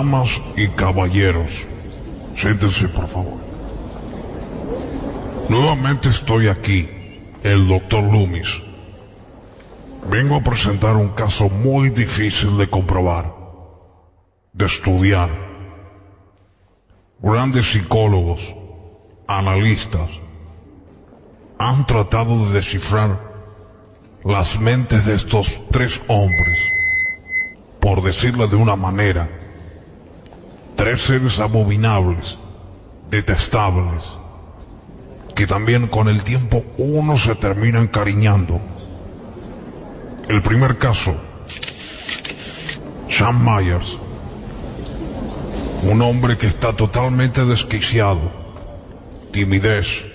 Damas y caballeros, siéntense por favor. Nuevamente estoy aquí, el doctor Loomis. Vengo a presentar un caso muy difícil de comprobar, de estudiar. Grandes psicólogos, analistas, han tratado de descifrar las mentes de estos tres hombres, por decirlo de una manera, tres seres abominables, detestables, que también con el tiempo uno se termina encariñando. El primer caso, Sean Myers, un hombre que está totalmente desquiciado, timidez,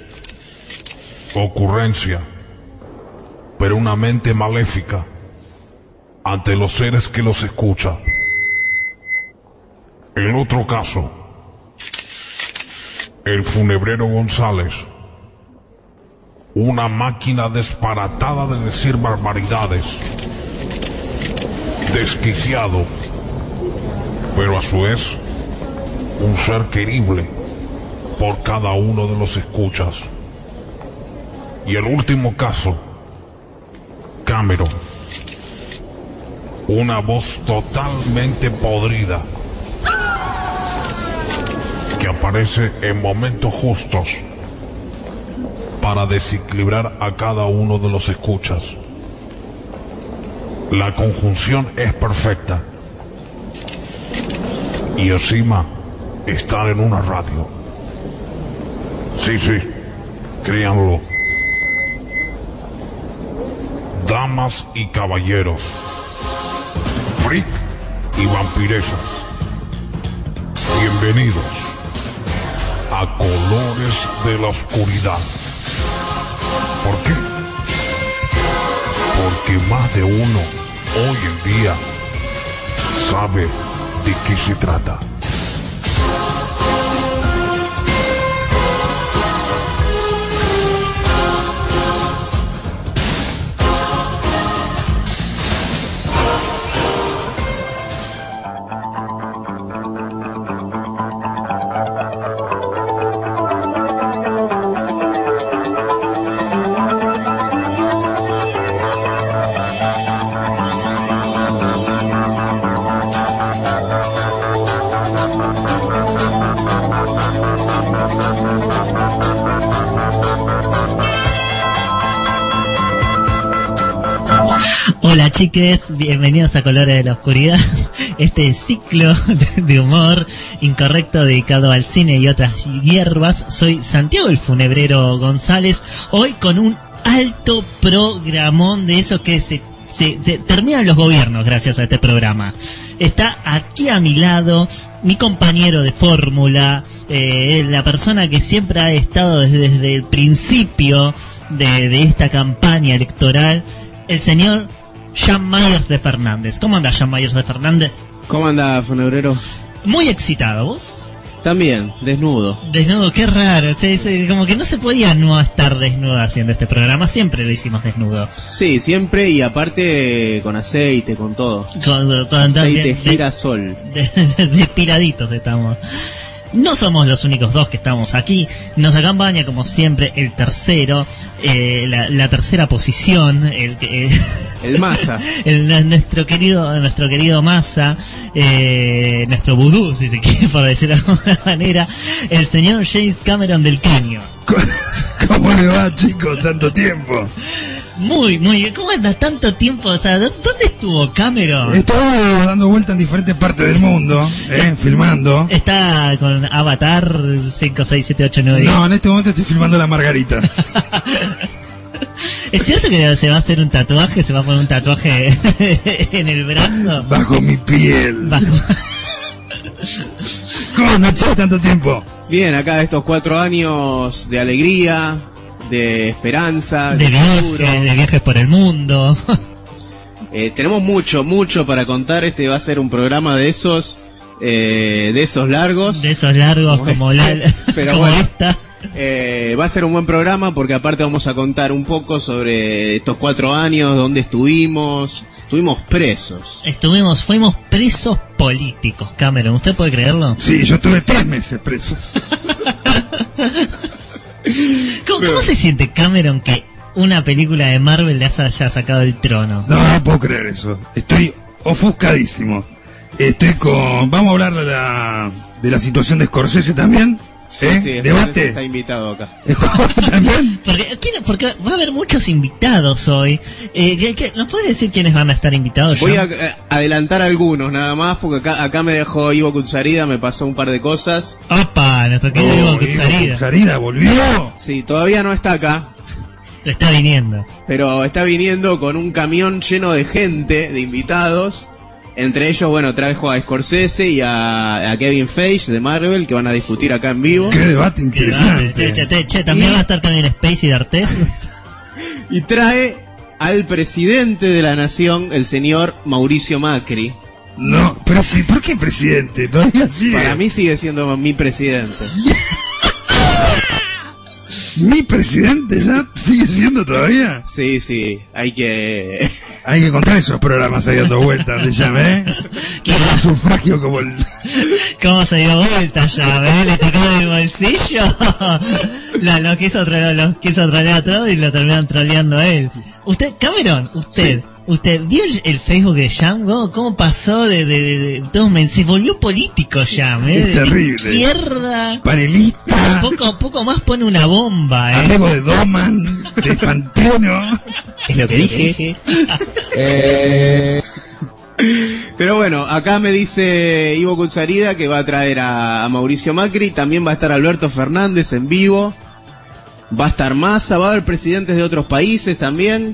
ocurrencia, pero una mente maléfica ante los seres que los escucha. El otro caso, el funebrero González, una máquina disparatada de decir barbaridades, desquiciado, pero a su vez un ser querible por cada uno de los escuchas. Y el último caso, Cameron, una voz totalmente podrida aparece en momentos justos para desequilibrar a cada uno de los escuchas. La conjunción es perfecta. Y encima están en una radio. Sí, sí, créanlo. Damas y caballeros, freak y vampiresas, bienvenidos a Colores de la Oscuridad. ¿Por qué? Porque más de uno hoy en día sabe de qué se trata. Chiques, bienvenidos a Colores de la Oscuridad, este ciclo de humor incorrecto dedicado al cine y otras hierbas. Soy Santiago el Funebrero González, hoy con un alto programón de esos que se, terminan los gobiernos gracias a este programa. Está aquí a mi lado mi compañero de fórmula, eh, la persona que siempre ha estado desde, el principio de esta campaña electoral, el señor Jean Myers de Fernández. ¿Cómo anda Jean Myers de Fernández? ¿Cómo anda, Funebrero? Muy excitado, ¿vos? También, desnudo. Desnudo, qué raro. sí, sí, como que no se podía no estar desnudo haciendo este programa. Siempre lo hicimos desnudo. Sí, siempre y aparte con aceite, con todo. Con- con- Aceite también de- girasol. de- despiladitos estamos. No somos los únicos dos que estamos aquí. Nos acompaña, como siempre, el tercero, eh, la, la tercera posición, el que. El masa. el- nuestro querido nuestro querido Massa, eh, nuestro vudú, si se quiere, por decirlo de alguna manera, el señor James Cameron del Caño. ¿Cómo le va, chicos? Tanto tiempo. Muy, muy bien. ¿Cómo anda tanto tiempo? O sea, ¿dó- ¿dónde estuvo Cameron? Estuvo dando vueltas en diferentes partes del mundo, ¿eh? filmando. Está con Avatar 5, 6, 7, 8, 9, 10. No, en este momento estoy filmando la Margarita. ¿Es cierto que se va a hacer un tatuaje? ¿Se va a poner un tatuaje en el brazo? Bajo mi piel. Bajo- ¿Cómo che? Tanto tiempo. Bien, acá estos cuatro años de alegría, de esperanza, De futuro. viajes, de viajes por el mundo. Eh, tenemos mucho, mucho para contar. Este va a ser un programa de esos, eh, de esos largos. De esos largos Como como, este, la, pero como bueno. esta. Eh, va a ser un buen programa porque aparte vamos a contar un poco sobre estos cuatro años, dónde estuvimos. Estuvimos presos. Estuvimos, fuimos presos políticos, Cameron. ¿Usted puede creerlo? Sí, yo estuve tres meses preso. ¿Cómo, cómo se siente Cameron que una película de Marvel le haya sacado el trono? No, no puedo creer eso. Estoy ofuscadísimo. Estoy con... Vamos a hablar de la, de la situación de Scorsese también. ¿Eh? Sí, Debate. está invitado acá. también. Porque, ¿quién- porque va a haber muchos invitados hoy. Eh, ¿qué- qué- ¿Nos puede decir quiénes van a estar invitados? Voy a eh, adelantar algunos nada más porque acá, acá me dejó Ivo Kutsarida, me pasó un par de cosas. Opa, nuestro querido Oh, Ivo Ivo Kutsarida. Volvió. Sí, todavía no está acá, está viniendo. pero está viniendo con un camión lleno de gente, de invitados. Entre ellos, bueno, trajo a Scorsese y a, a Kevin Feige de Marvel que van a discutir acá en vivo. Qué debate interesante. che, che, che, también Y- va a estar Kevin Spacey de Artés. Y trae al presidente de la nación, el señor Mauricio Macri. No, pero sí, ¿por qué presidente? Todavía sigue. Para mí sigue siendo mi presidente. Mi presidente ya sigue siendo todavía. Sí, sí, hay que... Hay que encontrar esos programas ahí dando vueltas, de llame, ¿eh? Claro. Un sufragio como el... ¿Cómo se dio vuelta ya? ¿ves? Le tocó del bolsillo. La, lo quiso trolear, lo quiso trolear a todos y lo terminaron troleando a él. Usted, Cameron, usted, usted vio el, el Facebook de Jam, ¿Cómo, cómo pasó de, de, de, se volvió político Jam, ¿eh? Es De terrible. Izquierda. Panelista, Poco, poco más pone una bomba, ¿eh? amigo de Doman, de Fantino. Es lo que dije. Pero bueno, acá me dice Ivo Kutsarida que va a traer a, a Mauricio Macri, también va a estar Alberto Fernández en vivo, va a estar Massa, va a haber presidentes de otros países también.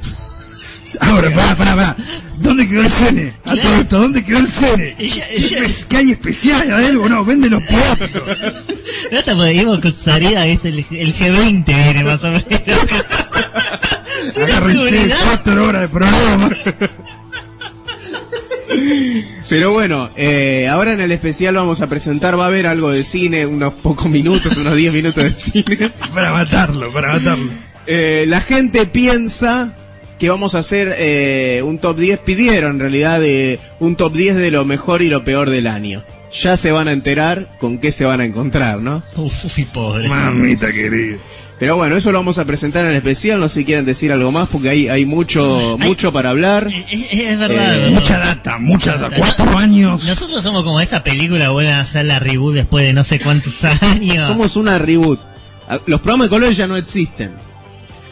Ahora, pará, pará, pará. ¿Dónde quedó el cene? A todo esto, ¿dónde quedó el cene? Ella- ella- ¿Es que hay especial? ¿Hay algo? No, venden los políticos. No porque Ivo Kutsarida es el, el G20, viene más o menos. Agárrense cuatro horas de programa. Pero bueno, eh, ahora en el especial vamos a presentar, va a haber algo de cine, unos pocos minutos, unos 10 minutos de cine. Para matarlo, para matarlo. Eh, la gente piensa que vamos a hacer eh, un top 10, pidieron en realidad de un top 10 de lo mejor y lo peor del año. Ya se van a enterar con qué se van a encontrar, ¿no? Uf, uf, y pobre. Mamita querida. Pero bueno, eso lo vamos a presentar en el especial, no sé si quieren decir algo más porque hay, hay mucho, Hay- mucho para hablar. Es, es- es verdad. Eh, ¿no? Mucha data, mucha data. No- Cuatro años. Nosotros somos como esa película, vuelven a hacer la reboot después de no sé cuántos años. Somos una reboot. Ah, Los programas de colores ya no existen.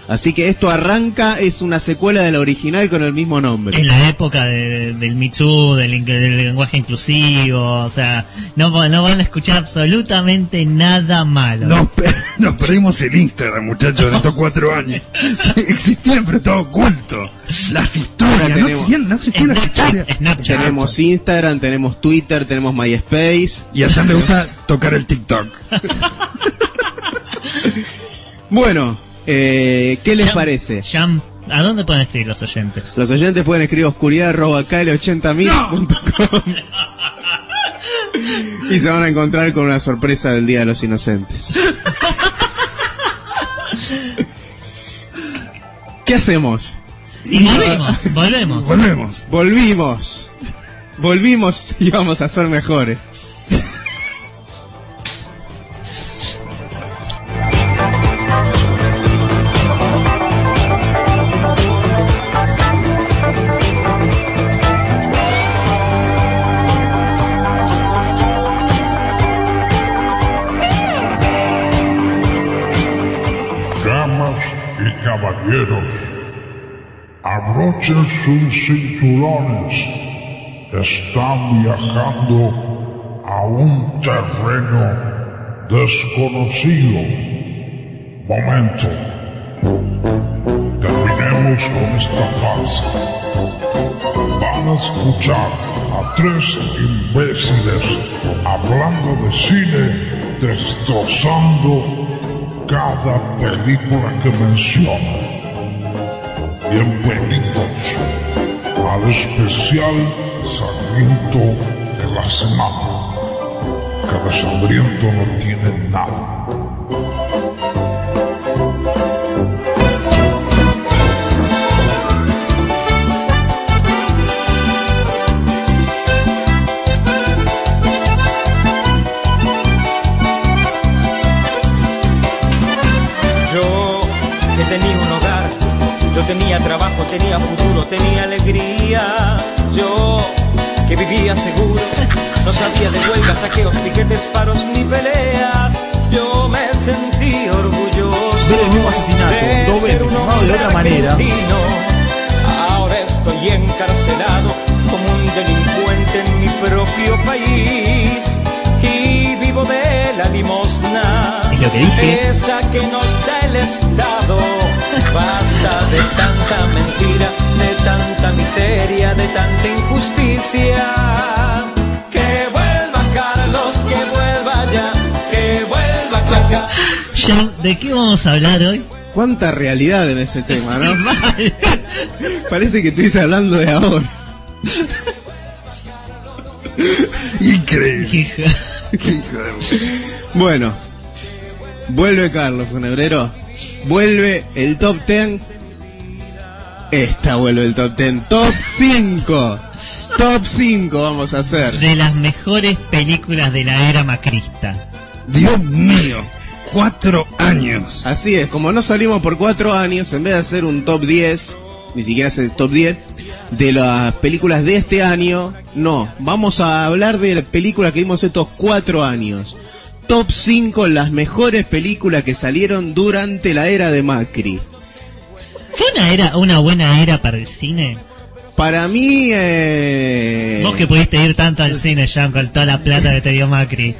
Así que esto arranca, es una secuela de la original con el mismo nombre. En la época de- del Too, del, in- del lenguaje inclusivo, o sea, no, no van a escuchar absolutamente nada malo. Nos, pe- nos perdimos el Instagram, muchachos, en estos cuatro años. Existían, pero estaba oculto. Las historias, Ahora no tenemos- existían, no existían las historias. Tenemos Instagram, tenemos Twitter, tenemos MySpace. Y allá me gusta tocar el TikTok. Bueno, eh, ¿qué les Jam- parece? Jam, ¿A dónde pueden escribir los oyentes? Los oyentes pueden escribir oscuridad.kl80mix.com y se van a encontrar con una sorpresa del Día de los Inocentes. ¿Qué hacemos? Y volvemos, volvemos. Volvemos. Volvimos. Volvimos y vamos a ser mejores. Abrochen sus cinturones. Están viajando a un terreno desconocido. Momento. Terminemos con esta farsa. Van a escuchar a tres imbéciles hablando de cine, destrozando cada película que menciona. Bienvenidos al especial Sangriento de la semana. Que de sangriento no tiene nada. Tenía trabajo, tenía futuro, tenía alegría. Yo que vivía seguro, no sabía de huelgas, saqueos, piquetes, paros ni peleas. Yo me sentí orgulloso. Ver el mismo asesinato de dos veces filmado de otra manera. Ahora estoy encarcelado como un delincuente en mi propio país y vivo de la limosna. Es lo que dije. Esa que nos da el Estado. Basta de tanta mentira, de tanta miseria, de tanta injusticia. Que vuelva Carlos, que vuelva ya, que vuelva Carlos. Ya, ¿de qué vamos a hablar hoy? Cuánta realidad en ese tema, ¿no? Parece que estuviese hablando de ahora. Increíble. Hija. Qué hijo de- Bueno, vuelve Carlos Funebrero. Vuelve el top 10. Esta vuelve el top 10. Top 5. Top 5 vamos a hacer. De las mejores películas de la era macrista. Dios mío, cuatro años. Así es, como no salimos por 4 años, en vez de hacer un top 10, ni siquiera hacer el top 10, de las películas de este año, no, vamos a hablar de la película que vimos estos 4 años. Top 5 las mejores películas que salieron durante la era de Macri. ¿Fue una era, una buena era para el cine? Para mí, eh... Vos que pudiste ir tanto al cine, Jean, con toda la plata que te dio Macri.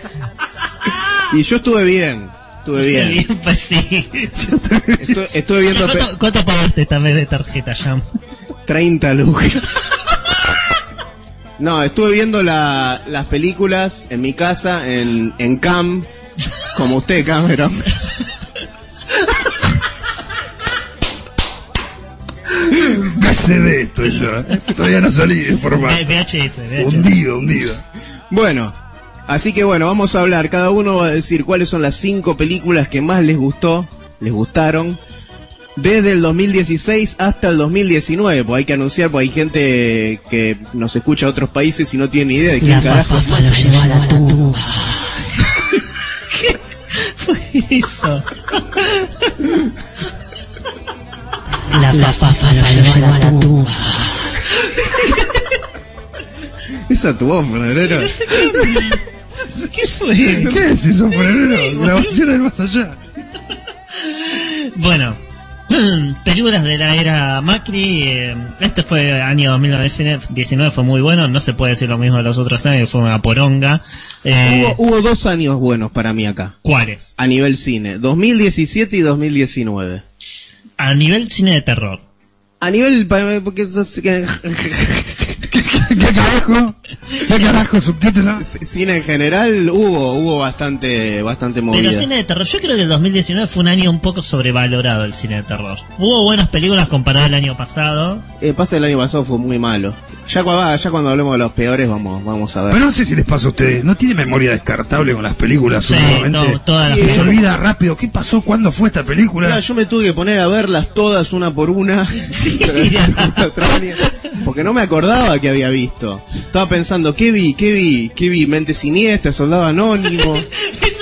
Y yo estuve bien, estuve bien. pues sí. Estu- estuve viendo pe- ¿Cuánto, cuánto pagaste esta vez de tarjeta, Jean? 30 lucas. No, estuve viendo la- las películas en mi casa, en, en Cam, como usted, Cameron. Me sé de esto yo. eh. Todavía no salí de formato. Eh, VHS, VHS. Hundido, hundido. Bueno, así que bueno, vamos a hablar. Cada uno va a decir cuáles son las cinco películas que más les gustó, les gustaron, desde el 2016 hasta el 2019. Pues hay que anunciar, pues hay gente que nos escucha de otros países y no tiene ni idea de quién La carajo. fafafa lo llevó a la tumba. Eso. La fafafa lo llevó a la tumba. Esa tu voz, Febrero. ¿Qué fue? ¿Qué es eso, Febrero? Grabación del más allá. Bueno, películas de la era Macri. eh, este fue año 2019, fue muy bueno. No se puede decir lo mismo de los otros años, fue una poronga. Eh, Hubo, hubo dos años buenos para mí acá. ¿Cuáles? A nivel cine, 2017 y 2019. A nivel cine de terror. A nivel... Porque ¿Qué carajo? ¿Qué carajo subtítulo? cine en general hubo hubo bastante bastante movida. Pero cine de terror, yo creo que el 2019 fue un año un poco sobrevalorado el cine de terror. Hubo buenas películas comparadas al año pasado. El pase del año pasado fue muy malo. Ya, ya cuando hablemos de los peores vamos vamos a ver. Pero no sé si les pasa a ustedes. ¿No tiene memoria descartable con las películas Sí, últimamente? to- todas las Se películas. olvida rápido. ¿Qué pasó? ¿Cuándo fue esta película? Claro, yo me tuve que poner a verlas todas una por una. Año, Porque no me acordaba que había visto. Estaba pensando, ¿qué vi? ¿Qué vi? ¿Qué vi? Mente siniestra, soldado anónimo. es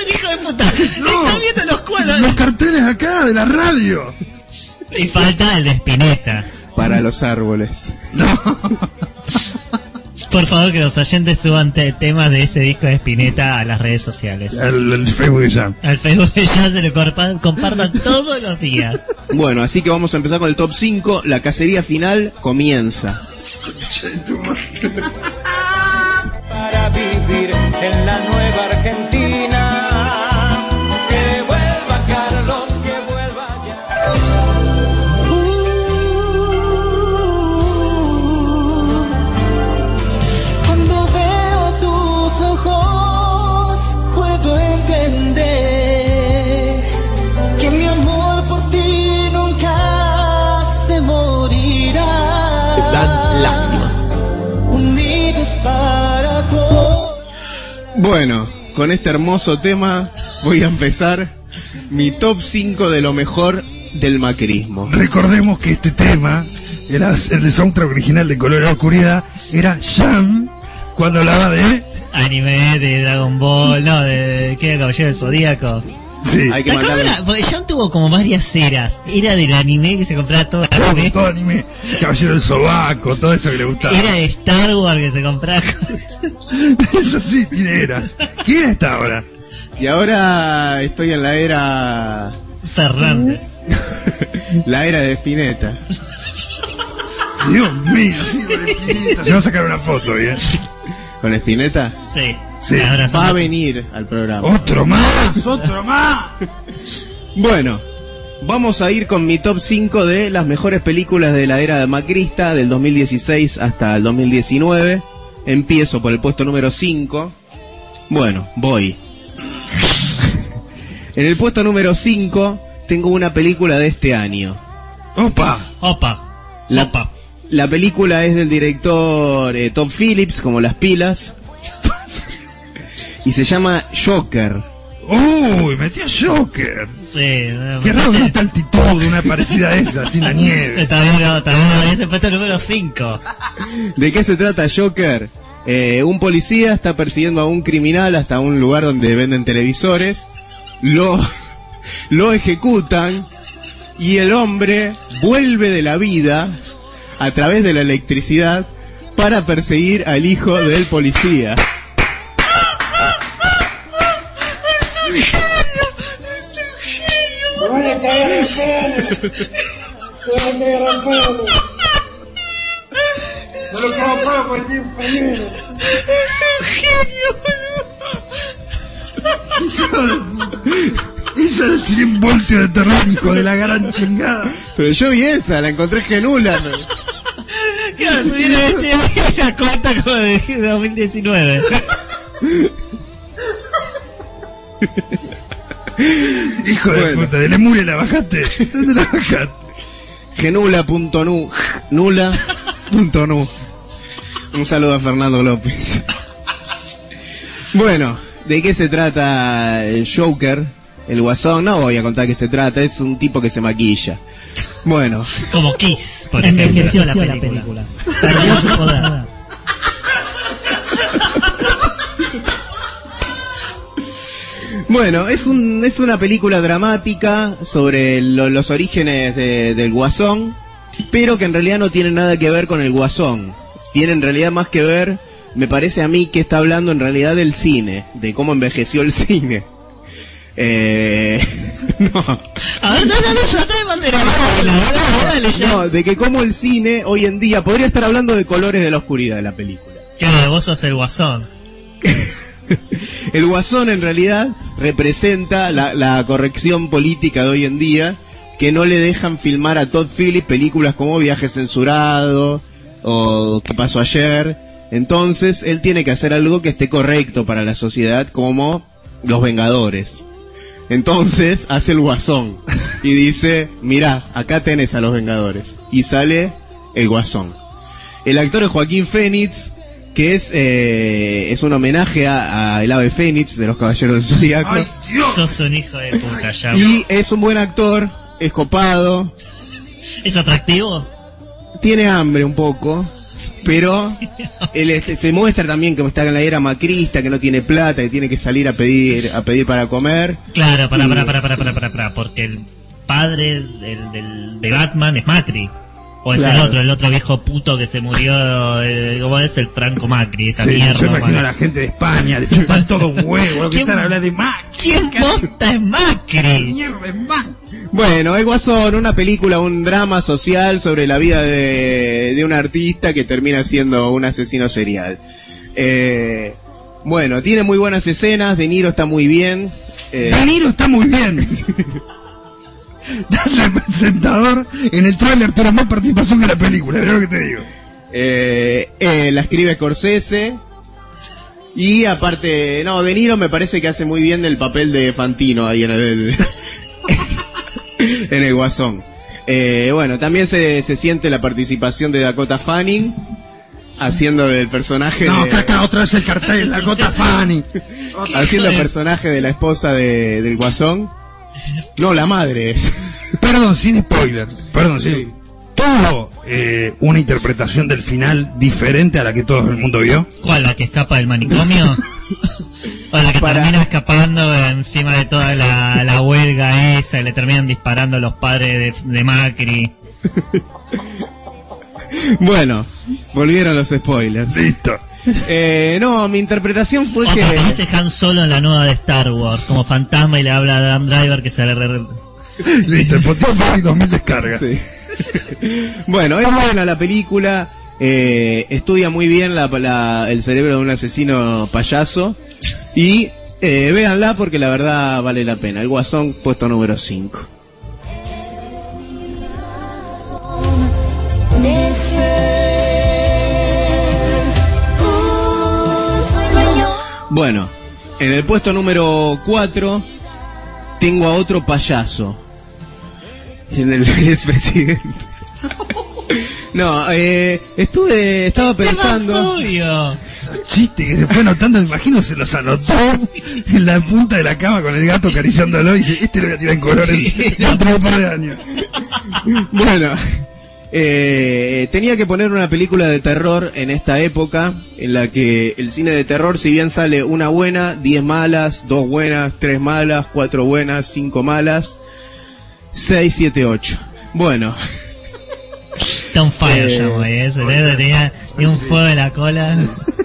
un hijo de puta. Está viendo los cuadros. Los carteles acá de la radio. Y falta el de Spinetta. Para los árboles. Por favor, que los oyentes suban te- temas de ese disco de Spinetta a las redes sociales. El, el Facebook de Jam. Al Facebook ya se lo compartan todos los días. Bueno, así que vamos a empezar con el top 5. La cacería final comienza. Para Bueno, con este hermoso tema voy a empezar mi top 5 de lo mejor del macrismo. Recordemos que este tema era el soundtrack original de Color de Oscuridad. Era Jam cuando hablaba de. Anime de Dragon Ball, no, de, ¿qué? Caballero del Zodíaco. Sí. Hay que la- Porque John tuvo como varias eras. Era del anime que se compraba todo el Todo, anime. todo anime. Caballero del Sobaco, todo eso que le gustaba. Era de Star Wars que se compraba. Eso sí, tiene eras. ¿Quién era esta ahora? Y ahora estoy en la era... Fernández. La era de Spinetta. Dios mío, sí, con espinita. Se va a sacar una foto, ¿bien? ¿Con Spinetta? Sí. Va a venir al programa. Otro más, otro más. Bueno, vamos a ir con mi top 5 de las mejores películas de la era de Macrista, del 2016 hasta el 2019. Empiezo por el puesto número 5. Bueno, voy. en el puesto número 5 tengo una película de este año. Opa. Opa. La, Opa. la película es del director eh, Tom Phillips, como las pilas. Y se llama Joker. Uy, metió Joker. Sí. eh, Qué raro que no está altitud de una parecida a esa, sin la nieve. También no, también no. Ese puesto número 5. ¿De qué se trata Joker? Eh, un policía está persiguiendo a un criminal hasta un lugar donde venden televisores, lo, lo ejecutan y el hombre vuelve de la vida a través de la electricidad para perseguir al hijo del policía. Ese era el 100 voltios de terror, hijo de la gran chingada. Pero yo vi esa, la encontré genula. Claro, subieron este año la cuenta como de 2019. Hijo de puta, de la mule la bajaste. ¿Dónde la bajaste? Genula.nu. Nula.nu. Un saludo a Fernando López. Bueno, ¿de qué se trata el Joker? El guasón, no voy a contar qué se trata, es un tipo que se maquilla. Bueno, Como Kiss, por ejemplo. Envejeció la película. Perdió su poder. Bueno, es un es una película dramática sobre lo- los orígenes de- del guasón, pero que en realidad no tiene nada que ver con el guasón. Tiene en realidad más que ver, me parece a mí que está hablando en realidad del cine, de cómo envejeció el cine. Eh, no. A ver, no, no, no, bandera. Ya. No, de que como el cine hoy en día podría estar hablando de colores de la oscuridad de la película. Claro, vos sos el guasón. El guasón en realidad representa la, corrección política de hoy en día que no le dejan filmar a Todd Phillips películas como Viaje Censurado o ¿Qué pasó ayer? Entonces él tiene que hacer algo que esté correcto para la sociedad como Los Vengadores. Entonces hace el guasón y dice, mira, acá tenés a los Vengadores. Y sale el guasón. El actor es Joaquín Fénix, que es, eh, es un homenaje a, a el ave Fénix de los Caballeros del Zodíaco. ¡Ay, Dios! Sos un hijo de puta, ya. Y es un buen actor, es copado, ¿Es atractivo? tiene hambre un poco, pero él este, se muestra también que está en la era macrista, que no tiene plata, que tiene que salir a pedir, a pedir para comer. Claro, para, Y- para, para, para, para, para, para, porque el padre del, del- de Batman es Macri. O es el otro, el otro viejo puto que se murió, eh, ¿cómo es? El Franco Macri, esa Sí, mierda. yo imagino a la gente de España, le chupan todo un huevo, lo que ¿Quién- están hablando de más. ¿Quién posta es Macri? Mierda, es más. Bueno, El Guasón, una película, un drama social sobre la vida de, de un artista que termina siendo un asesino serial. Eh, bueno, tiene muy buenas escenas, De Niro está muy bien. eh, De Niro está muy bien. Das presentador, en el tráiler tuvo más participación que la película, es lo que te digo. eh, eh, la escribe Scorsese. Y aparte, no, De Niro me parece que hace muy bien el papel de Fantino ahí en el, en el Guasón. Eh, bueno, también se, se siente la participación de Dakota Fanning haciendo el personaje No, de, caca, otra vez el cartel, la gota Fanny. haciendo el personaje de la esposa de- del Guasón. No, la madre es. Perdón, sin spoiler. Perdón, sí. Sí. ¿Tuvo eh, una interpretación del final diferente a la que todo el mundo vio? ¿Cuál? ¿La que escapa del manicomio? O la que Para- termina escapando encima de toda la, la huelga esa, y le terminan disparando los padres de, de Macri. Bueno, volvieron los spoilers. Listo. Eh, no, mi interpretación fue O que... aparece Han Solo en la nueva de Star Wars, como fantasma y le habla a Adam Driver que se le... re- Listo, el Spotify 2000 descargas. Sí. bueno, es buena la película. eh, estudia muy bien la- la- el cerebro de un asesino payaso. Y eh, véanla porque la verdad vale la pena. El Guasón, puesto número 5. Bueno, en el puesto número 4 tengo a otro payaso. En el expresidente. No, eh, estuve, estaba ¿Qué más pensando. obvio? Chiste que se fue notando, me imagino se los anotó en la punta de la cama con el gato acariciándolo y dice, este lo voy a tirar en colores dentro de un par de años. Bueno, eh, tenía que poner una película de terror en esta época en la que el cine de terror, si bien sale una buena, diez malas, dos buenas, tres malas, cuatro buenas, cinco malas, seis, siete, ocho. Bueno, Está un fire Eh, ya, güey. Tenía un fuego en la cola.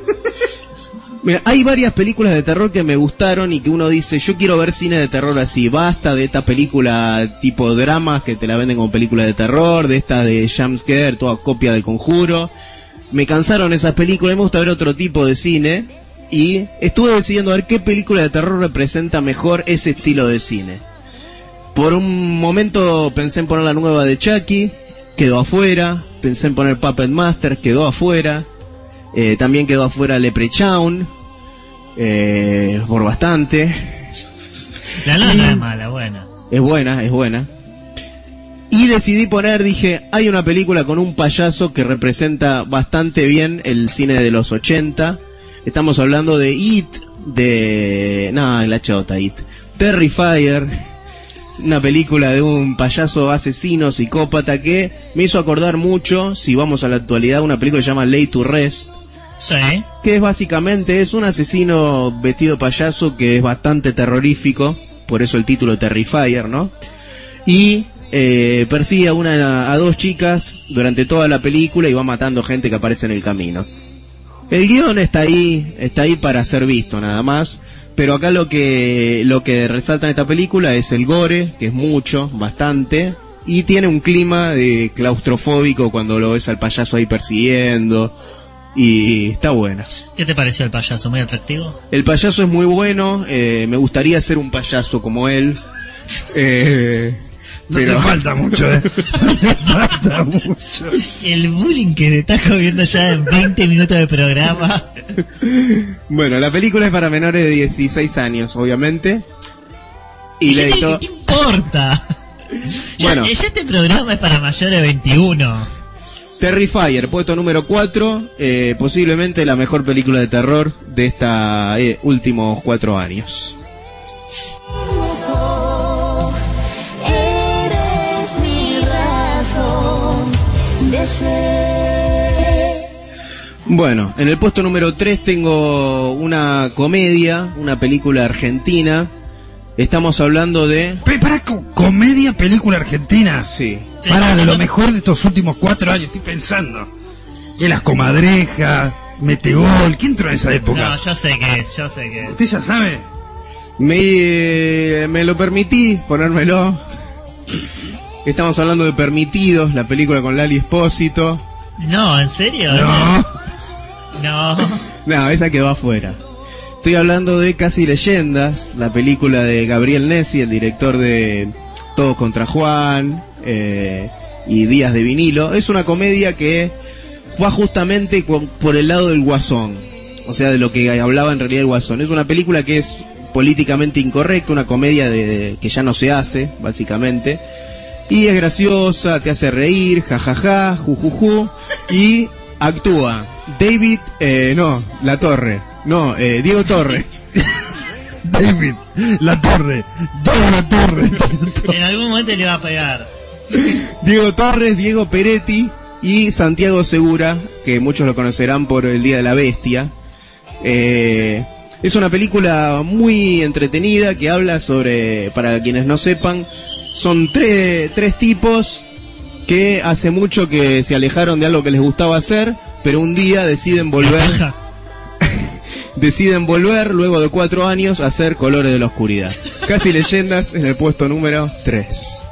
mira, hay varias películas de terror que me gustaron y que uno dice, yo quiero ver cine de terror así, basta de esta película tipo dramas que te la venden como película de terror, de esta de jumpscare, toda copia del conjuro. me cansaron esas películas, me gusta ver otro tipo de cine y estuve decidiendo a ver qué película de terror representa mejor ese estilo de cine. Por un momento pensé en poner la nueva de Chucky, quedó afuera, pensé en poner Puppet Master, quedó afuera, eh, también quedó afuera Leprechaun, eh, por bastante. La nueva no es mala, buena. Es buena, es buena. Y decidí poner, dije, hay una película con un payaso que representa bastante bien el cine de los 80. Estamos hablando de It, de... No, la chota, It. Terrifier, una película de un payaso asesino, psicópata, que me hizo acordar mucho, si vamos a la actualidad, una película que se llama Lay to Rest, Que es básicamente es un asesino vestido payaso que es bastante terrorífico, por eso el título Terrifier, ¿no? Y eh, persigue a una a dos chicas durante toda la película y va matando gente que aparece en el camino. El guion está ahí, está ahí para ser visto nada más, pero acá lo que lo que resalta en esta película es el gore, que es mucho, bastante, y tiene un clima de claustrofóbico cuando lo ves al payaso ahí persiguiendo y está buena. ¿Qué te pareció el payaso? ¿Muy atractivo? El payaso es muy bueno, eh, me gustaría ser un payaso como él. Eh, No pero te falta mucho, eh. No te falta mucho. El bullying que te estás comiendo ya en 20 minutos de programa. bueno, la película es para menores de 16 años, obviamente. Y le ¿Qué, editó- qué importa? Ya- Bueno. ya, este programa es para mayores de 21. Terrifier, puesto número 4, eh, posiblemente la mejor película de terror de estos últimos cuatro años. Bueno, en el puesto número 3 tengo una comedia, una película argentina. Estamos hablando de... Para co- comedia, película argentina. Sí. Sí, para de lo mejor de estos últimos cuatro años, estoy pensando. Y las comadrejas, Metegol, ¿quién entró en esa época? No, yo sé que es, yo sé que es. ¿Usted ya sabe? Me, me lo permití ponérmelo. Estamos hablando de Permitidos, la película con Lali Espósito. No, ¿en serio? No. No. No, esa quedó afuera. Estoy hablando de Casi Leyendas, la película de Gabriel Nessi, el director de Todos contra Juan eh, y Días de Vinilo. Es una comedia que va justamente por el lado del guasón, o sea, de lo que hablaba en realidad el guasón. Es una película que es políticamente incorrecta, una comedia de, que ya no se hace, básicamente. Y es graciosa, te hace reír, jajaja, jujuju, y actúa David, eh, no, La Torre, no, eh, Diego Torres. David, La Torre, toda la torre. En algún momento le iba a pegar. Diego Torres, Diego Peretti y Santiago Segura, que muchos lo conocerán por El Día de la Bestia. Eh, Es una película muy entretenida que habla sobre, para quienes no sepan, son tres, tres tipos que hace mucho que se alejaron de algo que les gustaba hacer, pero un día deciden volver. Deciden volver luego de cuatro años a hacer Colores de la Oscuridad. Casi leyendas en el puesto número 3.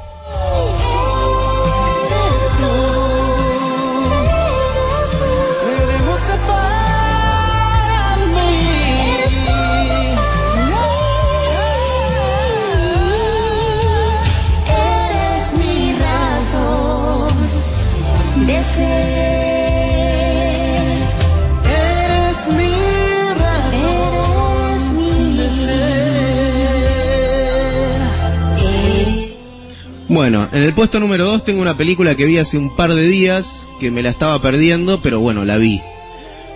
Bueno, en el puesto número 2 tengo una película que vi hace un par de días, que me la estaba perdiendo, pero bueno, la vi.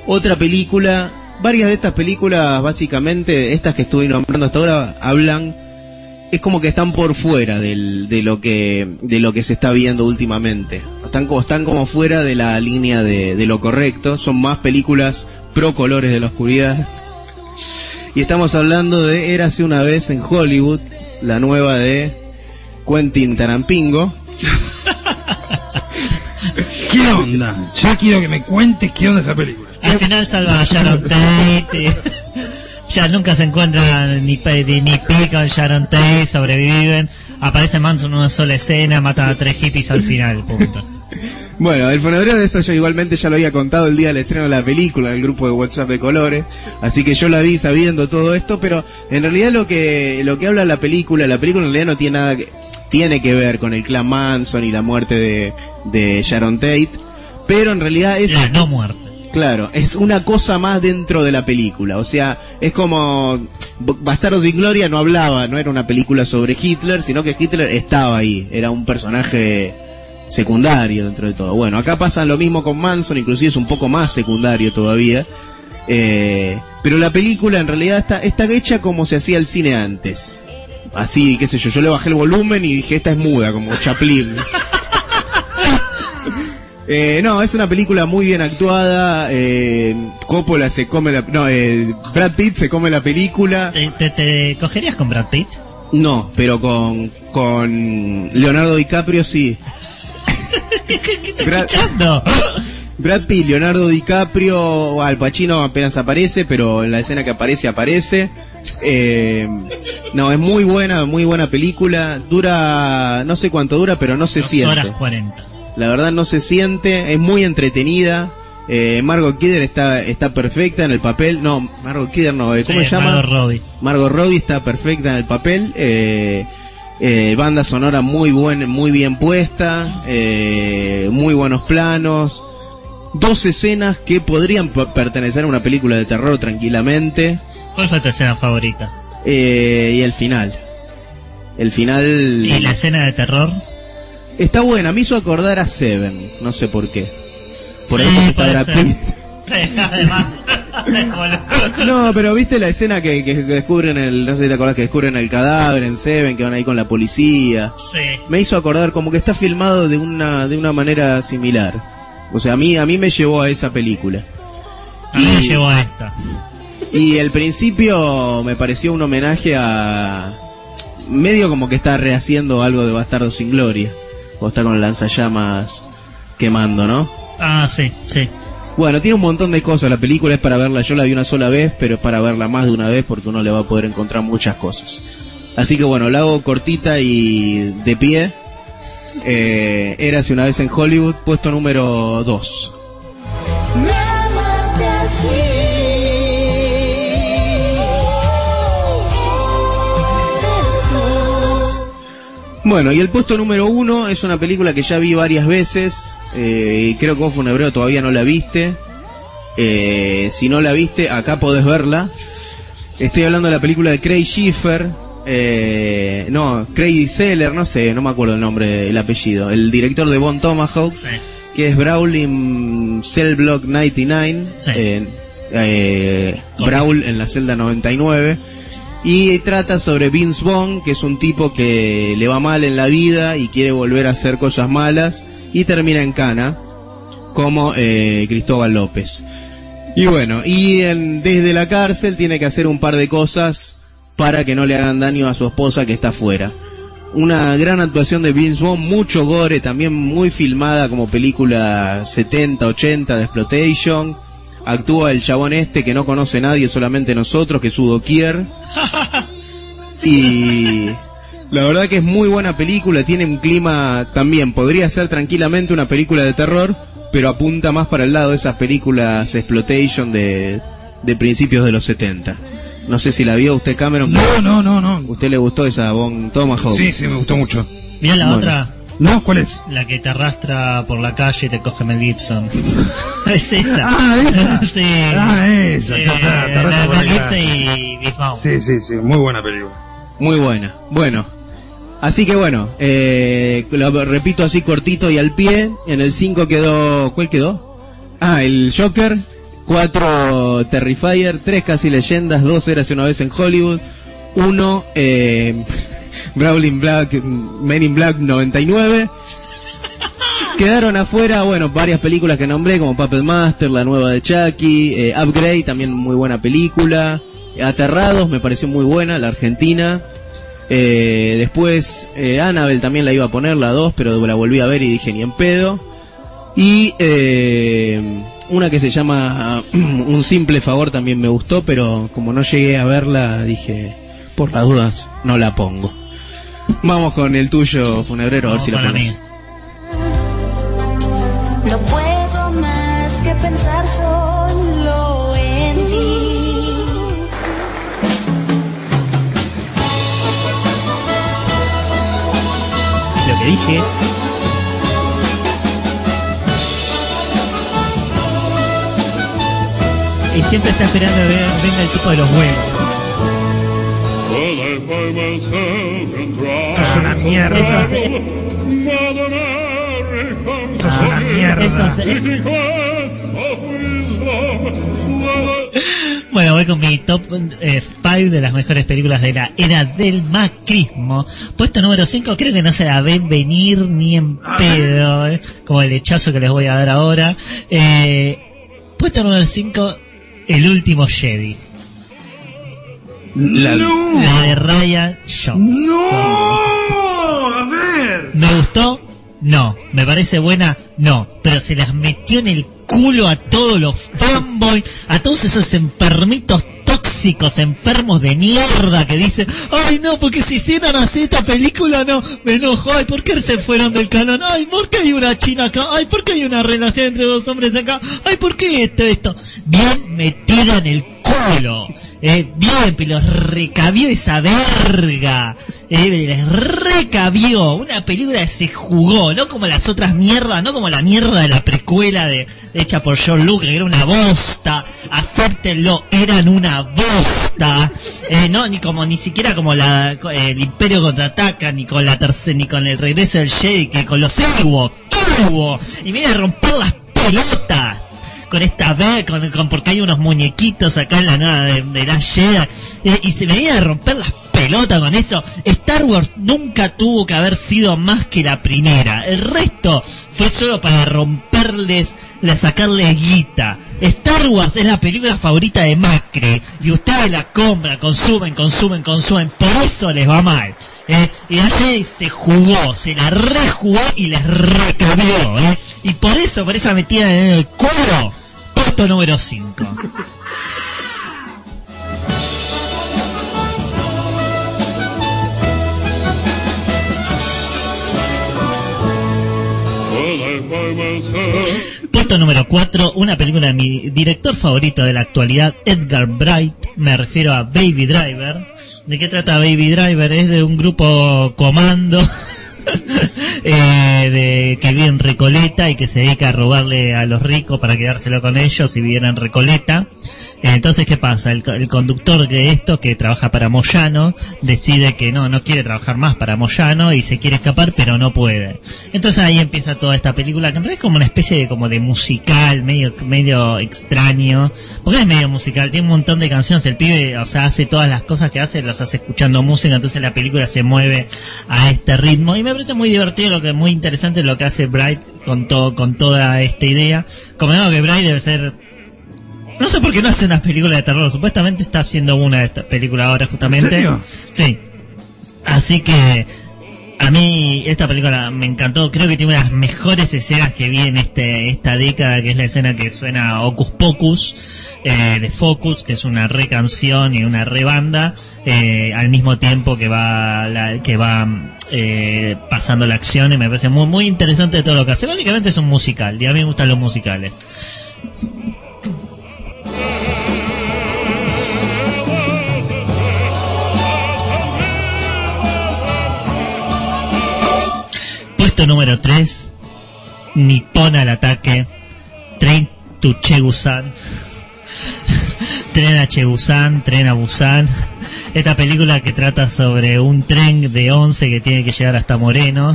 Otra película, varias de estas películas, básicamente, estas que estuve nombrando hasta ahora, hablan, es como que están por fuera de, lo que, de lo que se está viendo últimamente. Están como, están como fuera de la línea de, de lo correcto, son más películas pro colores de la oscuridad. Y estamos hablando de Érase una vez en Hollywood, la nueva de Quentin Tarampingo. ¿Qué onda? Ya quiero que me cuentes qué onda esa película. Al final salva a Sharon Tate. ya nunca se encuentran ni, ni, ni con Sharon Tate, sobreviven. Aparece Manson en una sola escena, mata a tres hippies al final, punto. Bueno, el fonograma de esto yo igualmente ya lo había contado el día del estreno de la película en el grupo de WhatsApp de colores, así que yo la vi sabiendo todo esto, pero en realidad lo que lo que habla la película, la película en realidad no tiene nada que tiene que ver con el clan Manson y la muerte de, de Sharon Tate, pero en realidad es La no muerte. Claro, es una cosa más dentro de la película. O sea, es como Bastardos sin Gloria no hablaba, no era una película sobre Hitler, sino que Hitler estaba ahí, era un personaje secundario dentro de todo. Bueno, acá pasa lo mismo con Manson, inclusive es un poco más secundario todavía. Eh, pero la película en realidad está, está hecha como se hacía el cine antes. Así, qué sé yo, yo le bajé el volumen y dije, esta es muda, como Chaplin. Eh, no, es una película muy bien actuada. Eh, Coppola se come la. No, eh, Brad Pitt se come la película. ¿Te, te, te cogerías con Brad Pitt? No, pero con, con Leonardo DiCaprio sí. ¿Qué, qué estás Brad- escuchando? Brad Pitt, Leonardo DiCaprio, Al Pacino apenas aparece, pero en la escena que aparece, aparece. Eh, no, es muy buena, muy buena película. Dura, no sé cuánto dura, pero no se Dos siente. horas 40. La verdad no se siente, es muy entretenida. Eh, Margot Kidder está, está perfecta en el papel. No, Margot Kidder no, eh, ¿cómo Sí, se llama? Margot Robbie. Margot Robbie está perfecta en el papel. Eh, eh, banda sonora muy buen, muy bien puesta, eh, muy buenos planos. Dos escenas que podrían pertenecer a una película de terror tranquilamente. ¿Cuál fue tu escena favorita? Eh, y el final. El final ¿Y la escena de terror? está buena, me hizo acordar a Seven, no sé por qué. Por Sí, ahí porque Sí, además. No, pero viste la escena que, que descubren el, no sé si te acordás que descubren el cadáver en Seven, que van ahí con la policía. sí. Me hizo acordar como que está filmado de una, de una manera similar. O sea, a mí, a mí me llevó a esa película. A mí me llevó a esta. Y el principio me pareció un homenaje a... Medio como que está rehaciendo algo de Bastardo sin Gloria. O está con lanzallamas quemando, ¿no? Ah, sí, sí. Bueno, tiene un montón de cosas. La película es para verla. Yo la vi una sola vez, pero es para verla más de una vez porque uno le va a poder encontrar muchas cosas. Así que bueno, la hago cortita y de pie. Eh, Érase una vez en Hollywood, puesto número 2. Bueno, y el puesto número uno es una película que ya vi varias veces. eh, y creo que vos, Funebreo, todavía no la viste. Eh, si no la viste, acá podés verla. Estoy hablando de la película de Craig Schiffer. eh, no, Craig Seller, no sé, no me acuerdo el nombre, el apellido. El director de Bon Tomahawk, Sí. que es Brawl in Cell Block 99. Sí. eh, eh, Brawl en la celda 99. Y trata sobre Vince Vaughn, que es un tipo que le va mal en la vida y quiere volver a hacer cosas malas y termina en cana, como eh, Cristóbal López. Y bueno, y desde la cárcel tiene que hacer un par de cosas para que no le hagan daño a su esposa que está afuera. Una gran actuación de Vince Vaughn, mucho gore, también muy filmada como película 70, 80 de Exploitation. Actúa el chabón este que no conoce nadie, solamente nosotros, que es Udo Kier. Y la verdad que es muy buena película, tiene un clima también, podría ser tranquilamente una película de terror, pero apunta más para el lado de esas películas exploitation de, de principios de los 70. No sé si la vio usted Cameron. No, no, no, no. ¿Usted le gustó esa Bon Tomahawk? Sí, sí, me gustó mucho. Mirá la Bueno. otra, ¿No? ¿Cuál es? la que te arrastra por la calle y te coge Mel Gibson. es esa. Ah, esa. sí. Ah, esa, está, te Eh, arrastra por Mel la Gibson y Vaughn. Sí, sí, sí, muy buena película. Muy buena. Bueno. Así que bueno, eh, lo repito así cortito y al pie. En el 5 quedó... ¿Cuál quedó? Ah, el Joker. 4 Terrifier. 3 Casi Leyendas. 2 Eras una vez en Hollywood. 1 eh, Brawling Black, Men in Black 99. Quedaron afuera, bueno, varias películas que nombré, como Puppet Master, la nueva de Chucky, eh, Upgrade, también muy buena película. Aterrados, me pareció muy buena, la Argentina. Eh, después, eh, Annabelle también la iba a poner, la 2, pero la volví a ver y dije ni en pedo. Y eh, una que se llama Un simple favor también me gustó, pero como no llegué a verla, dije, por las dudas, no la pongo. Vamos con el tuyo, funebrero, a ver si la pones. No puedo más que pensar solo en ti. Lo que dije. Y siempre está esperando a ver venga el tipo de los huevos. Esto es una mierda. Esto es una mierda. Bueno, voy con mi top 5 de las mejores películas de la era del macrismo. Puesto número 5, creo que no se la ven venir ni en pedo, eh, como el hechazo que les voy a dar ahora. Eh, puesto número 5, El último Jedi. La- La de Ryan Johnson. ¡No! A ver. ¿Me gustó? No. ¿Me parece buena? No. Pero se las metió en el culo a todos los fanboys, a todos esos enfermitos tóxicos, enfermos de mierda que dicen, ay no, porque si hicieran así esta película, no, me enojo, ay, ¿por qué se fueron del canon? Ay, ¿por qué hay una china acá? Ay, ¿por qué hay una relación entre dos hombres acá? Ay, ¿por qué esto, esto? Bien metida en el culo. Eh, bien, pero recabió esa verga. Eh, les recabió. Una película se jugó, no como las otras mierdas, no como la mierda de la precuela de, hecha por John Luke, que era una bosta. Acéptenlo, eran una bosta. Eh, no, ni como, ni siquiera como la, el Imperio contraataca, ni con la tercera, ni con el regreso del Jedi, que con los Ewoks, Ewoks. Y me a romper las pelotas con esta vez, con, con- porque hay unos muñequitos acá en la nada de, la Jedi, eh, y se iba a romper las pelotas con eso. Star Wars nunca tuvo que haber sido más que la primera. El resto fue solo para romperles, la sacarles guita. Star Wars es la película favorita de Macri, y ustedes la compran, consumen, consumen, consumen, por eso les va mal. ¿eh? Y Jedi se jugó, se la rejugó y les recabió, ¿eh? Y por eso, por esa metida en el culo, puesto número 5. Puesto número 4, una película de mi director favorito de la actualidad, Edgar Bright. Me refiero a Baby Driver. ¿De qué trata Baby Driver? Es de un grupo comando eh, de, que vive en Recoleta y que se dedica a robarle a los ricos para quedárselo con ellos y viviera en Recoleta. Entonces, ¿qué pasa? El, co- el conductor de esto, que trabaja para Moyano, decide que no, no quiere trabajar más para Moyano y se quiere escapar, pero no puede. Entonces ahí empieza toda esta película, que en realidad es como una especie de, como de musical, medio, medio extraño. Porque es medio musical, tiene un montón de canciones, el pibe, o sea, hace todas las cosas que hace, las hace escuchando música, entonces la película se mueve a este ritmo. Y me parece muy divertido, lo que muy interesante lo que hace Bright con todo, con toda esta idea. Como digo que Bright debe ser No sé por qué no hace una película de terror. Supuestamente está haciendo una de estas películas ahora, justamente. ¿En serio? Sí. Así que a mí esta película me encantó. Creo que tiene una de las mejores escenas que vi en este, esta década, que es la escena que suena Ocus Pocus eh, de Focus, que es una re canción y una re banda, eh, al mismo tiempo que va la- que va eh, pasando la acción y me parece muy muy interesante todo lo que hace. Básicamente es un musical y a mí me gustan los musicales. Puesto número 3, Nippon al ataque, Train to Chegusan. tren a Chegusan, tren a Busan. Esta película que trata sobre un tren de 11 que tiene que llegar hasta Moreno.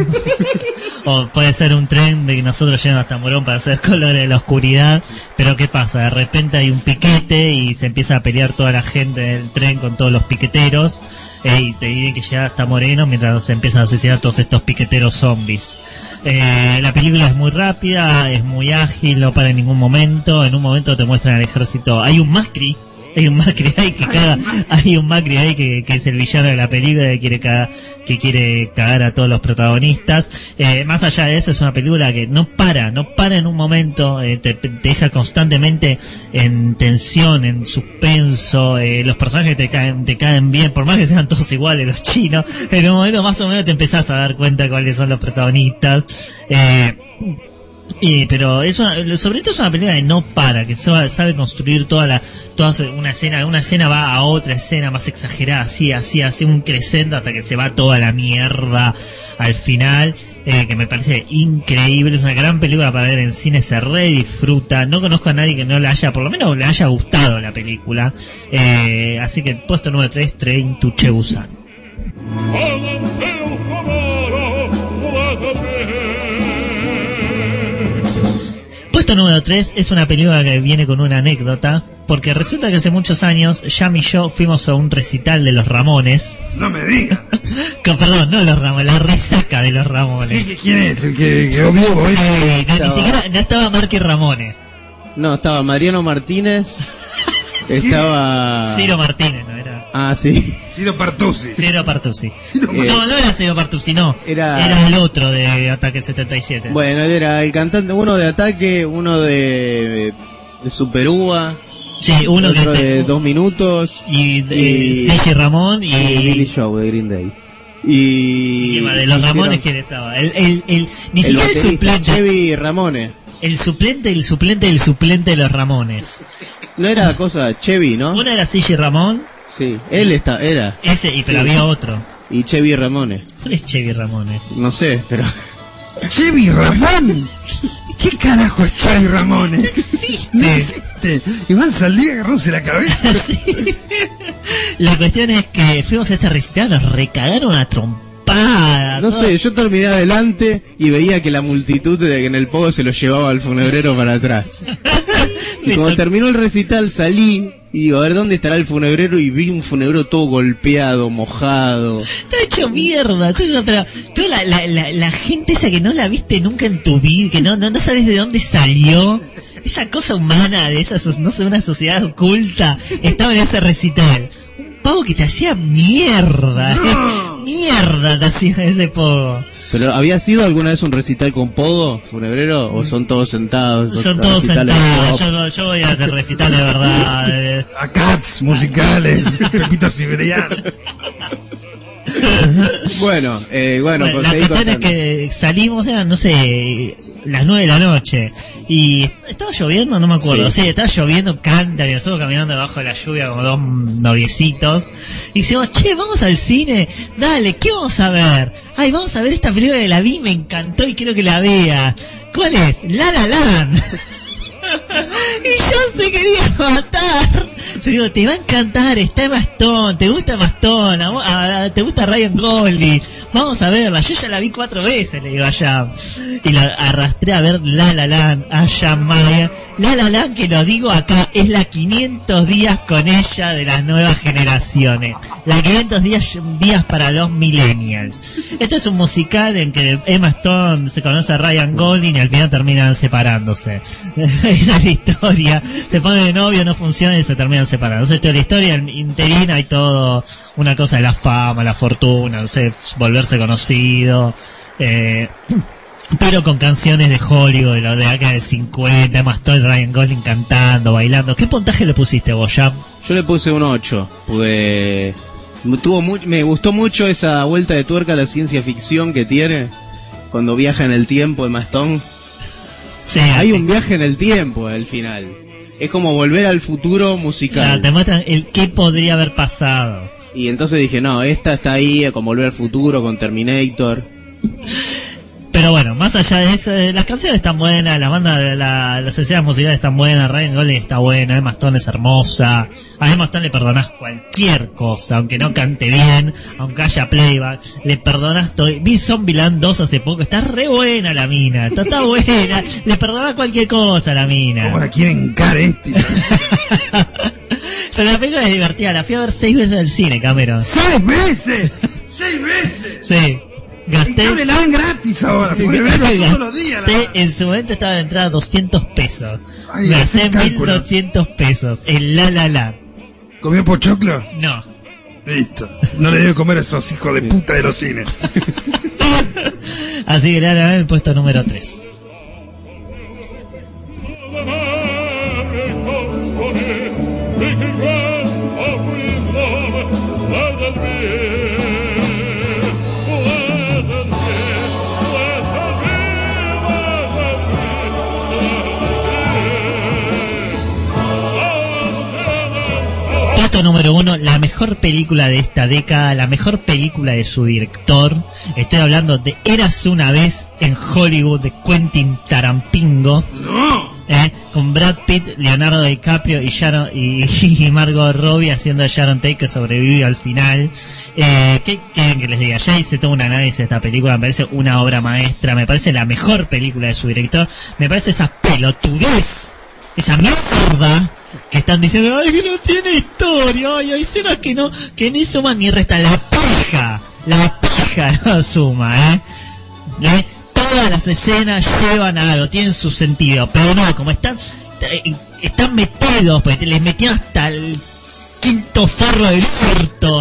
o puede ser un tren de que nosotros llegamos hasta Morón para hacer colores de la oscuridad. Pero ¿qué pasa? De repente hay un piquete y se empieza a pelear toda la gente del tren con todos los piqueteros. eh, y te tienen que llegar hasta Moreno mientras se empiezan a asesinar todos estos piqueteros zombies. Eh, la película es muy rápida, es muy ágil, no para en ningún momento. En un momento te muestran al ejército. Hay un Macri. Hay un Macri ahí que caga, hay un Macri ahí que, que es el villano de la película que quiere cagar, que quiere cagar a todos los protagonistas. Eh, más allá de eso es una película que no para, no para en un momento, eh, te, deja constantemente en tensión, en suspenso, eh, los personajes te caen, te caen bien, por más que sean todos iguales los chinos, en un momento más o menos te empezás a dar cuenta cuáles son los protagonistas. Eh, eh, pero es sobre todo es una película que no para, que sabe, construir toda la, toda una escena, una escena va a otra escena más exagerada, así, así, así, un crescendo hasta que se va toda la mierda al final, eh, que me parece increíble, es una gran película para ver en cine, se re disfruta, no conozco a nadie que no le haya, por lo menos le haya gustado la película, eh, así que puesto número 3, Train to Chebusan. Puesto número 3 es una película que viene con una anécdota, porque resulta que hace muchos años Yam y yo fuimos a un recital de los Ramones, No me diga. con, perdón, no los Ramones, la resaca de los Ramones. ¿Qué- ¿Quién es? ¿El que quedó vivo hoy? Eh, no, ni siquiera no estaba Marque Ramones, No, estaba Mariano Martínez. Estaba. Ciro Martínez, no. Ah, sí. Ciro Partusi. Ciro Partusi. Ciro Eh, No, no era Ciro Partusi, no. Era- Era el otro de Ataque 77. Bueno, era el cantante, uno de Ataque, uno de, de Super Uva, sí, uno que otro es de Dos Minutos y, de y- Sergi Ramón y, y Billy Show de Green Day. Y, y de los y Ramones quién estaba. El, el, el, ni el siquiera el suplente. Chevy Ramones. El suplente, el suplente, el suplente de los Ramones. No era cosa Chevy, ¿no? Uno era Sergi Ramón, Sí, él está, era. ese, y pero Sí. había otro. Y Chevy Ramones. ¿Cuál es Chevy Ramones? No sé, pero. Chevy Ramón. ¿Qué carajo es Chevy Ramón? existe. No existe. Iván salió agarrándose la cabeza. Sí. La cuestión es que fuimos a este recital, nos recagaron a trompada. No todo. sé, yo terminé adelante y veía que la multitud de en el pogo se lo llevaba al funebrero para atrás. Y cuando terminó el recital salí y digo, a ver dónde estará el funebrero y vi un funebrero todo golpeado, mojado. Está hecho mierda, todo, pero toda la, la, la, la gente esa que no la viste nunca en tu vida, que no, no, no sabes de dónde salió, esa cosa humana de esa, no sé, una sociedad oculta, estaba en ese recital. Un pavo que te hacía mierda, mierda te hacía ese pavo. ¿Pero había sido alguna vez un recital con podo, funebrero? ¿O son todos sentados? Son todos sentados, yo, yo voy a hacer recital de verdad. eh. A Cats musicales. Pepito Siberiano. Bueno, eh, bueno, Bueno, pues la seguí cuestión es contando. que salimos, eran, no sé, las nueve de la noche. Y estaba lloviendo, no me acuerdo. Sí. Sí, estaba lloviendo, canta, y nosotros caminando debajo de la lluvia como dos noviecitos. Y decimos, che, vamos al cine, dale, ¿qué vamos a ver? Ay, vamos a ver esta película que la vi, me encantó y quiero que la vea. ¿Cuál es? La La Land. y yo se quería matar. Te digo, te va a encantar, está Stone, te gusta Stone, a a- te gusta Ryan Goldie, vamos a verla, yo ya la vi cuatro veces, le digo a Jam. Y la arrastré a ver La La Land, a Jam Maya. La La Land, que lo digo acá, es la 500 días con ella de las nuevas generaciones. La 500 días, días para los millennials. Esto es un musical en que Emma Stone se conoce a Ryan Golding y al final terminan separándose. Esa es la historia. Se pone de novio, no funciona y se terminan separando. Esa es la historia interina y todo. Una cosa de la fama, la fortuna, no sé, volverse conocido. Eh, pero con canciones de Hollywood, de la década del 50, Emma Stone, Ryan Gosling cantando, bailando. ¿Qué puntaje le pusiste vos, Jam? Yo le puse un 8, porque me tuvo mu- me gustó mucho esa vuelta de tuerca a la ciencia ficción que tiene cuando viaja en el tiempo el Mastón. Sí, Hay un viaje en el tiempo al final. Es como volver al futuro Claro, musical. te muestran el qué podría haber pasado. Y entonces dije, no, esta está ahí con volver al futuro, con Terminator. Pero bueno, más allá de eso, eh, las canciones están buenas, la banda, la- las escenas musicales están buenas, Ryan Gosling está buena, Emma Stone es hermosa, a Emma Stone le perdonás cualquier cosa, aunque no cante bien, aunque haya playback, le perdonás todo. Vi Zombieland 2 hace poco, está re buena la mina, está, está buena, le perdonás cualquier cosa a la mina. ¿Cómo la quieren este? Pero la película es divertida, la fui a ver seis veces en el cine, Cameron. ¡Seis veces! ¡Seis veces! Sí, gasté... cable la dan gratis ahora, todos los días. en su momento estaba la entrada 200 pesos. Ay, gasté cálculo. 1200 pesos. El la la la. ¿Comió pochoclo? No. Listo. No le debe comer a esos hijos de puta de los cines. Así que la la el puesto número 3. Puesto número uno, la mejor película de esta década, la mejor película de su director. Estoy hablando de Eras una vez en Hollywood de Quentin Tarampingo. ¿eh? con Brad Pitt, Leonardo DiCaprio y, Sharon, y, y Margot Robbie haciendo Sharon Tate que sobrevive al final. Eh, ¿Qué quieren que les diga? Ya hice todo un análisis de esta película, me parece una obra maestra, me parece la mejor película de su director, me parece esa pelotudez, esa mierda que están diciendo, ay, que no tiene historia, ay, hay escenas que no, que ni suman ni restan, la paja, la paja no suma, ¿eh? ¿Eh? Todas las escenas llevan algo, tienen su sentido, pero no, como están eh, están metidos, pues les metieron hasta el quinto forro del orto,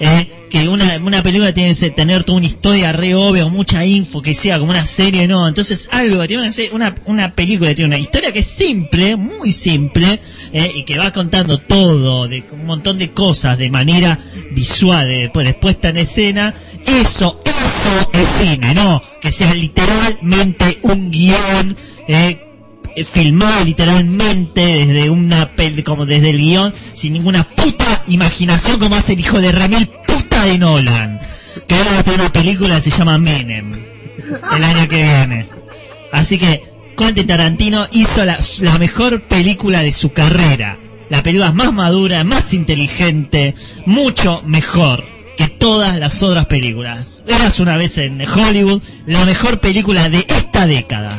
¿eh? Que una, una película tiene que tener toda una historia re obvia, o mucha info, que sea como una serie, no, entonces algo, tiene una, una, película tiene una historia que es simple, muy simple, ¿eh? y que va contando todo, de un montón de cosas de manera visual, de, pues, después puesta en escena, eso, eso es cine, no, que sea literalmente un guion, ¿eh? eh, filmado literalmente desde una pel como desde el guion sin ninguna puta imaginación como hace el hijo de Ramil de Nolan que va a tener una película que se llama Menem el año que viene. Así que Quentin Tarantino hizo la mejor película de su carrera. La película más madura más inteligente mucho mejor que todas las otras películas. Eras una vez en Hollywood la mejor película de esta década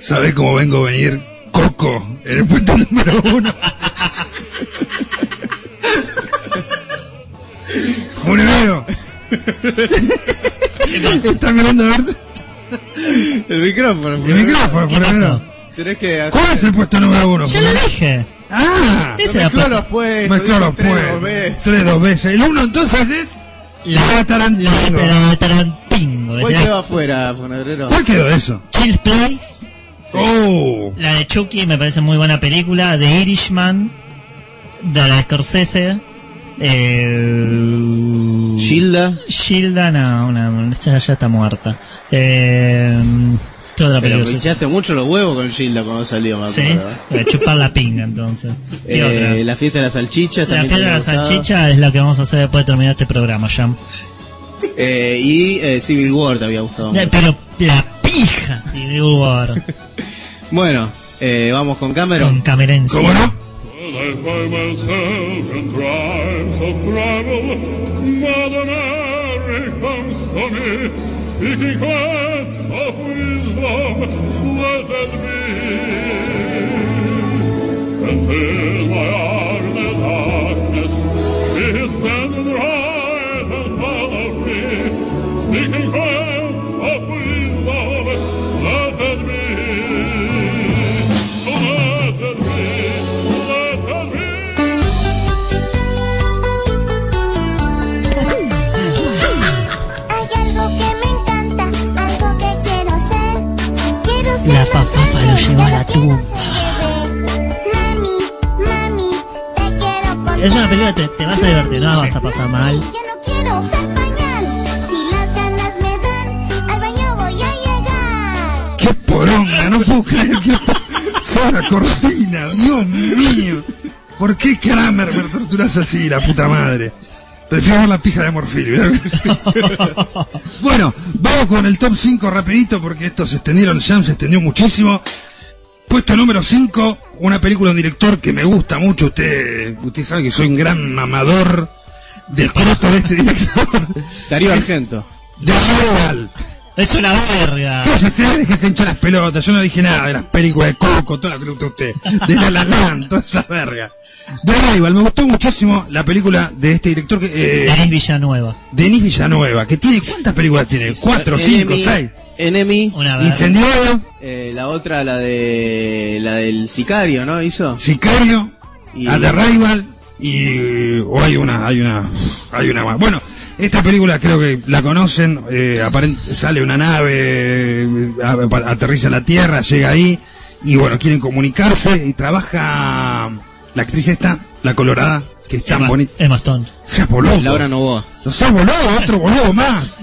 ¿Sabe cómo vengo a venir? Coco, en el puesto número uno. Funebero. Está mirando a ver El micrófono. el micrófono, hacer... ¿Cuál es el puesto número uno? Ya lo dije. Ah, Mezcló los puestos. mezcló dijo los tres dos veces. Tres dos veces. El uno entonces es. La, Tarantino. la, Tarantino. ¿Cuál quedó afuera, Fonebrero? ¿Cuál quedó eso? Child's Oh, La de Chucky me parece muy buena película. The Irishman. De la Scorsese. Eh, Gilda. Gilda, no, una, esta ya está muerta. Eh, ¿Qué otra Pero película? pinchaste mucho los huevos con Gilda cuando salió, me Sí, voy a chupar la pinga entonces. ¿Qué otra? Eh, la fiesta de las salchichas La fiesta de la salchicha es la que vamos a hacer después de terminar este programa, Jam. Eh, y eh, Civil War te había gustado. Ya, mucho. Pero la pija Civil War. Bueno, eh, vamos con Cameron. Con Cameron ¿Cómo sí. no? Well, I find llevó a la tumba. Mami, mami, te quiero contar. Es una película que te, te vas a divertir, no la vas a pasar mal. Ya no quiero usar pañal. Si las ganas me dan, al baño voy a llegar. ¡Qué poronga! No puedo creer que esto sea una cortina. Dios mío. ¿Por qué Kramer me torturas así, la puta madre? Prefiero ver la pija de Morfil. bueno, vamos con el top 5 rapidito porque estos se extendieron, ya se extendió muchísimo. Puesto número 5, una película de un director que me gusta mucho. Usted, usted sabe que soy un gran mamador del croto de este director. Darío Argento. De Real. Es una verga. Cállese, déjese hinchar las pelotas. Yo no dije nada de las películas de Coco, todo lo que le gusta a usted. De La La Land, toda esa verga. De Arrival, me gustó muchísimo la película de este director, que, eh, Denis Villanueva. Denis Villanueva, que tiene, ¿cuántas películas tiene? ¿Cuatro, cinco, seis? Enemy. Una. Incendiario, eh, la otra, la de. La del Sicario, ¿no? Hizo. Sicario, Y- a The Arrival, y, o hay una, hay una, hay una más. Bueno, esta película creo que la conocen, eh, sale una nave, eh, a- aterriza en la Tierra, llega ahí, y bueno, quieren comunicarse, y trabaja la actriz esta, la colorada, que es tan Emma, bonita. Emma Stone. Se voló. Laura Novoa. O sea, voló, otro voló más.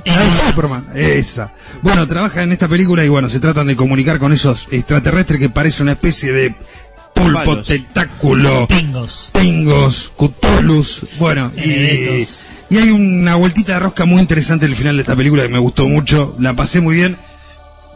Superman. Esa. Bueno, trabaja en esta película y bueno, se tratan de comunicar con esos extraterrestres que parece una especie de pulpo, Palos. tentáculo, Pingos. pingos, cutolus, bueno, y, y hay una vueltita de rosca muy interesante en el final de esta película que me gustó mucho, la pasé muy bien,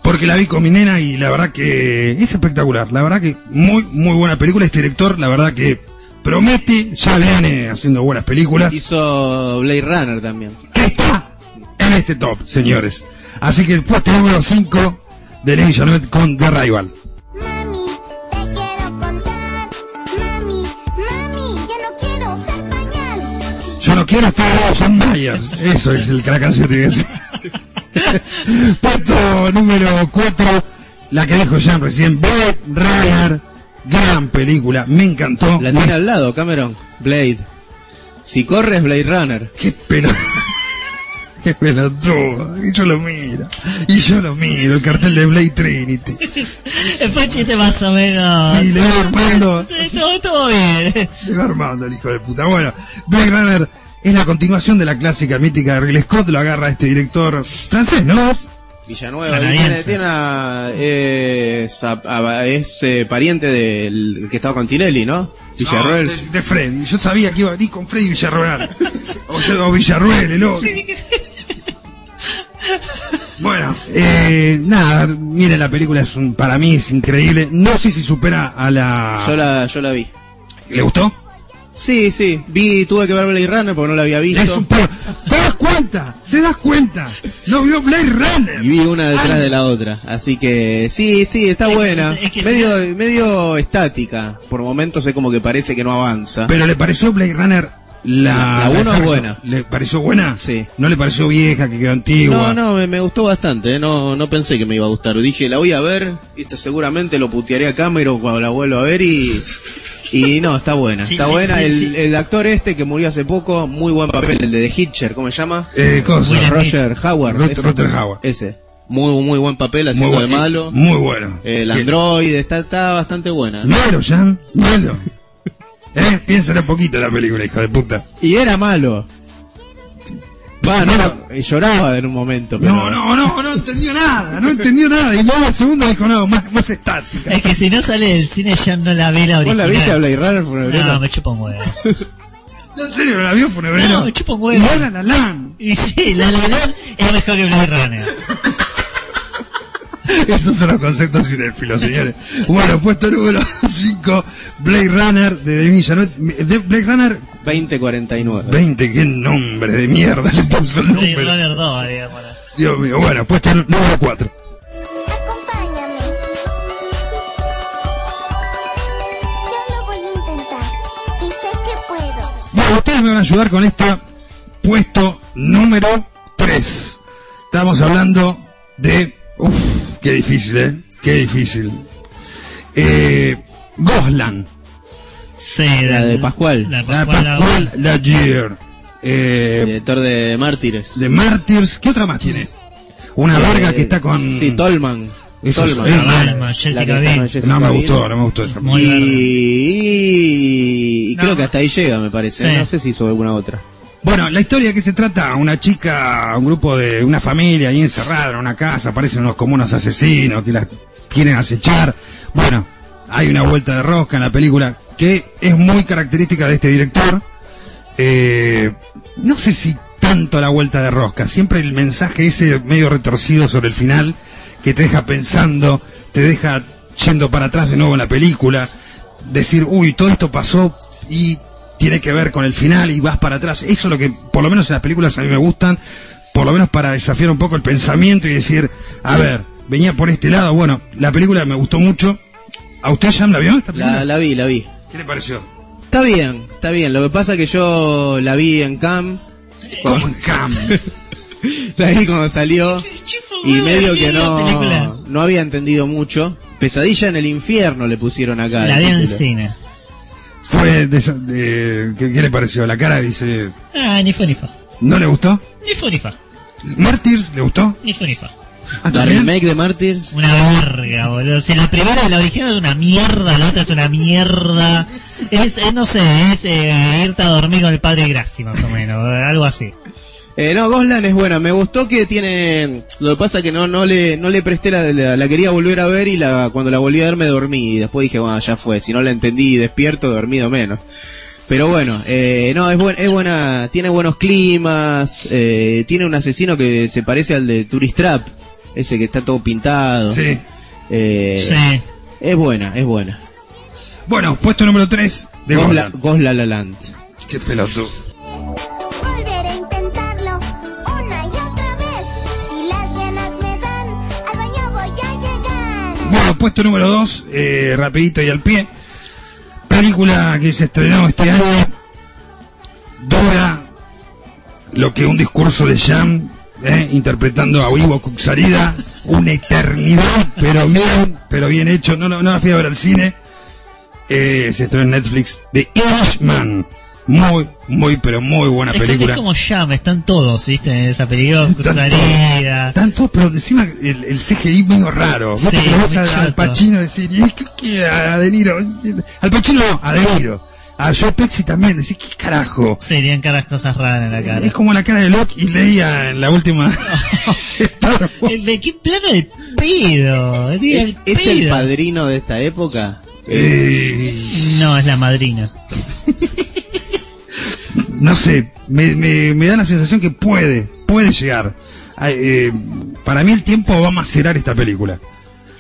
porque la vi con mi nena y la verdad que es espectacular, la verdad que muy, muy buena película, este director, la verdad que promete, ya viene haciendo buenas películas, Hizo Blade Runner también. que está en este top, señores. Así que el puesto número 5 de Lenny Janet con The Rival. Mami, te quiero contar. Mami, mami, ya no quiero usar pañal. Yo no quiero estar de John Mayer. Eso es el que la canción tiene que decir. Puesto número 4, la que dijo Jan recién, Blade Runner. Gran película, me encantó. La tiene al lado, Cameron. Blade. Si corres, Blade Runner. Qué pena. Qué pelotudo. Y yo lo miro. Y yo lo miro. El cartel de Blade Trinity. Fue un chiste más o menos. Sí, le va armando. Sí, Estuvo, estuvo bien. Le va armando el hijo de puta. Bueno, Blade Runner es la continuación de la clásica mítica de Ridley Scott. Lo agarra este director francés, ¿no? Villanueva. Tiene, tiene una- es, a- a- es, eh, pariente del que estaba con Tinelli, ¿no? Villarroel. No, de, de Freddy. Yo sabía que iba a venir con Freddy Villarroel. o, yo- o Villarroel, el otro. Bueno, eh, nada, miren la película, es un, para mí es increíble. No sé si supera a la... Yo la, yo la vi. ¿Le gustó? Sí, sí. Vi, tuve que ver Blade Runner porque no la había visto. Es un perro. ¿Te das cuenta? ¿Te das cuenta? No vio Blade Runner. Y vi una detrás de la otra. Así que sí, sí, está Es que- buena. es que medio, medio estática. Por momentos es como que parece que no avanza. Pero le pareció Blade Runner la... La- la uno es buena. ¿Le pareció buena? Sí. ¿No le pareció vieja, que quedó antigua? No, no, me, me gustó bastante, ¿eh? no, no pensé que me iba a gustar. Dije, la voy a ver, viste, seguramente lo putearé a Cameron cuando la vuelva a ver y... Y no, está buena, Sí, está sí, buena. sí, el, sí. el actor este que murió hace poco, muy buen papel, el de The Hitcher, ¿cómo se llama? Eh, cosa. Will Smith. Roger Howard. Ese. Muy, muy buen papel Muy haciendo de bueno, malo. Muy bueno. El Que- androide está, está bastante buena. Malo, Jan, malo. ¿Eh? Piénsale un poquito la película, hijo de puta. Y era malo. Va, no, no, eh, lloraba en un momento. Pero... No, no, no, no entendió nada, no entendió nada. Y luego la segunda dijo, no, más, más estática. Es que si no sale del cine ya no la ve la ¿Vos original. la viste a Blade Runner? Por No, me chupa un huevo. No, en serio, ¿no la vio Funebrero? No, me chupa un huevo. Y ahora la lan. Y sí, La La Land es mejor que Blade Runner. Esos son los conceptos cinéfilos, señores. Bueno, puesto número 5, Blade Runner de Denis Villeneuve. De Blade Runner 2049. 20, qué nombre de mierda le puso el Blade número. Runner 2, digamos. Dios mío, bueno, puesto número 4. Acompáñame. Yo lo voy a intentar. Y sé que puedo. Bueno, ustedes me van a ayudar con esta puesto número 3. Estamos hablando de... Uf, qué difícil, ¿eh? Qué difícil. Eh, Goslan. Sí, La de Pascual. La La Pascual. Pascual Lagier. Eh, Director de Mártires. de Martyrs. ¿Qué otra más tiene? Una Eh, larga que está con... Sí, Tolman. Eso es- Tolman. eh, Ah, no, Alma, La Jessica Biel. Jessica no me Biel. gustó, no me gustó. Muy. Y, y No. creo que hasta ahí llega, me parece. Sí. No sé si hizo alguna otra. Bueno, la historia que se trata, una chica, un grupo de una familia ahí encerrada en una casa, aparecen unos como unos asesinos que la quieren acechar. Bueno, hay una vuelta de rosca en la película que es muy característica de este director. Eh, no sé si tanto la vuelta de rosca, siempre el mensaje ese medio retorcido sobre el final que te deja pensando, te deja yendo para atrás de nuevo en la película, decir, uy, todo esto pasó y tiene que ver con el final y vas para atrás. Eso es lo que, por lo menos en las películas a mí me gustan, por lo menos para desafiar un poco el pensamiento y decir, a ver, venía por este lado. Bueno, la película me gustó mucho. ¿A usted ya la vio esta película? La, la vi, la vi. ¿Qué le pareció? Está bien, está bien. Lo que pasa es que yo la vi en Cam. Como en Cam. La vi cuando salió. Y medio que no, no había entendido mucho. Pesadilla en el infierno le pusieron acá. La vi en cine. Fue de, de- ¿qué, qué le pareció? La cara dice, Ah, ni fue ni fa. ¿no le gustó? Ni fue ni fa. ¿Martyrs le gustó? Ni fue ni fa. Ah, La remake de Martyrs. Una verga, boludo. Si la primera, la original es una mierda, la otra es una mierda. Es, eh, no sé, es eh, irte a dormir con el padre Graci, más o menos. Algo así. Eh, no, Goslan es buena. Me gustó que tiene. Lo que pasa es que no, no le, no le presté la, la, la quería volver a ver y la, cuando la volví a ver me dormí. Y después dije, bueno, ya fue. Si no la entendí despierto, dormido menos. Pero bueno, eh, no, es, buen, es buena. Tiene buenos climas. eh, tiene un asesino que se parece al de Tourist Trap. Ese que está todo pintado. Sí. Eh, Sí. Es buena, es buena. Bueno, puesto número 3 de Gosla, Goslan. Gosla La Land. Qué pelotudo. Puesto número 2, eh, rapidito y al pie. Película que se estrenó este año. Dura lo que un discurso de Jam, eh, interpretando a Ivo Kuxarida, una eternidad, pero bien, pero bien hecho. No, no, no la fui a ver al cine. Eh, se estrenó en Netflix. The Irishman. Muy, muy, pero muy buena Es, película. es como Jam, están todos, ¿viste? En esa película. Están todos. Cruzarida. Están todos, pero encima el, el CGI medio raro. Vos Sí, te muy a- al. Pacino decir, ¿y qué, qué? A De Niro. Al Pacino no, a De Niro. A Joe Pesci también, decís, ¿qué carajo? Sí, tienen caras cosas raras en la cara. Es como la cara de Locke y leía en la última. De qué plano el pedo. ¿Es, es el padrino de esta época? Eh, No, es la madrina. no sé, me, me, me da la sensación que puede, puede llegar. Eh, para mí el tiempo va a macerar esta película.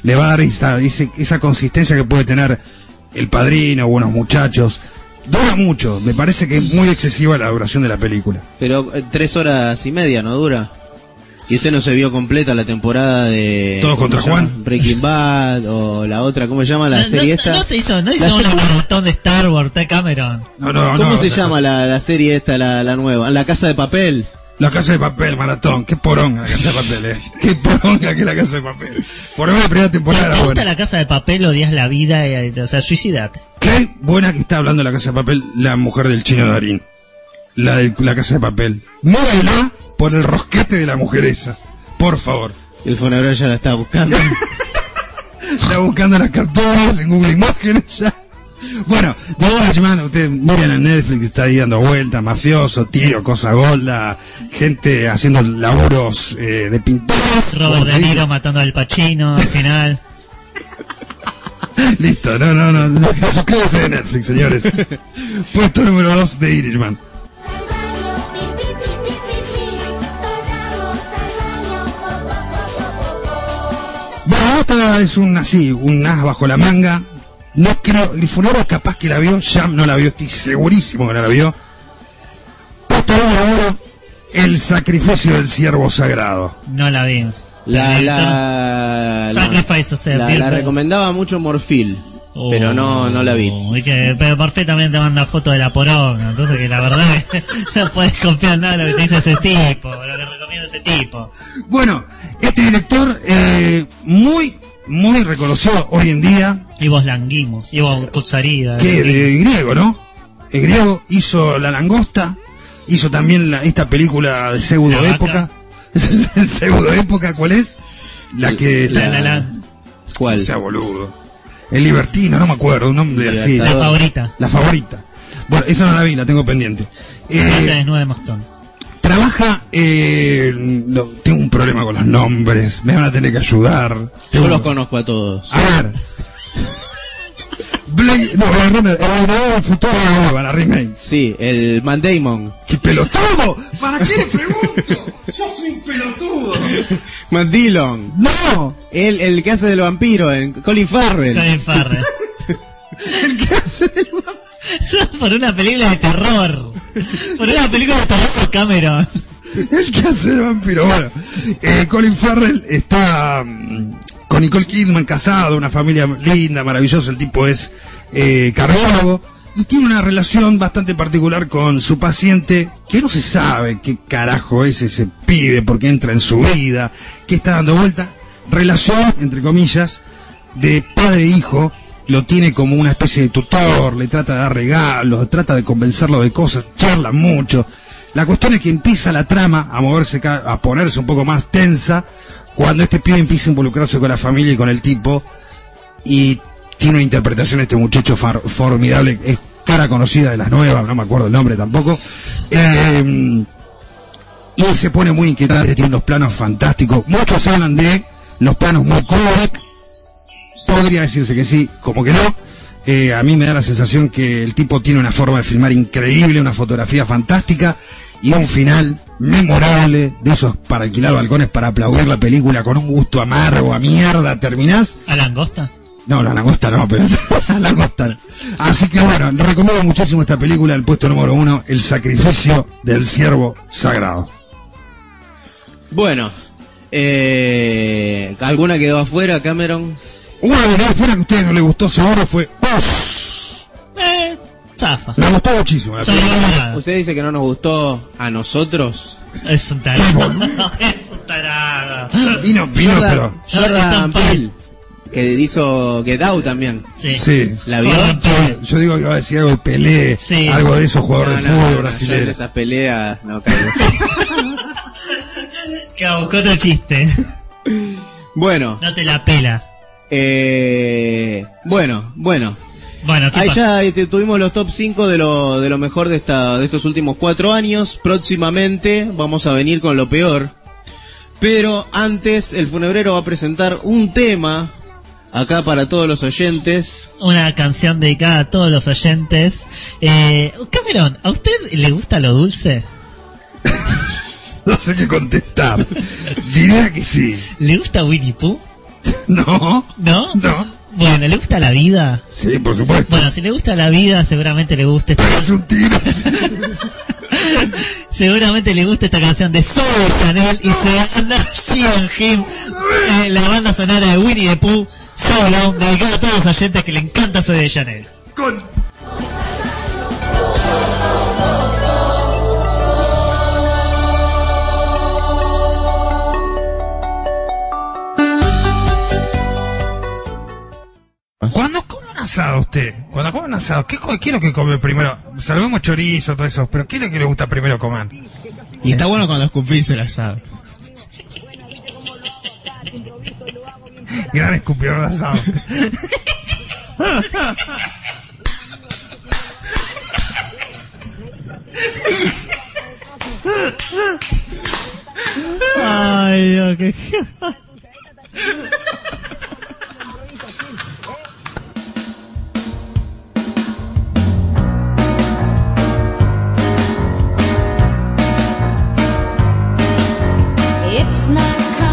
Le va a dar esa, esa consistencia que puede tener El Padrino, Buenos Muchachos. Dura mucho, me parece que es muy excesiva la duración de la película. Pero eh, tres horas y media, ¿no dura? ¿Y usted no se vio completa la temporada de... Todos ¿cómo contra? Juan. Breaking Bad o la otra, ¿cómo se llama la no, serie no- esta? no se hizo, no La hizo una serie- maratón de Star Wars, está Cameron. No, no, ¿Cómo no, se llama la, la serie esta, la, la nueva? La Casa de Papel. La casa de papel, maratón. Qué poronga la casa de papel, eh. Qué poronga que la casa de papel. Por lo menos la primera temporada ¿Te era gusta buena. la casa de papel? Odias la vida, eh, o sea, suicidate. Qué buena que está hablando de la casa de papel la mujer del chino Darín. La de la casa de papel. Mórala por el rosquete de la mujer esa. Por favor. El funeral ya la está buscando. Está buscando las capturas en Google Imágenes ya. Bueno, The Irishman, ustedes miren en Netflix, está ahí dando vueltas, mafioso, tiro, cosa golda, gente haciendo laburos eh, de pintores. Robert De. Niro matando al Pacino al final. Listo, no, no, no. Suscríbase de Netflix, señores. Puesto número 2 de Irishman. Es un así, un as bajo la manga. No creo, Grifonero capaz que la vio, Jam no la vio, estoy segurísimo que no la vio. Puesto número uno, el sacrificio del siervo sagrado. No la vi. La, la, Sacrifice, o sea, la, la recomendaba mucho Morfil, Oh, pero no, no la vi. y que, pero perfectamente manda foto de la poronga, entonces que la verdad no puedes confiar en nada de lo que te dice ese tipo, lo que ese tipo. Bueno, este director, eh, muy, muy reconocido hoy en día, Y vos languimos, y vos que de griego, ¿no? El griego hizo La Langosta, hizo también la- esta película de pseudo época. pseudo época, ¿cuál es? La que La, la, la, ¿Cuál? sea boludo. El libertino, no me acuerdo, un nombre así. la favorita. La favorita. Bueno, esa no la vi, la tengo pendiente. Eh, No se desnude Mostón. trabaja, eh, no, tengo un problema con los nombres, me van a tener que ayudar. Yo los conozco a todos. A ver. Blade, no, el Runner, el del futuro de la remake. Sí, el Man Damon. ¡Qué pelotudo! ¿Para qué le pregunto? ¡Yo soy un pelotudo! Man Dillon. ¡No! El, el que hace del vampiro, en Colin Farrell. Colin Farrell. El que hace del Por una película de terror. Por una película de terror por Cameron. El que hace el vampiro. Bueno, eh, Colin Farrell está mm, con Nicole Kidman casado, una familia linda, maravillosa. El tipo es eh, cardiólogo y tiene una relación bastante particular con su paciente que no se sabe qué carajo es ese pibe, porque entra en su vida, qué está dando vuelta. Relación, entre comillas, de padre e hijo. Lo tiene como una especie de tutor, le trata de dar regalos, trata de convencerlo de cosas, charla mucho. La cuestión es que empieza la trama a moverse, a ponerse un poco más tensa cuando este pibe empieza a involucrarse con la familia y con el tipo y tiene una interpretación este muchacho formidable, es cara conocida de las nuevas, no me acuerdo el nombre tampoco. Eh, y se pone muy inquietante, tiene unos planos fantásticos. Muchos hablan de los planos muy Kubrick. Podría decirse que sí, como que no. Eh, a mí me da la sensación que el tipo tiene una forma de filmar increíble, una fotografía fantástica y un final memorable de esos para alquilar balcones para aplaudir la película con un gusto amargo a mierda. ¿Terminás? ¿A langosta? No, la langosta no, pero la langosta. no. Así que bueno, recomiendo muchísimo esta película, el puesto número uno, El sacrificio del siervo sagrado. Bueno, eh, ¿alguna quedó afuera, Cameron? Una de las fuera que a ustedes no les gustó seguro fue Eh, zafa. Me gustó muchísimo. la película. ¿Usted dice que no nos gustó a nosotros? Es un tarado. es un tarado. Vino, vino, Jordan, pero. Jordan Jordan Peele, que hizo Get Out también. Sí. Sí. ¿La vio? Jordan Peele. Yo digo que iba a decir algo de Pelé, Sí. algo de esos jugadores No, de fútbol no, yo en brasileños. esas peleas no caigo. Que buscó otro chiste. bueno, No te la pela. Eh, bueno, bueno. Bueno, ¿qué Ahí pasa? ya este, tuvimos los top 5 de lo, de lo mejor de, esta, de estos últimos cuatro años. Próximamente vamos a venir con lo peor. Pero antes el funebrero va a presentar un tema acá para todos los oyentes. Una canción dedicada a todos los oyentes. Eh, Cameron, ¿a usted le gusta lo dulce? No sé qué contestar. Diría que sí. ¿Le gusta Winnie Pooh? No. ¿No? No. Bueno, ¿le gusta la vida? Sí, por supuesto. Bueno, si le gusta la vida, seguramente le gusta esta un tiro. Seguramente le gusta esta canción de Soul Chanel y se anda Sheehan Him, eh, la banda sonora de Winnie the Pooh, solo, dedicada a todos los oyentes que le encanta Soy de Chanel. Con... Cuando come un asado usted, cuando come un asado, ¿qué, qué es lo que come primero? Salvemos chorizo, todo eso, pero ¿qué es lo que le gusta primero comer? Y está bueno cuando escupís el asado. Gran escupidor de asado. Ay, Dios, qué... It's not.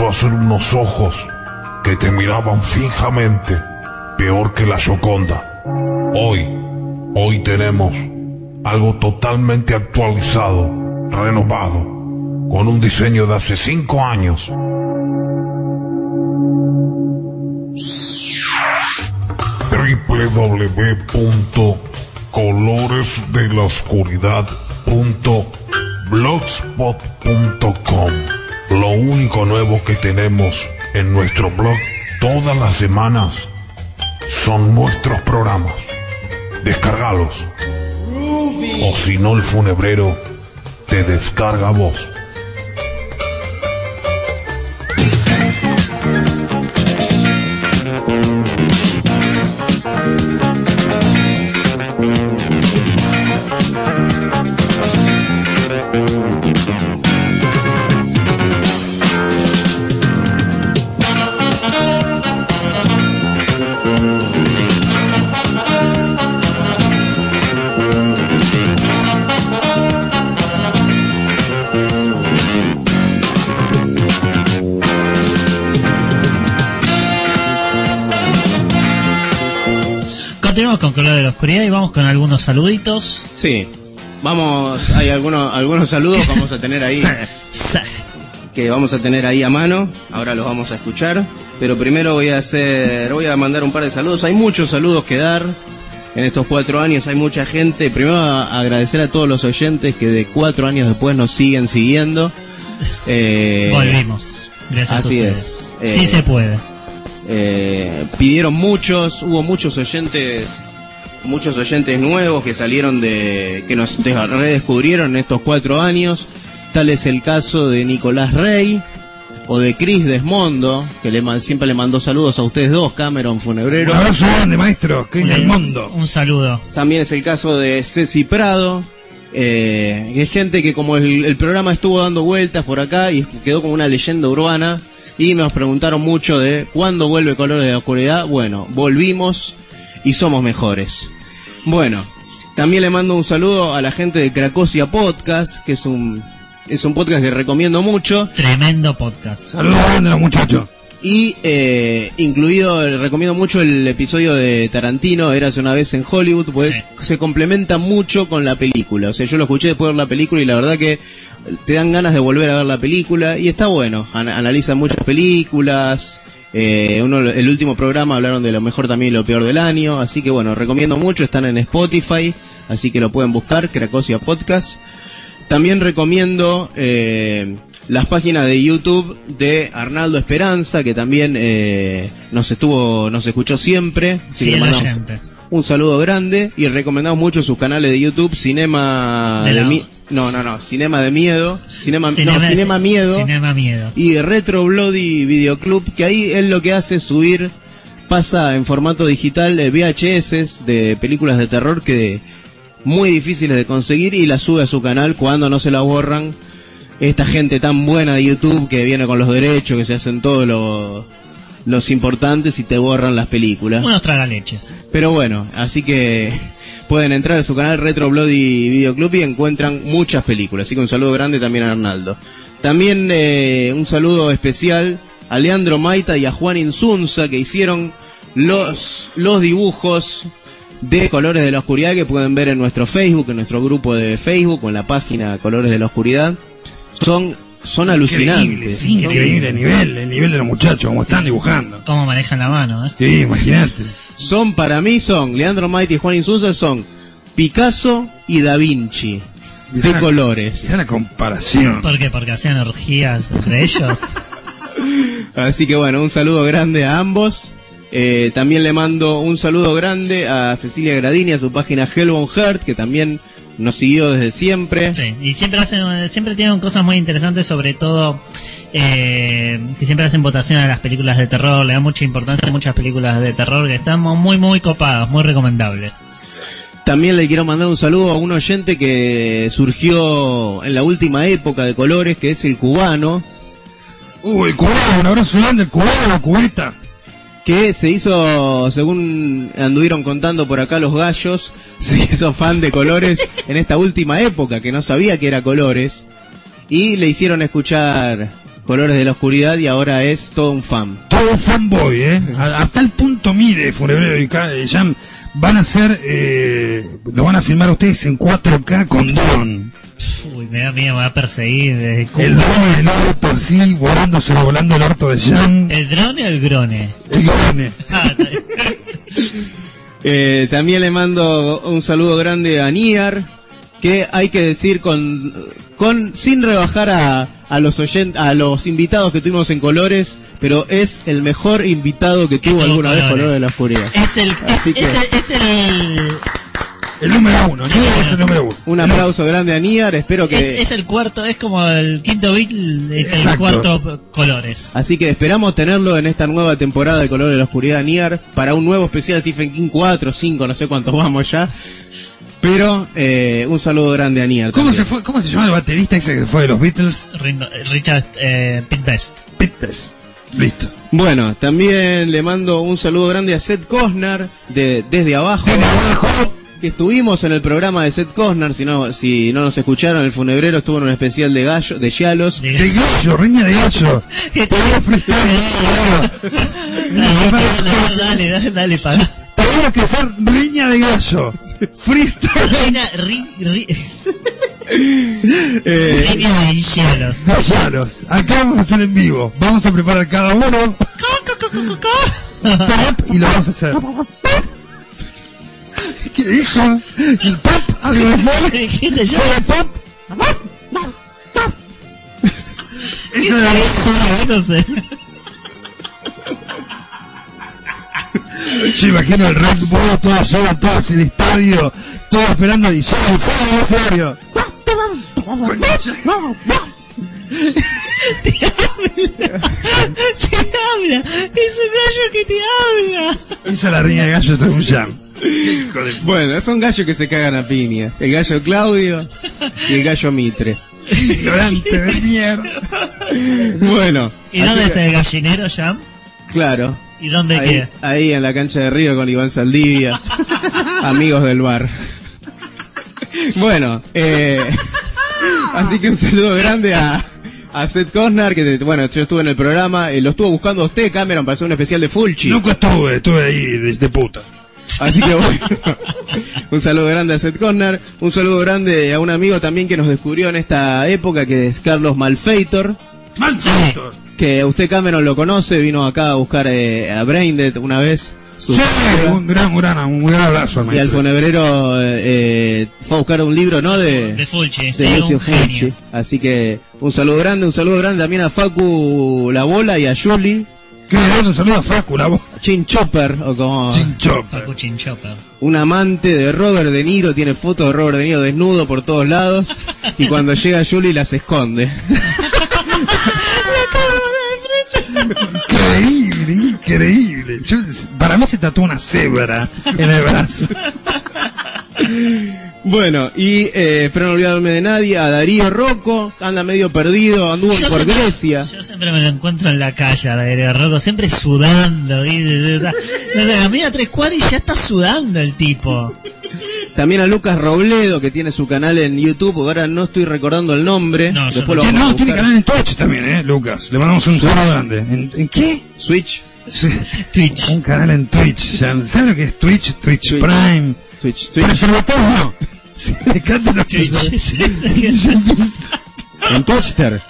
A ser unos ojos que te miraban fijamente, peor que la Yoconda. Hoy, hoy tenemos algo totalmente actualizado, renovado, con un diseño de hace cinco años. www.coloresdeloscuridad.blogspot.com Lo único nuevo que tenemos en nuestro blog todas las semanas son nuestros programas. Descargalos. O si no, el funebrero te descarga vos. De la Oscuridad y vamos con algunos saluditos. Sí. Vamos, hay algunos, algunos saludos que vamos a tener ahí. que vamos a tener ahí a mano. Ahora los vamos a escuchar. Pero primero voy a hacer, voy a mandar un par de saludos. Hay muchos saludos que dar. En estos cuatro años hay mucha gente. Primero a- agradecer a todos los oyentes que de cuatro años después nos siguen siguiendo. Eh, Volvimos. Gracias a así ustedes. es. Sí Eh, se puede. eh, pidieron muchos, hubo muchos oyentes, muchos oyentes nuevos que salieron de, que nos des- redescubrieron en estos cuatro años. Tal es el caso de Nicolás Rey o de Cris Desmondo, que le, man- siempre le mandó saludos a ustedes dos, Cameron Funebrero. Un abrazo grande, maestro. Que el mundo. Un saludo. También es el caso de Ceci Prado, eh, que es gente que como el, el programa estuvo dando vueltas por acá y quedó como una leyenda urbana y nos preguntaron mucho de cuándo vuelve Colores de la Oscuridad. Bueno, volvimos y somos mejores. Bueno, también le mando un saludo a la gente de Cracosia Podcast, que es un, es un podcast que recomiendo mucho. Tremendo podcast. Saludos los muchachos. Y eh, incluido, recomiendo mucho el episodio de Tarantino, Eras una vez en Hollywood, porque se complementa mucho con la película. O sea, yo lo escuché después de ver la película y la verdad que te dan ganas de volver a ver la película y está bueno. An- analizan muchas películas. Eh, uno, el último programa hablaron de lo mejor también y lo peor del año. Así que bueno, recomiendo mucho. Están en Spotify, así que lo pueden buscar, Cracosia Podcast. También recomiendo eh, las páginas de YouTube de Arnaldo Esperanza, que también eh, nos estuvo, nos escuchó siempre. Así Sí, que el mandamos oyente. un saludo grande y recomendamos mucho sus canales de YouTube, Cinema De de, la- Mi- no, no, no, Cinema de Miedo, Cinema, no, Cinema- Miedo Cinema Miedo. y Retro Bloody Video Club, que ahí él lo que hace es subir pasa en formato digital eh, VHS de películas de terror que muy difíciles de conseguir y las sube a su canal cuando no se la borran. Esta gente tan buena de YouTube que viene con los derechos, que se hacen todos los, los importantes y te borran las películas. Unos tragaleches. Pero bueno, así que pueden entrar a su canal Retro Bloody Video Club y encuentran muchas películas. Así que un saludo grande también a Arnaldo. También eh, un saludo especial a Leandro Maita y a Juan Insunza que hicieron los, los dibujos de Colores de la Oscuridad que pueden ver en nuestro Facebook, en nuestro grupo de Facebook, en la página Colores de la Oscuridad. Son, son alucinantes. Sí, increíble el nivel, el nivel de los muchachos, como están dibujando. Cómo manejan la mano, ¿eh? Sí, imagínate. Son para mí son Leandro Maite y Juan Insunza son Picasso y Da Vinci de Mirá, colores. Mirá la comparación. ¿Por qué? Porque hacían orgías entre ellos. Así que bueno, un saludo grande a ambos. Eh, también le mando un saludo grande a Cecilia Gradini, a su página Hellbound Heart, que también nos siguió desde siempre. Sí, y siempre hacen, siempre tienen cosas muy interesantes, sobre todo eh, que siempre hacen votación a las películas de terror, le dan mucha importancia a muchas películas de terror que están muy muy copadas, muy recomendables. También le quiero mandar un saludo a un oyente que surgió en la última época de colores, que es el cubano, Uh, el cubano, un abrazo grande, el cubano, cubeta. Que se hizo, según anduvieron contando por acá los gallos, se hizo fan de colores en esta última época, que no sabía que era colores, y le hicieron escuchar colores de la oscuridad y ahora es todo un fan. Todo fanboy, ¿eh? Hasta el punto mide Funebrero y Jam. Van a hacer, eh, lo van a filmar ustedes en 4K con dron. Uy, me da miedo, me va a perseguir desde Cuba. El dron del orto así, volándose, volando el orto de Jam. ¿El drone o el grone? El drone. Ah. Eh, también le mando un saludo grande a Niar, que hay que decir con, con sin rebajar a, a los oyen- a los invitados que tuvimos en Colores, pero es el mejor invitado que tuvo tuvo alguna vez Colores. Colores de la Oscuridad. es el, es, Así que- es el, es el, El número uno, ¿no? Es el número uno. Un aplauso grande a Niar, espero que... es, es el cuarto, es como el quinto beat, el, el Exacto. cuarto colores. Así que esperamos tenerlo en esta nueva temporada de Colores de la Oscuridad Niar para un nuevo especial Stephen King 4, 5, no sé cuántos vamos ya. Pero eh, un saludo grande a Niar. ¿Cómo también. se fue, cómo se llama el baterista ese que fue de los Beatles? Ringo- Richard eh, Pete Best. Beatles. Listo. Bueno, también le mando un saludo grande a Seth Cosnar de Desde Abajo. Que estuvimos en el programa de Seth Cosnar, si no, si no nos escucharon, el funebrero estuvo en un especial de gallo, de Yalos. De- De gallo, riña de gallo. dale, dale, dale, dale, para. Tenemos que hacer riña de gallo. Freestyle. Reina, ri, ri, Eh, reina de hielos. Gallalos. Acá vamos a hacer en vivo. Vamos a preparar cada uno y lo vamos a hacer. ¿Qué dijo? ¿El así? Dijiste ya. ¿Solo pop? Eso era- No sé. Yo imagino el Red Bull, todos llevan todos en el estadio, todos esperando a DJ, ¿sabes? En serio. Te habla. Es un gallo que te habla. Esa es la riña de gallo según Jam. Bueno, son gallos que se cagan a piñas. El gallo Claudio y el gallo Mitre. ignorante de mierda. Bueno. ¿Y dónde que- es el gallinero, Jam? Claro. ¿Y dónde Ahí, queda? ahí en la cancha de Río con Iván Saldivia. amigos del bar. bueno, eh, así que un saludo grande a, a Seth Cosnar, que bueno, yo estuve en el programa, eh, lo estuvo buscando a usted, Cameron, para hacer un especial de Fulci. Nunca estuve, estuve ahí de, de puta. Así que bueno, un saludo grande a Seth Cosnar, un saludo grande a un amigo también que nos descubrió en esta época, que es Carlos Malfeitor, Malfeitor. que usted Cameron lo conoce, vino acá a buscar eh, a Braindead una vez. Sí, un gran, un gran, un gran abrazo al Y al maestro. funebrero eh, eh, fue a buscar un libro, ¿no? De, De Fulci, de sí, Lucio un genio. Así que un saludo grande, un saludo grande también a Facu La Bola y a Julie Que le mando un saludo a Facu, la voz. Chin Chopper, o como Chinchop. Facu Chinchopper. un amante de Robert De Niro, tiene fotos de Robert De Niro desnudo por todos lados y cuando llega Julie las esconde. Increíble, increíble. increíble. Yo- para mí se tatuó una cebra en el brazo. Bueno, y eh, espero no olvidarme de nadie, a Darío Rocco, anda medio perdido, anduvo Yo por siempre- Grecia. Yo siempre me lo encuentro en la calle, a Darío Rocco, siempre sudando. ¿viste? O sea, no sé, a mí a tres cuadras y ya está sudando el tipo. También a Lucas Robledo, que tiene su canal en YouTube, ahora no estoy recordando el nombre. No, yo Después no. lo no, tiene canal en Twitch también, ¿eh, Lucas? Le mandamos un saludo grande. ¿En, en qué? Switch. Twitch. un canal en Twitch. ya, ¿Sabe lo que es Twitch? Twitch, Twitch. Prime. Switch. Switch. Preservativo no. Sí, me encantan los Twitch. preservativos. En Twitchter.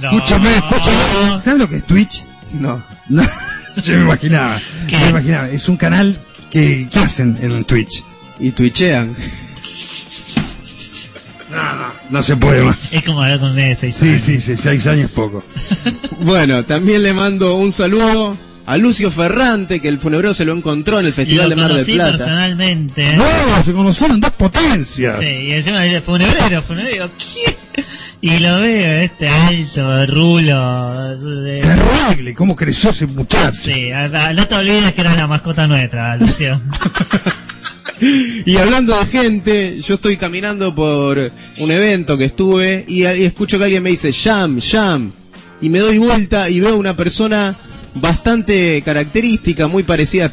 No. Escúchame, escúchame. ¿Sabe lo que es Twitch? No. No, yo me imaginaba. ¿Qué me es? imaginaba. Es un canal que, que hacen en Twitch. Y twitchean. No, no, no se puede más. Es como hablar con un nene de seis Sí, años. sí, sí, seis años es poco. Bueno, también le mando un saludo a Lucio Ferrante, que el funebrero se lo encontró en el Festival lo de Mar del conocí Plata. personalmente. No, se conocieron dos potencias. Sí, y encima dice funebrero, funebrero. ¿Qué? Y lo veo, este alto, rulo. de- Terrible, cómo creció ese muchacho. Sí, a- a- no te olvides que era la mascota nuestra, Lucio. Y hablando de gente, yo estoy caminando por un evento que estuve y, y escucho que alguien me dice Jam, Jam. Y me doy vuelta y veo una persona bastante característica, muy parecida a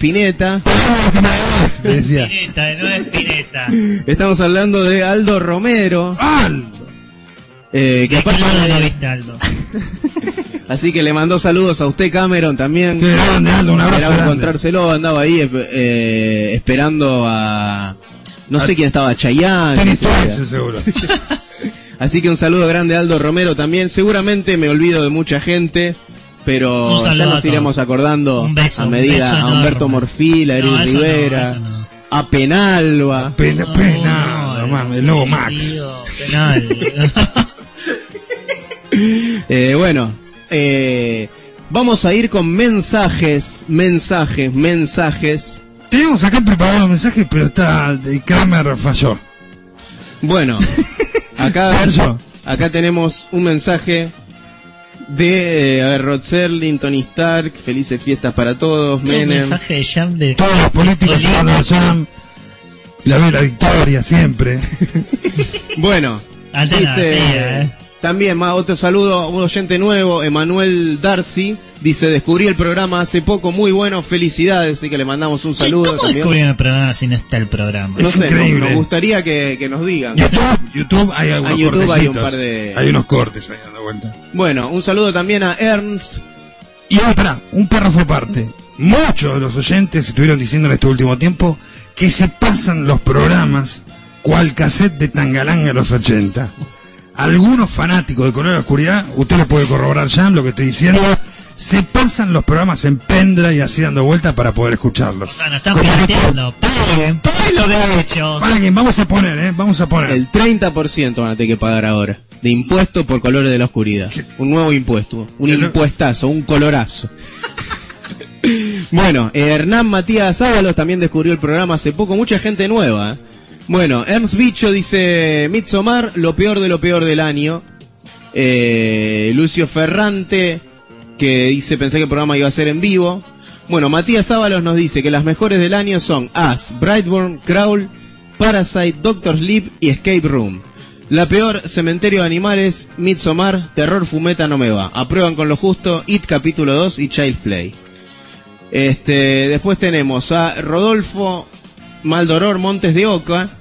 le decía. Pineta, no es Pineta. Estamos hablando de Aldo Romero. Aldo. eh, que ¿De qué aparte lo viste, Aldo? así que le mandó saludos a usted, Cameron, también. Qué grande, Aldo, un abrazo Esperaba grande. encontrárselo, andaba ahí eh, esperando a... No sé quién estaba, Chayanne. Yo. eso, seguro. Así que un saludo grande a Aldo Romero también. Seguramente me olvido de mucha gente, pero Un ya nos iremos acordando Un beso, a un medida beso a Humberto enorme. Morfil, a Eric No, eso no, Rivera, no. a Penalba. Pena, No, pena, no, hermano, el nuevo Max. Penal. Eh, bueno, eh, vamos a ir con mensajes, mensajes, mensajes. Tenemos acá preparado un mensaje, pero está. de Kramer falló. Bueno, acá tenemos un mensaje de, eh, a ver, Rod Serling, Tony Stark, felices fiestas para todos, Un Menem. mensaje de Jam de Todos los políticos a Jam. La la victoria siempre. Bueno, Antena dice, vacía, eh. También más otro saludo, un oyente nuevo, Emanuel Darcy, dice, descubrí el programa hace poco, muy bueno, felicidades, así que le mandamos un saludo. ¿Cómo también. descubrieron el programa si no está el programa? No Es sé, increíble. nos, nos gustaría que, que nos digan. YouTube, YouTube hay algunos En YouTube hay un cortecitos. par de- Hay unos cortes ahí dando vuelta. Bueno, un saludo también a Ernst. Y otra, un párrafo aparte. Muchos de los oyentes estuvieron diciendo en este último tiempo que se pasan los programas cual cassette de Tangalanga en los 80. Algunos fanáticos de Color de la Oscuridad, usted lo puede corroborar ya lo que estoy diciendo, se pasan los programas en pendrive y así dando vuelta para poder O escucharlos. sea, nos están pirateando. Paguen, paguen los derechos. Paguen, vamos a poner, ¿eh? Vamos a poner. El 30% van a tener que pagar ahora. De impuesto por colores de la oscuridad. Un nuevo impuesto. Un impuestazo, un colorazo. bueno, eh, Hernán Matías Ábalos también descubrió el programa hace poco. Mucha gente nueva. ¿eh? Bueno, Ernst Bicho dice Midsommar, lo peor de lo peor del año. Eh, Lucio Ferrante, que dice pensé que el programa iba a ser en vivo. Bueno, Matías Ábalos nos dice que las mejores del año son Us, Brightburn, Crawl, Parasite, Doctor Sleep y Escape Room. La peor, Cementerio de Animales, Midsommar, Terror Fumeta no me va. Aprueban con lo justo, It capítulo 2 y Child Play. Este, después tenemos a Rodolfo Maldoror Montes de Oca,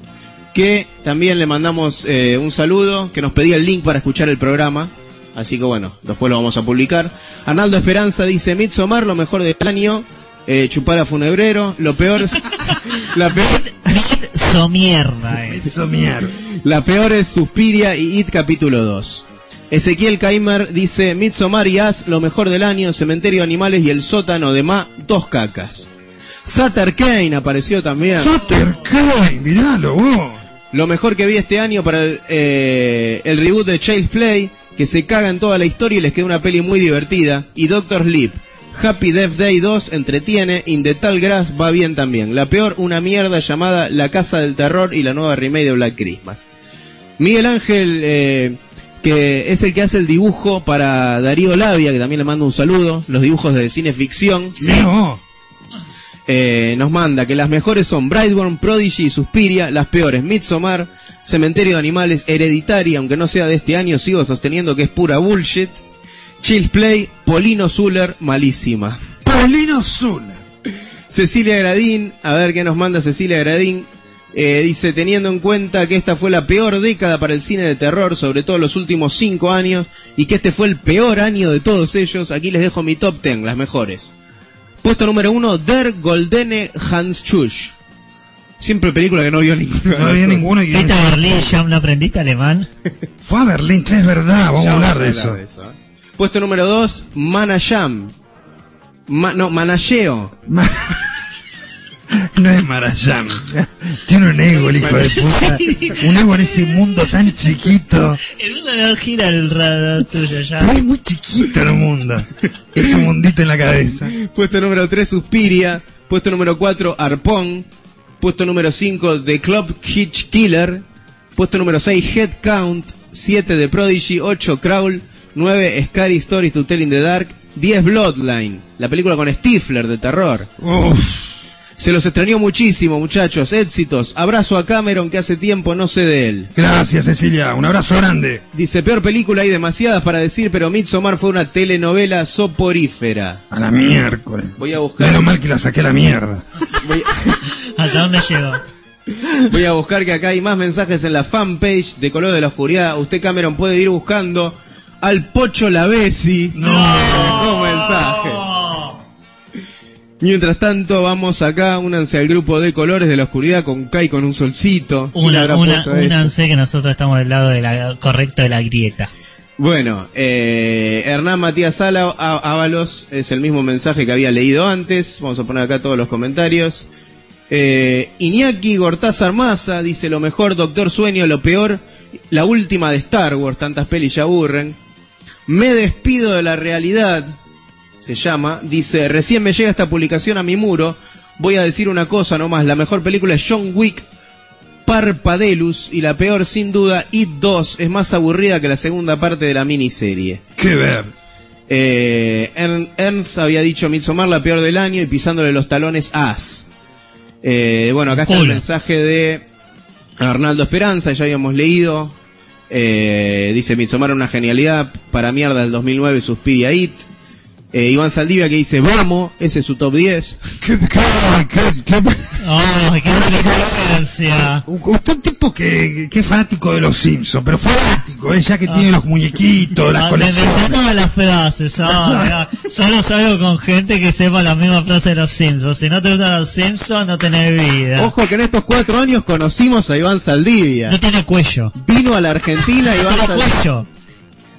que también le mandamos eh, un saludo, que nos pedía el link para escuchar el programa. Así que bueno, después lo vamos a publicar. Arnaldo Esperanza dice, Midsommar, lo mejor del año. Eh, Chupala Funebrero, lo peor es... la peor... So mierda es. Eso mierda. La peor es Suspiria y It capítulo 2. Ezequiel Kaimer dice Midsommar y As, lo mejor del año, Cementerio de Animales y el sótano de Ma, dos cacas. Sutter Kane apareció también. Sutter Kane, miralo vos. Lo mejor que vi este año para el, eh, el reboot de Child's Play, que se caga en toda la historia y les queda una peli muy divertida. Y Doctor Sleep. Happy Death Day 2 entretiene, In Tall Grass va bien también. La peor, una mierda llamada La Casa del Terror y la nueva remake de Black Christmas. Miguel Ángel eh, que es el que hace el dibujo para Darío Labia, que también le mando un saludo, los dibujos de cine ficción. No. Eh, nos manda que las mejores son Brightburn, Prodigy y Suspiria, las peores Midsommar, Cementerio de Animales, Hereditary, aunque no sea de este año, sigo sosteniendo que es pura bullshit. Chills Play, Polino Zuller, malísima. Paulino Zula. Cecilia Gradín, a ver qué nos manda Cecilia Gradín. Eh, dice, teniendo en cuenta que esta fue la peor década para el cine de terror, sobre todo los últimos cinco años, y que este fue el peor año de todos ellos, aquí les dejo mi top ten, las mejores. Puesto número uno, Der Goldene Handschuh. Siempre película que no vio ninguno. No había ninguno y Vete a Berlín, ya no aprendiste alemán. fue a Berlín, que es verdad, vamos Ya a hablar de eso. ¿eh? Puesto número dos, Manayam. Ma- no, Manayeo. No es Marayam. Tiene un ego el hijo de puta. Un ego en ese mundo tan chiquito. El mundo no gira el radar tuyo ya. Pero es muy chiquito el mundo. Ese mundito en la cabeza. Puesto número 3, Suspiria. Puesto número 4, Arpón. Puesto número 5, The Club Hitch Killer. Puesto número 6, Head Count. 7, The Prodigy. 8, Crawl. 9, Scary Stories to Tell in the Dark. 10, Bloodline. La película con Stifler de terror. Uf. Se los extrañó muchísimo, muchachos. Éxitos. Abrazo a Cameron que hace tiempo no sé de él. Gracias, Cecilia. Un abrazo grande. Dice, peor película hay demasiadas para decir, pero Midsommar fue una telenovela soporífera. A la miércoles. Voy a buscar. Menos mal que la saqué a la mierda. Voy, ¿Hasta dónde llegó? voy a buscar que acá hay más mensajes en la fanpage de Color de la Oscuridad. Usted, Cameron, puede ir buscando al Pocho Lavesi. No. Un mensaje. Mientras tanto, vamos acá, únanse al grupo de colores de la oscuridad con Kai con un solcito. ¿Quién Una, una, únanse que nosotros estamos del lado de la, correcto de la grieta. Bueno, eh, Hernán Matías Sala Ábalos es el mismo mensaje que había leído antes. Vamos a poner acá todos los comentarios. Eh, Iñaki Gortázar Maza dice lo mejor, Doctor Sueño, lo peor, la última de Star Wars, tantas pelis ya aburren. Me despido de la realidad, se llama. Dice, recién me llega esta publicación a mi muro. Voy a decir una cosa nomás, la mejor película es John Wick Parpadelus y la peor sin duda It 2 es más aburrida que la segunda parte de la miniserie. ¿Qué ver? Eh, Ern- Ernst había dicho Midsommar la peor del año y pisándole los talones As. Eh, bueno, acá está el mensaje de Arnaldo Esperanza, ya habíamos leído. Eh, dice Midsommar una genialidad para mierda del 2009 Suspiria It. Eh, Iván Saldivia que dice vamos, ese es su top 10. ¿Qué, qué, qué, qué- ¡Ay, qué elegancia! Usted un tipo que, que es fanático de los Simpsons, pero fanático, ¿eh? ya que tiene los muñequitos, las Ah, me- me colecciones. todas las frases. ay, ay. Solo salgo con gente que sepa la misma frase de los Simpsons. Si no te gustan los Simpsons, no tenés vida. Ojo que en estos cuatro años conocimos a Iván Saldivia. No tiene cuello. Vino a la Argentina Iván No tiene Saldivia. cuello.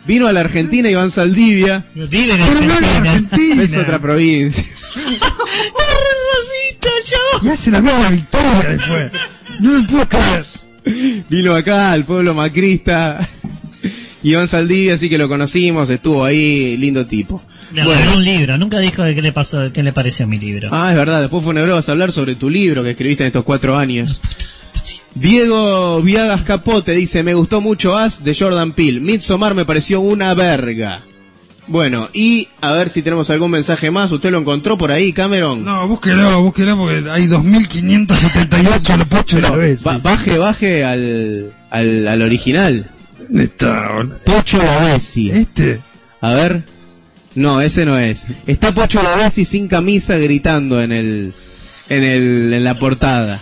Vino a la Argentina Iván Saldivia. Pero no en Argentina. Es otra provincia. Rosita, chavo. Y hace la misma victoria después. No lo puedo creer. Vino acá al pueblo macrista. Iván Saldivia, así que lo conocimos, estuvo ahí, lindo tipo. Le Bueno. un libro. Nunca dijo de qué le pasó, de qué le pareció mi libro. Ah, es verdad, después Funebro vas a hablar sobre tu libro que escribiste en estos cuatro años. Diego Viagas Capote dice, me gustó mucho As de Jordan Peele. Midsommar me pareció una verga. Bueno, y a ver si tenemos algún mensaje más. ¿Usted lo encontró por ahí, Cameron? No, búsquelo, búsquelo porque hay 2578 lo pocho de la vez. Ba- baje, baje al, al, al original. ¿Dónde está? Pocho Lavesi. Este. A ver. No, ese no es. Está Pocho Lavesi sin camisa gritando en el, en el, en la portada.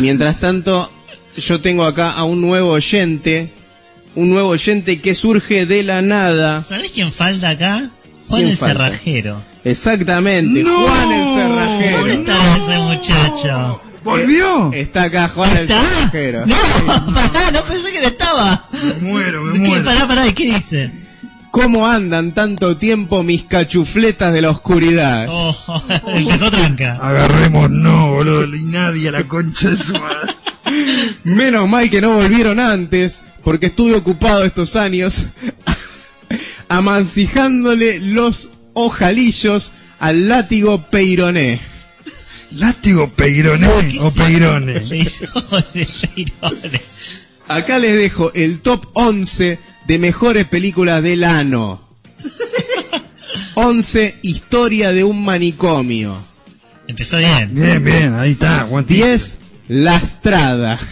Mientras tanto, yo tengo acá a un nuevo oyente. Un nuevo oyente que surge de la nada. ¿Sabés quién falta acá? Juan ¿Quién el falta? Cerrajero. Exactamente, ¡No! Juan el ¿Dónde Cerrajero. está ese muchacho? ¿Volvió? Está acá Juan el ¿Está? Cerrajero. No, pará, no pensé que no estaba. Me muero, me ¿Qué? muero. Pará, pará, ¿y qué dice? ¿Cómo andan tanto tiempo mis cachufletas de la oscuridad? Oh, empezó tranca. Agarremos, no, boludo. Y nadie a la concha de su madre. Menos mal que no volvieron antes, porque estuve ocupado estos años amancijándole los ojalillos al látigo Peironé. Látigo Peironé o Peirone. Acá les dejo el top 11 de mejores películas del ano. 11 Historia de un manicomio. Empezó bien. Bien, bien, ahí está. Guantito. 10 La Estrada.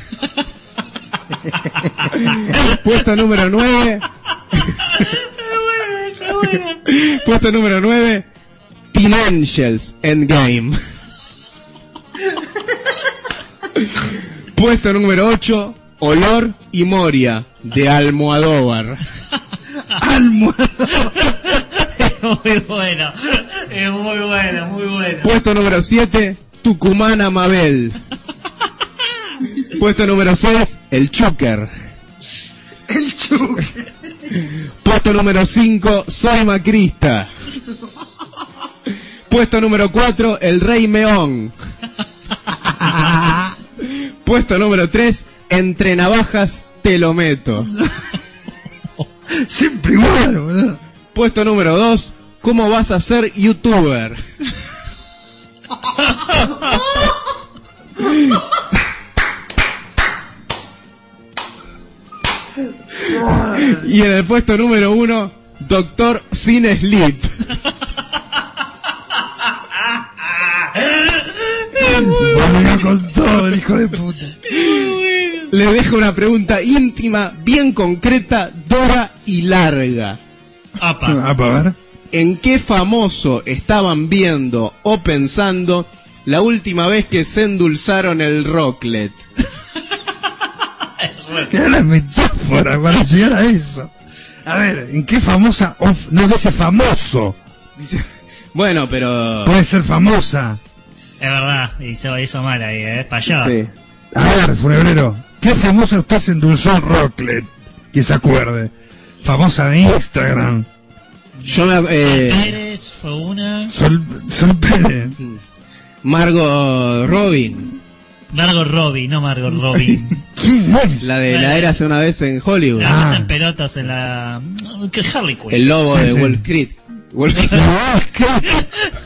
Puesto número 9. Puesto número 9. Teen Angels Endgame. Puesto número 8. Olor y Moria de Almohadóvar. Es muy bueno. Es muy bueno, muy bueno. Puesto número 7, Tucumán Amabel. Puesto número 6, El Chucker. El Chucker. Puesto número 5, Soy Macrista. Puesto número 4, El Rey Meón. Puesto número 3, Entre Navajas te lo meto. Siempre igual, boludo. Puesto número 2, ¿Cómo vas a ser youtuber? Y en el puesto número 1, Doctor Sin Sleep. Volvió con todo el hijo de puta. Le dejo una pregunta íntima, bien concreta, dura y larga. Apa. Ah, para ver. ¿En qué famoso estaban viendo o pensando la última vez que se endulzaron el rocklet? Era la metáfora para llegar a eso. A ver, ¿en qué famosa no dice famoso? Dice, bueno, pero... Puede ser famosa. Es verdad, hizo, hizo mal ahí, ¿eh? Falló. Sí. A ver, funebrero, ¿qué famosa usted se endulzó en Rocklet? Que se acuerde. Famosa de Instagram. Yo me... eh, Pérez fue una. Sol, Sol Pérez. Margot Robin, Margot Robbie, no Margot Robin. ¿Quién es? la de la era hace una vez en Hollywood. La Ah. que en pelotas en la. que Harley Quinn. El lobo Sí, de sí. Wall Street. Wall Street.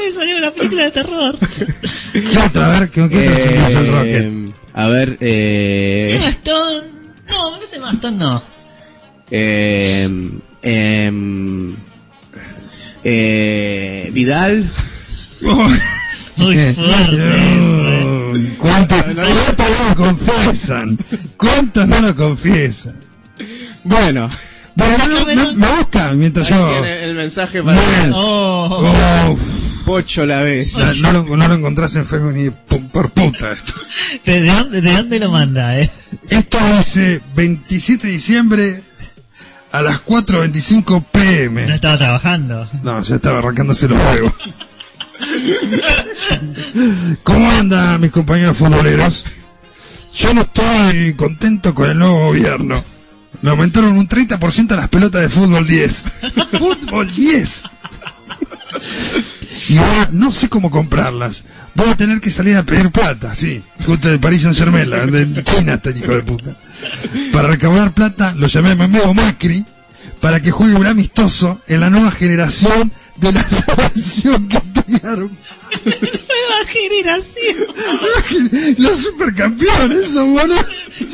No, ¿qué, no puede salir una película de terror. qué otra? A ver, ¿qué, qué otra se endulzó el Rocket? Eh, a ver, eh, Stone. No, no es Emma Stone, no. eh, em, eh, Vidal. Muy fuerte eh. ¿Cuántos, ¿Cuántos no lo confiesan? ¿Cuántos no lo confiesan? Bueno, Bueno, me, me- me buscan mientras ahí yo... tiene el mensaje para Bien. Oh, Oh, Pocho la vez. no, lo, no lo encontrás en Facebook ni por puta. ¿de, de dónde, ¿de dónde lo manda, eh? Esto dice 27 de diciembre a las 4.25 No pm. estaba trabajando. No, ya estaba arrancándose los huevos. ¿Cómo andan mis compañeros futboleros? Yo no estoy contento con el nuevo gobierno. Me aumentaron un 30% las pelotas de fútbol 10. ¡Fútbol 10! Y ahora no sé cómo comprarlas. Voy a tener que salir a pedir plata, sí. Justo de París Saint Germain, la de China, este hijo de puta. Para recaudar plata, lo llamé a mi amigo Macri para que juegue un amistoso en la nueva generación de la selección que tiraron. Nueva generación. Los supercampeones, eso, boludo.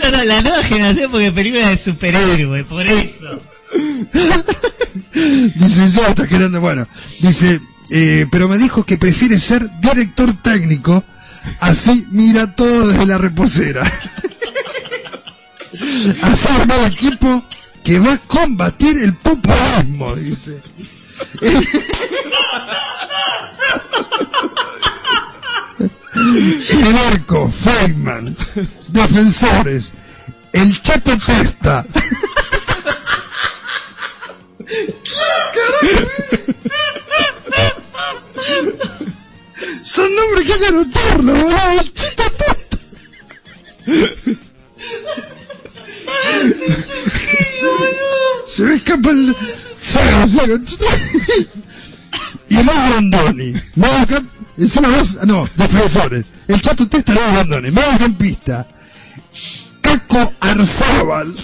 No, no, la nueva generación porque película de superhéroe, por eso. Dice, yo está queriendo, bueno, dice, eh, pero me dijo que prefiere ser director técnico, así mira todo desde la reposera. así armar el equipo que va a combatir el populismo, dice. El arco, Feynman, defensores, el Chato Testa. Son nombres que hay que anotarlo. El. Se me escapa el... Saga, saga. Y el Brandoni. Mediocamp... Son los dos... No, defensores. El Chato Testa y el Brandoni. Mediocampista. Caco Arzábal.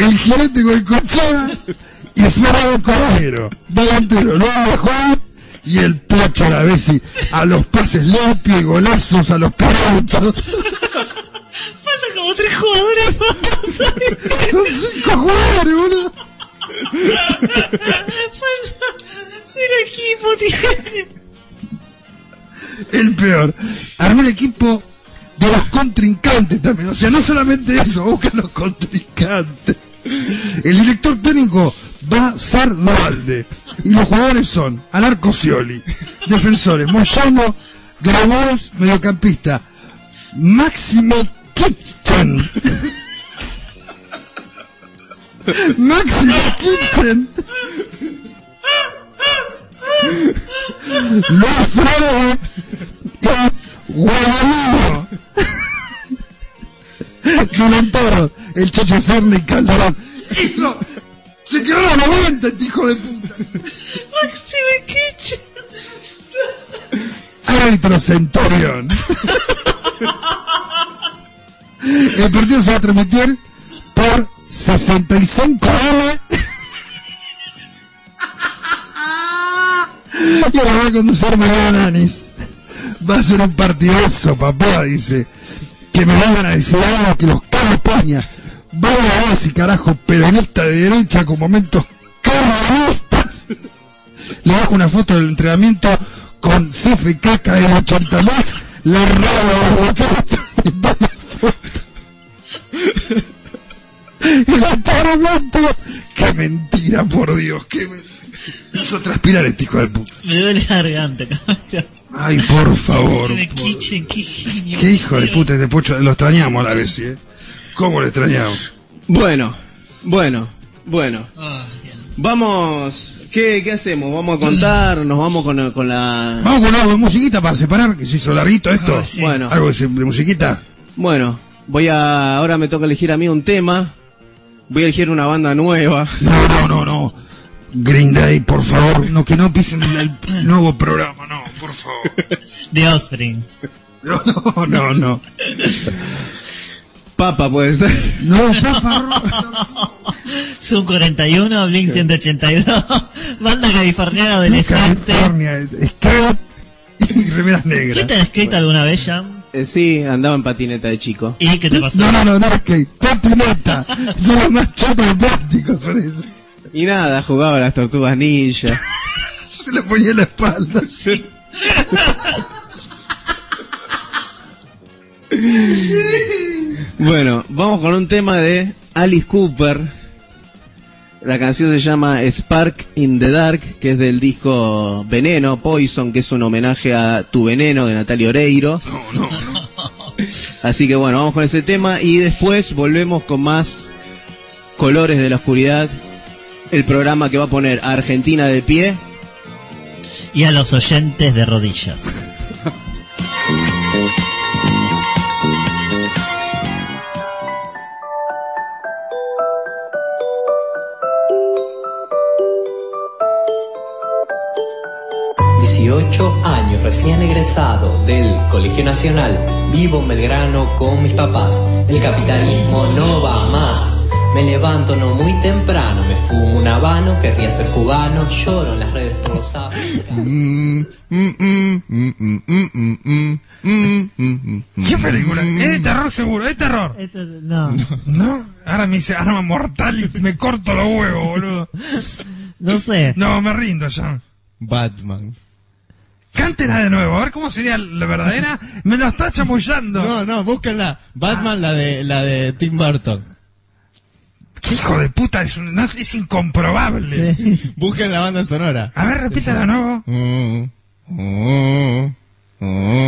El gerente Goicochea y Fernando Cordero. Delantero, Nuevo Juan y el pocho a la vez y a los pases limpios y golazos a los peruchos. Faltan como tres jugadores más. Son cinco jugadores, boludo. Falta cero equipo tiene. El peor. Armó el equipo de los contrincantes también. O sea, no solamente eso, buscan los contrincantes. El director técnico va a ser. Y los jugadores son Alarco Scioli, defensores, Moyano, Grabois, mediocampista, Máximo Kitchen. Máximo Kitchen. Luis Freire y Guadalupe. Delantero, el Chacho Serna y Calderón. ¡Se quedó la 90, este hijo de puta! Máximo Kitchen. Árbitro Centurión. El partido se va a transmitir por 65 M. Y ahora va a conducir Mariano Nanis. Va a ser un partidazo, papá, dice. Que me vengan a decir algo que los cago España. Vamos a ver si carajo peronista de derecha con momentos carnavistas. Le dejo una foto del entrenamiento con y Caca del 80 más. La raba la cara. El ataramento. Qué mentira, por Dios. Qué mentira. Me hizo transpirar este hijo de puta. Me duele la garganta, cabrón. Ay, por favor. Máximo Kitchen, qué genio. Qué hijo de puta este pocho. Lo extrañamos a la vez, ¿eh? ¿Cómo lo extrañamos? Bueno, bueno, bueno. Dios. Vamos. ¿Qué, qué hacemos? ¿Vamos a contar? ¿Nos vamos con, con la.? Vamos con algo de musiquita para separar, que se hizo larguito esto. Ah, sí. Bueno, Algo de, de musiquita. bueno. Voy a. Ahora me toca elegir a mí un tema. Voy a elegir una banda nueva. No, no, no, no. Green Day, por favor. No, que no pisen el, el nuevo programa, no, por favor. The Offspring. No, no, no, no. Papa puede ser. No, papá, Ro- Sub 41, Blink 182, banda californiana adolescente. California, skate y remeras ¿Qué negras. te skate alguna vez, Jam? Eh, sí, andaba en patineta de chico. ¿Y qué te pasó? No, no, no, no, skate, patineta. Son los más chotos de plástico, son esos. Y nada, jugaba a las tortugas ninja. Se le ponía en la espalda. Bueno, vamos con un tema de Alice Cooper. La canción se llama Spark in the Dark, que es del disco Veneno, Poison, que es un homenaje a Tu Veneno de Natalia Oreiro. Así que bueno, vamos con ese tema y después volvemos con más Colores de la Oscuridad, el programa que va a poner a Argentina de pie. Y a los oyentes de rodillas. Dieciocho años recién egresado del Colegio Nacional, vivo en Belgrano con mis papás. El capitalismo no va más. Me levanto no muy temprano, me fumo un habano, querría ser cubano, lloro en las redes por. ¿Qué película? Es de terror seguro, es terror. No, ¿No? Ahora me dice arma mortal y me corto los huevos, boludo. no sé. No, me rindo ya. Batman. Cántela de nuevo, a ver cómo sería la verdadera. Me la está chamullando. No, no, búsquenla. Batman, la de la de Tim Burton. ¿Qué hijo de puta? Es, un- no, es incomprobable. Busquen la banda sonora. A ver, repítela de nuevo. Mm, No. mm,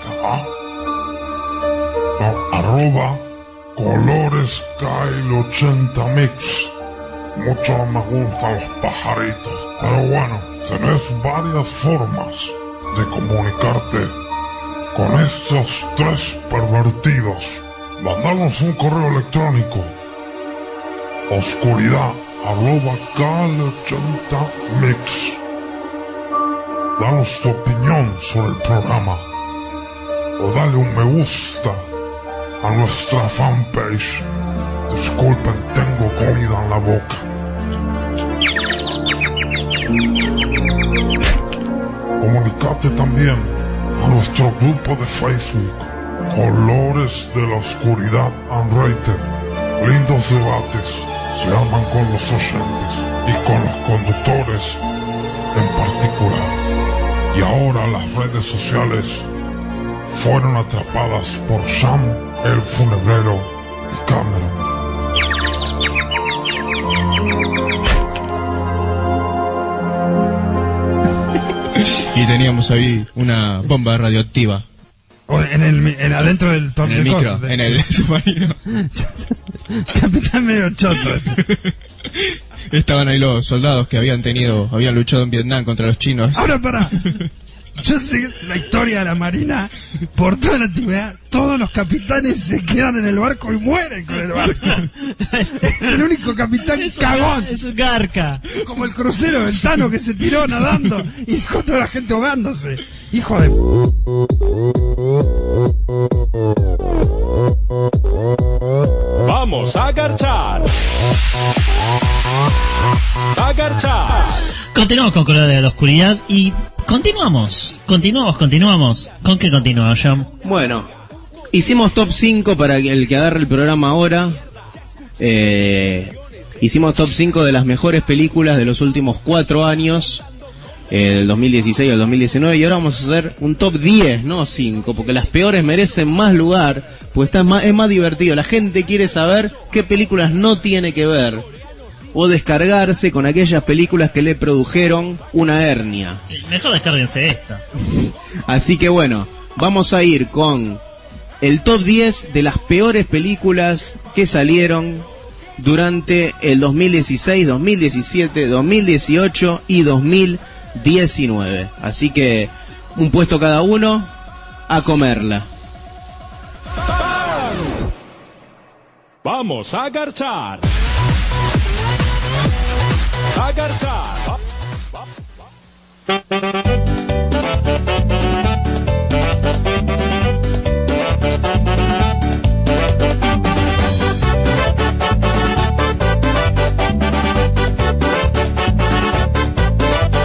gusta. ¿ah? No, arroba colores Kyle 80 mix. Mucho me gustan los pajaritos. Pero bueno, tenés varias formas de comunicarte con estos tres pervertidos. Mandanos un correo electrónico. Oscuridad arroba Kyle 80 mix. Danos tu opinión sobre el programa. O dale un me gusta a nuestra fanpage. Disculpen, tengo comida en la boca. Comunicate también a nuestro grupo de Facebook, Colores de la Oscuridad Unrated. Lindos debates se arman con los oyentes y con los conductores en particular. Y ahora las redes sociales fueron atrapadas por Sam, el funebrero y Cameron. Y teníamos ahí una bomba radioactiva. En el, en adentro del En el micro, en el submarino. Capitán medio choto. Estaban ahí los soldados que habían tenido, habían luchado en Vietnam contra los chinos. Ahora para. Yo sé la historia de la Marina, por toda la antigüedad, todos los capitanes se quedan en el barco y mueren con el barco. Es el único capitán cagón. Es un garca. Como el crucero del Tano que se tiró nadando y dejó toda la gente ahogándose. Hijo de... Vamos a garchar. A garchar. Continuamos con Colores de la Oscuridad y continuamos, continuamos, continuamos. ¿Con qué continuamos, John? Bueno, hicimos top 5 para el que agarre el programa ahora. Eh, hicimos top 5 de las mejores películas de los últimos 4 años, eh, del 2016 al 2019, y ahora vamos a hacer un top 10, no 5, porque las peores merecen más lugar, pues está más, es más divertido. La gente quiere saber qué películas no tiene que ver, o descargarse con aquellas películas que le produjeron una hernia. Mejor descárguense esta. Así que bueno, vamos a ir con el top 10 de las peores películas que salieron durante el 2016, 2017, 2018 y 2019. Así que un puesto cada uno a comerla. Vamos a garchar. A garchar.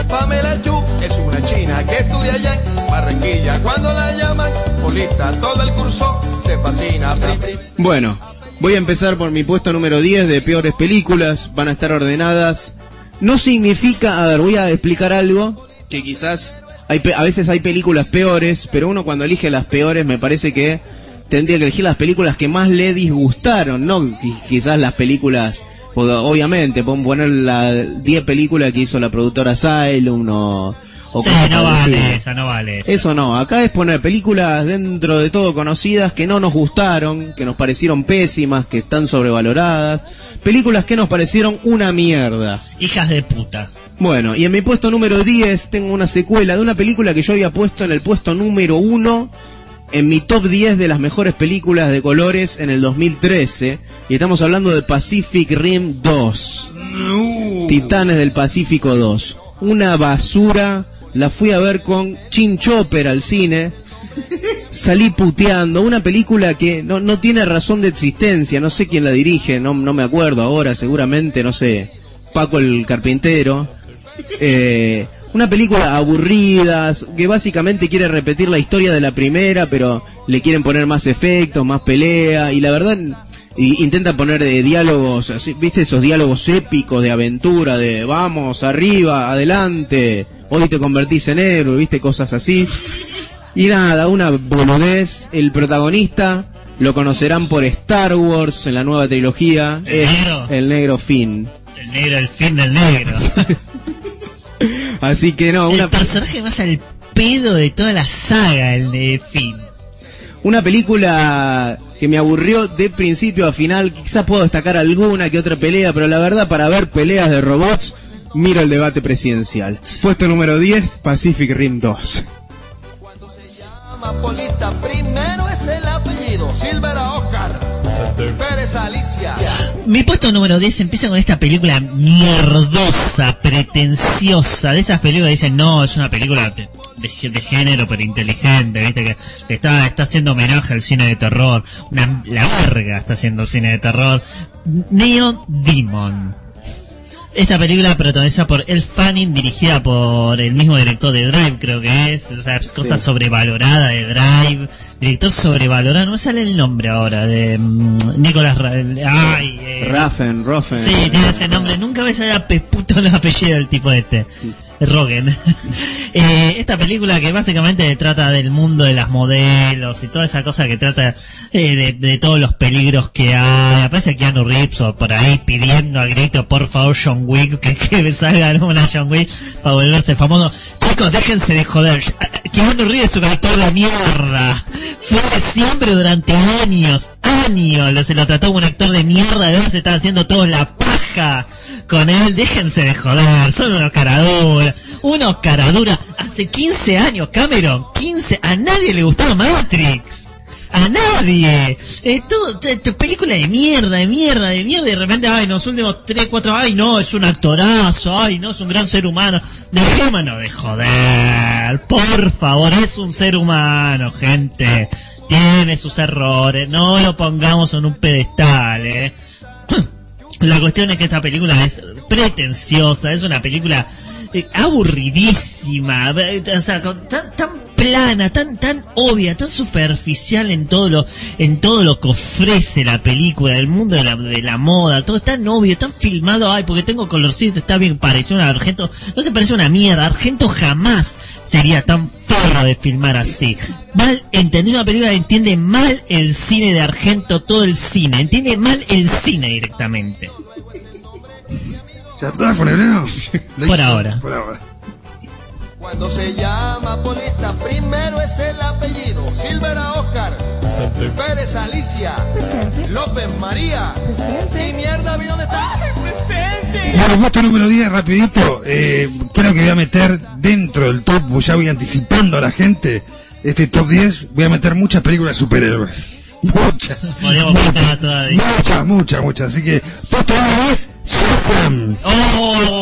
Pamela Chu es una china que estudia allá en Barranquilla. Cuando la llaman Polita, todo el curso se fascina. Bueno, voy a empezar por mi puesto número 10 de peores películas. Van a estar ordenadas. No significa, a ver, voy a explicar algo que quizás hay, a veces hay películas peores, pero uno cuando elige las peores me parece que tendría que elegir las películas que más le disgustaron, no qui- quizás las películas, obviamente, podemos poner las 10 películas que hizo la productora Asylum o... o Sí, cosas no vale esa, no vale esa. Eso no, acá es poner películas dentro de todo conocidas que no nos gustaron, que nos parecieron pésimas, que están sobrevaloradas, películas que nos parecieron una mierda. Hijas de puta. Bueno, y en mi puesto número 10 tengo una secuela de una película que yo había puesto en el puesto número 1 en mi top 10 de las mejores películas de colores en el 2013. Y estamos hablando de Pacific Rim 2. Titanes del Pacífico 2. Una basura. La fui a ver con Chin Chopper al cine. Salí puteando. Una película que no, no tiene razón de existencia. No sé quién la dirige. No, no me acuerdo ahora. Seguramente, no sé. Paco el Carpintero. Eh, una película aburrida, que básicamente quiere repetir la historia de la primera, pero le quieren poner más efectos, más pelea, y la verdad intenta poner eh, diálogos, ¿viste? Esos diálogos épicos de aventura, de vamos, arriba, adelante, hoy te convertís en héroe, ¿viste? Cosas así. Y nada, una boludez. El protagonista lo conocerán por Star Wars en la nueva trilogía. ¿El es negro? el negro Finn. El negro, el fin del negro. Así que no, el una, personaje más al pedo de toda la saga, el de Finn. una película que me aburrió de principio a final. Quizás puedo destacar alguna que otra pelea, pero la verdad, para ver peleas de robots, miro el debate presidencial. Puesto número 10, Pacific Rim 2. Amapolita, primero es el apellido. Silvera Oscar. Pérez Alicia. Mi puesto número 10 empieza con esta película mierdosa, pretenciosa. De esas películas que dicen, no, es una película de, de- de género, pero inteligente, viste, que le está, está haciendo homenaje al cine de terror. Una, la verga está haciendo cine de terror. Neo Demon. Esta película protagonizada por El Fanning, dirigida por el mismo director de Drive, creo que es. O sea, es cosa Sí. sobrevalorada de Drive. Director sobrevalorado, no me sale el nombre ahora, de mm, Nicolas Ra- Ay, eh, Raffen, Roffen. Sí, tiene ese nombre. Nunca me sale a puto el apellido del tipo este. Rogen. Eh, esta película que básicamente trata del mundo de las modelos y toda esa cosa que trata eh, de, todos los peligros que hay. Aparece Keanu Reeves o por ahí pidiendo a grito, por favor, John Wick, que, que salga una John Wick para volverse famoso. Chicos, déjense de joder. Keanu Reeves es un actor de mierda. Fue siempre durante años, años, se lo trató como un actor de mierda. De se están haciendo todos la paja con él. Déjense de joder, son unos caraduras. Unos caraduras. Hace 15 años, Cameron, 15, a nadie le gustaba Matrix. A nadie. Eh, todo, película de mierda, de mierda, de mierda. Y de repente, ay, los últimos 3, 4, ay, no, es un actorazo, ay, no, es un gran ser humano. Dejémonos de joder. Por favor, es un ser humano, gente. Tiene sus errores. No lo pongamos en un pedestal, eh. La cuestión es que esta película es pretenciosa, es una película eh, aburridísima, o sea, con- tan, tan plana, tan, tan obvia, tan superficial en todo lo, en todo lo que ofrece la película, el mundo de la, de la moda, todo es tan obvio, tan filmado, ay, porque tengo colorcito, está bien parecido a Argento, no se parece una mierda, Argento jamás sería tan forro de filmar así. Mal entendido una película entiende mal el cine de Argento, todo el cine, entiende mal el cine directamente. ¿Ya está? Por ahora. Por ahora. Cuando se llama Polita, primero es el apellido. Silvera Oscar. Pérez Alicia. López María. Y mierda, ¿vi dónde está? ¡Presente! Bueno, puesto número 10, rapidito. Eh, creo que voy a meter dentro del top, pues ya voy anticipando a la gente, este top 10, voy a meter muchas películas de superhéroes. Muchas. Muchas, muchas, muchas. Así que, puesto número 10, Shazam. ¡Oh!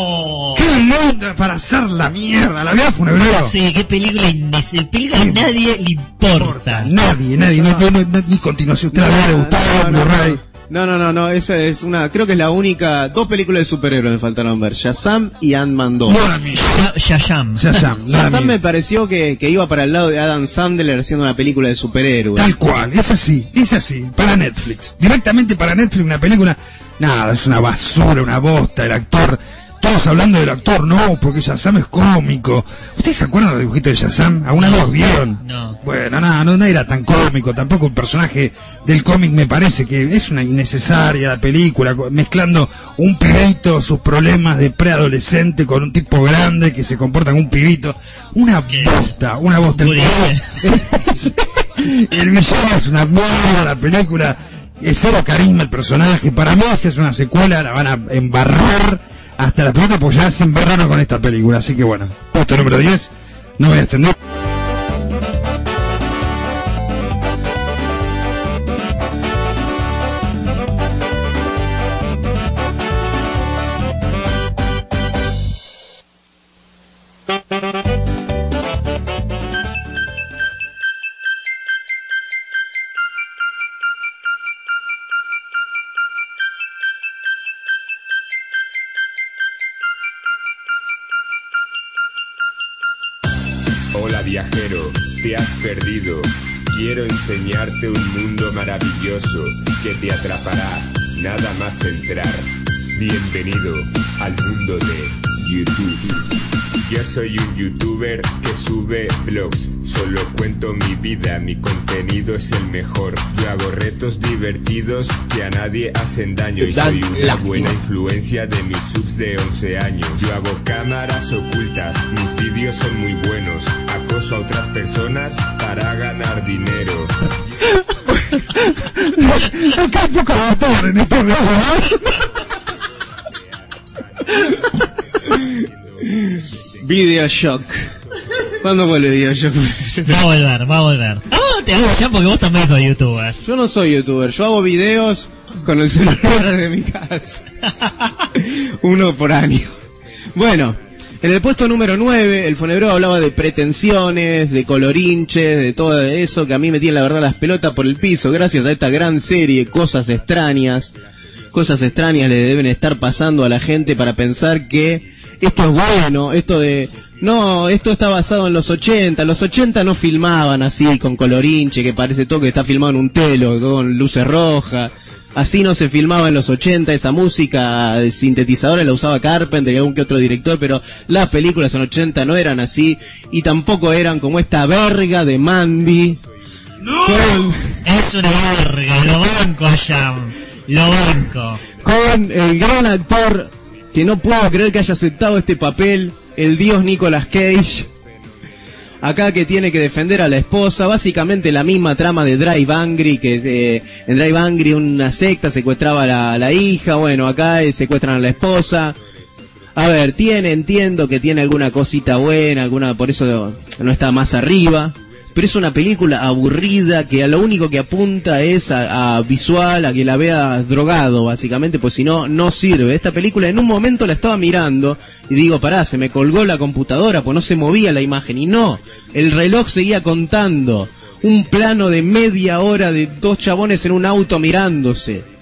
¡Qué linda para hacer la mierda! ¿La veo, Funebrero? Sí, qué película innece- película a nadie le importa. Nadie, nadie, no, no, no, no, ni continuación. Usted la le gustaba, no, Blu-ray. No, no, no, no, esa es una, creo que es la única, dos películas de superhéroes me faltaron ver, Shazam y Ant-Man 2. No la mía. Ya- Shazam. Shazam, Shazam me pareció que, que iba para el lado de Adam Sandler haciendo una película de superhéroes. Tal cual, es así, es así, para Netflix. Directamente para Netflix, una película, nada, es una basura, una bosta, el actor, todos hablando del actor, no, porque Shazam es cómico. ¿Ustedes se acuerdan de los dibujitos de Shazam? ¿Alguna vez los vieron? No. Bueno, nada, no, no era tan cómico, tampoco el personaje del cómic me parece que es una innecesaria la película, mezclando un pibito, sus problemas de preadolescente con un tipo grande que se comporta como un pibito. Una bosta, una bosta. El villano es una mierda la película, es cero carisma el personaje. Para mí, si es una secuela, la van a embarrar hasta la pelota, pues ya se embarraron con esta película. Así que bueno, puesto número 10, no voy a extender. Que te atrapará nada más entrar. Bienvenido al mundo de YouTube. Yo soy un youtuber que sube vlogs, solo cuento mi vida, mi contenido es el mejor. Yo hago retos divertidos que a nadie hacen daño y soy una buena influencia de mis subs de 11 años. Yo hago cámaras ocultas, mis vídeos son muy buenos, acoso a otras personas para ganar dinero. Acá hay poco autor en esta mesa. Videoshock. ¿Cuándo vuelve Videoshock? Va a volver, va a volver. Ah, vos te hago ya porque vos también sos youtuber. Yo no soy youtuber, yo hago videos con el celular de mi casa. Uno por año. Bueno, en el puesto número 9, el Fonebreo hablaba de pretensiones, de colorinches, de todo eso que a mí me tiene la verdad las pelotas por el piso, gracias a esta gran serie, Cosas extrañas. Cosas extrañas le deben estar pasando a la gente para pensar que esto es bueno, esto de... No, esto está basado en los 80. Los 80 no filmaban así, con colorinche, que parece todo que está filmado en un telo, con luces rojas. Así no se filmaba en los 80, esa música de sintetizadores la usaba Carpenter y algún que otro director, pero las películas en 80 no eran así y tampoco eran como esta verga de Mandy. Con, Es una verga, lo banco allá. Lo banco. con el gran actor que no puedo creer que haya aceptado este papel, el dios Nicolas Cage. Acá que tiene que defender a la esposa, básicamente la misma trama de Drive Angry, que eh, en Drive Angry una secta secuestraba a la, a la hija, bueno, acá eh, secuestran a la esposa. A ver, tiene, entiendo que tiene alguna cosita buena, alguna, por eso no está más arriba. Pero es una película aburrida que a lo único que apunta es a, a visual, a que la veas drogado, básicamente, pues si no, no sirve. Esta película en un momento la estaba mirando y digo, pará, se me colgó la computadora, pues no se movía la imagen. Y no, el reloj seguía contando. Un plano de media hora de dos chabones en un auto mirándose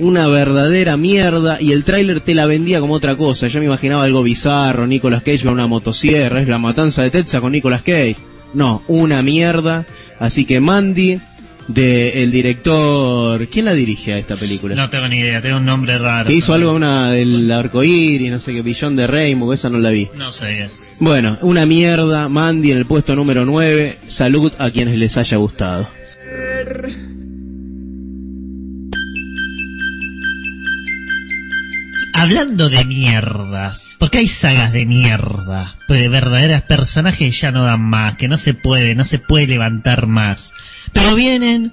una verdadera mierda y el tráiler te la vendía como otra cosa. Yo me imaginaba algo bizarro, Nicolas Cage con una motosierra, es la matanza de Texas con Nicolas Cage. No, una mierda. Así que Mandy, de el director... ¿Quién la dirige a esta película? No tengo ni idea, tengo un nombre raro. que hizo algo una del arcoíris, no sé qué, Billón de Rainbow, esa no la vi. No sé. Bueno, una mierda, Mandy en el puesto número 9. Salud a quienes les haya gustado. Hablando de mierdas, porque hay sagas de mierda, pues de verdaderos personajes ya no dan más, que no se puede, no se puede levantar más. Pero vienen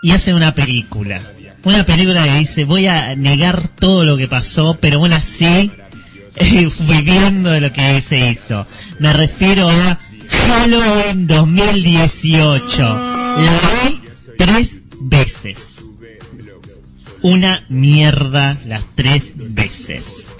y hacen una película. Una película que dice, voy a negar todo lo que pasó, pero aún así, eh, viviendo de lo que se hizo. Me refiero a Halloween 2018. La vi tres veces una mierda las tres veces.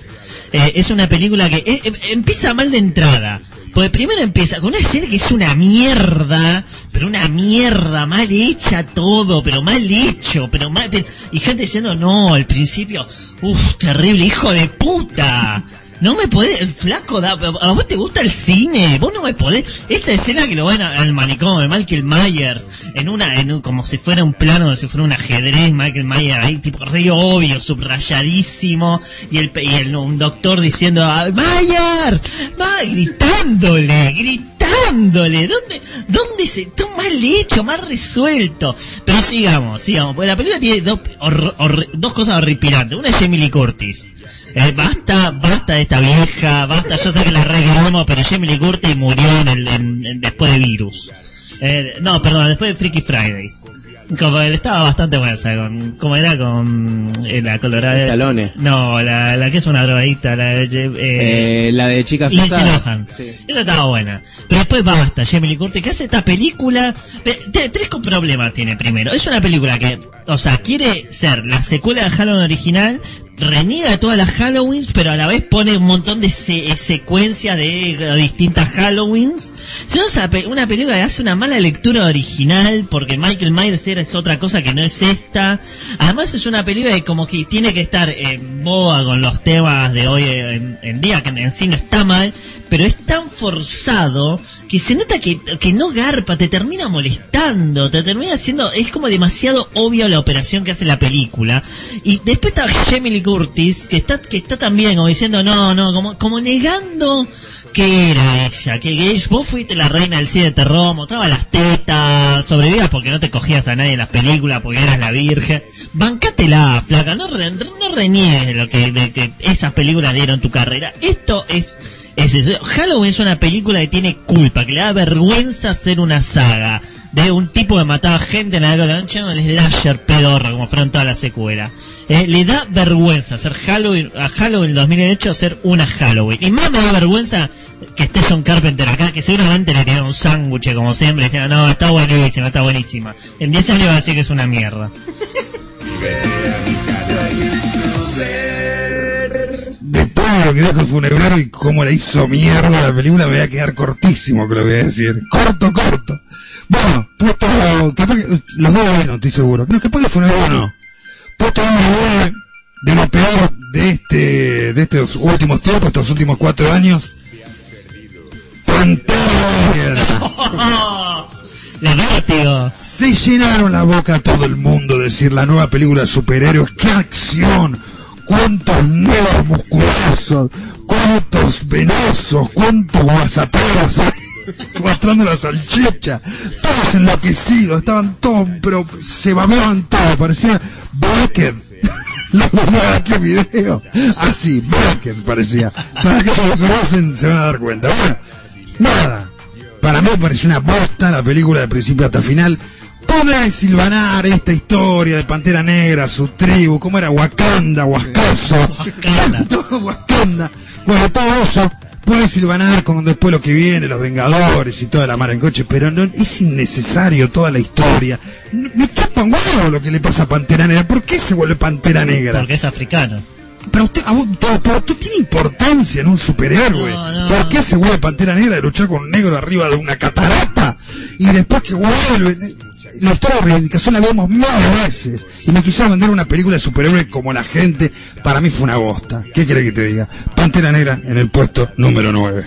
Eh, es una película que eh, eh, empieza mal de entrada. Porque primero empieza con una escena que es una mierda, pero una mierda, mal hecha todo, pero mal hecho, pero mal... pero- y gente diciendo, no, al principio, uff, terrible, hijo de puta. No me podés, flaco, da- a vos te gusta el cine, vos no me podés. Esa escena que lo van al manicomio de Michael Myers, en una, en un- como si fuera un plano, si fuera un ajedrez, Michael Myers ahí, tipo re obvio, subrayadísimo, y el, y el un doctor diciendo, "Ah, Myers, Ma-", gritándole, gritándole, ¿dónde, dónde se, todo mal hecho, mal resuelto? Pero sigamos, sigamos, porque la película tiene dos, dos cosas horripilantes, una es Jamie Lee Curtis. Eh, basta, basta de esta vieja, basta, yo sé que la regalamos, pero Jamie Lee Curtis murió en el, en- en- después de Virus. Eh, no, perdón, después de Freaky Fridays. Como él estaba bastante buena, esa, con, como era con eh, la colorada. Stallone. No, la, la que es una drogadita, la de, eh, la de chicas Lindsay pesadas. Lohan. Esa estaba buena. Pero después basta, Jamie Lee Curtis, que hace esta película. Tres problemas tiene primero. Es una película que, o sea, quiere ser la secuela de Halloween original, reniega todas las Halloweens, pero a la vez pone un montón de se- secuencias de eh, distintas Halloweens. Es una, pe- una película que hace una mala lectura original, porque Michael Myers era es otra cosa que no es esta. Además es una película que como que tiene que estar en boa con los temas de hoy en, en día, que en sí no está mal, pero es tan forzado que se nota que, que no garpa, te termina molestando, te termina haciendo, es como demasiado obvia la operación que hace la película. Y después está Lee Curtis, que está, que está también como diciendo, no, no, como, como negando que era ella, que que vos fuiste la reina del cine de terror, mostraba las tetas, sobrevivías porque no te cogías a nadie en las películas, porque eras la virgen. Bancátela, flaca, no, no reniegues lo que, de que esas películas dieron tu carrera. Esto es, Halloween es una película que tiene culpa, que le da vergüenza hacer una saga de un tipo que mataba gente en la época de la noche, el slasher pedorro, como fueron todas las secuelas. Eh, le da vergüenza hacer Halloween, a Halloween 2008 hacer una Halloween. Y más me da vergüenza que esté John Carpenter acá, que seguramente le dieron un sándwich como siempre, diciendo, no, está buenísima, está buenísima. En 10 años va a decir que es una mierda. Lo que dijo el funerario y cómo le hizo mierda la película, me voy a quedar cortísimo, creo que voy a decir. Corto, corto. Bueno, puesto, capaz que, los dos buenos, estoy seguro. No, capaz que el funerario no. Puesto nueve, de lo peor de este, de estos últimos tiempos, estos últimos cuatro años. Pantera vértigo. Se llenaron la boca a todo el mundo de decir la nueva película de superhéroes. ¡Qué acción! ¡Cuántos negros musculosos! ¡Cuántos venosos! ¡Cuántos guasaperos! Mostrando la salchicha. Todos enloquecidos. Estaban todos, pero se babeaban todos. Parecía Bracket. Los de qué video. Así, Bracket parecía. Para que lo conocen se van a dar cuenta. Bueno, nada. Para mí pareció una bosta la película de principio hasta final. Podrá silvanar esta historia de Pantera Negra, su tribu, cómo era Wakanda, Huascaso, Wakanda. Bueno, todo eso puede silvanar con después lo que viene, los Vengadores y toda la mar en coche, pero no es innecesario toda la historia. Me chupa un huevo lo que le pasa a Pantera Negra. ¿Por qué se vuelve Pantera Negra? Porque es africano. Pero usted, a vos- pero, usted tiene importancia en un superhéroe. ¿Por qué se vuelve Pantera Negra de luchar con un negro arriba de una catarata? Y después que vuelve... De reivindicación la vemos mil veces. Y me quisieron vender una película de superhéroes como la gente. Para mí fue una bosta. ¿Qué quiere que te diga? Pantera Negra en el puesto número 9.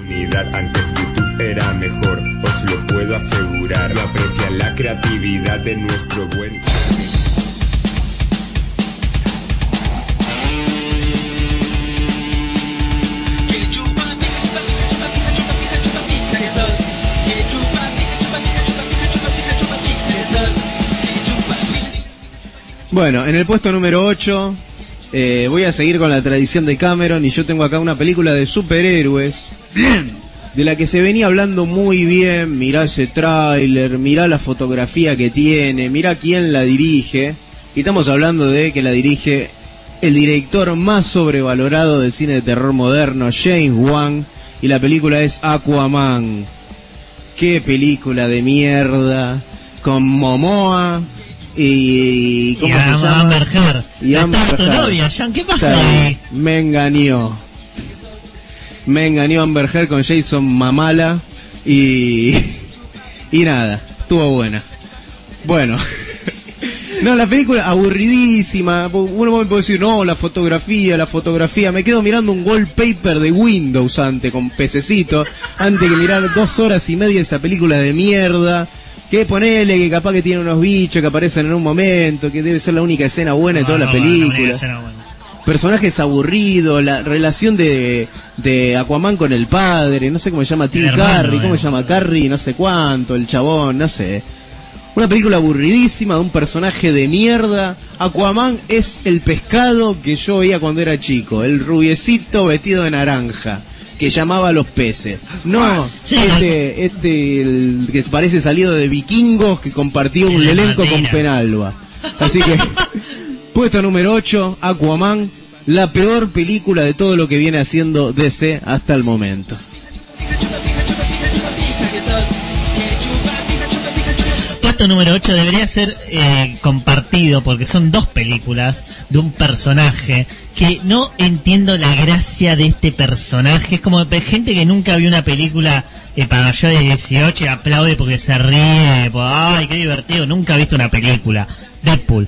Unidad antes YouTube era mejor, os lo puedo asegurar. No aprecian la creatividad de nuestro buen. Bueno, en el puesto número 8 eh, voy a seguir con la tradición de Cameron y yo tengo acá una película de superhéroes. Bien. De la que se venía hablando muy bien, mirá ese tráiler, mirá la fotografía que tiene, mirá quién la dirige. Y estamos hablando de que la dirige el director más sobrevalorado del cine de terror moderno, James Wan, y la película es Aquaman. Qué película de mierda, con Momoa y... ¿Cómo Y se llama? Amber Heard. Y Amber tu novia, Jan, ¿qué pasa ahí? Me engañó. Me engañó Amber Heard con Jason Mamala y... Y nada, estuvo buena. Bueno. No, la película aburridísima. Uno me puede decir, no, la fotografía, la fotografía. Me quedo mirando un wallpaper de Windows antes, con pececito, antes que mirar dos horas y media esa película de mierda. Que ponele que capaz que tiene unos bichos que aparecen en un momento, que debe ser la única escena buena de toda No, la no, película. buena. Personajes aburridos, la relación de, de Aquaman con el padre, no sé cómo se llama, Tim Curry, cómo se llama, Curry, no sé cuánto, el chabón, no sé. Una película aburridísima de un personaje de mierda. Aquaman es el pescado que yo veía cuando era chico, el rubiecito vestido de naranja, que llamaba a los peces. No, este, este, el que se parece salido de vikingos que compartió un elenco con. Penalba. Así que, puesto número 8, Aquaman, la peor película de todo lo que viene haciendo DC hasta el momento. Número 8 debería ser eh, compartido porque son dos películas de un personaje que no entiendo la gracia de este personaje. Es como gente que nunca vio una película eh, para mayores de 18 y aplaude porque se ríe. Ay, qué divertido. Nunca ha visto una película. Deadpool.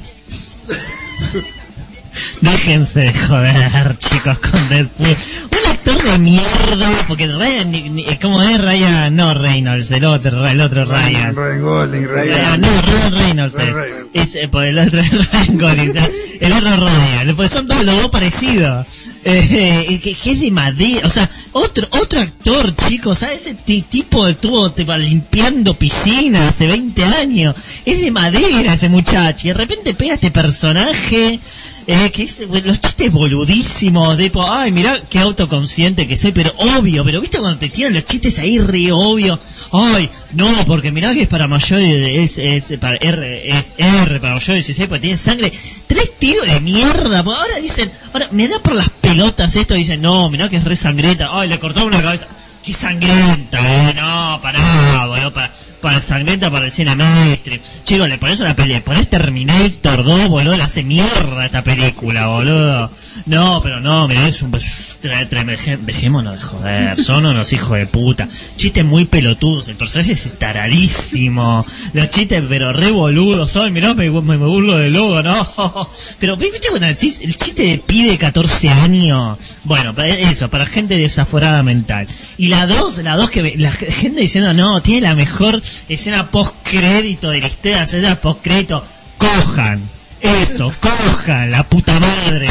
Déjense de joder, chicos, con Deadpool. Una actor de mierda, porque Ryan, ¿cómo es Ryan? No, Reynolds, el otro, el otro Ryan. Ryan Gosling, Ryan. Ryan, no, Ryan Reynolds es. Es, eh, por el otro Ryan Gosling, el otro Ryan, pues son todos los dos parecidos. Eh, que, que es de madera, o sea, otro otro actor, chicos, ¿sabes? Ese ti- tipo estuvo te limpiando piscinas hace 20 años. Es de madera ese muchacho. Y de repente pega este personaje. Eh, que es, los chistes boludísimos, de ay, mirá qué autoconsciente que soy, pero obvio, pero viste cuando te tiran los chistes ahí re obvio, ay, no, porque mirá que es para mayores, es, es para R, es R para mayores de 16, porque tiene sangre, tres tiros de mierda, ahora dicen, ahora me da por las pelotas esto, dicen, no, mirá que es re sangrienta, ay, le cortaron una cabeza, qué sangrienta, eh, no, pará, boludo, para, para sangrienta para el cine mainstream. Chicos, le pones una pelea, pones Terminator 2, boludo, le hace mierda esta película, boludo. No, pero no, mirá, es un... deje- Dejémonos de joder, son unos hijos de puta. Chistes muy pelotudos, el personaje es estaradísimo. Los chistes, pero re boludos son, mirá, me, me, me burlo de logo, no. Pero, ¿viste cuando decís el chiste de pibe de 14 años? Bueno, eso, para gente desaforada mental. Y la dos, la dos que ve- la gente diciendo, no, tiene la mejor escena post crédito de la historia, escena post crédito, cojan. Eso, cojan, la puta madre.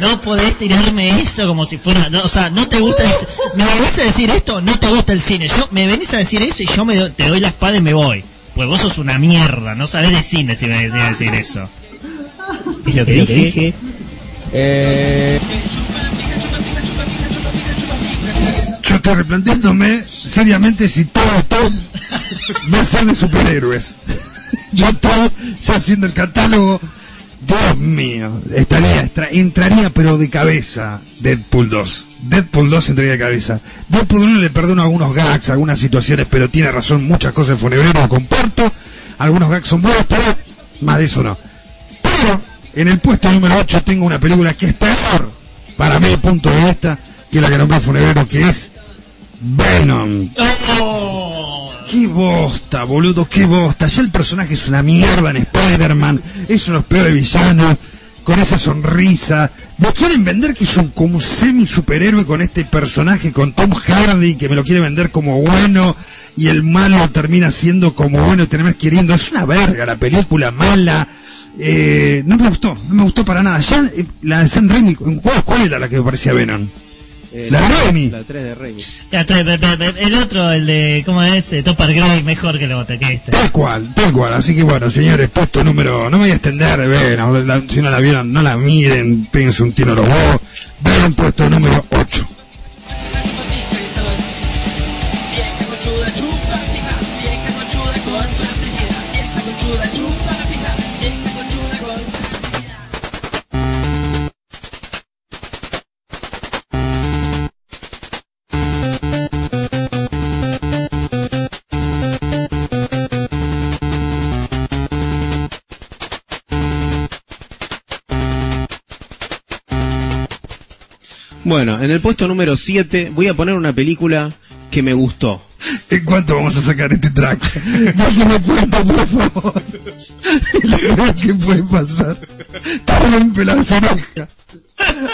No podés tirarme eso como si fuera, no, o sea, no te gusta, el, me venís a decir esto, no te gusta el cine. Yo me venís a decir eso y yo me do- te doy la espada y me voy. Pues vos sos una mierda, no sabés de cine si me venís a decir eso. Es lo que dije. Eh, Yo estoy replanteándome seriamente si todo esto va a de superhéroes. Yo todo, ya haciendo el catálogo, Dios mío, estaría, entraría pero de cabeza Deadpool 2. Deadpool 2 entraría de cabeza. Deadpool 1 le perdono algunos gags, algunas situaciones, pero tiene razón, muchas cosas lo comparto. Algunos gags son buenos, pero más de eso no. Pero en el puesto número 8 tengo una película que es peor, para mi punto de vista, que la que nombró Funebrero, que es Venom. ¡Qué bosta, boludo! ¡Qué bosta! Ya el personaje es una mierda en Spider-Man. Es uno de los peores villanos. Con esa sonrisa. Me quieren vender que es un como un semi-superhéroe con este personaje, con Tom Hardy, que me lo quiere vender como bueno. Y el malo termina siendo como bueno y termina queriendo. Es una verga la película, mala. Eh, no me gustó, no me gustó para nada. Ya eh, la de Sam Raimi, ¿en cuál, cuál era la que me parecía Venom? Eh, La de Raimi. La 3 de pe- pe- pe- El otro, el de, ¿cómo es? Eh, Topper Gray, mejor que lo otro, que este. Tal cual, tal cual. Así que bueno, señores, puesto número. No me voy a extender, ven, la- si no la vieron, no la miren, péguense un tiro a los huevos. Vean puesto número 8. Bueno, en el puesto número 7 voy a poner una película que me gustó. ¿En cuánto vamos a sacar este track? Dáseme cuenta, por favor. Que puede pasar. Un pelado se enoja.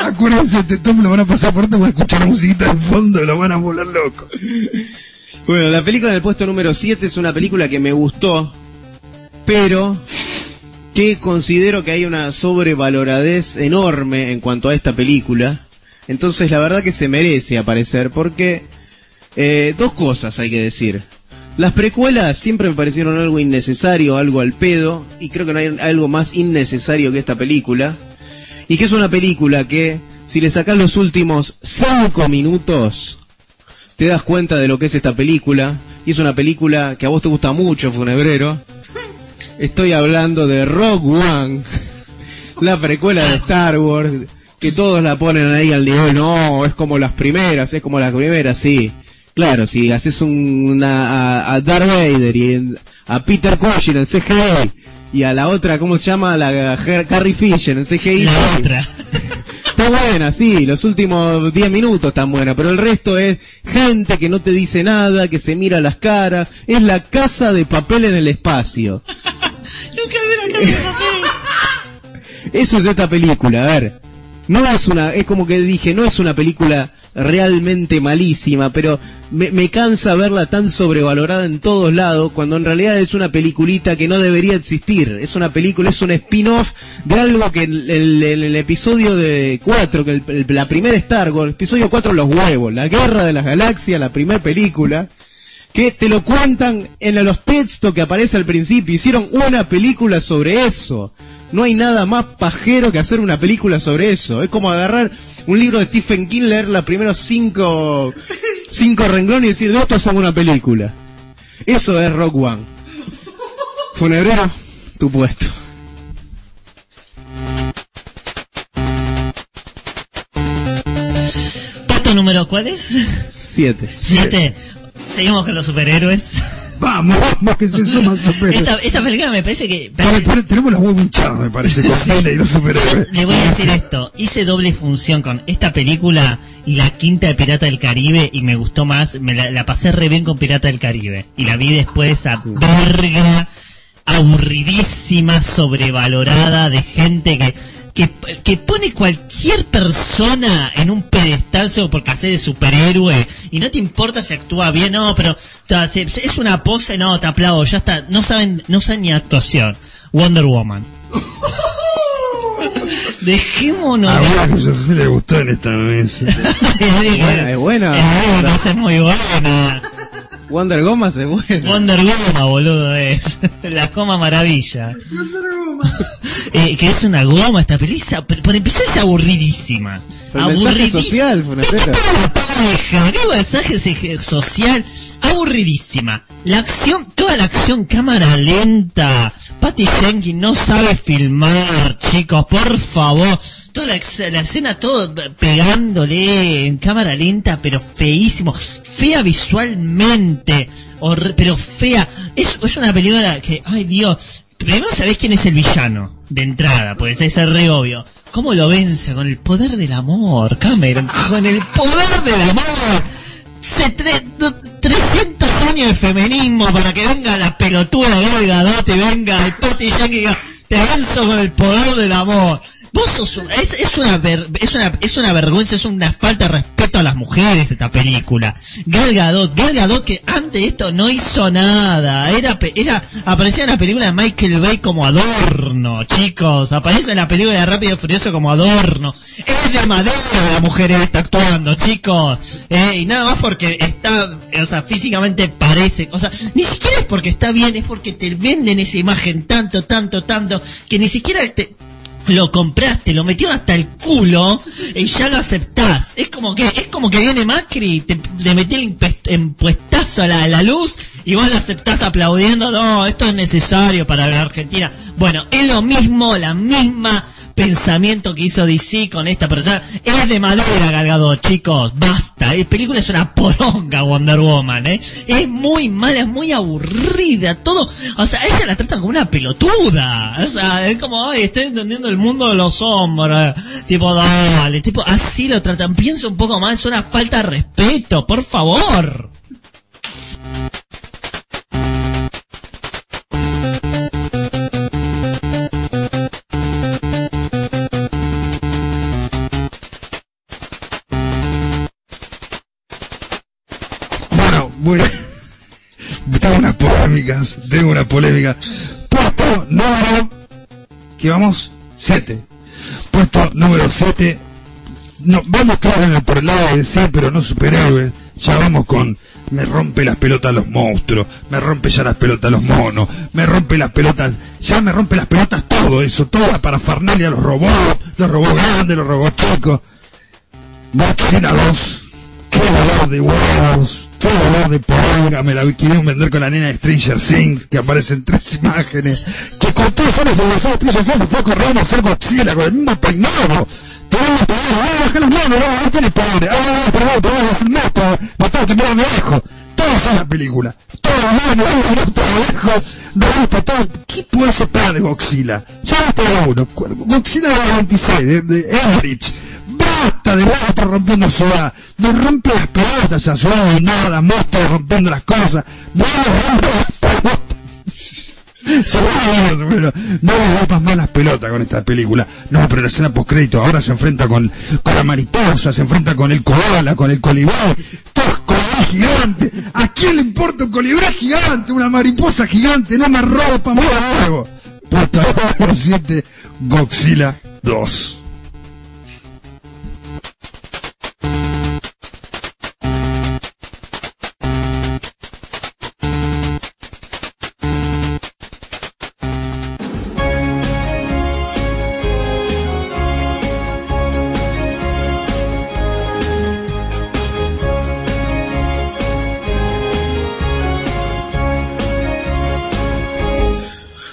Acuérdense, este top lo van a pasar por te voy a escuchar la musiquita de fondo y lo van a volar loco. Bueno, la película del puesto número 7 es una película que me gustó, pero que considero que hay una sobrevaloradez enorme en cuanto a esta película. Entonces la verdad que se merece aparecer porque eh, dos cosas hay que decir. Las precuelas siempre me parecieron algo innecesario, algo al pedo, y creo que no hay algo más innecesario que esta película. Y que es una película que, si le sacas los últimos 5 minutos, te das cuenta de lo que es esta película. Y es una película que a vos te gusta mucho, Funebrero. Estoy hablando de Rogue One, la precuela de Star Wars, que todos la ponen ahí al nivel, no, es como las primeras, es como las primeras, sí. Claro, si haces un- una, a, a Darth Vader y en- a Peter Cushing en CGI y a la otra, ¿cómo se llama? La Carrie Fisher en CGI. La sí. otra. Está buena, sí, los últimos 10 minutos están buenas, pero el resto es gente que no te dice nada, que se mira las caras, es la casa de papel en el espacio. Nunca vi la casa de papel. Eso es esta película, a ver. No es una, es como que dije, no es una película realmente malísima, pero me, cansa verla tan sobrevalorada en todos lados, cuando en realidad es una peliculita que no debería existir. Es una película, es un spin-off de algo que el, el- episodio de 4, que la primera Star Wars, el episodio 4 Los Huevos, la Guerra de las Galaxias, la primera película, que te lo cuentan en los textos que aparece al principio. Hicieron una película sobre eso. No hay nada más pajero que hacer una película sobre eso. Es como agarrar un libro de Stephen King, leer los primeros cinco, cinco renglones y decir, de esto hacemos una película. Eso es Rock One. Funebrero, tu puesto. ¿Puesto número cuál es? Siete. Siete. Seguimos con los superhéroes. Vamos, vamos, que se suman superhéroes. Esta, esta película me parece que... Vale, pero tenemos los huevos hinchados, me parece, con Disney y los superhéroes. Le voy a decir esto, hice doble función con esta película y la quinta de Pirata del Caribe y me gustó más, me la, la pasé re bien con Pirata del Caribe y la vi después a verga aburridísima, sobrevalorada de gente que, que, que pone cualquier persona en un pedestal solo porque hace de superhéroe y no te importa si actúa bien, no, pero es una pose, no, te aplaudo, ya está, no saben, no saben ni actuación. Wonder Woman. Dejémonos. Que yo sé si le gustó en esta mesa. buena, es buena. No sé, es muy buena. Wonder Gomas es buena. Wonder Goma, boludo, es. La goma maravilla. Eh, que es una goma esta película. Por por empezar es aburridísima. Pero mensaje social, pareja, qué mensaje social, aburridísima. La acción, toda la acción, cámara lenta. Patty Jenkins no sabe filmar, chicos, por favor. Toda la, la escena, todo pegándole en cámara lenta, pero feísimo. Fea visualmente, pero fea. Es, es una película que, ay Dios. Primero sabés quién es el villano, de entrada, pues es re obvio. ¿Cómo lo vence? Con el poder del amor, Cameron. Con el poder del amor. Se tre- no- 300 años de feminismo para que venga la pelotuda de Gal Gadot y venga el Patty Jenkins y diga, te venzo con el poder del amor. Vos sos es una ver- es una es una vergüenza, es una falta de respeto a las mujeres esta película. Gal Gadot, Gal Gadot que antes de esto no hizo nada, era era aparecía en la película de Michael Bay como adorno, chicos, aparece en la película de Rápido y Furioso como adorno. Es de madera la mujer esta actuando, chicos. Eh, y nada más porque está, o sea, físicamente parece, o sea, ni siquiera es porque está bien, es porque te venden esa imagen tanto, tanto, tanto, que ni siquiera te, lo compraste, lo metieron hasta el culo y ya lo aceptás. Es como que es como que viene Macri, te, le metió el impuestazo a la, la luz y vos lo aceptás aplaudiendo. No, esto es necesario para la Argentina. Bueno, es lo mismo, la misma pensamiento que hizo DC con esta persona. Es de madera, Galgado, chicos. Basta. La película es una poronga, Wonder Woman, ¿eh? Es muy mala, es muy aburrida. Todo. O sea, ella la tratan como una pelotuda. O sea, es como, ay, estoy entendiendo el mundo de los hombres. Tipo, dale. Tipo, así lo tratan. Piensa un poco más. Es una falta de respeto, por favor. Bueno, Tengo unas polémicas, tengo una polémica. Puesto número, que vamos, 7. Puesto número 7. No, vamos claro por el lado de DC, pero no superhéroes. Ya vamos con, me rompe las pelotas los monstruos, me rompe ya las pelotas los monos, me rompe las pelotas, ya me rompe las pelotas todo eso, toda la parafernalia, los robots, los robots grandes, los robots chicos. Godzilla 2, qué dolor de huevos, qué dolor de poronga, me la quisieron vender con la nena de Stranger Things, que aparecen tres imágenes, que con tres años de Stranger Things se fue corriendo a hacer Godzilla con el mismo peinado, tirando poder, ah, baja las manos, no, no tiene poder, ah, pero no, pero es el monstruo, tengo que mirarme abajo, todo eso es la película, todo el mundo, un monstruo abajo, rompe todo, ¿qué puede separar de Godzilla? Ya no te uno, Godzilla de la 26, de, de Elrich, Basta de monstruos rompiendo ciudad. No rompe las pelotas ya ciudad y nada, monstruos rompiendo las cosas. No rompe las pelotas. Seguro. No le botas más las pelotas con esta película. No, pero la escena postcrédito ahora se enfrenta con, con la mariposa, se enfrenta con el koala, con el colibrí. Todos colibrí gigante. ¿A quién le importa un colibrí gigante? Una mariposa gigante, no me ropa más huevo. Número 7, Godzilla 2.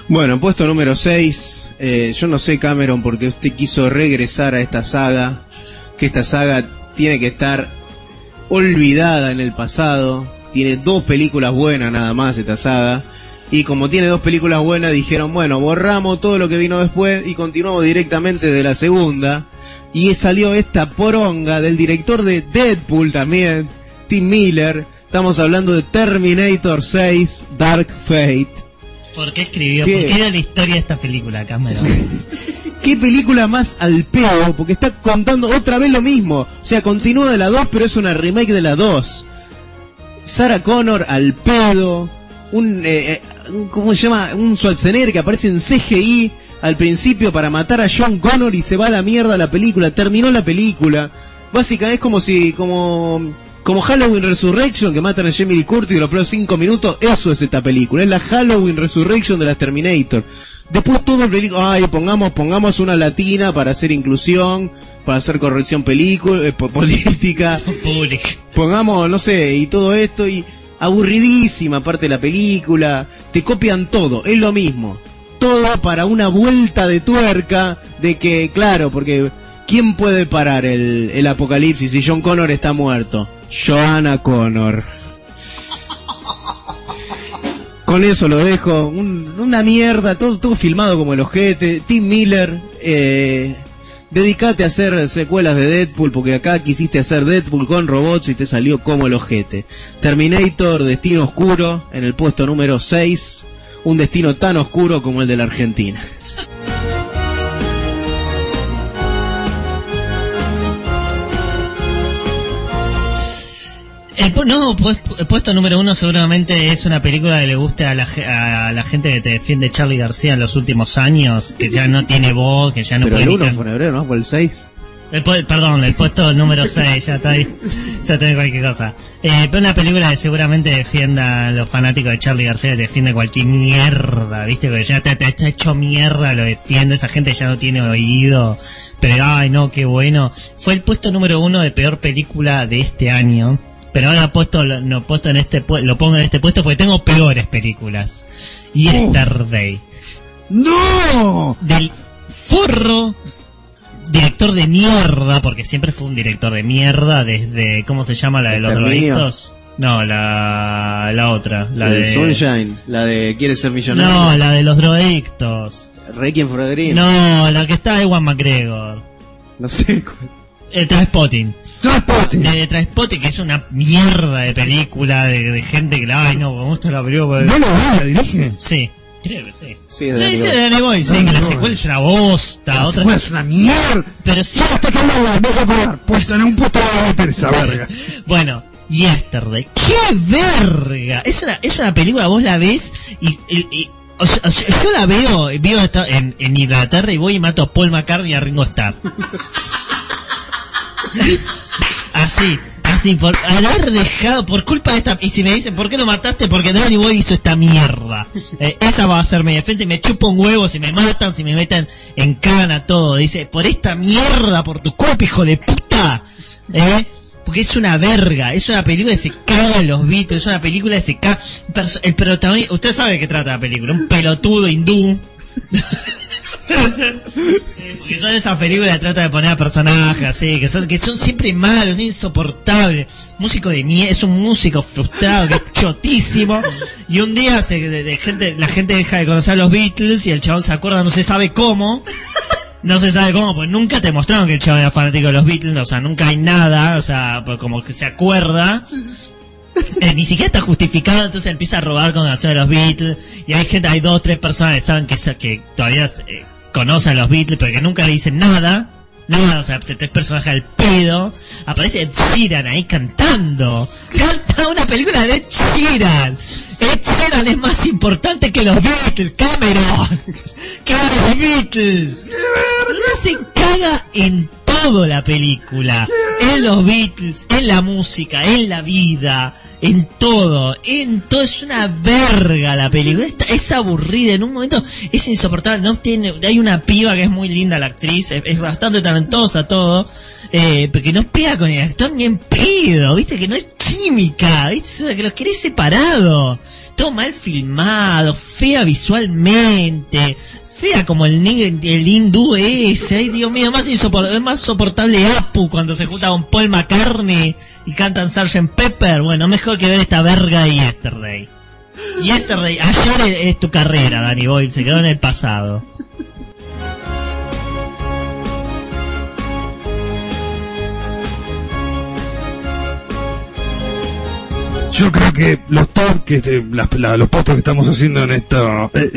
Bueno, puesto número 6. yo no sé, Cameron, porque usted quiso regresar a esta saga. Que esta saga tiene que estar olvidada en el pasado. Tiene dos películas buenas nada más esta saga. Y como tiene dos películas buenas, dijeron, bueno, borramos todo lo que vino después y continuamos directamente de la segunda. Y salió esta poronga del director de Deadpool también, Tim Miller. Estamos hablando de Terminator 6, Dark Fate. ¿Por qué escribió? ¿Qué? ¿Por qué era la historia de esta película, Cameron? ¿Qué película más al pedo? Porque está contando otra vez lo mismo. O sea, continúa de la 2, pero es una remake de la 2. Sarah Connor al pedo. Un, eh, eh, un- ¿cómo se llama? Un Schwarzenegger que aparece en CGI al principio para matar a John Connor y se va a la mierda la película. Terminó la película. Básicamente es como si, como, como Halloween Resurrection que matan a Jamie Lee Curtis y los primeros 5 minutos. Eso es esta película. Es la Halloween Resurrection de las Terminator. Después todo el película, ay, pongamos, pongamos una latina para hacer inclusión, para hacer corrección película, eh, po- política. Pongamos, no sé, y todo esto y aburridísima parte de la película. Te copian todo, es lo mismo. Todo para una vuelta de tuerca de que, claro, porque ¿quién puede parar el, el apocalipsis si John Connor está muerto? Joanna Connor. Con eso lo dejo. Un- una mierda, todo, todo filmado como el ojete. Tim Miller, eh, dedicate a hacer secuelas de Deadpool, porque acá quisiste hacer Deadpool con robots y te salió como el ojete. Terminator, Destino Oscuro, en el puesto número 6. Un destino tan oscuro como el de la Argentina. El, no, el puesto número uno seguramente es una película que le guste a la, ge- a la gente que te defiende Charlie García en los últimos años, que ya no tiene voz, que ya no Pero puede el ni 1 can- fue en febrero, ¿no? Por el 6. El perdón, el puesto número 6, ya está ahí. Ya tengo cualquier cosa. Eh, pero una película que seguramente defienda a los fanáticos de Charlie García, defiende cualquier mierda, ¿viste? Que ya te, te está hecho mierda, lo defiende, esa gente ya no tiene oído. Pero, ay, no, qué bueno. Fue el puesto número uno de peor película de este año. Pero ahora puesto, lo, no, puesto en este, lo pongo en este puesto porque tengo peores películas. Yesterday. ¡No! Del forro director de mierda, porque siempre fue un director de mierda desde, ¿cómo se llama la de los drogadictos? No, la, la otra, la, La de de... Sunshine, la de ¿Quieres ser millonario? No, la de los drogadictos. Requiem for a Dream. No, la que está Ewan McGregor. No sé. El Transpotting. Transpotting. De Transpotting, que es una mierda de película de, de gente que la, ay no, me gusta la película. ¿No lo va, la dirige? Sí, creo que sí. Sí, es de sí, Danny de Danny Boy, sí, Danny que la Boy. secuela es una bosta. La otra secuela es una mierda. Pero sí. Hasta que hablar, vas a cobrar. Puesto en un puesto de meter esa verga. Bueno, Yesterday. ¡Qué verga! Es una, es una película, vos la ves y... y- y- o sea, o sea, yo la veo, vivo esta- en, en Inglaterra y voy y mato a Paul McCartney y a Ringo Starr. Así, así, por haber dejado, por culpa de esta... Y si me dicen, ¿por qué lo mataste? Porque Danny Boy hizo esta mierda. Eh, esa va a ser mi defensa y me chupo un huevo si me matan, si me meten en cana, todo. Dice, por esta mierda, por tu culpa, hijo de puta. ¿Eh? Porque es una verga, es una película que se caga los Beatles, es una película que se caga... El protagonista, usted sabe de qué trata la película, un pelotudo hindú. Porque son esas películas que trata de poner a personajes así, que son, que son siempre malos, insoportables. Músico de mierda, es un músico frustrado, que es chotísimo. Y un día se, de- gente, la gente deja de conocer a los Beatles y el chabón se acuerda, no se sabe cómo. No se sabe cómo, pues nunca te mostraron que el chabón era fanático de los Beatles, o sea, nunca hay nada, o sea, pues como que se acuerda. eh, ni siquiera está justificado, entonces empieza a robar con canciones de los Beatles. Y hay gente, hay dos, tres personas que saben que, que todavía eh, conocen a los Beatles, pero que nunca le dicen nada. Nada, o sea, tres personajes al pedo. Aparece Ed Sheeran ahí cantando. Canta una película de Ed Sheeran. Ed Sheeran es más importante que los Beatles, Cameron. Que los Beatles. No se caga en todo la película. En los Beatles, en la música, en la vida, en todo. En todo es una verga la película. Esta- es aburrida. En un momento es insoportable. No tiene, hay una piba que es muy linda la actriz. Es, es bastante talentosa todo. Eh, pero que no pega con el actor ni en pedo. Viste que no es química. ¿viste? Que los querés separado. Todo mal filmado. Fea visualmente. Fea como el, el hindú ese, ay Dios mío, más insopor- es más soportable Apu cuando se junta con Paul McCartney y cantan Sgt. Pepper. Bueno, mejor que ver esta verga de Yesterday. Yesterday, ayer es, es tu carrera, Danny Boyle, se quedó en el pasado. Yo creo que los top, que este, las- la- los postos que estamos haciendo en esto, en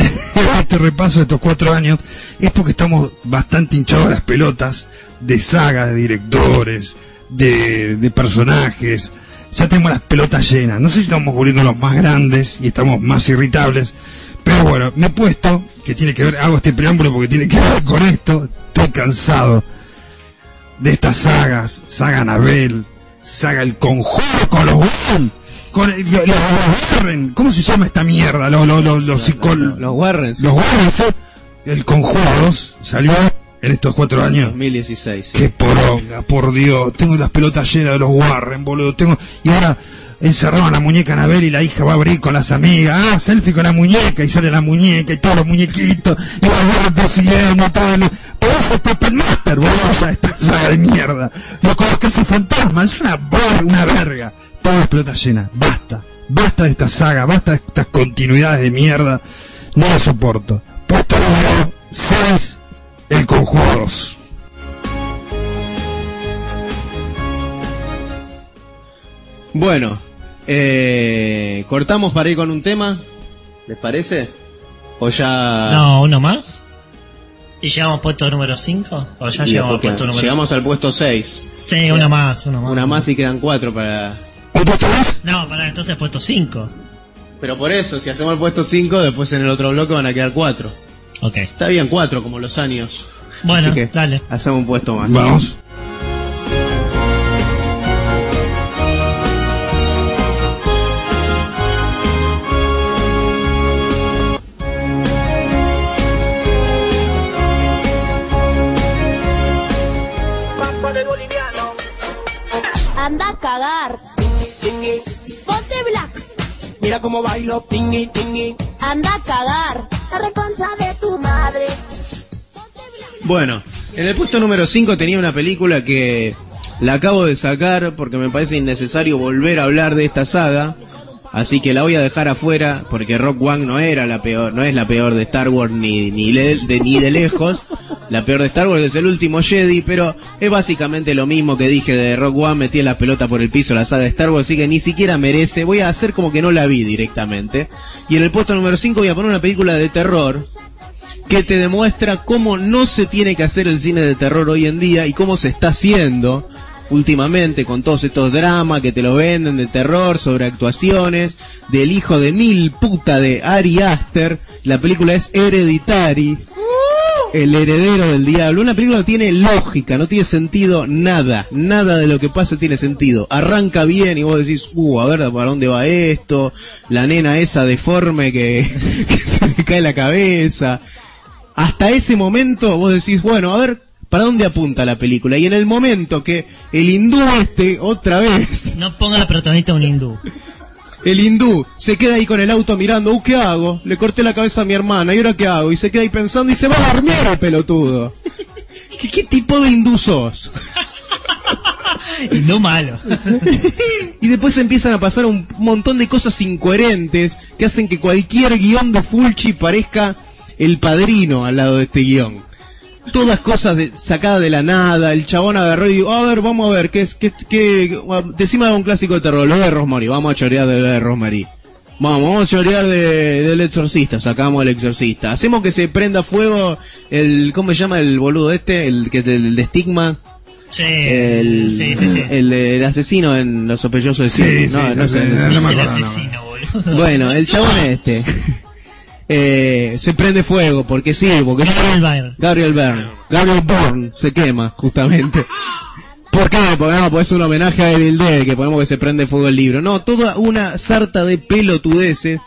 este repaso de estos cuatro años, es porque estamos bastante hinchados a las pelotas de sagas, de directores, de, personajes. Ya tenemos las pelotas llenas. No sé si estamos volviendo los más grandes y estamos más irritables. Pero bueno, me he puesto, que tiene que ver, hago este preámbulo porque tiene que ver con esto. Estoy cansado de estas sagas, saga Anabel, saga El Conjuro con los Warren, con lo- los Warren, ¿cómo se llama esta mierda? Los, los, los, los, psicol- Los los Warren, ¿sí? El Conjuro 2 salió en estos cuatro años. 2016. Qué poronga, por Dios. Tengo las pelotas llenas de los Warren, boludo. Tengo... Y ahora encerraron a la muñeca Anabel y la hija va a abrir con las amigas. Ah, selfie con la muñeca y sale la muñeca y todos los muñequitos. Y los Warren persiguiendo. Todo el... Por eso es Puppet Master, boludo. Esta- Esta saga de mierda. Lo con los cazafantasmas. Es una, una verga. Todas las pelotas llenas. Basta. Basta de esta saga. Basta de estas continuidades de mierda. No lo soporto. Puesto número 6. El Conjuro 2. Bueno, eh, cortamos para ir con un tema. ¿Les parece? ¿O ya.? No, uno más. ¿Y llegamos al puesto número 5? ¿O ya llegamos al puesto número Llegamos al puesto 6. Sí, uno más, uno más. Una más y quedan cuatro para. ¿Un puesto más? No, para entonces puesto 5. Pero por eso, si hacemos el puesto 5, después en el otro bloque van a quedar cuatro. Ok. Está bien, cuatro, como los años. Bueno, Así que dale. Hacemos un puesto más. Vamos. Anda a cagar. Mira cómo bailo, tingi, tingi. Anda a cagar. La reconcha de tu madre. Bueno, en el puesto número 5 tenía una película que la acabo de sacar porque me parece innecesario volver a hablar de esta saga. Así que la voy a dejar afuera porque Rock One no era la peor, no es la peor de Star Wars ni, ni, le- de, ni de lejos. La peor de Star Wars es el último Jedi, pero es básicamente lo mismo que dije de Rock One, metí la pelota por el piso la saga de Star Wars, así que ni siquiera merece. Voy a hacer como que no la vi directamente. Y en el puesto número 5 voy a poner una película de terror que te demuestra cómo no se tiene que hacer el cine de terror hoy en día y cómo se está haciendo últimamente con todos estos dramas que te lo venden de terror, sobre actuaciones, del hijo de mil puta de Ari Aster. La película es Hereditary. El heredero del diablo. Una película no tiene lógica, no tiene sentido nada. Nada de lo que pasa tiene sentido. Arranca bien y vos decís, uh, a ver para dónde va esto. La nena esa deforme que, que se le cae la cabeza. Hasta ese momento vos decís, bueno, a ver para dónde apunta la película. Y en el momento que el hindú este, otra vez, No ponga la protagonista un hindú. el hindú se queda ahí con el auto mirando, uh, ¿qué hago? Le corté la cabeza a mi hermana, ¿y ahora qué hago? Y se queda ahí pensando y se va a dormir el pelotudo. ¿Qué, qué tipo de hindú sos? Hindú malo. Y después empiezan a pasar un montón de cosas incoherentes que hacen que cualquier guion de Fulci parezca el padrino al lado de este guion. Todas cosas de, sacadas de la nada. El chabón agarró y dijo, a ver, vamos a ver, ¿qué es? ¿Qué, qué, decime un clásico de terror, lo de Rosemary. Vamos a chorear de, de Rosemary. Vamos, vamos a chorear de, del exorcista, sacamos el exorcista. Hacemos que se prenda fuego el, ¿cómo se llama el boludo este? El que el de estigma. Sí, El, sí, sí, sí. el, el asesino en Los sospechosos de Sí, no, no es el asesino. no el boludo. Bueno, el chabón este. eh, se prende fuego, porque sí, porque Gabriel Byrne. Gabriel Byrne. Gabriel Byrne se quema, justamente. ¿Por qué? Porque no, pues es un homenaje a Evil Dead, que ponemos que se prende fuego el libro. No, toda una sarta de pelotudeces.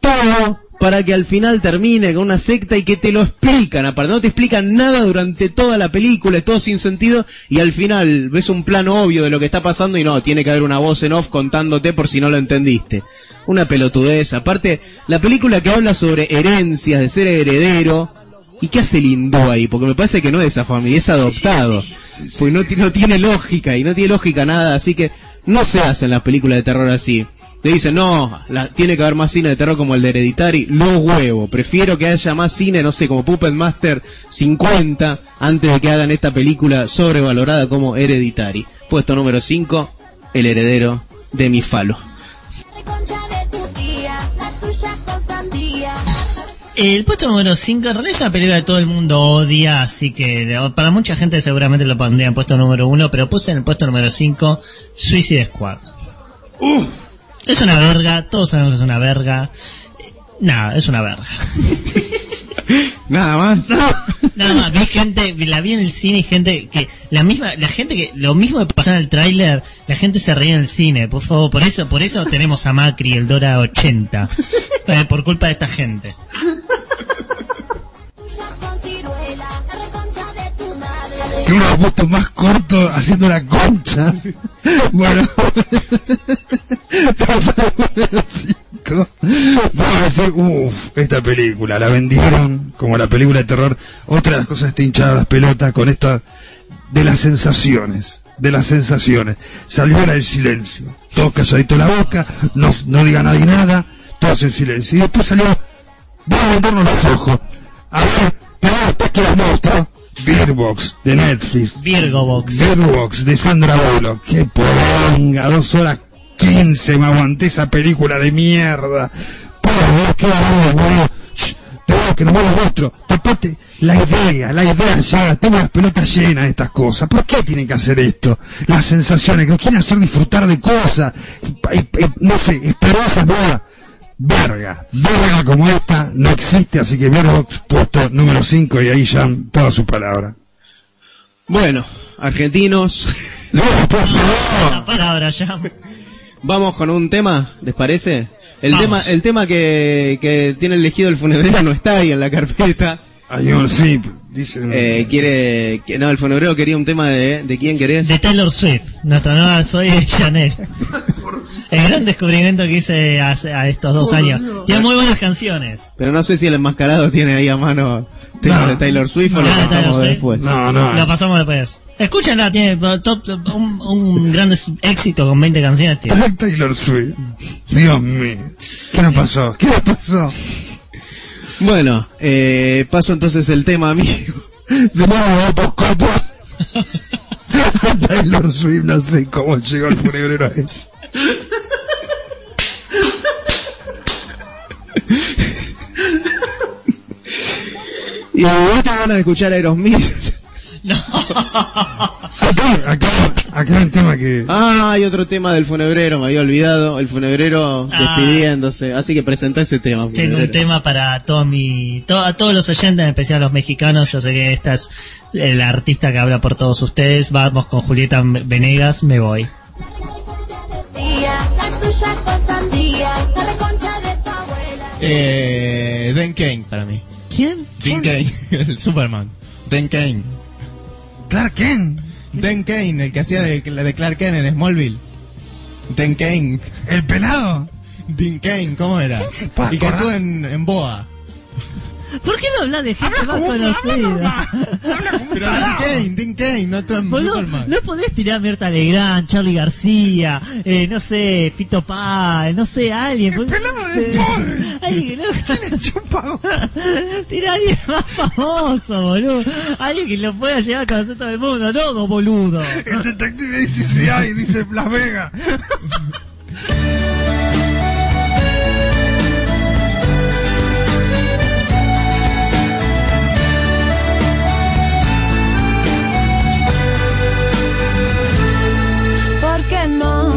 Todo para que al final termine con una secta y que te lo explican. Aparte, no te explican nada durante toda la película, es todo sin sentido. Y al final ves un plano obvio de lo que está pasando y no, tiene que haber una voz en off contándote por si no lo entendiste. Una pelotudez. Aparte, la película que habla sobre herencias, de ser heredero. ¿Y qué hace el hindú ahí? Porque me parece que no es esa familia, es adoptado. Porque no, no tiene lógica, y no tiene lógica nada, así que no se hacen las películas de terror así. Te dicen, no, la- tiene que haber más cine de terror como el de Hereditary. Los huevos, prefiero que haya más cine, no sé, como Puppet Master 50, antes de que hagan esta película sobrevalorada como Hereditary. Puesto número 5, El heredero de mi falo. El puesto número 5 en realidad es una película que todo el mundo odia, así que para mucha gente seguramente lo pondría en puesto número 1, pero puse en el puesto número 5 Suicide Squad. Es una verga, todos sabemos que es una verga. Nada, es una verga. Nada más. Nada más, vi gente, la vi en el cine y gente que, la misma, la gente que, lo mismo que pasó en el tráiler, la gente se reía en el cine, por favor, por eso, por eso tenemos a Macri, el Dora 80, eh, por culpa de esta gente. Madre. Que uno ha puesto más corto haciendo la concha. Bueno. Cinco. Vamos a decir, uff, esta película la vendieron como la película de terror. Otra de las cosas está hinchada las pelotas con esta de las sensaciones. De las sensaciones. Salió era el silencio. Todos calladitos la boca, no, no diga nadie nada, todos en silencio. Y después salió, vamos a vendernos los ojos. A ver, después que los monstruos. Beerbox de Netflix. Virgo Box. Beerbox de Sandra Bullock. Qué poronga, dos horas quince me aguanté esa película de mierda. Por Dios, qué boludo, que nos mueve el rostro. Tapate la idea, la idea ya. Tengo las pelotas llenas de estas cosas. ¿Por qué tienen que hacer esto? Las sensaciones, que nos quieren hacer disfrutar de cosas. No sé, esperanzas nuevas. Verga, verga como esta no existe, así que Beerbox puesto número 5 y ahí ya toda su palabra. Bueno, argentinos. No, por favor. Esa palabra ya. Vamos con un tema, ¿les parece? El Vamos. tema, el tema que, que tiene elegido el funebrero no está ahí en la carpeta. Ay, oh, sí, dicen. Eh, quiere, que, no, el funebrero quería un tema de, ¿de quién querés? De Taylor Swift, nuestra nueva Soy de Chanel. El gran descubrimiento que hice hace, a estos dos años. Tiene muy buenas canciones. Pero no sé si el enmascarado tiene ahí a mano tema No. de Taylor Swift o No, lo Taylor pasamos después. No, no. Lo pasamos después. Escúchenla, tiene top, un, un gran éxito con 20 canciones. Taylor Swift. Dios mío. ¿Qué nos pasó? ¿Qué nos pasó? Bueno, eh, paso entonces el tema amigo. De nuevo, Aposcopo. Taylor Swift, no sé cómo llegó el funebrero a eso. Y vos te van a escuchar Aerosmith. Acá, acá, acá hay un tema que. Ah, hay otro tema del funebrero, me había olvidado. El funebrero Ah. despidiéndose. Así que presenta ese tema. Tengo un tema para todo mi, to- a todos los oyentes, en especial a los mexicanos. Yo sé que esta es el artista que habla por todos ustedes. Vamos con Julieta Venegas, me voy. Eh, Dan Kane para mí. ¿Quién? Dan Kane, el Superman. Dan Kane. Clark Kent. Dan Kane, el que hacía de, la de Clark Kent en Smallville. Dan Kane. El pelado. Dan Kane, ¿cómo era? ¿Quién se puede Y que acordar? actuó en, en Boa. ¿Por qué no hablas de gente más conocida? Pero Dean Kane, Dean Kane, no Boludo, Superman. no podés tirar a Mirta Legrand, Charlie García, eh, no sé, Fito Páez, no sé, alguien. El pelado de Alguien que no... Tira a alguien más famoso, boludo. Alguien que lo pueda llegar a conocer todo el mundo, no como boludo. El detective dice sí hay, dice Las Vegas.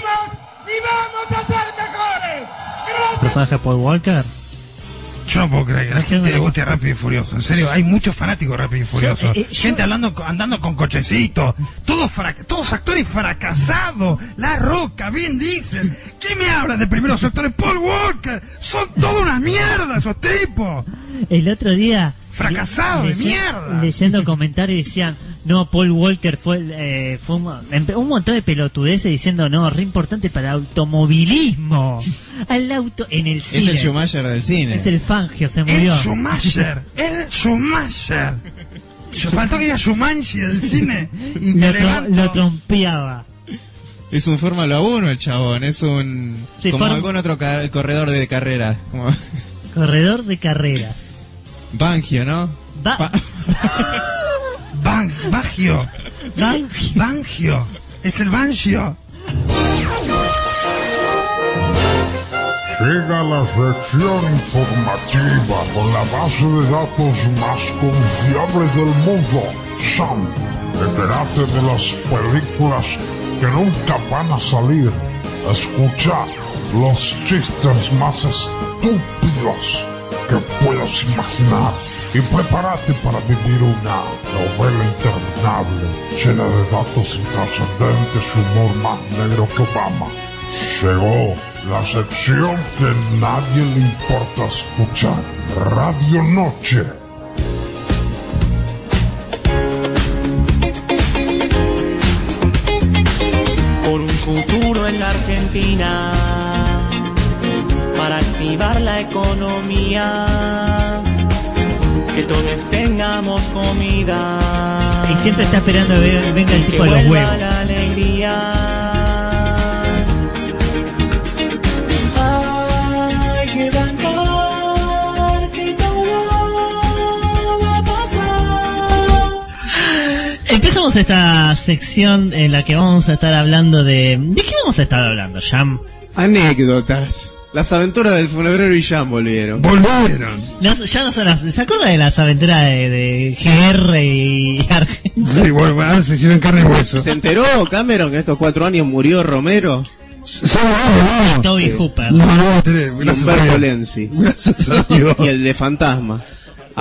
volvimos y vamos a ser mejores. Gracias. ¿Personaje de Paul Walker? Yo no puedo creer que la gente le guste Rápido y Furioso. En serio, hay muchos fanáticos de Rápido y Furioso. eh, yo- gente hablando, andando con cochecitos. Todos, frac- todos actores fracasados. La Roca, bien dicen. ¿Quién me habla de primeros actores? Paul Walker. Son toda una mierda esos tipos. El otro día... Fracasado de mierda. Leyendo comentarios decían, no, Paul Walker fue, eh, fue un, empe- un montón de pelotudeces diciendo, no, re importante para el automovilismo. Al auto, en el Es cine. el Schumacher del cine. Es el Fangio, se El murió. Schumacher. El Schumacher. Faltó que diga Schumanchi del cine. Y lo, tro- lo trompeaba. Es un Fórmula 1 el chabón, es un... Sí, como Form- algún otro corredor de carrera. Como Corredor de carreras. Bangio, ¿no? Va- Ban- Bangio. Bangio. Es el Bangio. Llega la sección informativa con la base de datos más confiable del mundo. Sam, entérate de las películas que nunca van a salir. Escucha los chistes más estúpidos que puedas imaginar. y prepárate para vivir una novela interminable, llena de datos intrascendentes y humor más negro que Obama. Llegó la sección que nadie le importa escuchar, Radio Noche. por un futuro en la Argentina, para activar la economía, que todos tengamos comida. Y siempre está esperando que venga- venga el que tipo de los huevos. la alegría. Hay que bancar que todo va a pasar. Empezamos esta sección en la que vamos a estar hablando de... ¿De qué vamos a estar hablando, Jam? Anécdotas. Las aventuras del funebrero y volvieron. Volvieron. No, ya no son las... ¿Se acuerda de las aventuras de, de GR y Argentina? Sí, bueno, ahora se hicieron carne y hueso. ¿Se enteró Cameron que estos cuatro años murió Romero? Toby Sí. Hooper. No, no, tenés, gracias a Humberto Dios. Lenzi. Gracias a Dios. Y el de Fantasma.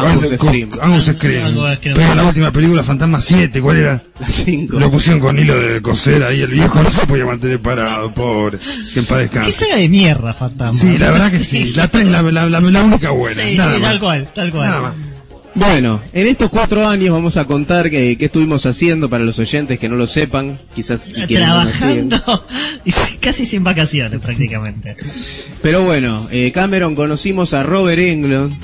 Angus Scream. Angus Scream. Pero la última película, Fantasma 7, ¿cuál era? Las cinco. Lo pusieron con hilo de coser ahí, el viejo no se podía mantener parado, pobre. Que en paz ¿Qué descanse. saga de mierda, Fantasma? Sí, la verdad que sí. La, la, la, la, la única buena. Sí, nada sí, más. tal cual, tal cual. Nada más. Bueno, en estos cuatro años vamos a contar qué estuvimos haciendo para los oyentes que no lo sepan, quizás y no. Trabajando y casi sin vacaciones prácticamente. Pero bueno, eh, Cameron conocimos a Robert Englund.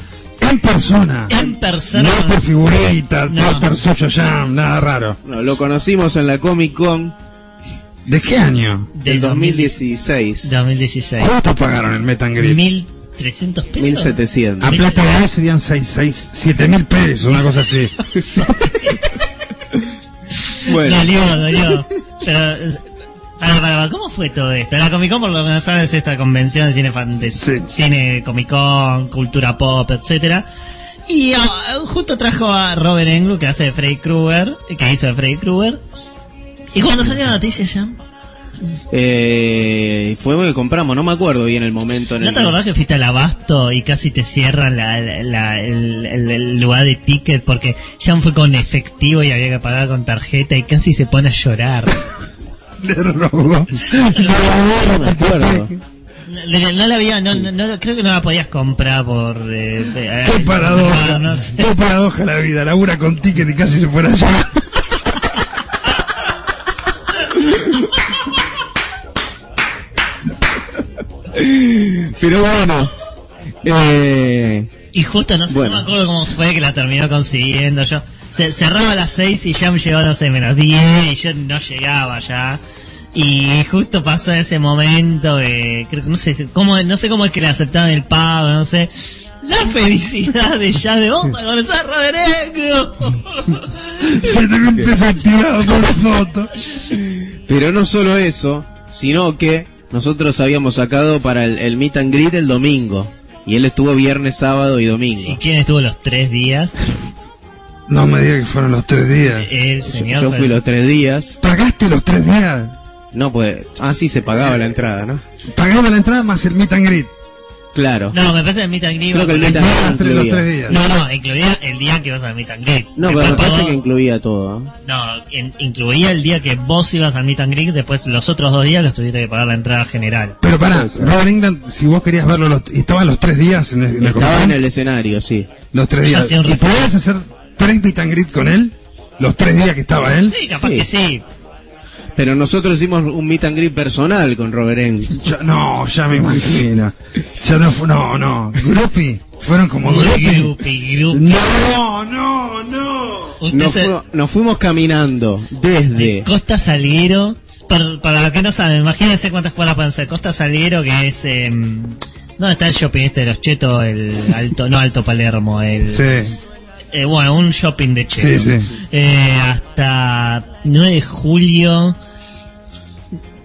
En persona. En persona. No por figurita, No. póster suyo jam, nada raro. No, lo conocimos en la Comic Con ¿De qué año? del 2016. 2016. ¿Cuánto pagaron el Meet and Greet? 1300 pesos. 1700. A plata de hoy serían 6, 6, 7 mil pesos, una cosa así. Bueno, Dolió, dolió. Pero, para, para, para, ¿cómo fue todo esto? La Comic Con, por lo que no sabes, es esta convención de cine, de Sí. cine Comic Con, cultura pop, etcétera. Y ah, justo trajo a Robert Englund, que hace de Freddy Krueger, que hizo de Freddy Krueger. Y cuando salió la noticia ya, eh, fue que compramos, no me acuerdo bien el momento en ¿no el te acordás que fuiste al abasto y casi te cierran la, la- la- el, el- el lugar de ticket porque Jan fue con efectivo y había que pagar con tarjeta y casi se pone a llorar? Le robó. No la había, no, no, no- creo que no la podías comprar por... eh, eh, Qué paradoja. no sé. Qué paradoja la vida. Labura con ticket y casi se fuera allá. Pero bueno, eh, Y justo, no sé, Bueno. no me acuerdo cómo fue que la terminó consiguiendo yo. Se, cerraba a las 6 y ya me llegó, no sé, menos 10 y yo no llegaba ya. Y justo pasó ese momento, eh, creo que no sé, cómo, no sé cómo es que le aceptaron el pago, no sé. La felicidad de ya de vamos a conocer a Roberengo. Siete mil pesos activados por la foto. pero no solo eso, sino que nosotros habíamos sacado para el, el meet and greet el domingo. Y él estuvo viernes, sábado y domingo. ¿Y quién estuvo los tres días? No me digas que fueron los tres días. El Yo, señor. yo fui los tres días. ¿Pagaste los tres días? No, pues. Ah, sí, se pagaba la entrada, ¿no? Pagaba la entrada más el meet and greet. Claro. No, me parece que el meet and greet. Creo que el meet and greet Entre los tres días. No, no, incluía el día que ibas al meet and greet. No, pero me parece todo- que incluía todo. ¿eh? No, in- incluía el día que vos ibas al meet and greet, después los otros dos días los tuviste que pagar la entrada general. Pero pará, Robert England, si vos querías verlo, los, estaban los tres días en el, en Estaba en el escenario, sí. Los tres días. ¿Y podías hacer tres meet and greet con él? ¿Los tres días que estaba él? Sí, capaz Sí. que sí. Pero nosotros hicimos un meet and greet personal con Robert. Ya- no, ya me imagino. Ya no fue, no, no. Grupi, fueron como grupi. Grupi, grupi. No, no, no. Nos, se- fuimos, nos fuimos caminando desde. Costa Salguero, para, para los que no saben, imagínense cuántas cuadras pueden ser. Costa Salguero, que es. Eh, ¿Dónde está el shopping este de los chetos? El alto, no Alto Palermo, el. Sí. Eh, bueno, un shopping de chetos. Sí, sí. Eh, hasta 9 de julio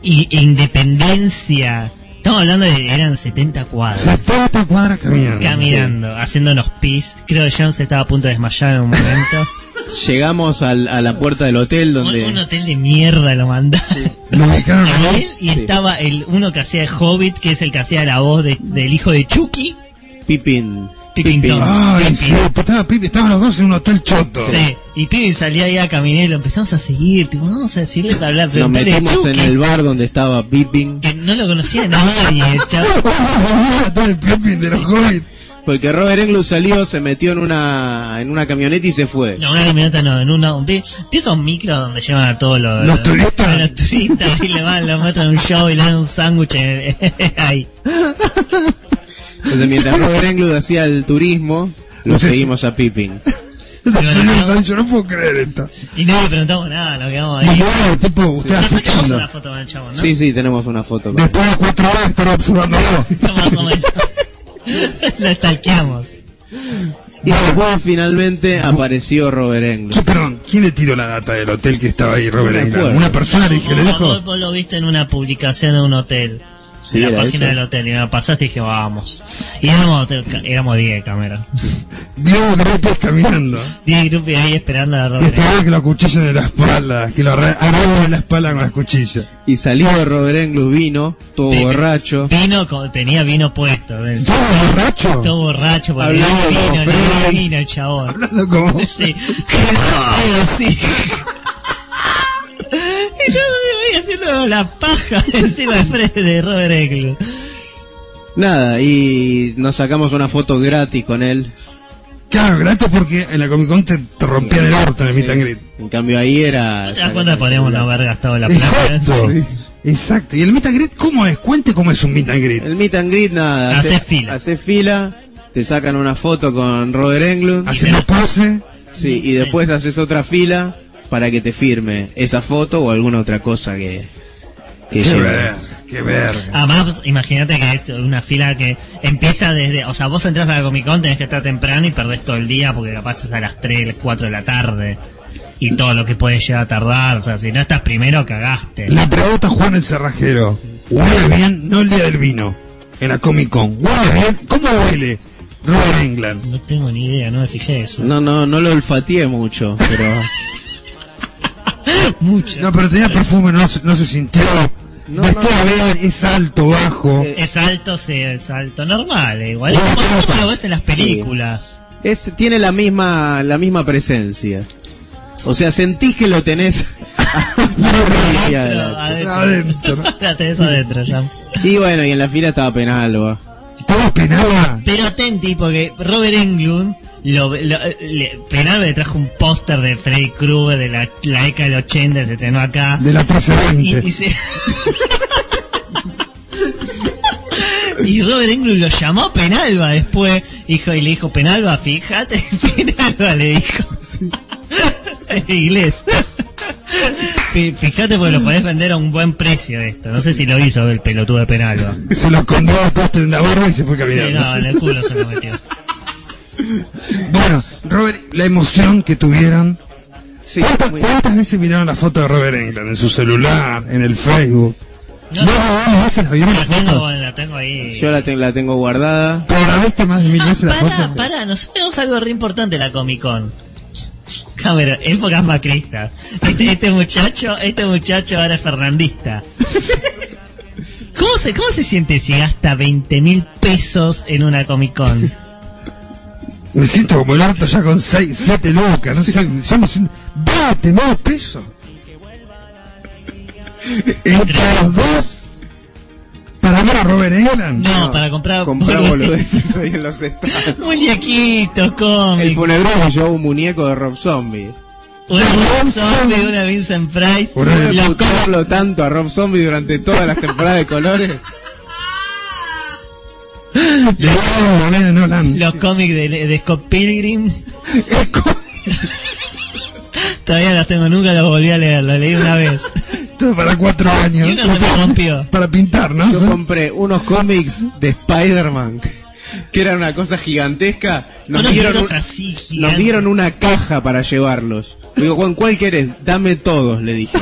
y e Independencia. Estamos hablando de eran 70 cuadras. 70 cuadras caminando. Caminando, haciéndonos pis. Creo que John se estaba a punto de desmayar en un momento. Llegamos al- a la puerta del hotel donde. un hotel de mierda lo mandaron. Lo ubicaron A ahí. él y estaba el uno que hacía de Hobbit, que es el que hacía la voz de- del hijo de Chucky. Pippin. Pippington. Ay, Pippin. sí, estaba Pipi, estaban los dos en un hotel choto. Sí, y Pippin salía ahí a caminar y lo empezamos a seguir. Tipo, vamos a decirle para hablar, Nos a metimos en el bar donde estaba Pippin. que no lo conocía nadie. chavo. Todo el Pippin de los hobbits. Porque Robert Englund salió, se metió en una en una camioneta y se fue. No, una camioneta no, en una, de esos micros donde llevan a todos los, ¿Los turistas? a los turistas y le van, lo muestran en un show y le dan un sándwich ahí. Entonces, mientras Robert Englund hacía el turismo, lo seguimos a Pippin. Señor Sancho, no puedo creer esto. Y no le preguntamos nada, nos quedamos Y ahí. bueno, tipo, usted hace chando. una foto con el chavo, ¿no? Sí, sí, tenemos una foto. con Después de cuatro horas estar observándolo. Más o menos. Lo stalkeamos. Y después finalmente apareció Robert ¿Qué, Englund. perdón, ¿quién le tiró la data del hotel que estaba ahí, Robert me Englund? acuerdo. Una persona le dije, le Vos- vos- vos lo viste en una publicación de un hotel. Sí, en la página eso. del hotel. Y me pasaste y dije, vamos. Y éramos, éramos 10 cámaras. Diego Grepes caminando. 10 grupos ahí esperando a Y Robert. esperaba que lo acuchillen en la espalda, que lo agarren en la espalda con las cuchillas. Y salió Robert Englund, vino, todo Sí, borracho. Vino, tenía vino puesto. dentro. ¿Todo borracho? Todo borracho, porque Hablando dio como vino, vino el chabón. Hablando como... Sí. sí. Y todo haciendo la paja encima de Fred de Robert Englund. Nada, y nos sacamos una foto gratis con él. Claro, gratis porque en la Comic Con te, te rompían el orto en el meet and greet. En cambio ahí era... ¿Te das cuenta podríamos no haber gastado la plata? Exacto. Sí. Exacto. ¿Y el meet and greet cómo es? Cuente cómo es un meet and greet. El meet and greet, nada. Haces hace- fila. haces fila, te sacan una foto con Robert Englund. Hacemos pose. Sí, y después haces otra fila para que te firme esa foto o alguna otra cosa que, que Qué verga, qué verga. Además, imagínate que es una fila que empieza desde. O sea, vos entras a la Comic Con, tenés que estar temprano y perdés todo el día porque capaz es a las 3, 4 de la tarde. Y todo lo que puede llegar a tardar. O sea, si no estás primero, cagaste. Le pregunta Juan el Cerrajero. ¿Huele bien? No el día del vino. En la Comic Con. ¿Huele bien? ¿Cómo huele? Robert England. No tengo ni idea, no me fijé eso. No, no, no lo olfateé mucho, pero Mucho. No, pero tenía perfume, no, se- no se sintió. No, bien, es alto, bajo. Es alto, sí, es alto. Normal, eh, igual. Es como, como lo ves en las películas. es, tiene la misma, la misma presencia. O sea, sentís que lo tenés Adentro, la tenés adentro ya. Y bueno, y en la fila estaba Penalba. ¿Estaba penada? Pero atenti, porque Robert Englund, lo, lo- le, trajo un póster de Freddy Krueger de la, la década del 80, se estrenó acá. De la y, 1320. y, se- y Robert Englund lo llamó a Penalba después, hijo, y le dijo, Penalba, fíjate, Penalba le dijo. Inglés. Fí- Fíjate porque lo podés vender a un buen precio esto. No sé si lo hizo el pelotudo de Penalba. Se lo escondió a en la barba y se fue Sí, caminando. no, en el culo se lo metió. Bueno, Robert, la emoción que tuvieron. Sí, ¿Cuántas, cuántas veces miraron la foto de Robert England en su celular, en el Facebook? No, No, ¿cuántas veces la vieron la La tengo, foto? la tengo ahí. Yo la, te- la tengo guardada. Pero la viste más de mil veces la Pará, foto. pará, nos sabemos algo re importante de la Comic Con. Cámara, épocas macristas. Este, este muchacho, este muchacho ahora es fernandista. ¿Cómo se, ¿Cómo se siente si gasta 20 mil pesos en una Comic Con? Me siento como el harto ya con 6, 7 lucas, no sé, yo me siento... ¡Bate, más pesos! Entre los dos, para a Robert England. No, para comprar Comprar boludeces. ahí en los stands. muñequitos, El cómics. funebral me llevó un muñeco de Rob Zombie. Una zombie, una Vincent Price. Los putearlo tanto a Rob Zombie durante todas las temporadas de colores. De nuevo, moneda no la Los cómics de, de Scott Pilgrim. Todavía los tengo, nunca los volví a leer, los leí una vez. Todo para 4 años. Y uno se me rompió. Para pintar, ¿no? Yo compré unos cómics de Spider-Man que eran una cosa gigantesca. Nos dieron, libros un- así, nos dieron una caja para llevarlos. Digo, Juan, ¿cuál querés? Dame todos, le dije.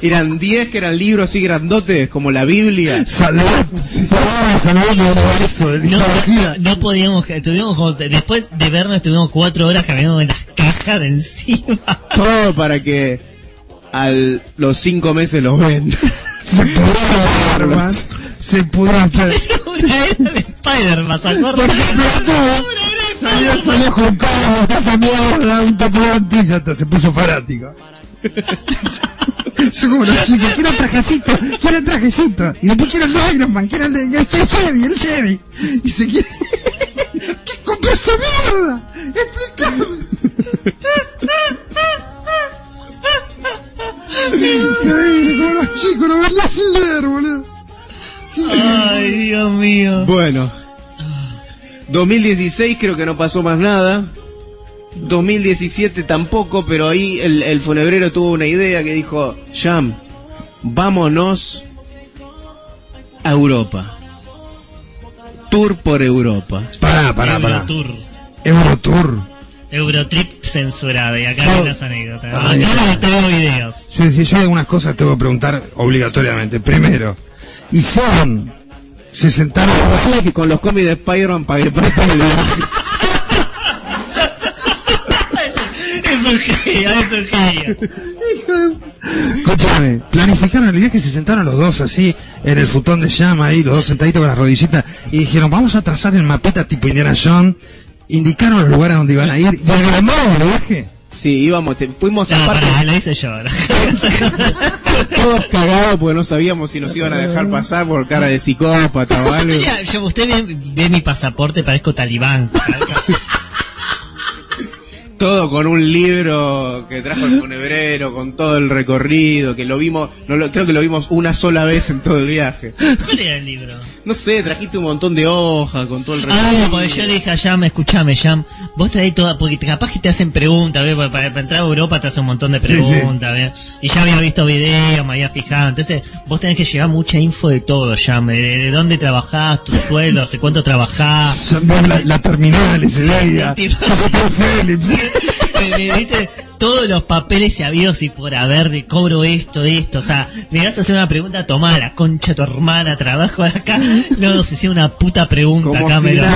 Eran 10 que eran libros así grandotes como la Biblia. Salud. No, no, podíamos, tuvimos como- después de vernos estuvimos cuatro horas caminando en las cajas de encima. Todo para que a los 5 meses los ven. Se barba. Se pudrió. una era de Spider-Man, ¿se acuerdan? Una era de Salió, salió con cómo está esa mierda, un antilla, hasta se puso fanático. Son como los chicos, quiero trajecito, quiero trajecito. Y después quiero el Iron Man, quiero el, el, el Chevy, el Chevy. Y se quiere... ¿Qué compró esa mierda? Explícame. Es increíble como los chicos no verla sin leer, boludo. Ay, Dios mío. Bueno. 2016 creo que no pasó más nada. 2017 tampoco, pero ahí el, el funebrero tuvo una idea que dijo, Jam, vámonos a Europa. Tour por Europa. Pará, pará, pará. Eurotour. Eurotour. Eurotrip censurada. Y acá Yo- hay unas anécdotas. Ay. no tengo videos. Yo decía, yo algunas cosas tengo que preguntar obligatoriamente. Primero, hicieron, se sentaron que con los cómics de Spider-Man pagué para un genio, es un genio. Escúchame, planificaron el viaje, se sentaron los dos así en el futón de llama ahí, los dos sentaditos con las rodillitas, y dijeron, vamos a trazar el mapeta tipo Indiana Jones, indicaron los lugares donde iban a ir, y armamos el viaje. Sí, íbamos, te- fuimos No, aparte pará, lo hice yo. todos cagados porque no sabíamos si nos iban a dejar pasar por cara de psicópata o algo. Yo- usted ve, ve mi pasaporte, parezco talibán. Todo con un libro que trajo el funebrero, con todo el recorrido, que lo vimos, no lo- creo que lo vimos una sola vez en todo el viaje. ¿Cuál era el libro? No sé, trajiste un montón de hojas con todo el Ah, recorrido. porque yo le dije a Jam, escuchame, Jam, vos traes toda, porque capaz que te hacen preguntas, ¿ves? Para, para entrar a Europa te hacen un montón de Sí, sí. preguntas, ¿ves? Y ya había visto videos, me había fijado, entonces vos tenés que llevar mucha info de todo, Jam, de, de dónde trabajás, tu sueldo, hace cuánto trabajás. Veo la, la terminal, ese día, Me diste todos los papeles y habidos y por haber de cobro esto, esto, o sea, me vas a hacer una pregunta, tomá la concha de tu hermana, trabajo acá, no, se hacía una puta pregunta acá, si.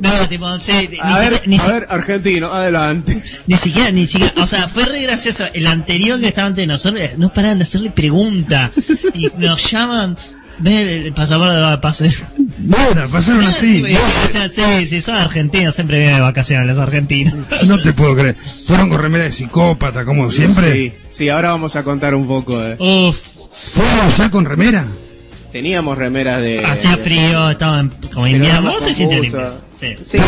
No, tipo, no sé, ni, A ver, siquiera, ni, a si- ver, argentino, adelante. ni siquiera, ni siquiera, o sea, fue re gracioso, el anterior que estaba antes de nosotros, no paraban de hacerle pregunta, y nos llaman, ve el pasaporte de pases. Nada, pasaron así. O sea, sí, sí, son argentinos, siempre vienen de vacaciones los argentinos. No te puedo creer. Fueron con remera de psicópata, como siempre. Sí, sí, ahora vamos a contar un poco. eh. Uf, Fueron ya con remera. Teníamos remeras de... hacía de- frío, estaba en- como invierno, no se sintió. Sí. Sí, Pero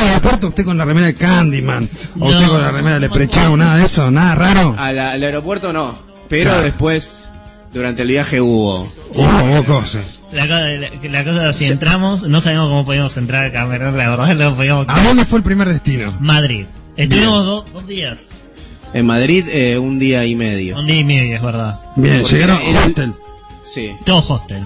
al aeropuerto usted con la remera de Candyman. O usted No. con la remera de Leprechaun, nada de eso, nada raro. al, al aeropuerto no, pero Claro. después, durante el viaje hubo... Hubo cosas. La, la, la cosa, si entramos, no sabíamos cómo podíamos entrar a Camerún, la verdad no podíamos... ¿A dónde fue el primer destino? Madrid. Estuvimos do- dos días, En Madrid, eh, un día y medio. un día y medio, es verdad. Bien, Porque llegaron el- hostel. Sí. Todo hostel.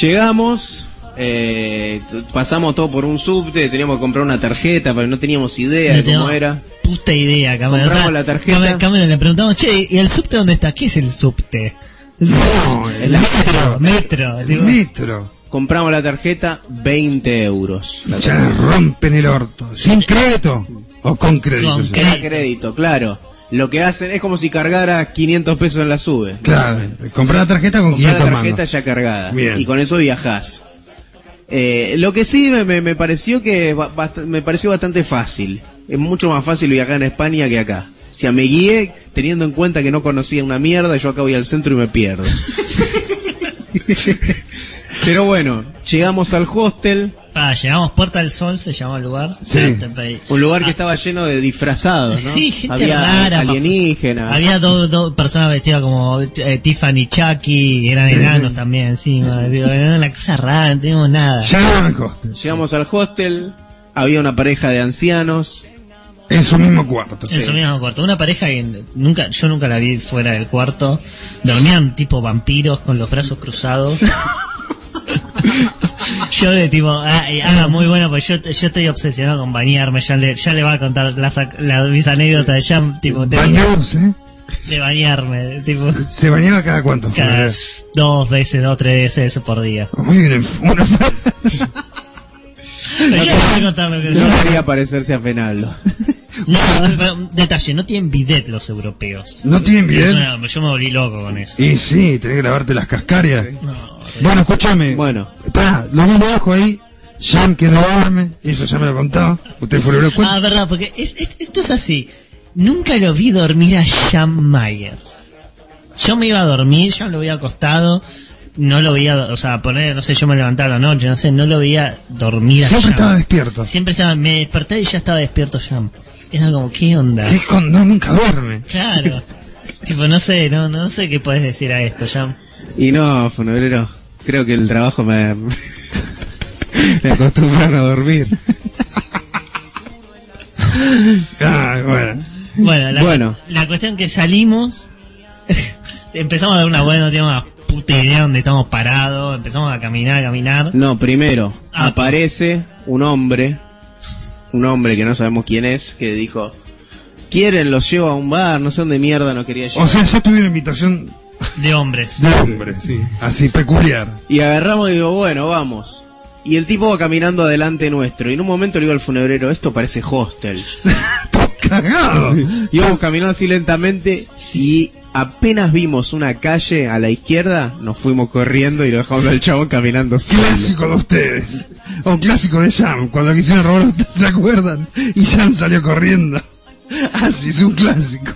Llegamos, eh, pasamos todo por un subte, teníamos que comprar una tarjeta, pero no teníamos idea No de cómo era. Puta idea, Cameron. Compramos la tarjeta. Cameron, le preguntamos, che, ¿y el subte dónde está? ¿Qué es el subte? No, el metro, metro. El metro. Compramos la tarjeta, 20 euros. La Ya tarjeta. rompen el orto. ¿Sin crédito? ¿O con crédito? Con crédito. Crédito, claro. Lo que hacen es como si cargara 500 pesos en la sube. Claro, comprar la tarjeta con Comprás 500 la tarjeta mangos. ya cargada. Bien. Y con eso viajás. Eh, lo que sí me, me- me pareció que me pareció bastante fácil. Es mucho más fácil viajar en España que acá. O sea, me guié teniendo en cuenta que no conocía una mierda, yo acá voy al centro y me pierdo. Pero bueno, llegamos al hostel, Pa, llegamos Puerta del Sol, se llamó el lugar. Sí. Un lugar que estaba lleno de disfrazados, ¿no? Sí, gente Había rara, alienígenas. Había dos dos personas vestidas como eh, Tiffany Chucky, eran enanos también encima. Digo, era una cosa rara, no teníamos nada. Llegaron al hostel. Llegamos al hostel, había una pareja de ancianos. En su mismo cuarto. En su mismo cuarto. Una pareja que nunca, yo nunca la vi fuera del cuarto. Dormían tipo vampiros con los brazos cruzados. yo de tipo, ah, ah, muy bueno, pues yo, yo estoy obsesionado con bañarme. Ya le, ya le va a contar las, mis anécdotas de ya, tipo, de, Bañados, ¿eh? de bañarme. Tipo, ¿Se bañaba cada cuánto? cada dos veces, dos, tres veces por día. Uy, una- una- Pero yo le voy a contar lo que No quería parecerse a Fenaldo. No, pero, detalle, no tienen bidet los europeos. ¿No tienen bidet? Una- yo me volví loco con eso. Y sí, tenés que lavarte las cascarias. No, Bueno, escúchame. Bueno. Pará, los dos abajo ahí Jean que no duerme, eso ya me lo contaba. Usted fue el Ah, verdad, porque es, es- esto es así. Nunca lo vi dormir a Jan Myers. Yo me iba a dormir, yo lo veía acostado, no lo veía, o sea, poner, no sé, yo me levantaba la noche, no sé, no lo veía dormir a Siempre estaba despierto. Siempre estaba, me desperté y ya estaba despierto Jan. Era como, ¿qué onda? Es con, no, nunca duerme. Claro. tipo, no sé, no, no sé qué puedes decir a esto, Jan. Y no, Funebrero, creo que el trabajo me, me acostumbraron a dormir. Ah, bueno. Bueno, la, Bueno. la cuestión que salimos, empezamos a dar una buena, no teníamos una puta idea dónde estamos parados, empezamos a caminar, a caminar. No, primero, Ah, aparece un hombre, un hombre que no sabemos quién es, que dijo, quieren, los llevo a un bar, no sé dónde mierda no quería llevar. O sea, ya tuvieron invitación De hombres. de hombre, sí. Así peculiar. Y agarramos y digo, bueno, vamos. Y el tipo va caminando adelante nuestro. Y en un momento le digo al funebrero, esto parece hostel. Cagado. Y vamos caminando así lentamente y apenas vimos una calle a la izquierda, nos fuimos corriendo y lo dejamos al chabón caminando solo. Clásico de ustedes. O clásico de Jam, cuando quisieron robar, ¿ustedes se acuerdan? Y Jam salió corriendo. Así es un clásico.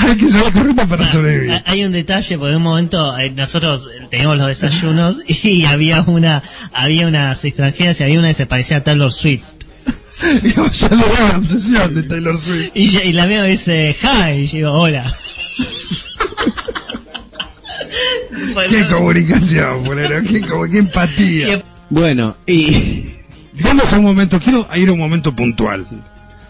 Hay que salir corriendo para sobrevivir. Ah, Hay un detalle, porque en un momento eh, nosotros teníamos los desayunos y había una, había unas extranjeras y había una que se parecía a Taylor Swift. Digo, ya lo veo la obsesión de Taylor Swift. Y, ya- y la mía me dice, hi, y yo digo, hola. Qué comunicación, bolero, qué, qué empatía. Bueno, y Vamos a un momento, quiero ir a un momento puntual.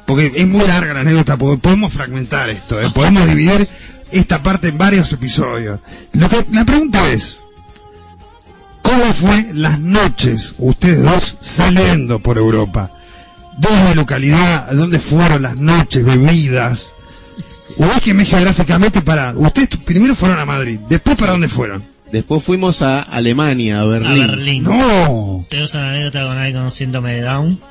Porque es muy larga la anécdota, porque podemos fragmentar esto, ¿eh? podemos dividir esta parte en varios episodios. Lo que, la pregunta es, ¿cómo fue las noches ustedes dos saliendo por Europa? ¿Dónde localidad? ¿Dónde fueron las noches, bebidas? Ubíquenme geográficamente para... Ustedes primero fueron a Madrid, después para dónde fueron? Después fuimos a Alemania, a A Berlín. Berlín. No. ¿Tenemos una anécdota con alguien con síndrome de Down?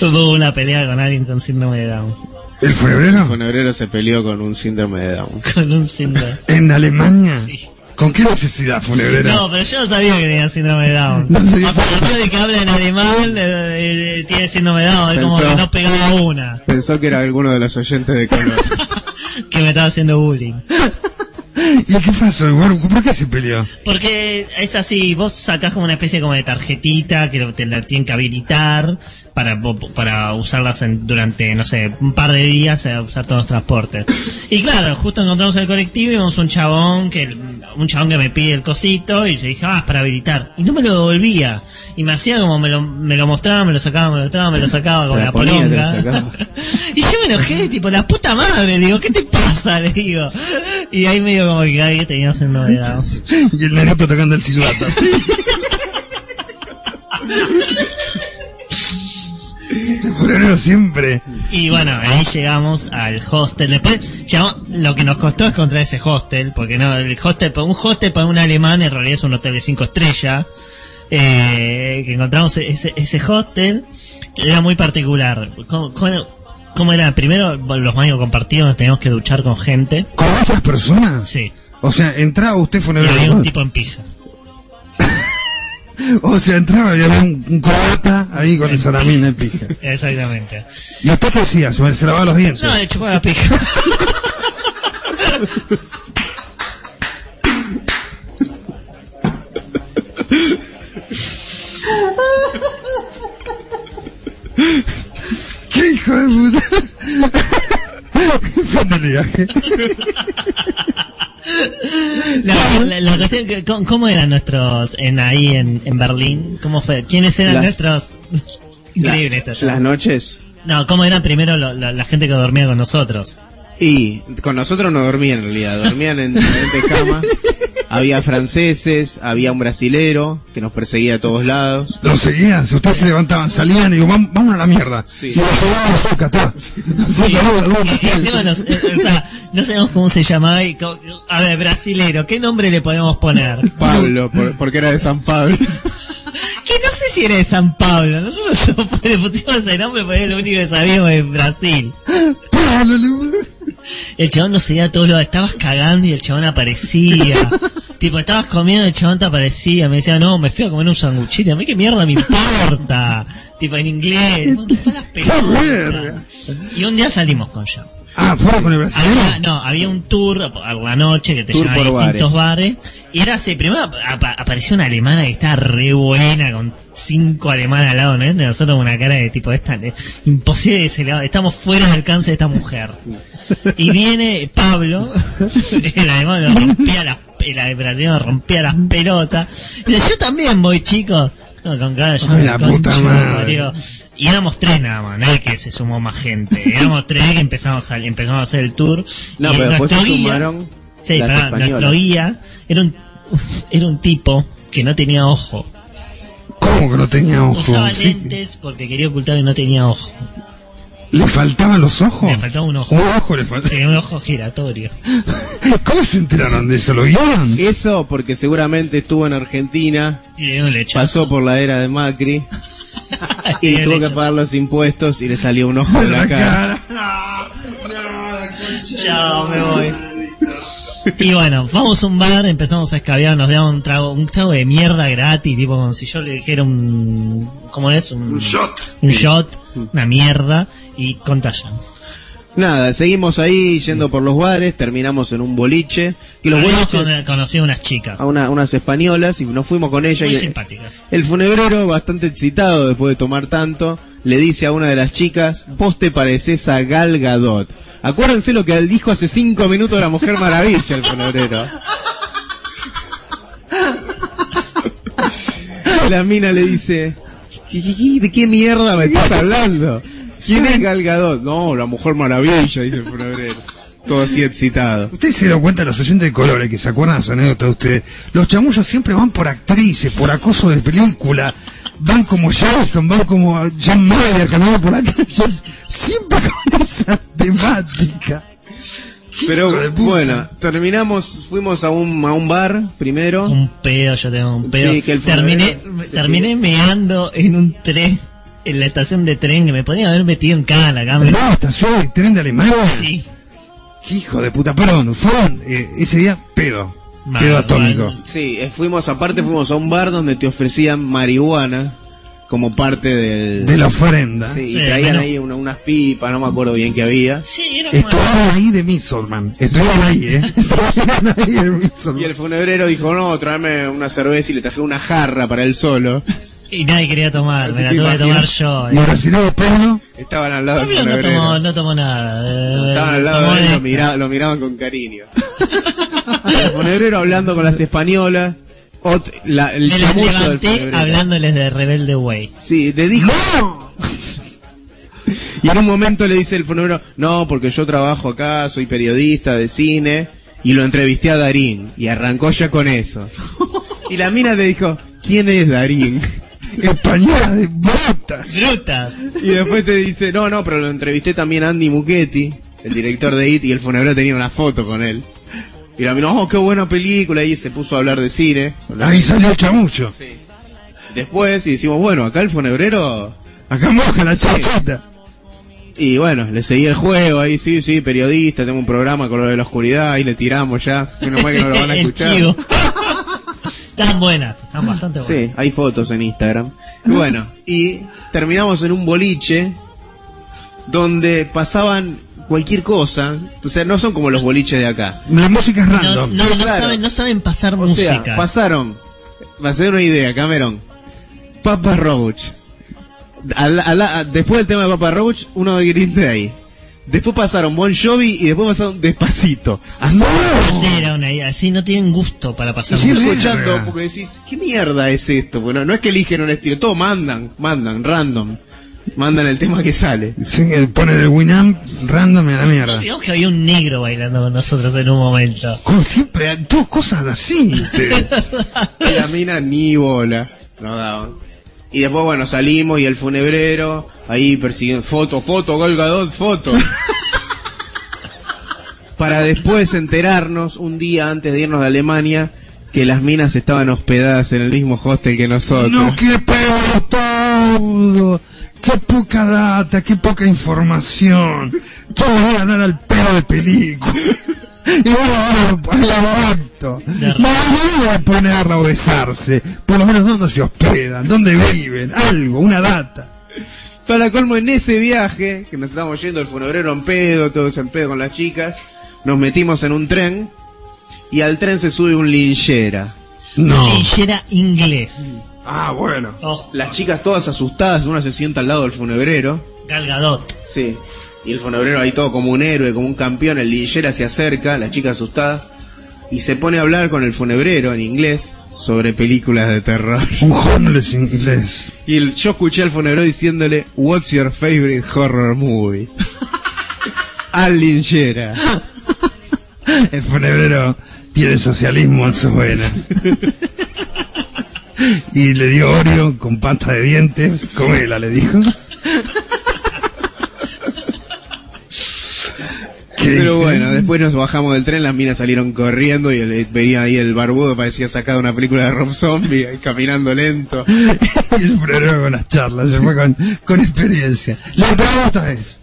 Hubo una pelea con alguien con síndrome de Down. ¿El El febrero? funebrero se peleó con un síndrome de Down. Con un síndrome. ¿En Alemania? ¿Con qué necesidad funebrera? No, pero yo no sabía que tenía síndrome de Down. No sabía. O sea, después de que habla en alemán, eh, eh, tiene síndrome de Down. Es como que no pegaba una. Pensó que era alguno de los oyentes de color. Que me estaba haciendo bullying. ¿Y qué pasó? Bueno, ¿Por qué se peleó? Porque es así, vos sacás como una especie como de tarjetita que te la tienen que habilitar para, para usarlas en- durante, no sé, un par de días a usar todos los transportes. Y claro, justo encontramos el colectivo y vimos un chabón que un chabón que me pide el cosito y yo dije, ah, es para habilitar. Y no me lo devolvía. Y me hacía como me lo, me lo mostraba, me lo sacaba, me lo mostraba, me lo sacaba Te la la polonga. Y yo me enojé, tipo, la puta madre, digo, ¿qué te pasa? Le digo. Y ahí medio como que alguien tenía un novedad. Y el nenito tocando el silbato. Este febrero siempre. Y bueno, ahí llegamos al hostel. Después, llegamos- lo que nos costó es encontrar ese hostel, porque no, el hostel, un hostel para un alemán en realidad es un hotel de cinco estrellas. Eh, que encontramos ese, ese hostel, que era muy particular. ¿Cómo, cómo- cómo era? Primero, los baños compartidos, nos teníamos que duchar con gente. ¿Con otras personas? Sí. O sea, entraba usted Y había un tipo en pija. O sea, entraba y había un, un croata ahí con el salamín en pija. Exactamente. ¿Y usted qué hacía? ¿Se, se lavaba los dientes? No, le chupaba la pija. hijo de puta? Fin del viaje. La, la- la cuestión que, ¿cómo, cómo eran nuestros en ahí en, en Berlín? ¿Cómo fue? ¿Quiénes eran Las- nuestros? Increíble esto. ya. Las noches. No, ¿cómo eran primero lo- la, la gente que dormía con nosotros? Y con nosotros no dormían en realidad, dormían en diferentes camas. Había franceses, había un brasilero que nos perseguía a todos lados. Los seguían, si ustedes se levantaban, salían y digo, "Vam- vamos a la mierda. Sí. Y los llevaban a Soca, ta. Sí. Soca, vamos, vamos. Y encima nos- eh, o sea, no sabemos cómo se llamaba. Y a ver, brasilero, ¿qué nombre le podemos poner? Pablo, por- porque era de San Pablo. Que no sé si era de San Pablo. Nosotros le pusimos ese nombre porque era lo único que sabíamos de Brasil. Pablo, le- El chabón nos seguía a todos lados, estabas cagando y el chabón aparecía. Tipo, estabas comiendo, el chabón te aparecía, me decía, no, me fui a comer un sanguchito. A mí qué mierda me importa. tipo, en inglés. Y un día salimos con Jam. Ah, fueron con el brasileño. Había, no, había un tour a la noche que te Tour llevaba a distintos bares. Y era así, primero apa- apareció una alemana que estaba re buena, con cinco alemanas al lado, ¿no? De nosotros con una cara de tipo esta, de- imposible de ese lado, estamos fuera del alcance de esta mujer. Y viene Pablo, el alemán nos rompía las, el brasileño nos rompía las pelotas. Y yo también voy, chicos. No, con cara Ay, la puta madre. Y éramos tres nada más, no es que se sumó más gente. Éramos tres que empezamos a, empezamos a hacer el tour. No, Y pero nuestro se guía- sumaron Sí, las pará, españolas. nuestro guía era un, era un tipo que no tenía ojo. ¿Cómo que no tenía ojo? Usaba Sí. lentes porque quería ocultar que no tenía ojo. ¿Le faltaban los ojos? Le faltaba un ojo. Un ojo le faltaba. Tenía un ojo giratorio. ¿Cómo se enteraron de eso? ¿Lo vieron? Eso porque seguramente estuvo en Argentina, Y le dio un lechazo. pasó por la era de Macri y tuvo que pagar los impuestos y le salió un ojo en la cara. Chao, me voy. Y bueno, vamos a un bar, empezamos a escabear, nos daban un trago, un trago de mierda gratis, tipo como si yo le dijera un... ¿Cómo es? Un, shot. Un shot, una mierda, y contagian. Nada, seguimos ahí yendo por los bares, terminamos en un boliche, que los Habíamos boliches con- conocido unas chicas, a una- unas españolas y nos fuimos con ella muy y simpáticas. el funebrero, bastante excitado después de tomar tanto, le dice a una de las chicas, vos te pareces a Gal Gadot. Acuérdense lo que dijo hace cinco minutos la Mujer Maravilla, el funebrero. La mina le dice, ¿de qué mierda me estás hablando? ¿Quién es Gal Gadot? No, la Mujer Maravilla, dice el funebrero. Todo así excitado. Ustedes se dieron cuenta, los oyentes de colores, que se acuerdan de su anécdota de ustedes. Los chamullos siempre van por actrices, por acoso de película. Van como Jason, van como John Mayer caminando por la calle. Siempre con esa temática. Pero bueno, terminamos, fuimos a un, a un bar primero. Un pedo, yo tengo un pedo. Sí, que el terminé terminé meando en un tren, en la estación de tren, que me podía haber metido en cada la cámara. No, estación de tren de Alemania. Sí. Hijo de puta, perdón, fueron eh, ese día pedo. Mal, pedo atómico. mal. Sí, eh, fuimos, aparte fuimos a un bar donde te ofrecían marihuana como parte del... De la ofrenda. Sí, y traían bueno. ahí una- unas pipas, no me acuerdo bien qué había. Sí, era como... Estuvieron ahí de Misselman. Estuvieron ahí, ¿eh? Estuvieron ahí de Y el funebrero dijo, no, tráeme una cerveza y le traje una jarra para él solo. Y nadie quería tomar, me la ¿Te tuve que tomar yo. Y Pablo, Estaban al lado Pablo no tomó, no tomó nada. eh, Estaban al lado de él, lo, mira- lo miraban con cariño. el funebrero hablando con las españolas. Ot- la- el Me las del levanté hablándoles de Rebelde Way. Sí, te dijo. Y en un momento le dice el funebrero, no, porque yo trabajo acá, soy periodista de cine, y lo entrevisté a Darín, y arrancó ya con eso. Y la mina le dijo, ¿quién es Darín? española de bruta. Brutas. Y después te dice, no, no, pero lo entrevisté también a Andy Muchetti, el director de IT, y el funebrero tenía una foto con él. Y la mina, oh, qué buena película, y se puso a hablar de cine. Ahí salió chamucho. Después, y decimos, bueno, acá el funebrero Acá moja la chachata. Y bueno, le seguí el juego ahí, sí, sí, periodista, tengo un programa con lo de la oscuridad, ahí le tiramos ya. Menos mal que no lo van a escuchar. Están buenas, están bastante buenas. Sí, hay fotos en Instagram. Y bueno, y terminamos en un boliche donde pasaban cualquier cosa. O sea, no son como los boliches de acá. La música es No, random. no, no Claro. saben, no saben pasar O música. sea, pasaron, para hacer una idea, Cameron, Papa Roach. Al- al- a- después del tema de Papa Roach, uno de Green Day. Después pasaron Bon Jovi y después pasaron Despacito. Así, Así era una idea, así no tienen gusto para pasar Y escuchando porque decís, ¿qué mierda es esto? Bueno, no es que eligen un estilo, todo mandan, mandan, random. Mandan el tema que sale. Sí, ponen el Winamp random en la mierda. Digamos que había un negro bailando con nosotros en un momento. Como siempre, dos cosas así. la mina ni bola. No daban. Y después, bueno, salimos y el funebrero, ahí persiguiendo, foto, foto, Gal Gadot, foto. Para después enterarnos, un día antes de irnos de Alemania, que las minas estaban hospedadas en el mismo hostel que nosotros. No, qué pedo todo. Qué poca data, qué poca información. ¿Quién le va a ganar al pedo de película? Y bueno, bueno, la levanto. No, voy a ponerla a besarse. Por lo menos, ¿dónde se hospedan? ¿Dónde viven? Algo, una data. Para colmo, en ese viaje, que nos estábamos yendo el funebrero en pedo, todos en pedo con las chicas, nos metimos en un tren y al tren se sube un linchera. No. Linchera inglés. Ah, bueno. Las chicas todas asustadas, una se sienta al lado del funebrero. Galgadot. Sí. Y el funebrero ahí todo como un héroe, como un campeón, el linchera se acerca, la chica asustada, y se pone a hablar con el funebrero en inglés sobre películas de terror. Un homeless inglés. Y el- yo escuché al funebrero diciéndole, What's your favorite horror movie? al linchera. El funebrero tiene socialismo en sus venas. Y le dio Oreo con pasta de dientes. Comela, le dijo. ¿Qué Pero bueno, después nos bajamos del tren, las minas salieron corriendo y el- venía ahí el barbudo, parecía sacado una película de Rob Zombie, ahí caminando lento. Y el funebrero con las charlas, se fue con, con experiencia. La pregunta es,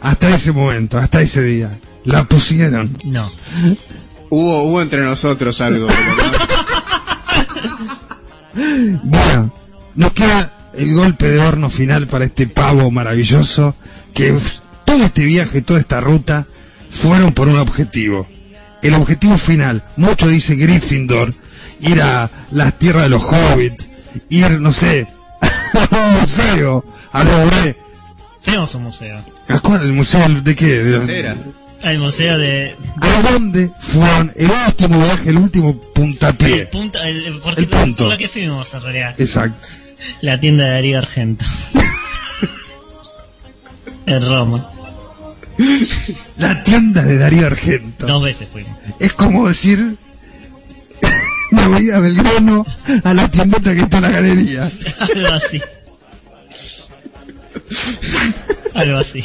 hasta ese momento, hasta ese día, ¿la pusieron? No. Hubo, hubo entre nosotros algo. Bueno, nos queda el golpe de horno final para este pavo maravilloso, que todo este viaje, toda esta ruta, fueron por un objetivo. El objetivo final, mucho dice Gryffindor, ir a las tierras de los hobbits, ir, no sé, a un museo, a Louvre. Tenemos un museo. ¿A cuál? ¿El museo de qué? De- El museo de. ¿A dónde fueron el último viaje, el último puntapié? El punto, el, el- porque El punto. por lo que fuimos en realidad. Exacto. La tienda de Darío Argento. en Roma. La tienda de Darío Argento. Dos veces fuimos. Es como decir, me voy a Belgrano a la tiendita que está en la galería. Algo así. Algo así.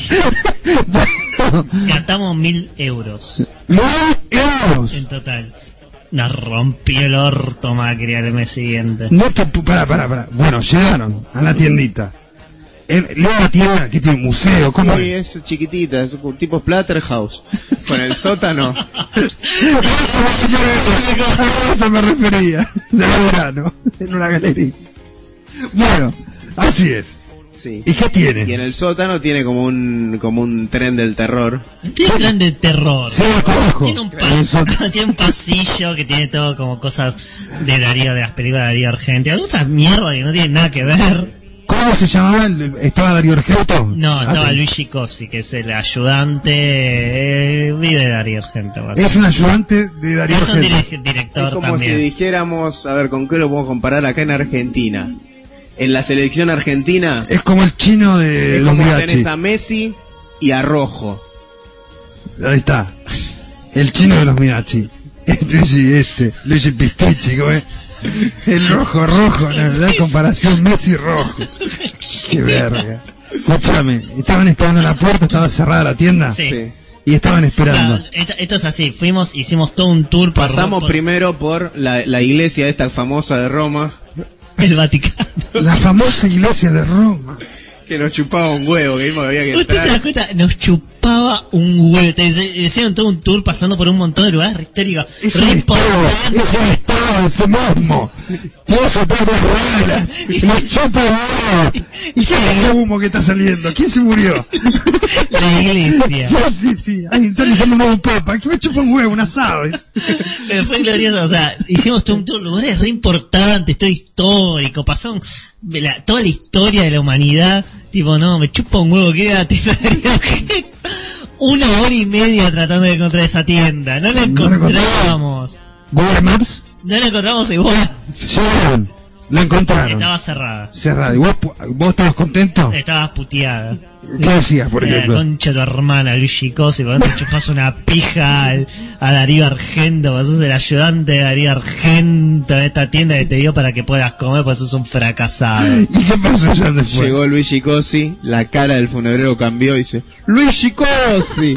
Gastamos mil euros. ¡Mil euros! En total. Nos rompió el orto Macri al mes siguiente. No te... Pará, pará, pará. Bueno, llegaron a la tiendita. La tienda que tiene un museo, ¿cómo Sí, es? es chiquitita, es un tipo Splatterhouse. Con el sótano. A eso me refería. De Belgrano, en una galería. Bueno, así es. Sí. ¿Y qué tiene? Y en el sótano tiene como un, como un tren del terror. Tiene un plan de terror. Sí, lo conozco. Tiene un, pa- tiene pasillo que tiene todo como cosas de Darío, de las películas de Darío Argento. Algunas mierda que no tienen nada que ver. ¿Cómo se llamaba? el- ¿Estaba Darío Argento? No, estaba Ah, Luigi Cosi, que es el ayudante. eh, vive Darío Argento. Es un ayudante de Darío Es un Argento. director Es como también. si dijéramos, a ver, ¿con qué lo podemos comparar acá en Argentina? En la selección argentina Es como el chino de es los como tenés a Messi y a Rojo. Ahí está. El chino de los Midachi. Este, este. Luigi Pistichi, ¿cómo es? El rojo, rojo, la verdad, comparación Messi-rojo. Qué verga. Escúchame, estaban esperando en la puerta, estaba cerrada la tienda. Sí. Y estaban esperando. Claro, esto, esto es así, fuimos, hicimos todo un tour por- Pasamos por primero por la, la iglesia esta famosa de Roma, el Vaticano. La famosa iglesia de Roma. que nos chupaba un huevo, que vimos que había que Usted se da cuenta, nos chupaba un huevo. Te hicieron todo un tour pasando por un montón de lugares históricos. Es re un estado, importantes. es un sí mismo. Tiene sus propias reglas. Nos chupa el huevo. ¿Y qué es ese humo que está saliendo? ¿Quién se murió? La iglesia. Sí, sí, sí. Ahí está diciendo un nuevo papa. ¿Qué me chupa un huevo? Un asado. es. Pero fue glorioso, o sea, hicimos todo un tour, lugares re importantes, todo histórico, pasó la- toda la historia de la humanidad, tipo, no, me chupa un huevo, quédate. Una hora y media tratando de encontrar esa tienda, no la encontramos. Google Maps. No la encontramos igual. Llegaron. La encontraron. Estaba cerrada. Cerrada. ¿Y vos, vos estabas contento? Estaba puteada. ¿Qué decías, por La ejemplo? concha de tu hermana, Luigi Cosi, por te chupas una pija al- a Darío Argento, vos sos el ayudante de Darío Argento en esta tienda que te dio para que puedas comer, pues sos un fracasado. ¿Y qué pasó ya después? Llegó Luigi Cosi, la cara del funebrero cambió y dice, ¡Luigi Cosi!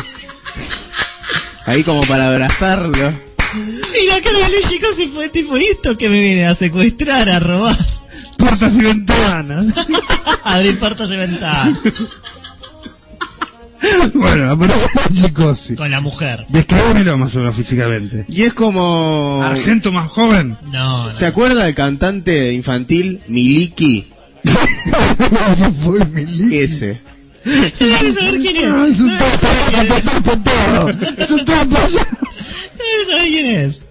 Ahí como para abrazarlo. Y la cara de Luigi Cosi fue tipo, ¿y esto que me viene a secuestrar, a robar? Puertas y ventanas. Abrir puertas y ventanas. bueno, aparece Chicosi. Con la mujer. Descríbemelo más o menos físicamente. Y es como... Argento más joven. No, no. ¿Se acuerda del cantante infantil Miliki? Eso fue Miliki. Ese. Debes saber quién es. Es un todo. Es un todo payaso. Debes saber quién es.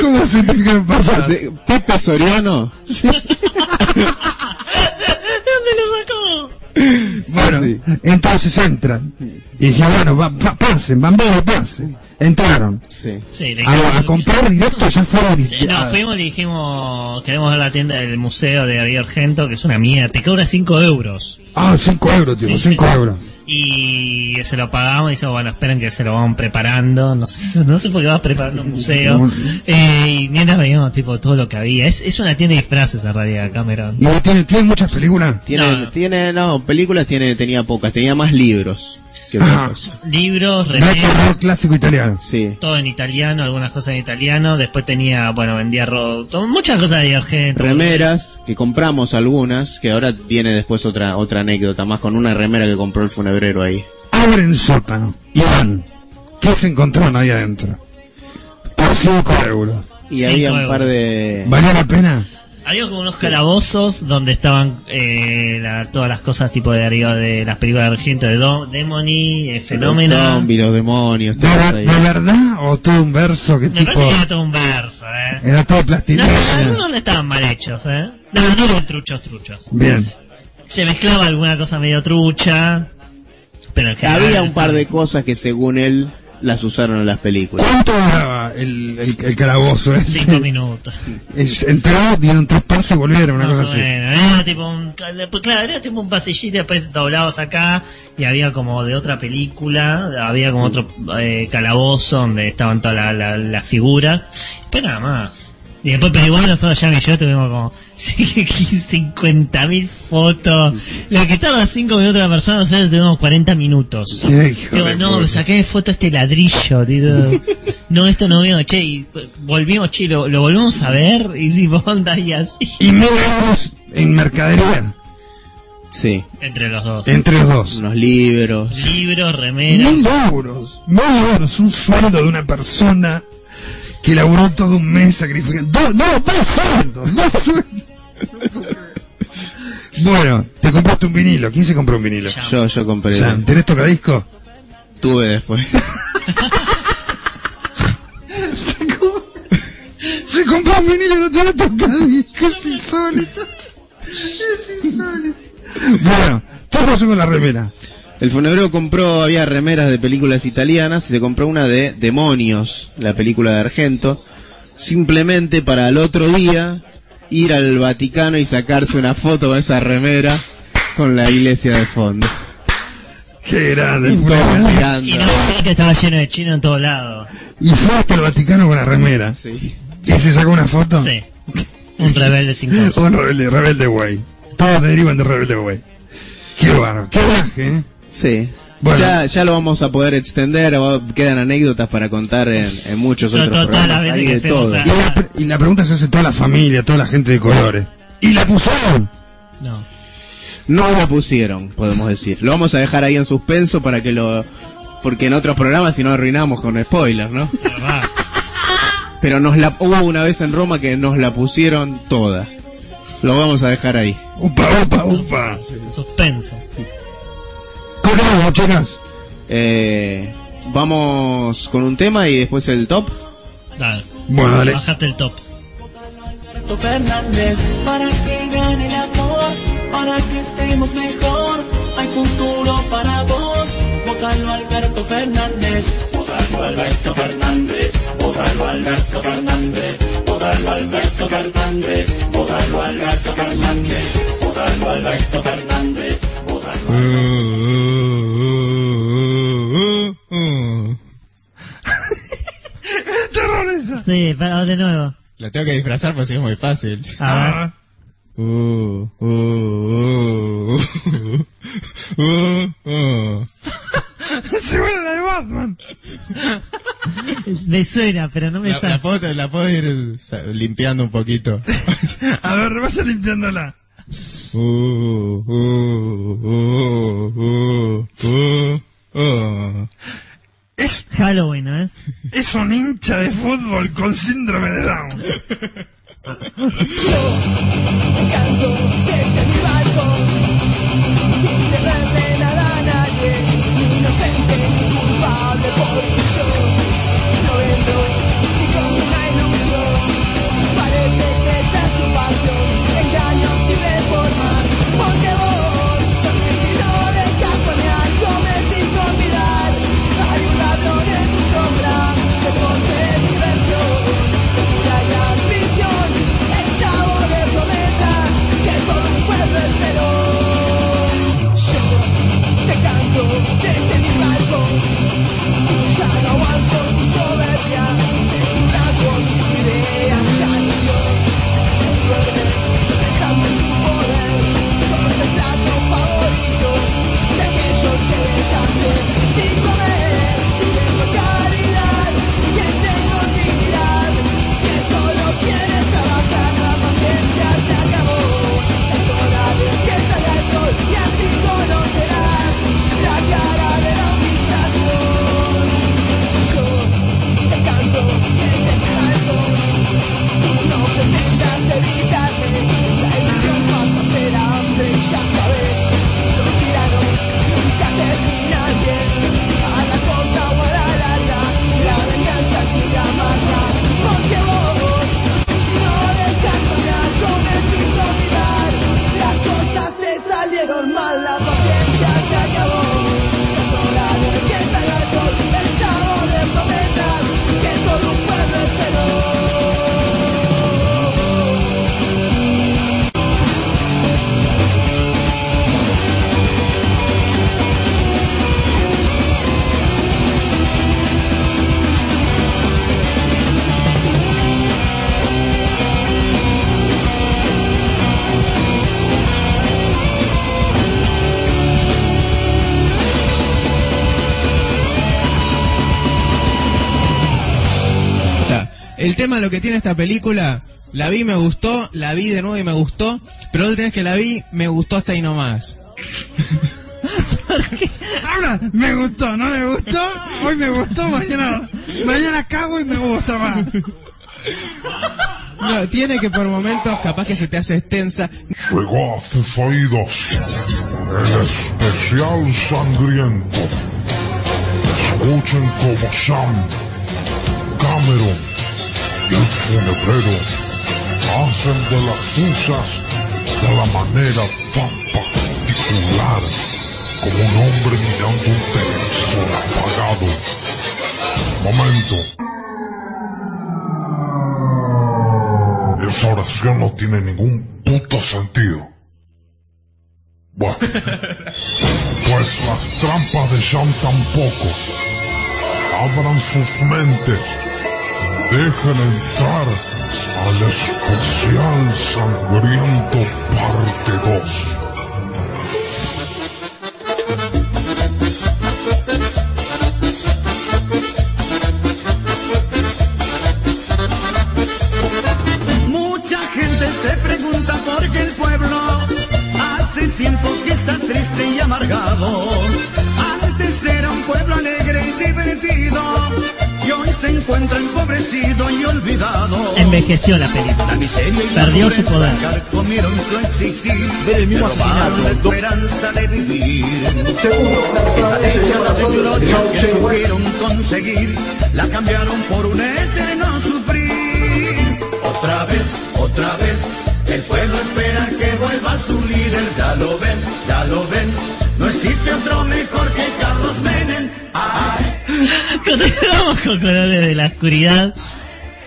¿Cómo se identifica el payaso? Pepe Soriano. ¿De dónde lo sacó? Bueno, Sí. entonces entran. Y dije, bueno, va, pa- pasen, van pasen. Entraron. Sí. Sí, le A, a comprar directo ya fueron Sí, No, fuimos y le dijimos, queremos ver la tienda del museo de Darío Argento, que es una mierda, te cobra 5 euros. Ah, 5 euros, tío, Sí, 5 sí. euros. Y se lo pagamos y dice, bueno, esperen que se lo vamos preparando. No sé, no sé por qué vas preparando un museo. Eh, y mientras veíamos tipo todo lo que había. Es, es una tienda de disfraces en realidad, Cameron. ¿Y no tiene, tiene muchas películas? Tiene, No. tiene, no, películas tiene, tenía pocas, tenía más libros que otra cosa. Libros, remeras, clásico italiano. Sí. todo en italiano, algunas cosas en italiano. Después tenía, bueno, vendía ro- to- muchas cosas de Argento. Remeras, que compramos algunas, que ahora viene después otra, otra anécdota más con una remera que compró el funebrero ahí. Abren el sótano y van. ¿Qué se encontraron ahí adentro? Por 5 euros. Y Cinco había un euros. par de... ¿Valió la pena? Había como unos calabozos donde estaban eh, la- todas las cosas tipo de arriba de las películas de Argento, de Do- Demony, eh, Los Fenómeno. zombies, los demonios, ¿De, verdad o todo un verso que Me tipo... parece que era todo un verso, ¿eh? Era todo No, plastilina? algunos no estaban mal hechos, ¿eh? No, no de truchos, truchos. Bien. Se mezclaba alguna cosa medio trucha, pero en general Había un par de cosas que según él las usaron en las películas. ¿Cuánto duraba el, el, el calabozo ese? Cinco minutos. Es- Entró, dieron tres pasos y volvieron, una cosa así. Era tipo un, pues claro, era tipo un pasillito y después doblados acá y había como de otra película, había como otro eh, calabozo donde estaban todas la- la- las figuras, pero nada más. Y después, pero igual nosotros ya y yo tuvimos como 50.000 fotos. Lo que tarda 5 minutos la persona, nosotros tuvimos 40 minutos. Qué hijo Digo, de no, saqué de foto este ladrillo, tío. No, esto no veo, che, y volvimos, che, lo, lo volvemos a ver y tipo, onda y así. Y mil euros en mercadería. Sí. Entre los dos. Entre los dos. Unos libros. Libros, remeras. Mil euros. Mil euros. Un sueldo de una persona que laburó todo un mes sacrificando. Dos, no, dos sueldos. Dos sueldos. Bueno, te compraste un vinilo. ¿Quién se compró un vinilo? Yo, yo compré. ¿Tenés tocadisco? Tuve después. Se compró un vinilo y no tiene tocadisco. Es insólito. Es insólito. Bueno, ¿qué pasó con la remera? El funebrero compró, había remeras de películas italianas y se compró una de Demonios, la película de Argento, simplemente para el otro día ir al Vaticano y sacarse una foto con esa remera con la iglesia de fondo. Qué grande. mirando. Y no que estaba lleno de chino en todos lados. Y fue hasta el Vaticano con la remera. Sí. ¿Y se sacó una foto? Sí. Un rebelde sin causa. Un rebelde, rebelde güey. Todos derivan de rebelde güey. Qué bueno, qué viaje, ¿eh? Sí. Bueno. Ya, ya lo vamos a poder extender, quedan anécdotas para contar en, en muchos otros programas. Hay de todo. Y la, pre- y la pregunta se hace toda la familia, toda la gente de colores. ¿Y la pusieron? No. No la pusieron, podemos decir. Lo vamos a dejar ahí en suspenso para que lo... Porque en otros programas si no arruinamos con spoilers, ¿no? verdad. Pero nos la hubo una vez en Roma que nos la pusieron toda. Lo vamos a dejar ahí. Upa, upa, upa. Suspenso. ¿Cómo que vamos, chicas? Eh, vamos con un tema y después el top. Dale. Bueno, dale. Bajate el top. Alberto Fernández para que gane el amor, para que estemos mejor. Hay futuro para vos. Votalo Alberto Fernández. Votalo Alberto Fernández. Votalo Alberto Fernández. Votalo Alberto Fernández. Votalo Alberto Fernández. Votalo Alberto Fernández. terror esa. Sí, pero de nuevo. La tengo que disfrazar porque es muy fácil. A ver. Uh, uh, uh, uh, uh. Se vuelve la de Batman. Me suena, pero no me La, la sale. puedo, la puedo ir limpiando un poquito. A ver, vaya limpiándola. Uh, uh, uh, uh, uh, Oh. Es, Halloween, ¿no es? Es un hincha de fútbol con síndrome de Down. Yo me canto desde mi barco, sin temerle nada a nadie, ni inocente ni culpable, porque yo. El tema, lo que tiene esta película, la vi, me gustó, la vi de nuevo y me gustó, pero la última vez que la vi, me gustó hasta ahí nomás. Ahora, me gustó, no me gustó, hoy me gustó, mañana, mañana cago y me gusta más. No, tiene que por momentos, capaz que se te hace extensa. Llegó a tus oídos el especial sangriento. Escuchen como Sam, Cameron y el funebrero hacen de las suyas de la manera tan particular como un hombre mirando un televisor apagado. Momento. Esa oración no tiene ningún puto sentido. Bueno, pues las trampas de Sean tampoco. Abran sus mentes. Dejen entrar al especial sangriento parte 2. Envejeció la película. La miseria y la Perdió su poder. comieron su existir. Ver el mismo asesinato, la esperanza de vivir. Segundo, Esa década de gloria que supieron conseguir, la cambiaron por un eterno sufrir. Otra vez, otra vez, el pueblo espera que vuelva su líder. Ya lo ven, ya lo ven, no existe otro mejor que Carlos Menem. Ay. Continuamos con Colores de la Oscuridad.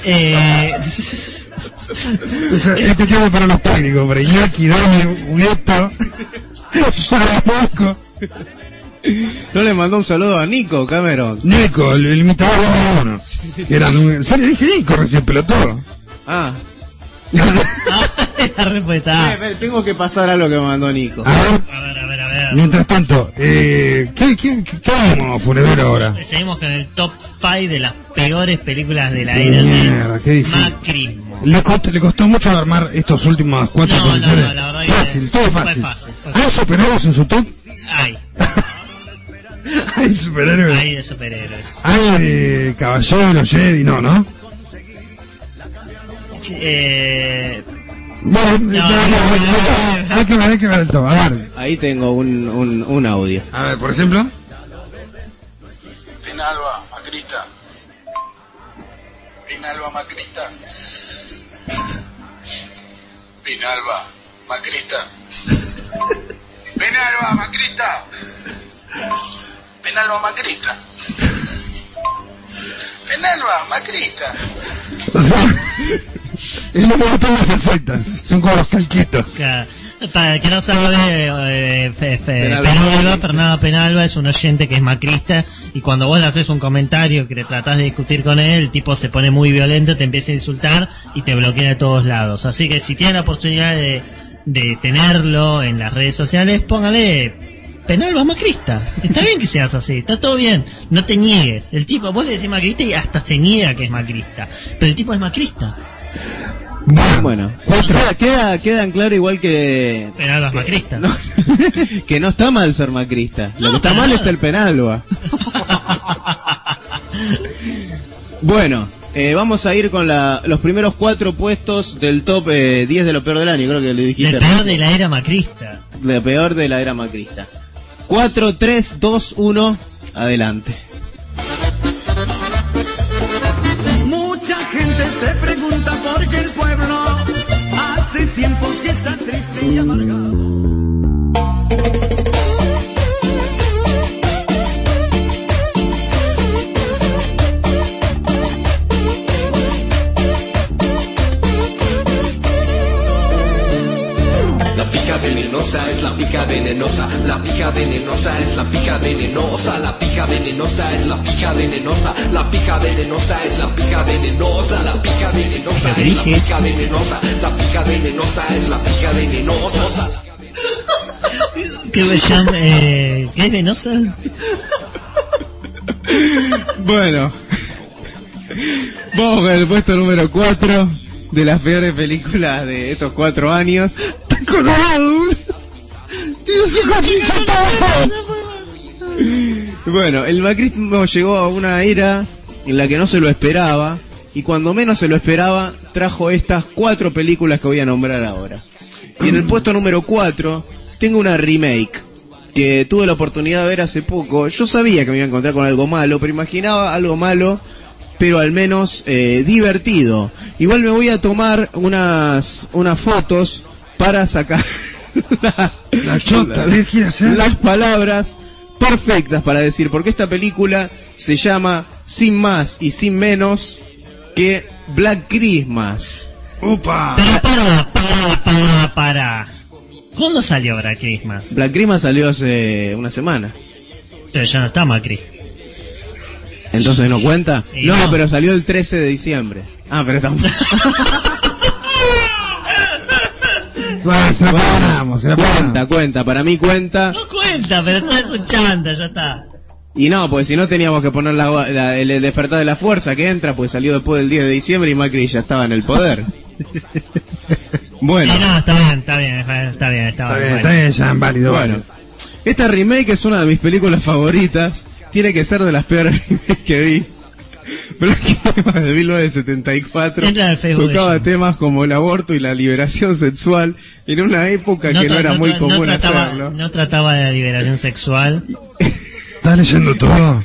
Eh, O sea, este tema para los técnicos, para Iñaki, Dani, Hugueto, para Marco. No le mandó un saludo a Nico, Cameron. Nico, el, el imitador número uno. Eran un, se le dije Nico recién, pelotó. Ah. la respuesta. Eh, tengo que pasar a lo que me mandó Nico. A ver, mientras tanto, eh, ¿qué, qué, qué, vamos, Funebrero, ahora? Seguimos con el top 5 de las peores películas de la era Mierda, qué de difícil. Macrismo. ¿Le costó, ¿Le costó mucho armar estos últimos cuatro No, no, posiciones? no, la verdad que fácil, todo fue fácil. fácil, fue ¿Ah, superamos en su top? Ay. Hay superhéroes. Hay de superhéroes. Hay de caballero, Jedi, no, ¿no? Eh, Bueno, no, no, no, no, hay que ver, hay que ver el todo. A ver, Ahí tengo un, un, un audio. a ver, por ejemplo. Penalba, Macrista. Penalba, Macrista. Penalba, Macrista. Penalba, Macrista. Penalba, Macrista. Penalba, Macrista. O sea, es lo que gustan las facetas. Son como los calquitos. o sea, para el que no sabe, eh, Fe- Fe- Penalba. Penalba, Fernando Penalba es un oyente que es macrista y cuando vos le haces un comentario que le tratás de discutir con él, el tipo se pone muy violento, te empieza a insultar y te bloquea de todos lados. Así que si tienen la oportunidad de, de tenerlo en las redes sociales, póngale Penalba macrista. Está bien que seas así, está todo bien. No te niegues. El tipo, vos le decís macrista y hasta se niega que es macrista. Pero el tipo es macrista. Bueno, queda, queda, queda en claro igual que, Penalba es macrista. que no está mal ser macrista. Lo que está mal es el penalba. bueno, eh, vamos a ir con la, los primeros cuatro puestos del top eh, 10 de lo peor del año. Creo que le dijiste. El peor de la era macrista. Lo peor de la era macrista. 4, 3, 2, 1, adelante. Y amargado. Venenosa es la pija venenosa, la pija venenosa es la pija venenosa, la pija venenosa es la pija venenosa, la pija venenosa es la pija venenosa, la pija venenosa es la pija venenosa, la pija venenosa es la pija venenosa. ¿Qué? Eh, ¿Qué es venosa? Bueno, vamos con el puesto número 4 de las peores películas de estos cuatro años. Colorado, Tío, su cosilla Bueno, el macrismo llegó a una era en la que no se lo esperaba y cuando menos se lo esperaba trajo estas cuatro películas que voy a nombrar ahora. Y en el puesto número 4 tengo una remake que tuve la oportunidad de ver hace poco. Yo sabía que me iba a encontrar con algo malo, pero imaginaba algo malo, pero al menos eh, divertido. Igual me voy a tomar unas, unas fotos para sacar La chota, ¿qué quiere hacer? las palabras perfectas para decir, porque esta película se llama Sin más y sin menos que Black Christmas. ¡Upa! Pero para, para, para, para. ¿Cuándo salió Black Christmas? Black Christmas salió hace una semana. Pero ya no está Macri. Entonces no cuenta. No, no. pero salió el 13 de diciembre. Ah, pero estamos. Bueno, se la perdonamos, se la cuenta, perdonamos. cuenta. Para mí cuenta. No cuenta, pero eso es un chanta, ya está. Y no, pues si no teníamos que poner la- la- el despertar de la fuerza que entra, pues salió después del 10 de diciembre y Macri ya estaba en el poder. Bueno. Y no, está bien, está bien, está bien, está Está bien. bien, está bien, ya, válido, Bueno, válido. esta remake es una de mis películas favoritas. Tiene que ser de las peores remakes que vi. Black Christmas de 1974 Entra en el Facebook de tocaba temas como el aborto y la liberación sexual en una época que no era muy tra- común trataba, hacerlo. no trataba de la liberación sexual. ¿Estás leyendo todo?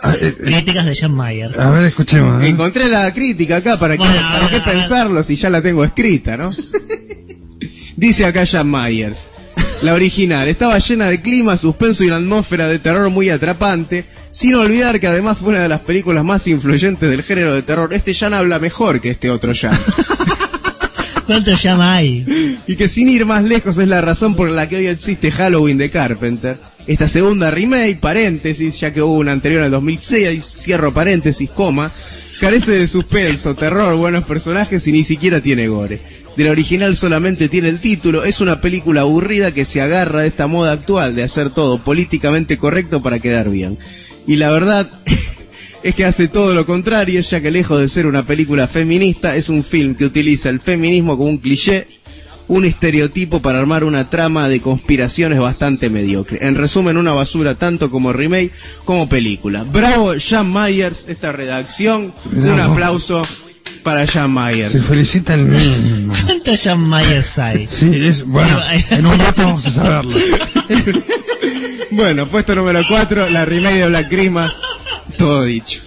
Ah, eh, eh, Críticas de John Myers. a ver, escuchemos. ¿eh? Encontré la crítica acá para, que, Bueno, a para ver, qué pensarlo si ya la tengo escrita, ¿no? Dice acá Jan Myers. La original estaba llena de clima, suspenso y una atmósfera de terror muy atrapante, sin olvidar que además fue una de las películas más influyentes del género de terror. Este Jan habla mejor que este otro Jan. ¿Cuántos llama hay? y que sin ir más lejos es la razón por la que hoy existe Halloween de Carpenter. Esta segunda remake, paréntesis, ya que hubo una anterior al 2006, cierro paréntesis, coma, carece de suspenso, terror, buenos personajes y ni siquiera tiene gore. De la original solamente tiene el título, es una película aburrida que se agarra de esta moda actual de hacer todo políticamente correcto para quedar bien. Y la verdad es que hace todo lo contrario, ya que lejos de ser una película feminista, es un film que utiliza el feminismo como un cliché un estereotipo para armar una trama de conspiraciones bastante mediocre. En resumen, una basura tanto como remake como película. Bravo, Jan Myers, esta redacción. Un aplauso para Jan Myers. Se felicita el mismo. ¿Cuántos Jan Myers hay? Sí, es bueno. En un rato vamos a saberlo. Bueno, puesto número 4, la remake de Black Christmas. Todo dicho.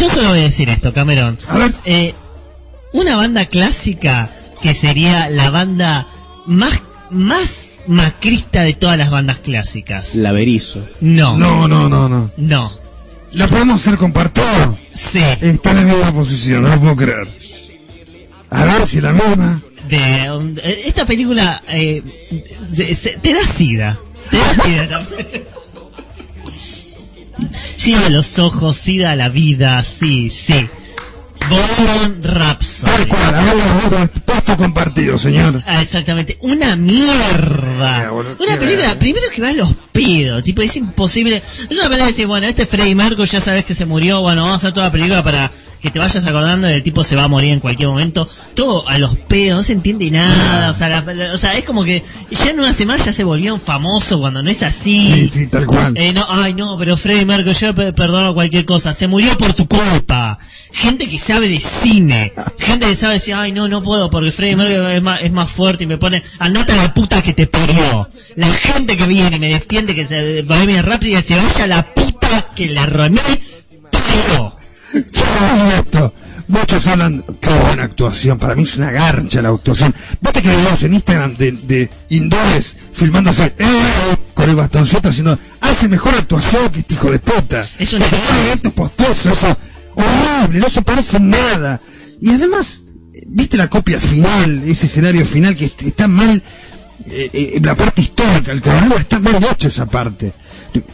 Yo solo voy a decir esto, Cameron. Eh, una banda clásica que sería la banda más, más macrista de todas las bandas clásicas. La Berizo. No. No, no, no, no. No. ¿La podemos hacer compartida? Sí. Está en la misma posición, no lo puedo creer. A ver si la misma. De, eh, esta película eh, de- se- te da sida. Te da sida también. Sida a los ojos, sida a la vida, sí, sí. Bohemian Rhapsody. Tal cual, a ver, compartido, señor. Ah, exactamente, una mierda. Una película, primero que va a los pedos, tipo, es imposible. Es una película que dice, bueno, este Freddy Mercury ya sabes que se murió, bueno, vamos a hacer toda la película para que te vayas acordando del tipo se va a morir en cualquier momento. Todo a los pedos, no se entiende nada, o sea, la- la- o sea, es como que ya en una semana ya se volvió un famoso cuando no es así. Sí, sí, tal cual. Eh, no, ay, no, pero Freddy Mercury, yo pe- perdono cualquier cosa. Se murió por tu culpa. Gente que sabe de cine. Gente que sabe decir, ay, no, no puedo porque Freddy Mercury es más, es más fuerte y me pone, andate a la puta que te parió. La gente que viene y me defiende que se Bohemian Rhapsody y se vaya a la puta que la remé parió. Esto. Muchos hablan, qué buena actuación, para mí es una garcha la actuación. Viste que videos en Instagram de, de hindúes filmándose eh, con el bastoncito haciendo, hace mejor actuación que este hijo de puta. Es un Ese evento postoso, eso, horrible, no se parece en nada. Y además, viste la copia final, ese escenario final que est- está mal, eh, eh, la parte histórica, el cronograma está mal hecho esa parte.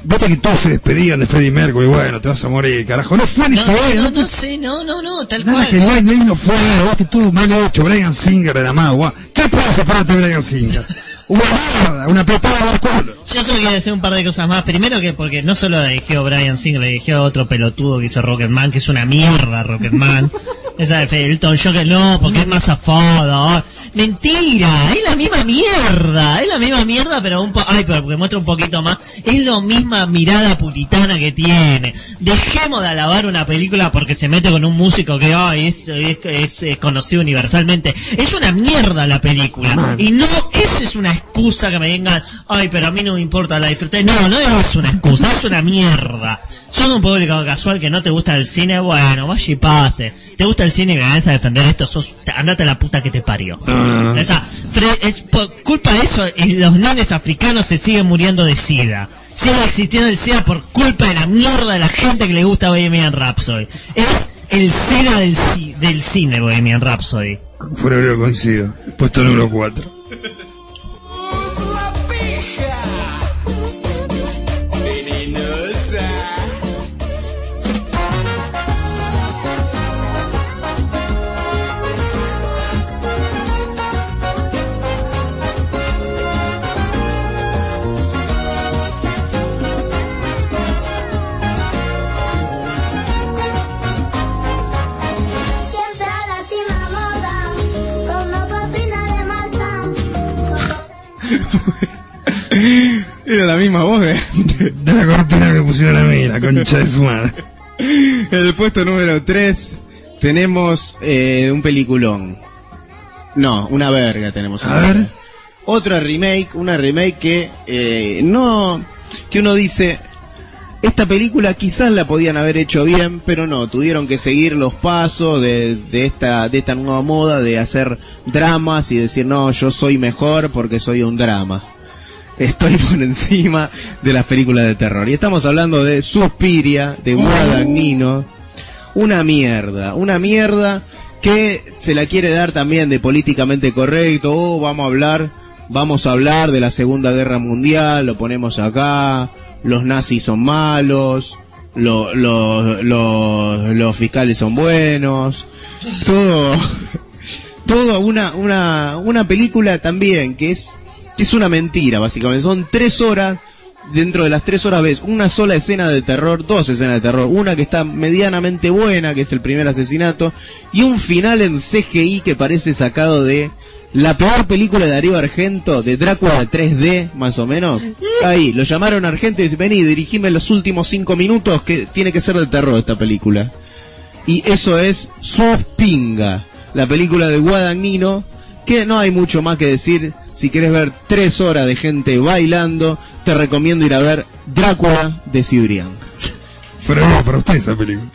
Viste que todos se despedían de Freddie Mercury, bueno, te vas a morir, carajo. No fue ni No, saber, no, no no sé, no, no, no, tal Nada cual. que no fue, viste todo mal hecho, Brian Singer era más, guau. ¿Qué pasa para de Brian Singer? Una mierda, una petada al culo. Yo solo quiero decir un par de cosas más. Primero que porque no solo la dirigió Brian Singer, la dirigió otro pelotudo que hizo Rocketman, que es una mierda Rocketman. Esa de Elton John, que no, porque es más zafado. Mentira, es la misma mierda, es la misma mierda, pero un po ay, pero porque muestra un poquito más, es la misma mirada puritana que tiene. Dejemos de alabar una película porque se mete con un músico que ay, es, es- es- es conocido universalmente. Es una mierda la película. Y no, esa es una excusa que me vengan, ay, pero a mí no me importa, la disfruté. No, no es una excusa, es una mierda. Sos un público casual que no te gusta el cine, bueno, vaya y pase. Te gusta el cine y vengas a defender esto, sos, andate a la puta que te parió. no. Esa, Fre- es por culpa de eso, y los nenes africanos se siguen muriendo de sida. Sigue existiendo el SIDA por culpa de la mierda de la gente que le gusta Bohemian Rhapsody. Es el SIDA del, ci- del cine Bohemian Rhapsody. Febrero coincido. Puesto número 4. Era la misma voz de... De la cortina que pusieron a mí, la concha de su madre. En el puesto número 3 tenemos eh, un peliculón. No, una verga tenemos. A ver. Otra remake, una remake que eh, no... Que uno dice... Esta película quizás la podían haber hecho bien, pero no, tuvieron que seguir los pasos de, de esta, de esta nueva moda de hacer dramas y decir, no, yo soy mejor porque soy un drama. Estoy por encima de las películas de terror. Y estamos hablando de Suspiria, de Guadagnino. Una mierda, una mierda que se la quiere dar también de políticamente correcto. Oh, vamos a hablar, vamos a hablar de la Segunda Guerra Mundial, lo ponemos acá. Los nazis son malos, lo- lo- lo- los fiscales son buenos. Todo, todo una, una, una película también que es, que es una mentira, básicamente. Son tres horas dentro de las tres horas ves una sola escena de terror, dos escenas de terror, una que está medianamente buena, que es el primer asesinato, y un final en CGI que parece sacado de la peor película de Darío Argento, de Drácula 3D, más o menos. Ahí, lo llamaron Argento y dice, vení, dirigime los últimos cinco minutos, que tiene que ser de terror esta película. Y eso es Suspinga, la película de Guadagnino, que no hay mucho más que decir. Si quieres ver tres horas de gente bailando, te recomiendo ir a ver Drácula de Cibrián. Pero no, para usted esa película.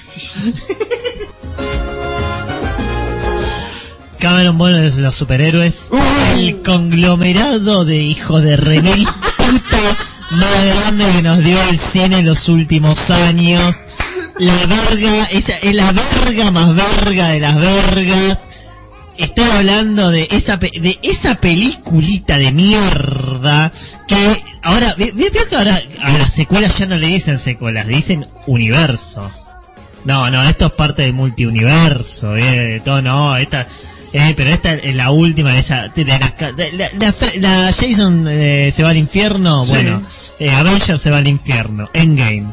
Cameron Boone es los superhéroes. El conglomerado de hijos de remil puta más grande que nos dio el cine en los últimos años. La verga, esa es la verga más verga de las vergas. Estoy hablando de esa pe- de esa peliculita de mierda que ahora ve- ve- veo que ahora a las secuelas ya no le dicen secuelas, le dicen universo. No, no, esto es parte del multiuniverso, eh, de todo, no, esta, eh, pero esta es la última de esa, de las ca- de la, la, la Jason eh, se va al infierno, Sí. bueno, eh, Avengers se va al infierno, Endgame.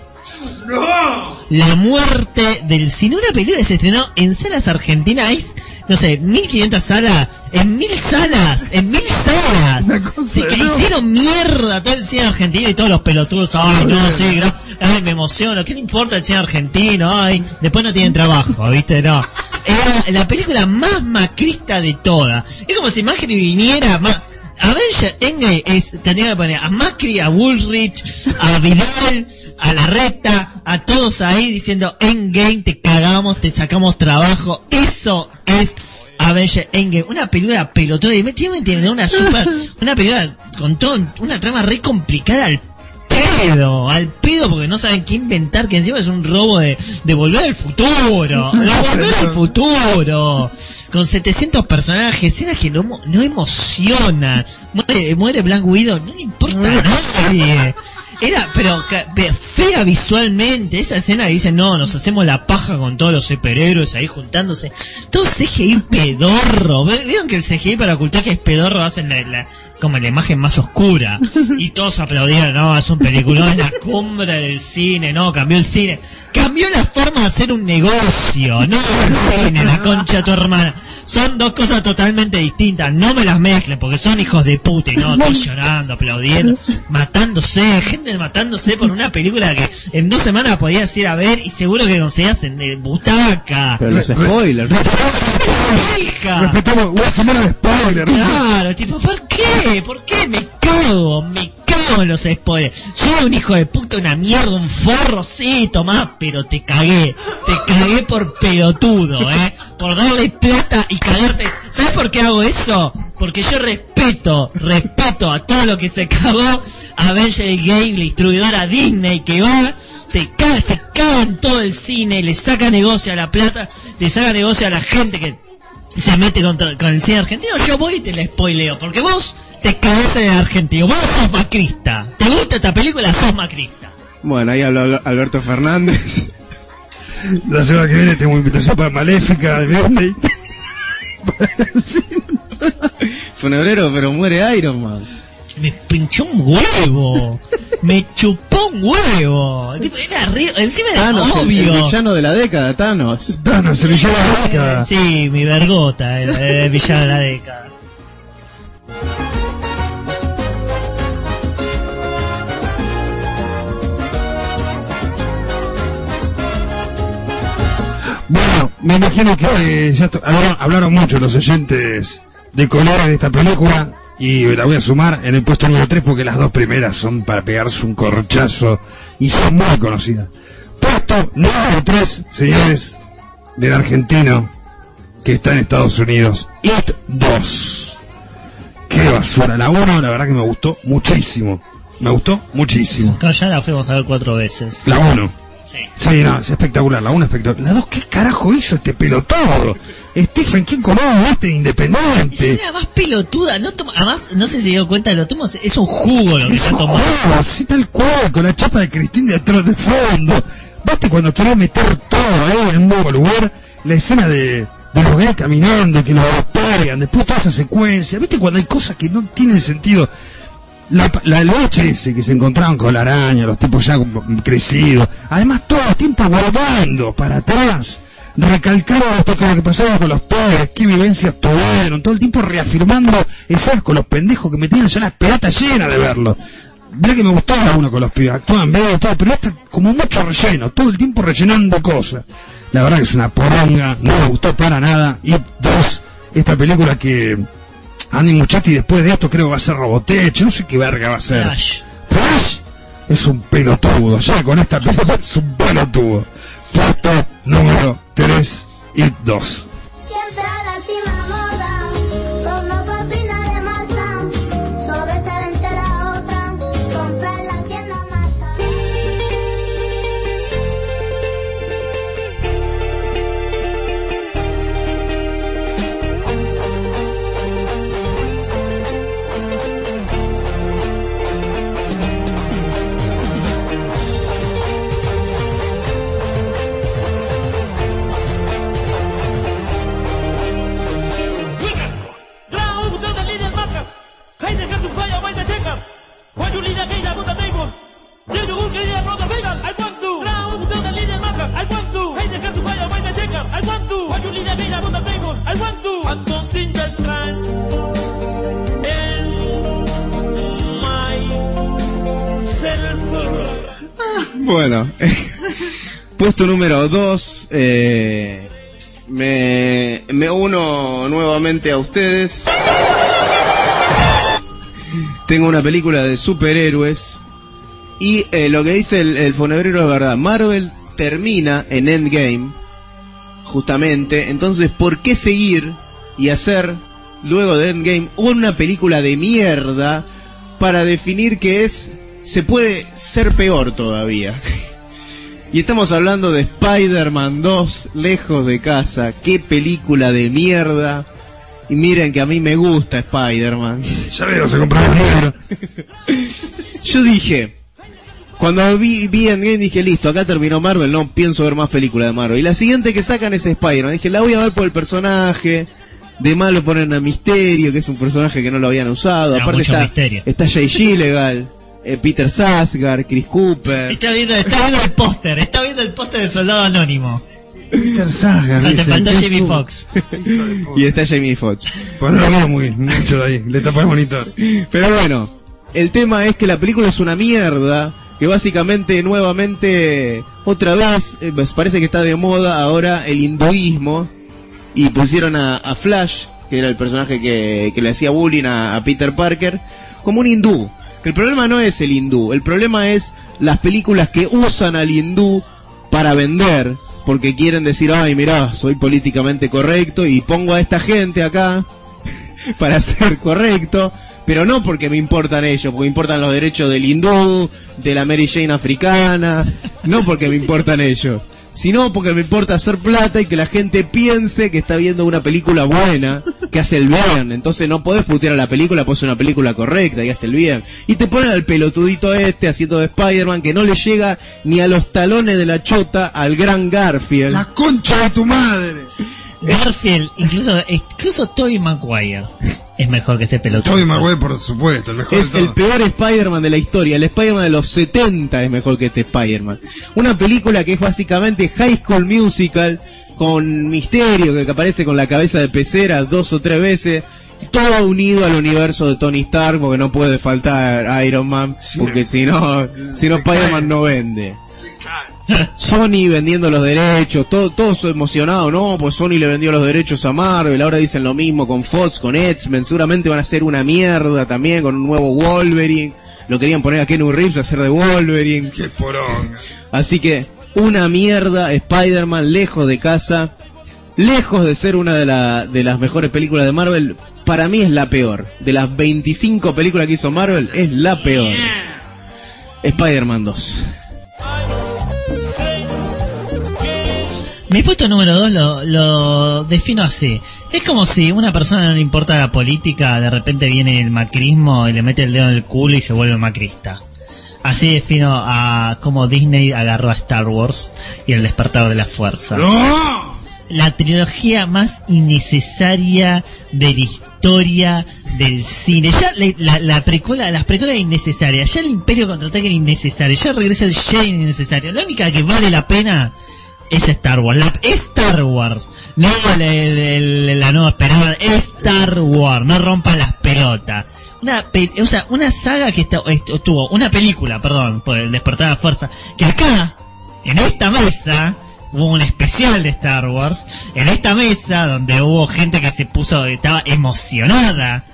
La muerte del cine, una película que se estrenó en salas argentinas, hay, no sé, 1500 salas, en mil salas, en mil salas. Sí, que hicieron mierda todo el cine argentino y todos los pelotudos, ay, no, sí, gra- ay, me emociono, ¿qué le importa el cine argentino? Ay, después no tienen trabajo, ¿viste? No. Era la película más macrista de todas. Es como si Macri viniera, ma- Avenger Endgame es, tendría que poner a Macri, a Bullrich, a Vidal, a Larreta, a todos ahí diciendo Endgame, te cagamos, te sacamos trabajo. Eso es Avenger Endgame. Una película pelotuda. Y me tiene una super, una película con todo, una trama re complicada al pedo, al pedo porque no saben qué inventar, que encima es un robo de, de volver al futuro, de volver al futuro, con 700 personajes, escenas que no, no emocionan, muere, muere Black Widow, no le importa a nadie. Era, pero fea visualmente, esa escena que dicen, no, nos hacemos la paja con todos los superhéroes ahí juntándose. Todo CGI pedorro. ¿Ve- ¿Vieron que el CGI para ocultar que es pedorro hacen la, la- como la imagen más oscura? Y todos aplaudían, no, es un película, es la cumbre del cine, no, cambió el cine. Cambió la forma de hacer un negocio, no el cine, la concha de tu hermana. Son dos cosas totalmente distintas, no me las mezclen porque son hijos de puta y no, estoy llorando, aplaudiendo, matándose, gente matándose por una película que en dos semanas podías ir a ver y seguro que conseguías en butaca. Pero los spoilers. Respetamos una semana de spoiler. Claro, tipo, ¿por qué? ¿Por qué? Me cago, me en los spoilers. Soy un hijo de puta, una mierda, un forro, sí, tomá, pero te cagué. Te cagué por pelotudo, ¿eh? Por darle plata y cagarte. ¿Sabes por qué hago eso? Porque yo respeto, respeto a todo lo que se cagó Avenger Game, la distribuidora Disney, que va, te caga, se caga en todo el cine, le saca negocio a la plata, le saca negocio a la gente que se mete contra- con el cine argentino, yo voy y te la spoileo, porque vos te cagás en el argentino, vos sos macrista, te gusta esta película, sos macrista. Bueno, ahí habló Al- Alberto Fernández. La semana que viene tengo invitación para Maléfica, el viernes. Funebrero, pero muere Iron Man. Me pinchó un huevo, me chupó un huevo, tipo, era re- encima era Thanos, el, el obvio. villano de la década, Thanos. Thanos, el villano de la década. Sí, mi vergota, el, el villano de la década. Bueno, me imagino que eh, ya hablaron, hablaron mucho los oyentes de colores de esta película y la voy a sumar en el puesto número 3 porque las dos primeras son para pegarse un corchazo y son muy conocidas. Puesto número 3, señores, del argentino que está en Estados Unidos, It 2. Qué basura, la 1 la verdad que me gustó muchísimo. Me gustó muchísimo. Ya la fuimos a ver cuatro veces. La 1. Sí. Sí, no, es espectacular. La 1 espectacular. La 2, ¿qué carajo hizo este pelotudo? Stephen King como este Es independiente. la más pelotuda, no toma, además, no sé si se dio cuenta, lo tomo, es un jugo lo que Es está tomando. así tal cual, con la chapa de Cristina detrás de fondo. Basta cuando querés meter todo ahí en un nuevo lugar, la escena de, de los gays caminando, que los pegan, después toda esa secuencia. ¿Viste cuando hay cosas que no tienen sentido? La, la leche ese que se encontraban con la araña, los tipos ya crecidos. Además, todo el tiempo volviendo para atrás. Recalcaron esto que lo que pasaba con los padres, qué vivencias tuvieron. Todo el tiempo reafirmando esas con los pendejos que me tienen ya las pelotas llenas de verlo. Ve que me gustaba uno con los pibes, actuaban bien, todo, pero está como mucho relleno, todo el tiempo rellenando cosas. La verdad que es una poronga, no me gustó para nada. Y dos, esta película que Andy Muschietti después de esto creo que va a ser Robotech, no sé qué verga va a ser. Flash. Flash es un pelotudo, ya con esta película es un pelotudo. Puesto número 3 y 2. Siempre a la Bueno, puesto número 2. me, me uno nuevamente a ustedes. Tengo una película de superhéroes. Y eh, lo que dice el, el fonebrero es verdad. Marvel termina en Endgame. Justamente. Entonces, ¿por qué seguir y hacer luego de Endgame una película de mierda para definir que es se puede ser peor todavía? Y estamos hablando de Spider-Man 2, lejos de casa. Qué película de mierda. Y miren que a mí me gusta Spider-Man. Ya veo, se compraron el libro. Yo dije, cuando vi, vi Endgame dije, listo, acá terminó Marvel, no pienso ver más películas de Marvel. Y la siguiente que sacan es Spider-Man. Dije, la voy a ver por el personaje. De malo ponen a Misterio, que es un personaje que no lo habían usado. Da Aparte está, misterio. está Jay Gilligan, eh, Peter Sarsgaard, Chris Cooper. Está viendo, está viendo el póster, está viendo el póster de Soldado Anónimo. Peter Saga, No, te faltó Jamie Foxx. y está Jamie Foxx. Pues no lo veo muy mucho de ahí, le tapa el monitor. Pero bueno, el tema es que la película es una mierda. Que básicamente, nuevamente, otra vez, eh, pues parece que está de moda ahora el hinduismo. Y pusieron a, Flash, que era el personaje que, que le hacía bullying a, a Peter Parker, como un hindú. Que el problema no es el hindú, el problema es las películas que usan al hindú para vender. Porque quieren decir, ay, mirá, soy políticamente correcto y pongo a esta gente acá para ser correcto, pero no porque me importan ellos, porque me importan los derechos del hindú, de la Mary Jane africana, no porque me importan ellos, sino porque me importa hacer plata y que la gente piense que está viendo una película buena, que hace el bien. Entonces no podés putear a la película, pues es una película correcta y hace el bien. Y te ponen al pelotudito este haciendo de Spider-Man que no le llega ni a los talones de la chota al gran Garfield. La concha de tu madre. Garfield, incluso, incluso Tobey Maguire es mejor que este pelotudo. Tobey Maguire, por supuesto, el mejor Es de el peor Spider-Man de la historia. El Spider-Man de los 70 es mejor que este Spider-Man. Una película que es básicamente High School Musical con misterio que aparece con la cabeza de pecera dos o tres veces. Todo unido al universo de Tony Stark porque no puede faltar Iron Man porque si no, si no Spider-Man no vende. Sony vendiendo los derechos, todo, todos emocionados, no, pues Sony le vendió los derechos a Marvel, ahora dicen lo mismo con Fox, con X-Men, seguramente van a hacer una mierda también con un nuevo Wolverine, lo querían poner a Keanu Reeves a hacer de Wolverine. Qué poronga. Así que, una mierda, Spider-Man lejos de casa, lejos de ser una de, la- de las mejores películas de Marvel, para mí es la peor. De las 25 películas que hizo Marvel, es la peor. Spider-Man 2. Mi puesto número 2 lo, lo defino así. Es como si una persona no le importa la política, de repente viene el macrismo y le mete el dedo en el culo y se vuelve macrista. Así defino a cómo Disney agarró a Star Wars y el despertar de la fuerza. ¡No! la trilogía más innecesaria de la historia del cine. Ya la, la precuela, las precuelas innecesarias, ya el Imperio contraataque era innecesario, ya regresa el Jedi innecesario. La única que vale la pena es Star Wars. La, Star Wars, no la, la- nueva esperada, Star Wars, no rompan las pelotas. Una, pe- o sea, una saga que está, est- estuvo, una película, perdón, por el despertar de la fuerza, que acá, en esta mesa, hubo un especial de Star Wars, en esta mesa donde hubo gente que se puso, estaba emocionada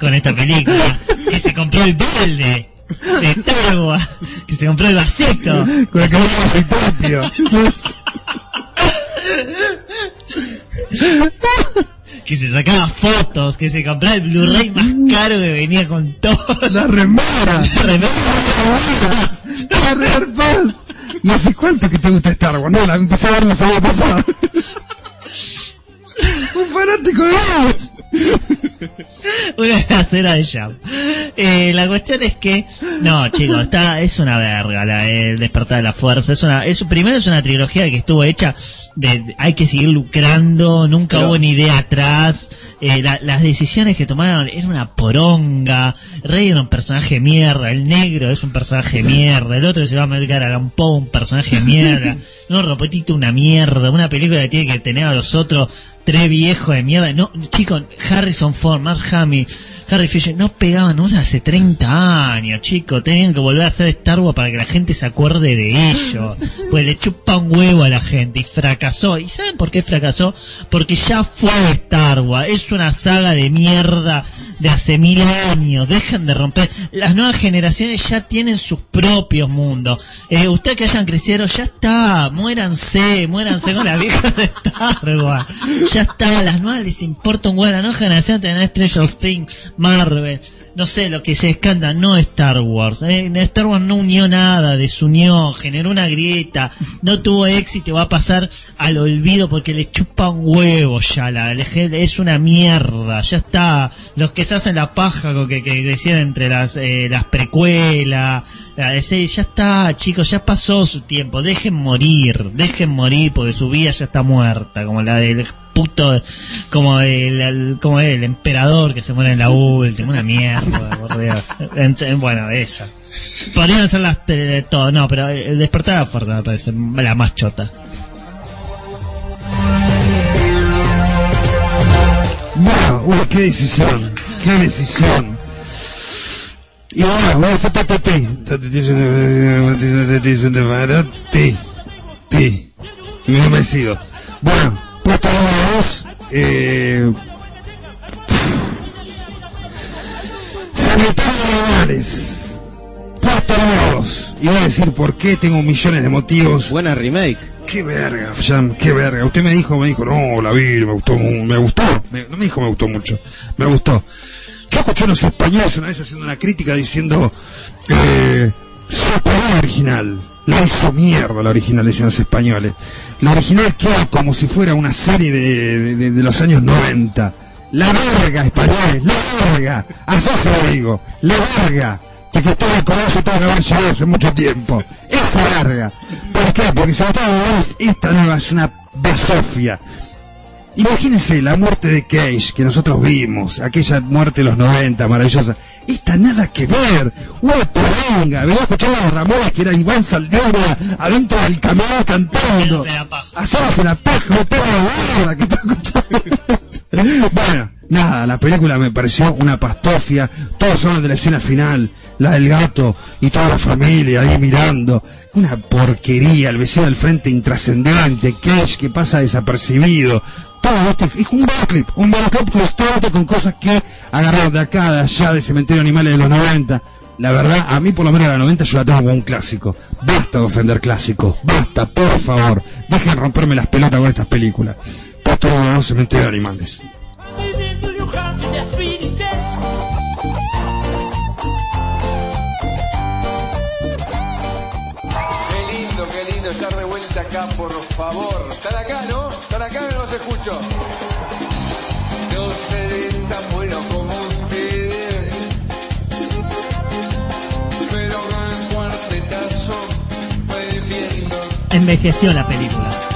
con esta película, que se compró el balde de Wars, que se compró el vasito. Con el que vamos el propio. que se sacaba fotos, que se compraba el Blu-ray más caro que venía con todo. La remera. La remera. La Real Paz. ¿Y hace cuánto que te gusta Star Wars? No, la empecé a ver la semana pasada. Un fanático de vos. Una casera de Jam. Eh, la cuestión es que, no, chicos, está, es una verga la, el despertar de la fuerza. Es una, es, primero es una trilogía que estuvo hecha de, de- hay que seguir lucrando, nunca Pero- hubo ni idea atrás. Eh, la- las decisiones que tomaron era una poronga. Rey era un personaje mierda, el negro es un personaje mierda, el otro se llama Edgar Allan Poe, un personaje mierda. No, Robotito, una mierda, una película que tiene que tener a los otros tres viejos de mierda. No, chicos, Harrison Ford, Mark Hamill, Harry Fisher, no pegaban uno hace 30 años, chicos. Tenían que volver a hacer Star Wars para que la gente se acuerde de ello. Pues le chupa un huevo a la gente y fracasó. ¿Y saben por qué fracasó? Porque ya fue Star Wars. Es una saga de mierda de hace mil años. Dejen de romper. Las nuevas generaciones ya tienen sus propios mundos. Eh, Ustedes que hayan crecido, ya está. Muéranse, muéranse con la vieja de Star Wars. Ya está. Las nuevas les importa un huevo. La nueva generación tiene Stranger Things, Marvel. No sé, lo que se escanda, no Star Wars. Eh, Star Wars no unió nada, desunió, generó una grieta, no tuvo éxito, va a pasar al olvido porque le chupa un huevo ya. La, es una mierda, ya está. Los que se hacen la paja con que, que crecieron entre las, eh, las precuelas, la serie, ya está, chicos, ya pasó su tiempo. Dejen morir, dejen morir porque su vida ya está muerta, como la del puto como el, el- como el emperador que se muere en la última una mierda por Dios. En- en- bueno esa podrían ser las todo no pero el despertar de la fuerza me parece la más chota qué decisión. Qué decisión. Y bueno, voy a hacer tatati. Ti. Ti. Me he merecido. Bueno, puesto número dos. Eh. Sanitario de animales. Puesto número dos. Y voy a decir por qué tengo millones de motivos. Buena remake. Qué verga, Jam, qué verga. Usted me dijo, me dijo, no, la vi, me gustó, me gustó. Me- no me dijo me gustó mucho, me gustó. Yo escuché unos españoles una vez haciendo una crítica diciendo, eh, superó la original. La hizo mierda la original, decían los españoles. La original queda como si fuera una serie de, de- los años 90. La verga, españoles, la verga. Así se lo digo, la verga. De que estaba con eso que haber llegado hace mucho tiempo. Esa verga. ¿Por qué? Porque notaba que esta nueva es una basofia. Imagínense la muerte de Cage que nosotros vimos, aquella muerte de los 90, maravillosa. Esta nada que ver. Una poronga. Venía escuchando a los Ramones que era Iván Saldana adentro del camión cantando. Hacerse la paja, toda la mierda que está escuchando. bueno, nada, la película me pareció una pastofia. Todos hablan de la escena final, la del gato y toda la familia ahí mirando. Una porquería, el vecino del frente intrascendente, Cage que pasa desapercibido. Todo es un videoclip, un videoclip constante con cosas que agarraron de acá, de allá, de Cementerio Animales de los 90. La verdad, a mí por lo menos la 90 yo la tengo como un clásico. Basta de ofender clásicos, basta, por favor. Dejen romperme las pelotas con estas películas. Número dos, Cementerio de Animales. seré tan bueno como ustedes, pero con el cuartetazo me defiendo. Envejeció la película.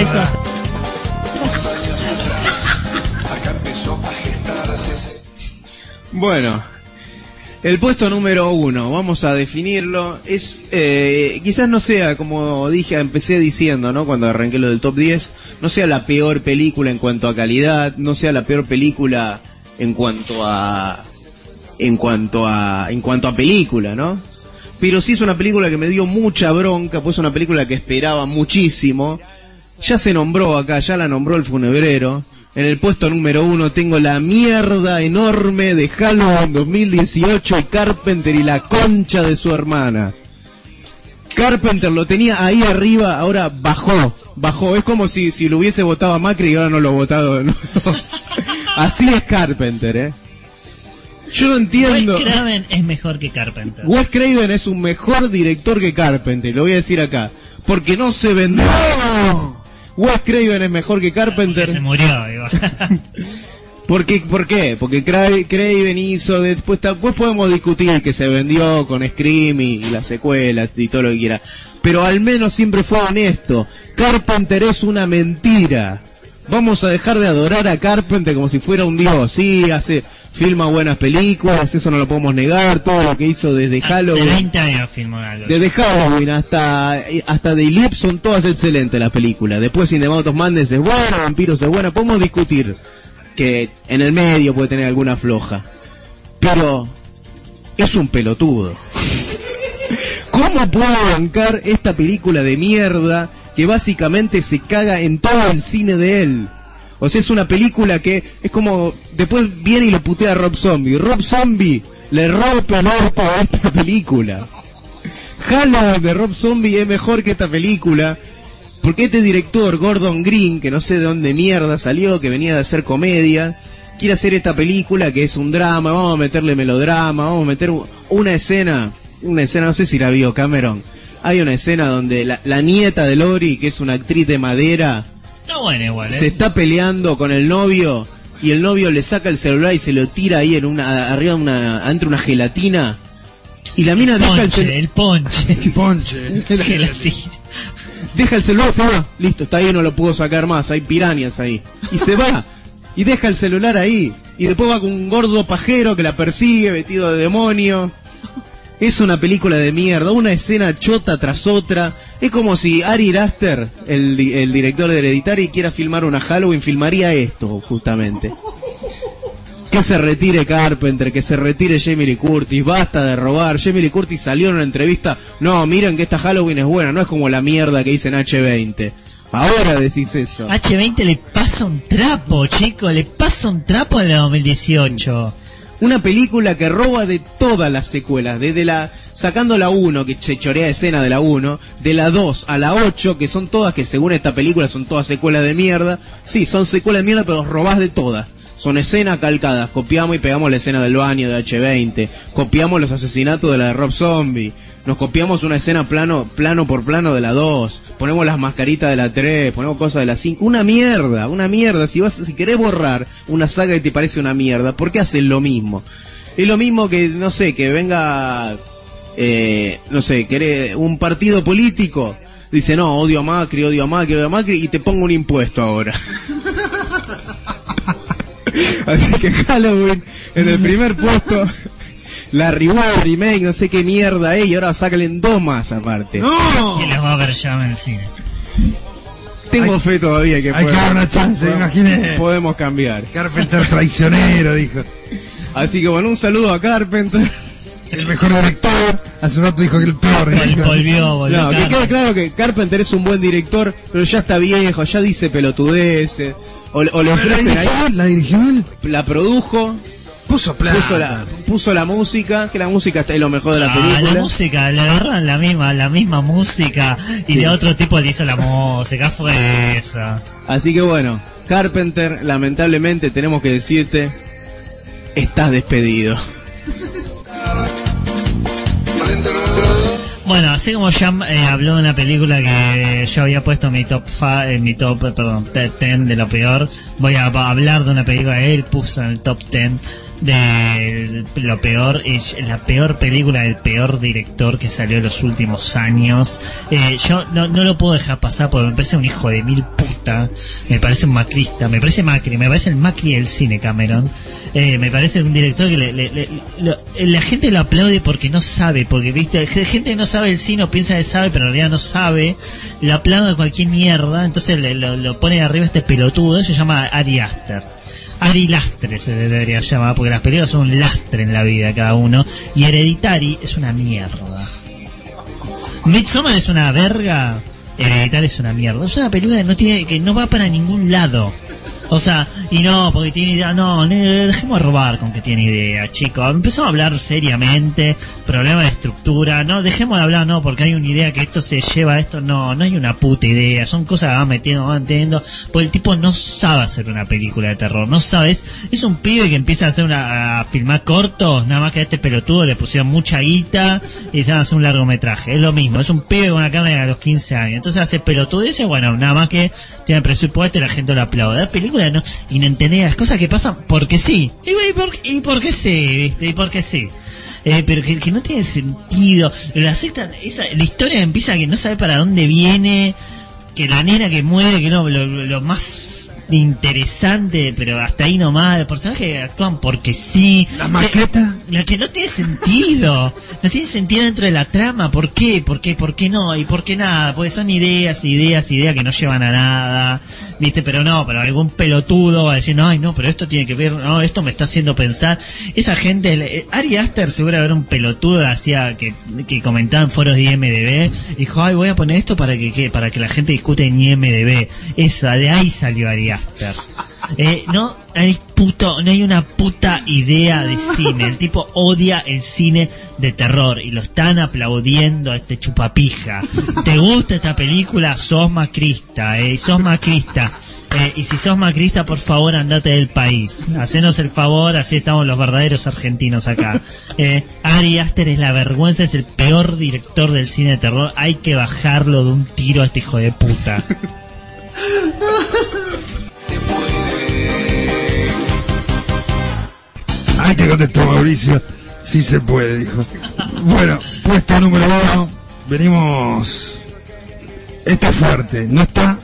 Esto ah, es Bueno, el puesto número uno, vamos a definirlo, es, eh, quizás no sea, como dije, empecé diciendo, ¿no? Cuando arranqué lo del top 10, no sea la peor película en cuanto a calidad, no sea la peor película en cuanto a, en cuanto a, en cuanto a película, ¿no? Pero sí es una película que me dio mucha bronca, pues es una película que esperaba muchísimo. Ya se nombró acá, ya la nombró el funebrero. En el puesto número uno tengo la mierda enorme de Halloween 2018 y Carpenter y la concha de su hermana. Carpenter lo tenía ahí arriba, ahora bajó, bajó. Es como si, si lo hubiese votado a Macri y ahora no lo ha votado. de nuevo. Así es Carpenter, ¿eh? Yo no entiendo. Wes Craven es mejor que Carpenter. Wes Craven es un mejor director que Carpenter, lo voy a decir acá. Porque no se vendió. Wes Craven es mejor que Carpenter. Se murió, digo. Porque, ¿Por qué? Porque Cra- Craven hizo, después, después podemos discutir que se vendió con Scream y, y las secuelas y todo lo que quiera. Pero al menos siempre fue honesto. Carpenter es una mentira. Vamos a dejar de adorar a Carpenter como si fuera un dios. Sí, hace, filma buenas películas, eso no lo podemos negar. Todo lo que hizo desde Hace Halloween. 20 años filmó algo. Desde Halloween hasta, hasta The Lip son todas excelentes las películas. Después of Madness es buena, Vampiros es buena. Podemos discutir que en el medio puede tener alguna floja. Pero es un pelotudo. ¿Cómo puedo bancar esta película de mierda que básicamente se caga en todo el cine de él? O sea, es una película que es como... Después viene y lo putea a Rob Zombie. Rob Zombie le rompe el orto a esta película. Halloween de Rob Zombie es mejor que esta película. Porque este director, Gordon Green, que no sé de dónde mierda salió, que venía de hacer comedia, quiere hacer esta película que es un drama, vamos a meterle melodrama, vamos a meter una escena, una escena, no sé si la vio Cameron. Hay una escena donde la, la nieta de Lori, que es una actriz de madera, Está bueno igual, ¿eh? se está peleando con el novio y el novio le saca el celular y se lo tira ahí en una arriba de una entre una gelatina y la mina deja el Ponche, celular el ponche. El ponche. Gelatina. deja el celular, se va, listo, está ahí, no lo pudo sacar más, hay pirañas ahí. Y se va, y deja el celular ahí. Y después va con un gordo pajero que la persigue, vestido de demonio. Es una película de mierda, una escena chota tras otra. Es como si Ari Aster, el, el director de Hereditary, quiera filmar una Halloween, filmaría esto, justamente. Que se retire Carpenter, que se retire Jamie Lee Curtis, basta de robar. Jamie Lee Curtis salió en una entrevista, no, miren que esta Halloween es buena, no es como la mierda que hice en H20. Ahora decís eso. H20 le pasa un trapo, chico, le pasa un trapo en el 2018. Una película que roba de todas las secuelas, desde la sacando la 1 que se chorea escena de la 1, de la 2 a la 8 que son todas que según esta película son todas secuelas de mierda. Sí, son secuelas de mierda, pero robás de todas. Son escenas calcadas, copiamos y pegamos la escena del baño de H20, copiamos los asesinatos de la de Rob Zombie, nos copiamos una escena plano plano por plano de la 2, ponemos las mascaritas de la 3, ponemos cosas de la 5, una mierda, una mierda, si vas si querés borrar una saga que te parece una mierda, ¿por qué haces lo mismo? Es lo mismo que no sé, que venga eh, no sé, querés un partido político dice, "No, odio a Macri, odio a Macri, odio a Macri" y te pongo un impuesto ahora. Así que Halloween en el primer puesto. La reward, remake, no sé qué mierda es, y ahora sácalen dos más aparte. Que las va a ver ya en el cine. Tengo fe todavía que hay que dar una chance, podemos- imagine. Podemos cambiar. Carpenter traicionero, dijo. Así que bueno, un saludo a Carpenter. El mejor director. Hace un rato dijo que el peor director. Volvió, volvió. No, que quede claro que Carpenter es un buen director, pero ya está viejo, ya dice pelotudeces. O, le- o le la ofrecen ahí. dirigió, la dirigió. La produjo, Puso plata. puso la, puso la música, que la música está es lo mejor de la Ah, película. la música, le agarran la misma, la misma música y Sí. de otro tipo le hizo la música, fue esa. Así que bueno, Carpenter, lamentablemente tenemos que decirte, estás despedido. Bueno, así como ya eh, habló de una película que yo había puesto en mi top fa- en mi top, perdón, 10 de lo peor, voy a pa- hablar de una película que él puso en el top 10 de lo peor, es la peor película del peor director que salió en los últimos años. Eh, yo no, no lo puedo dejar pasar porque me parece un hijo de mil puta, me parece un macrista, me parece Macri, me parece el Macri del cine Cameron. Eh, me parece un director que le- la gente lo aplaude porque no sabe, porque viste, gente no sabe el cine o piensa que sabe, pero en realidad no sabe, lo aplaude a cualquier mierda, entonces lo, lo pone arriba este pelotudo, se llama Ari Aster. Ari Lastre se debería llamar, porque las películas son un lastre en la vida de cada uno, y Hereditary es una mierda. Midsommar es una verga, Hereditary es una mierda. Es una película que no tiene, que no va para ningún lado. O sea, y no, porque tiene idea, no, dejemos de robar con que tiene idea, chicos. Empezamos a hablar seriamente, problema de estructura, no, dejemos de hablar, no, porque hay una idea que esto se lleva a esto, no, no hay una puta idea, son cosas que van metiendo, van metiendo, porque el tipo no sabe hacer una película de terror, no sabes, es un pibe que empieza a hacer una, a filmar cortos, nada más que a este pelotudo le pusieron mucha guita y se van a hacer un largometraje, es lo mismo, es un pibe con una cámara a los 15 años, entonces hace pelotudeces, bueno, nada más que tiene presupuesto y la gente lo aplaude, la película no, y no entendés las cosas que pasan porque sí, y, y, por, y porque sí, viste, y porque sí. Eh, pero que, que no tiene sentido. La sexta, esa, la historia empieza que no sabe para dónde viene, que la nena que muere, que no, lo más interesante, pero hasta ahí nomás, los personajes actúan porque sí. La maqueta. La que no tiene sentido, no tiene sentido dentro de la trama, ¿por qué? ¿Por qué? ¿Por qué no? ¿Y por qué nada? Porque son ideas, ideas, ideas que no llevan a nada, ¿viste? Pero no, pero algún pelotudo va a decir, no, ay, no, pero esto tiene que ver, no, esto me está haciendo pensar. Esa gente, eh, Ari Aster seguro era un pelotudo hacía que, que comentaba en foros de IMDB, dijo, ay, voy a poner esto para que, que- para que la gente discute en IMDB. Esa, de ahí salió Ari Aster. Eh, no hay puto, no hay una puta idea de cine. El tipo odia el cine de terror y lo están aplaudiendo a este chupapija. ¿Te gusta esta película? Sos macrista, eh, sos macrista. Eh, y si sos macrista, por favor, andate del país. Hacenos el favor, así estamos los verdaderos argentinos acá. Eh, Ari Aster es la vergüenza, es el peor director del cine de terror. Hay que bajarlo de un tiro a este hijo de puta. Te contestó Mauricio. Sí se puede, dijo. Bueno, puesto número uno. Venimos. Está fuerte. No está.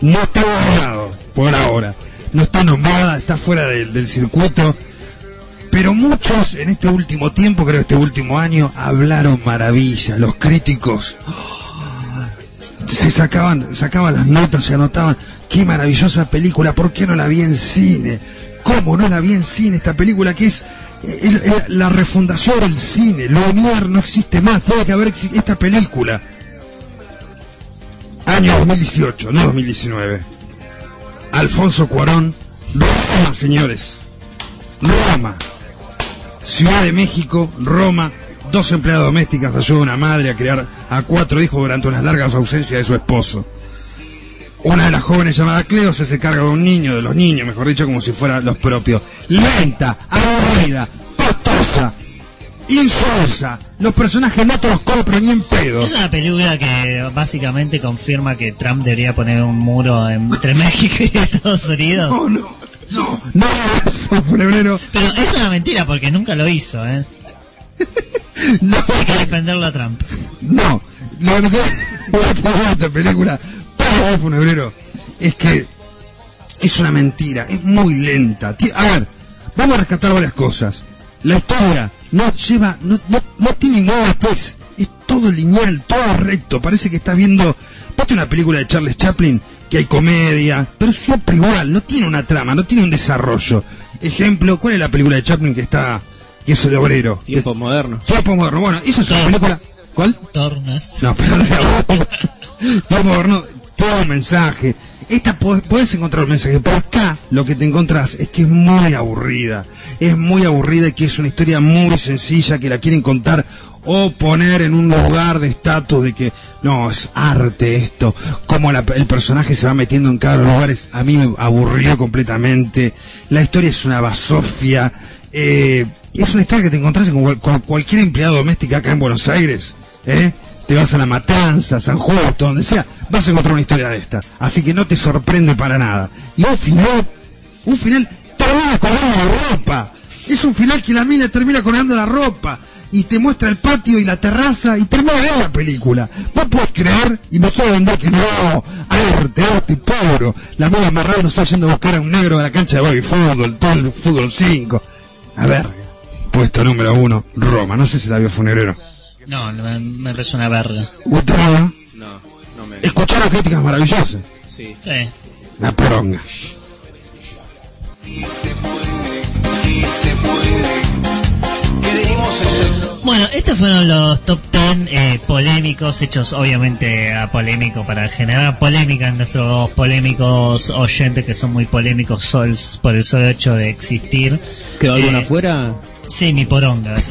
No está borrado por ahora. No está nombrada, está fuera del, circuito. Pero muchos en este último tiempo, creo este último año, hablaron maravilla. Los críticos se sacaban, sacaban las notas, se anotaban. Qué maravillosa película, ¿por qué no la vi en cine? ¿Cómo no la vi en cine? Esta película que es, la refundación del cine. Lumière no existe más, tiene que haber esta película. Año 2018, no 2019. Alfonso Cuarón, Roma, señores. Roma. Ciudad de México, Roma, dos empleadas domésticas ayudan a una madre a criar a cuatro hijos durante unas largas ausencias de su esposo. Una de las jóvenes llamada Cleo se hace cargo de un niño, de los niños, mejor dicho, como si fueran los propios. Lenta, aburrida, pastosa, insulsa. Los personajes no te los compro ni en pedo. Es una película que básicamente confirma que Trump debería poner un muro entre México y Estados Unidos. No, no, no, no eso. Pero es una mentira porque nunca lo hizo, ¿eh? No. Hay que defenderlo a Trump. No, lo que esta película vos, Funebrero, es que es una mentira, es muy lenta. A ver, vamos a rescatar varias cosas. La historia no lleva, no, no, no tiene ningún twist, es todo lineal, todo recto. Parece que estás viendo, viste una película de Charles Chaplin que hay comedia, pero siempre igual, no tiene una trama, no tiene un desarrollo. Ejemplo, ¿cuál es la película de Chaplin que está, que es el obrero? Tiempo moderno. Tiempo moderno. Bueno, esa es una película. ¿Cuál? Tornas. No, pero no sea. Tiempo moderno, todo mensaje. Esta podés encontrar un mensaje, pero acá lo que te encontrás es que es muy aburrida. Es muy aburrida y que es una historia muy sencilla que la quieren contar o poner en un lugar de estatus de que no, es arte esto. Como la- el personaje se va metiendo en cada lugares, a mí me aburrió completamente. La historia es una basofia. Eh, es una historia que te encontrás con, con cualquier empleada doméstica acá en Buenos Aires. ¿eh? Te vas a La Matanza, San Justo, donde sea, vas a encontrar una historia de esta. Así que no te sorprende para nada. Y un final, un final, termina con una ropa. Es un final que la mina termina colgando la ropa y te muestra el patio y la terraza y termina bien la película. Vos podés creer y me quiero vender que no, arte, arte puro. La mina amarrándose yendo a buscar a un negro a la cancha de baby fútbol, todo el fútbol 5. A ver, puesto número uno, Roma. No sé si la vio Funebrero. No, me, me parece una verga. No, Gustavo, no me. escucharon críticas maravillosas. Sí. Sí. La poronga. Bueno, estos fueron los top 10 eh, polémicos, hechos obviamente a polémico para generar polémica en nuestros polémicos oyentes que son muy polémicos sols por el solo hecho de existir. ¿Quedó alguna Eh, afuera? Sí, mi poronga.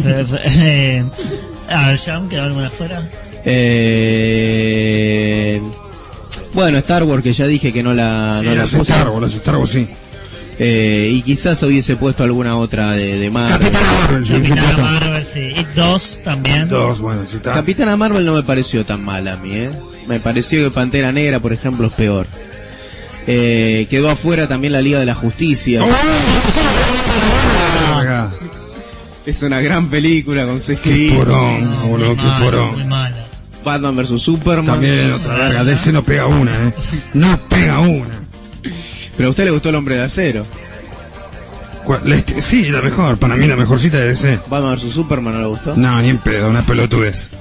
Eh, a ver, John, ¿quedó alguna afuera? Eh... Bueno, Star Wars, que ya dije que no la, Sí, no la las puse. Star Wars, las Star Wars, sí. Eh, y quizás hubiese puesto alguna otra de, de Marvel. Capitana Marvel, yo- yo Capitana Marvel, sí. Y dos también. Dos, bueno, sí está. Capitana Marvel no me pareció tan mala a mí, ¿eh? Me pareció que Pantera Negra, por ejemplo, es peor. Eh, quedó afuera también la Liga de la Justicia. Es una gran película con Qué CGI. porón, boludo, qué Mala, muy porón. mala. Batman vs Superman. También otra verga, DC no pega una, eh. No pega una. Pero a usted le gustó el hombre de acero. La este- sí, la mejor, para mí la mejorcita de DC. Batman vs Superman no le gustó. No, ni en pedo, una pelotudez.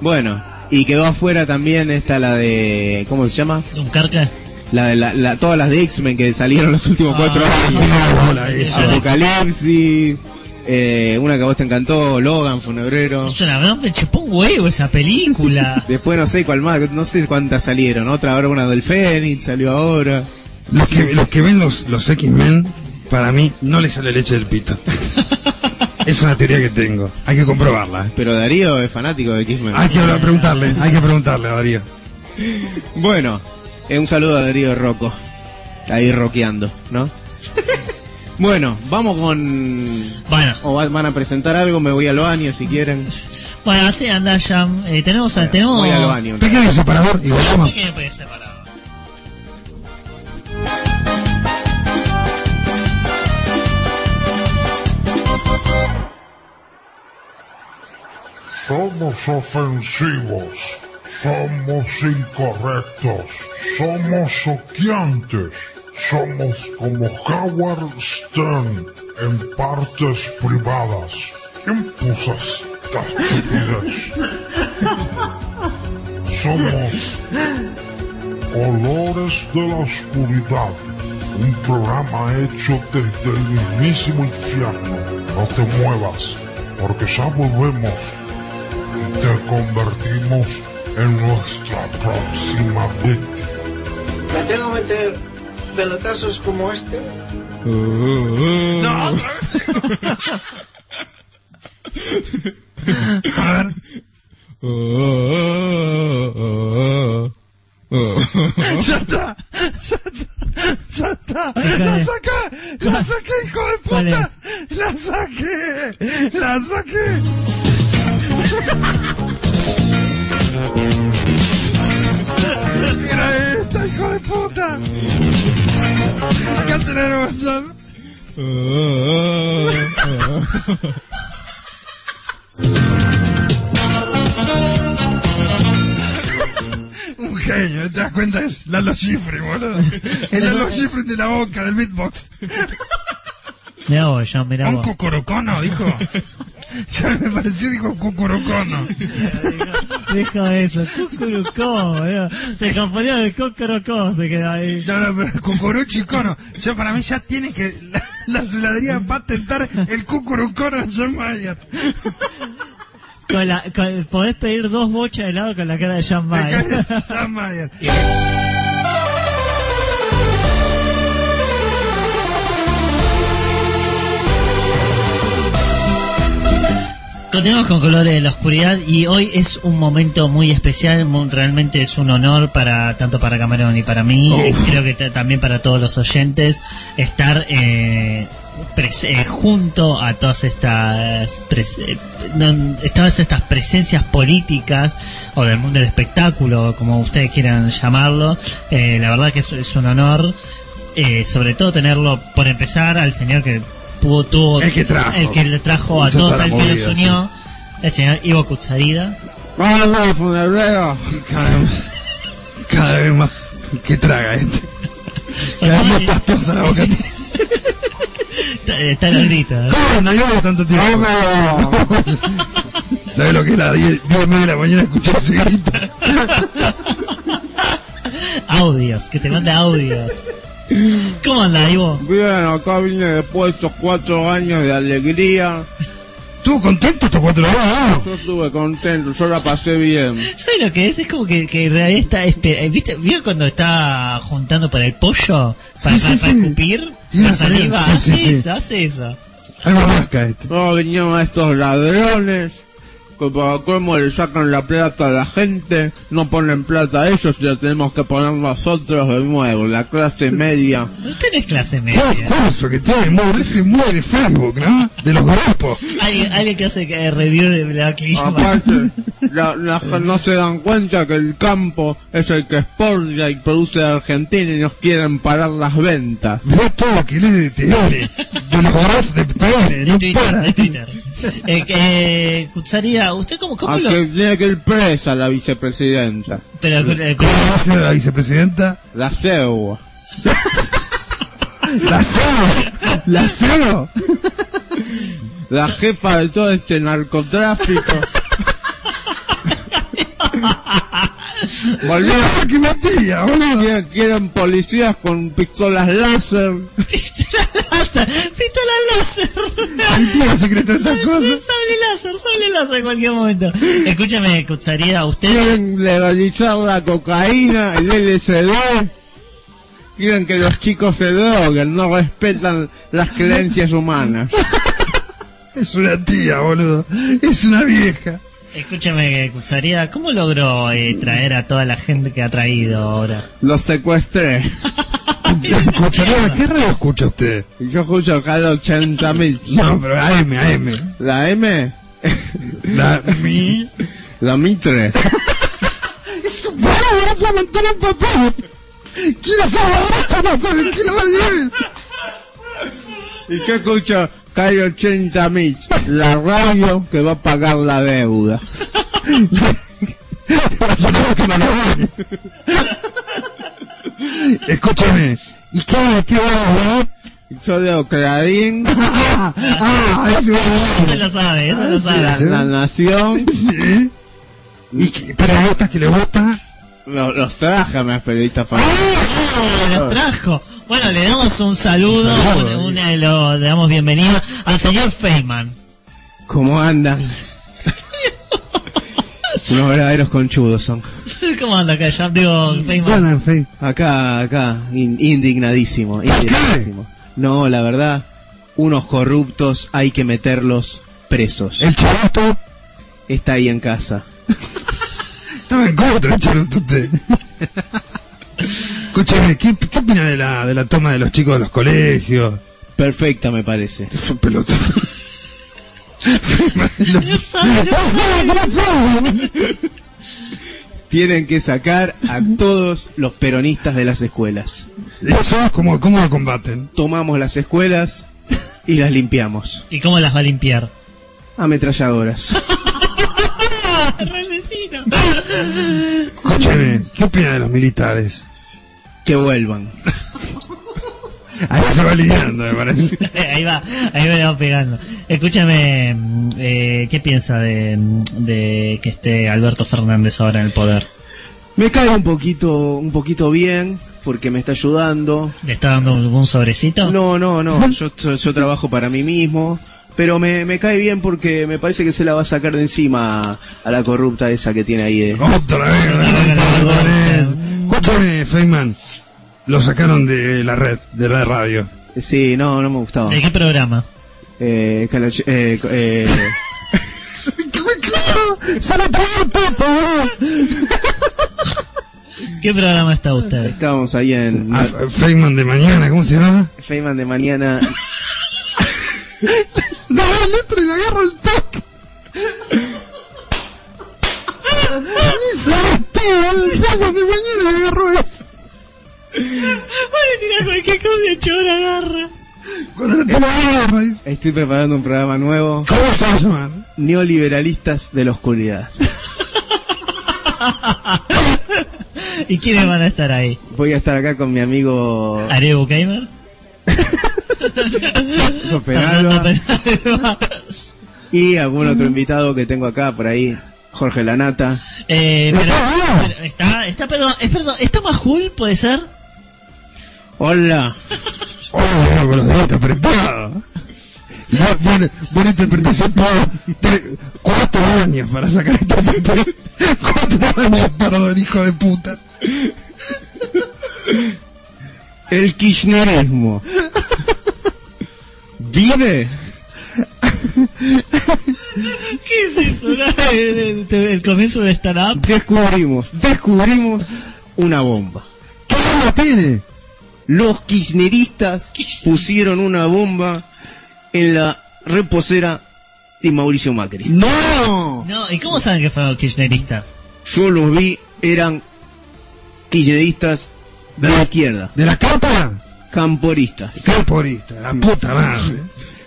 Bueno, y quedó afuera también esta la de. ¿Cómo se llama? ¿Dunkerque? La de la, la- todas las de X-Men que salieron los últimos cuatro años. Bola. Apocalipsis. Eh, una que a vos te encantó, Logan, Funebrero. Es una verdad, me chupó un huevo esa película. Después no sé cuál más, no sé cuántas salieron. Otra ahora una del Fénix salió ahora. Los que, los que ven los, los X-Men, para mí, no les sale leche del pito. es una teoría que tengo. Hay que comprobarla, eh. Pero Darío es fanático de X-Men. Hay que hablar- preguntarle, hay que preguntarle a Darío. Bueno, eh, un saludo a Darío Rocco. Ahí rockeando, ¿no? Bueno, vamos con. Bueno. O va- van a presentar algo, me voy al baño si quieren. Bueno, así anda ya. Eh, tenemos, tenemos Voy al baño. Pequeño separador y volvamos. Pequeño. Somos ofensivos, somos incorrectos, somos choqueantes, somos como Howard Stern en partes privadas. ¿Quién puso esta? Somos Colores de la Oscuridad, un programa hecho desde el mismísimo infierno. No te muevas, porque ya volvemos y te convertimos en nuestra próxima víctima. ¿Me tengo que meter pelotazos como este? No, A ver. Ya está, ya está, ya está. La saqué, la saqué, hijo de ¿Cuál puta. La saqué, la saqué. Mira esta, hijo de puta. Tenemos, John. Un genio, ¿te das cuenta? Es Lalo Schifrin, boludo. El Lalo Schifrin de la boca, del beatbox. Mirá vos, John, mirá Un vos. cucurucono, dijo. Ya me pareció, dijo cucurucono. Deja eso, cucurucó. Se confundió el cucurucó, se quedó ahí. No, no, pero cucurucho y cono. Ya para mí ya tiene que. La, la heladería va a patentar el cucurucono de John Mayer. Con la, con- podés pedir dos bochas de helado con la cara de John Mayer. John Mayer. Continuamos con Colores de la Oscuridad y hoy es un momento muy especial, mu- realmente es un honor para tanto para Cameron y para mí, y creo que ta- también para todos los oyentes, estar eh, eh, junto a todas estas eh, todas estas presencias políticas o del mundo del espectáculo, como ustedes quieran llamarlo. Eh, la verdad que es, es un honor, eh, sobre todo tenerlo por empezar al señor que tuvo, El que trajo. el que le trajo a todos la que los unió, el señor Ivo Kutsarida. ¡Vamos, funebrero! Cada vez, cada vez más. ¿Qué traga este? Cada vez más pastosa la boca. Está, está en el grito. ¿eh? ¿Cómo no llevo tanto tiempo? ¿Sabes lo que es la 10 10 y media de la mañana escuchar ese grito? Audios, que te manda audios. ¿Cómo anda, Ivo? Bien, acá vine después de estos cuatro años de alegría. ¿Estuvo contento estos cuatro años? Yo estuve contento, yo la pasé bien. ¿Sabes lo que es? Es como que, que en realidad está. espe- eh, ¿Viste? ¿Vio cuando está juntando para el pollo? Para, Sí, sí, para- para sí. escupir la saliva, hace sí, sí. eso, hace eso. Algo rasca este. No, vinieron estos ladrones que para cómo le sacan la plata a la gente, no ponen plata a ellos y la tenemos que poner nosotros de nuevo, la clase media. Usted es clase ¿Qué media. curso que tiene? Muy de Facebook, ¿no? De los grupos. Alguien, alguien que hace eh, review de Black Clima. Aparte, la- la- no se dan cuenta que el campo es el que exporta y produce a Argentina y nos quieren parar las ventas. Veo todo lo que lee de TN, de los de TN, De no Twitter, para. de Twitter. Eh, eh, Kutsaria, ¿usted cómo, cómo A lo.? que tiene que ir presa la vicepresidenta. Pero, eh, ¿Cómo va a ser la vicepresidenta? La cegua. La cero. La cero. La jefa de todo este narcotráfico. Volvió. Quieren, quieren policías con pistolas láser. Láser, pistola láser. Ay, tiene secreto esas Sí, cosas. Sable láser, sable láser en cualquier momento. Escúchame, Kutsaria, usted. Quieren legalizar la cocaína, el LSD. Quieren que los chicos se droguen, no respetan las creencias humanas. Es una tía, boludo. Es una vieja. Escúchame, Kutsaria, ¿cómo logró eh, traer a toda la gente que ha traído ahora? Los secuestré. Escucharía, ¿qué radio escucha usted? Yo escucho cada 80 mil. No, pero AM, AM. ¿La M? La mi. La Mitre. Es paro, no puedo mantener el papel. ¿Quién es borracho? No sabe qué radio es. Y yo escucho Calle 80 mil. La radio que va a pagar la deuda. Para. Escúchame. ¿Y qué, qué vamos? Yo leo Clarín, Ah, ese va a Eso lo sabe, eso lo La, sabe. La Nación. Sí. ¿Y qué, pero a esta que le gusta? Los, los traje a periodistas favoritos. Ah, Lo trajo. Bueno, le damos un saludo, Un saludo, una- una- lo- le damos bienvenida al señor Feynman. ¿Cómo andan? Unos verdaderos conchudos son. ¿Cómo anda acá, ya? Digo, Feynman. Bueno. Acá, acá, in- indignadísimo, indignadísimo. No, la verdad, unos corruptos hay que meterlos presos. El charuto Está ahí en casa. estaba en contra, el charuto usted. Escúchame, ¿qué, qué opina de la, de la toma de los chicos de los colegios? Perfecta, me parece. Es un sabe. Tienen que sacar a todos los peronistas de las escuelas. Eso, ¿cómo, ¿cómo lo combaten? Tomamos las escuelas y las limpiamos. ¿Y cómo las va a limpiar? Ametralladoras. Resecino. Escúchame, ¿qué opina de los militares? Que vuelvan. Ahí se va alineando, me parece. ahí va, ahí me va pegando. Escúchame, eh, ¿qué piensa de, de que esté Alberto Fernández ahora en el poder? Me cae un poquito, un poquito bien, porque me está ayudando. ¿Le está dando algún sobrecito? No, no, no, yo, yo, yo trabajo para mí mismo, pero me, me cae bien porque me parece que se la va a sacar de encima a la corrupta esa que tiene ahí. De... Otra vez, otra vez. Escúchame, Feynman. Lo sacaron de la red, de la radio. Sí, no, no me gustaba. ¿De qué programa? Eh, caloch- eh, eh, ¡Claro! ¡Se lo pegó el pato! ¿Qué programa está usted? estábamos ahí en Ah, Feynman de mañana, ¿cómo se llama? Feynman de mañana. No, letra y le agarro el toque. Ni sabes, tío, el Feynman de mañana le agarro eso. Vale, tira cualquier cosa y chabón agarra. Cuando no tiene guerra. dice. Estoy preparando un programa nuevo. ¿Cómo se va a llamar? Neoliberalistas de la oscuridad. ¿Y quiénes van a estar ahí? Voy a estar acá con mi amigo ¿Arebo Gamer? Peralba y algún otro invitado que tengo acá por ahí, Jorge Lanata. Eh, pero, pero está, está, perdón, es perdón, ¿está Majul, puede ser? Hola. Oh, con los dientes apretados. Bu- Buena, buena interpretación, todo. Tre- cuatro años para sacar esta. Cuatro años el hijo de puta. El kirchnerismo. ¿Vive? ¿Qué es eso? El, el- el comienzo del stand-up. Descubrimos, descubrimos una bomba. ¿Qué bomba tiene? Los kirchneristas pusieron una bomba en la reposera de Mauricio Macri. ¡No! No, ¿y cómo saben que fueron kirchneristas? Yo los vi, eran kirchneristas de la izquierda. ¿De la capa? Camporistas. Camporista, la puta madre.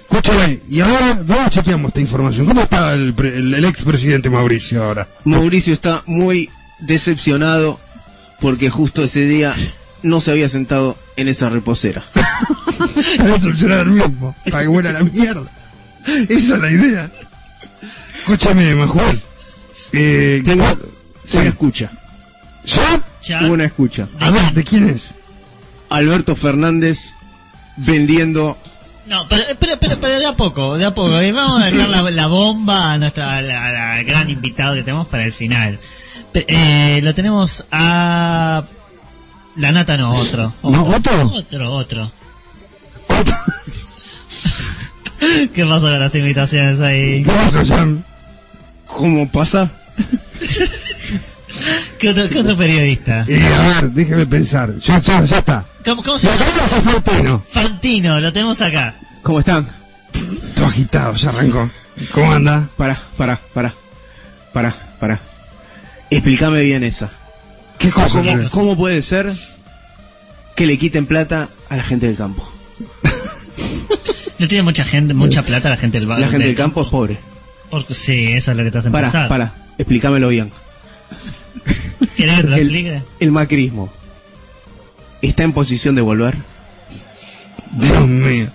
Escúchame, y ahora, ¿dónde chequeamos esta información? ¿Cómo está el, pre- el, el expresidente Mauricio ahora? Mauricio está muy decepcionado porque justo ese día no se había sentado en esa reposera. A decepcionar al mismo, para que vuela la mierda. Esa es la idea. Escúchame, Majuel. Eh, Tengo Sí. una escucha. ¿Ya? Ya. Una escucha. A ver, ¿de quién es? Alberto Fernández vendiendo No, pero, pero, pero, pero de a poco, de a poco. Y vamos a dejar la, la bomba a nuestra la, la gran invitado que tenemos para el final. Eh, lo tenemos a... La nata no, otro. ¿No, otro? Otro, otro. ¿Qué pasa con las invitaciones ahí? ¿Qué pasa? ¿Cómo pasa? ¿Qué otro, qué otro periodista? Eh, a ver, déjeme pensar. Ya, ya, ya está. ¿Cómo, cómo se La llama? Fantino. Fantino, lo tenemos acá. ¿Cómo están? Todo agitado, ya arrancó. ¿Cómo anda? Para, para, para. Para, para. Explícame bien esa. ¿Qué cosa? ¿Cómo, cómo puede ser que le quiten plata a la gente del campo? No tiene mucha gente, mucha plata la gente del barrio. La gente del campo es pobre. Porque, sí, eso es lo que te hace Para, pensar. para. Explícamelo bien. El, el macrismo. ¿Está en posición de volver? Dios mío.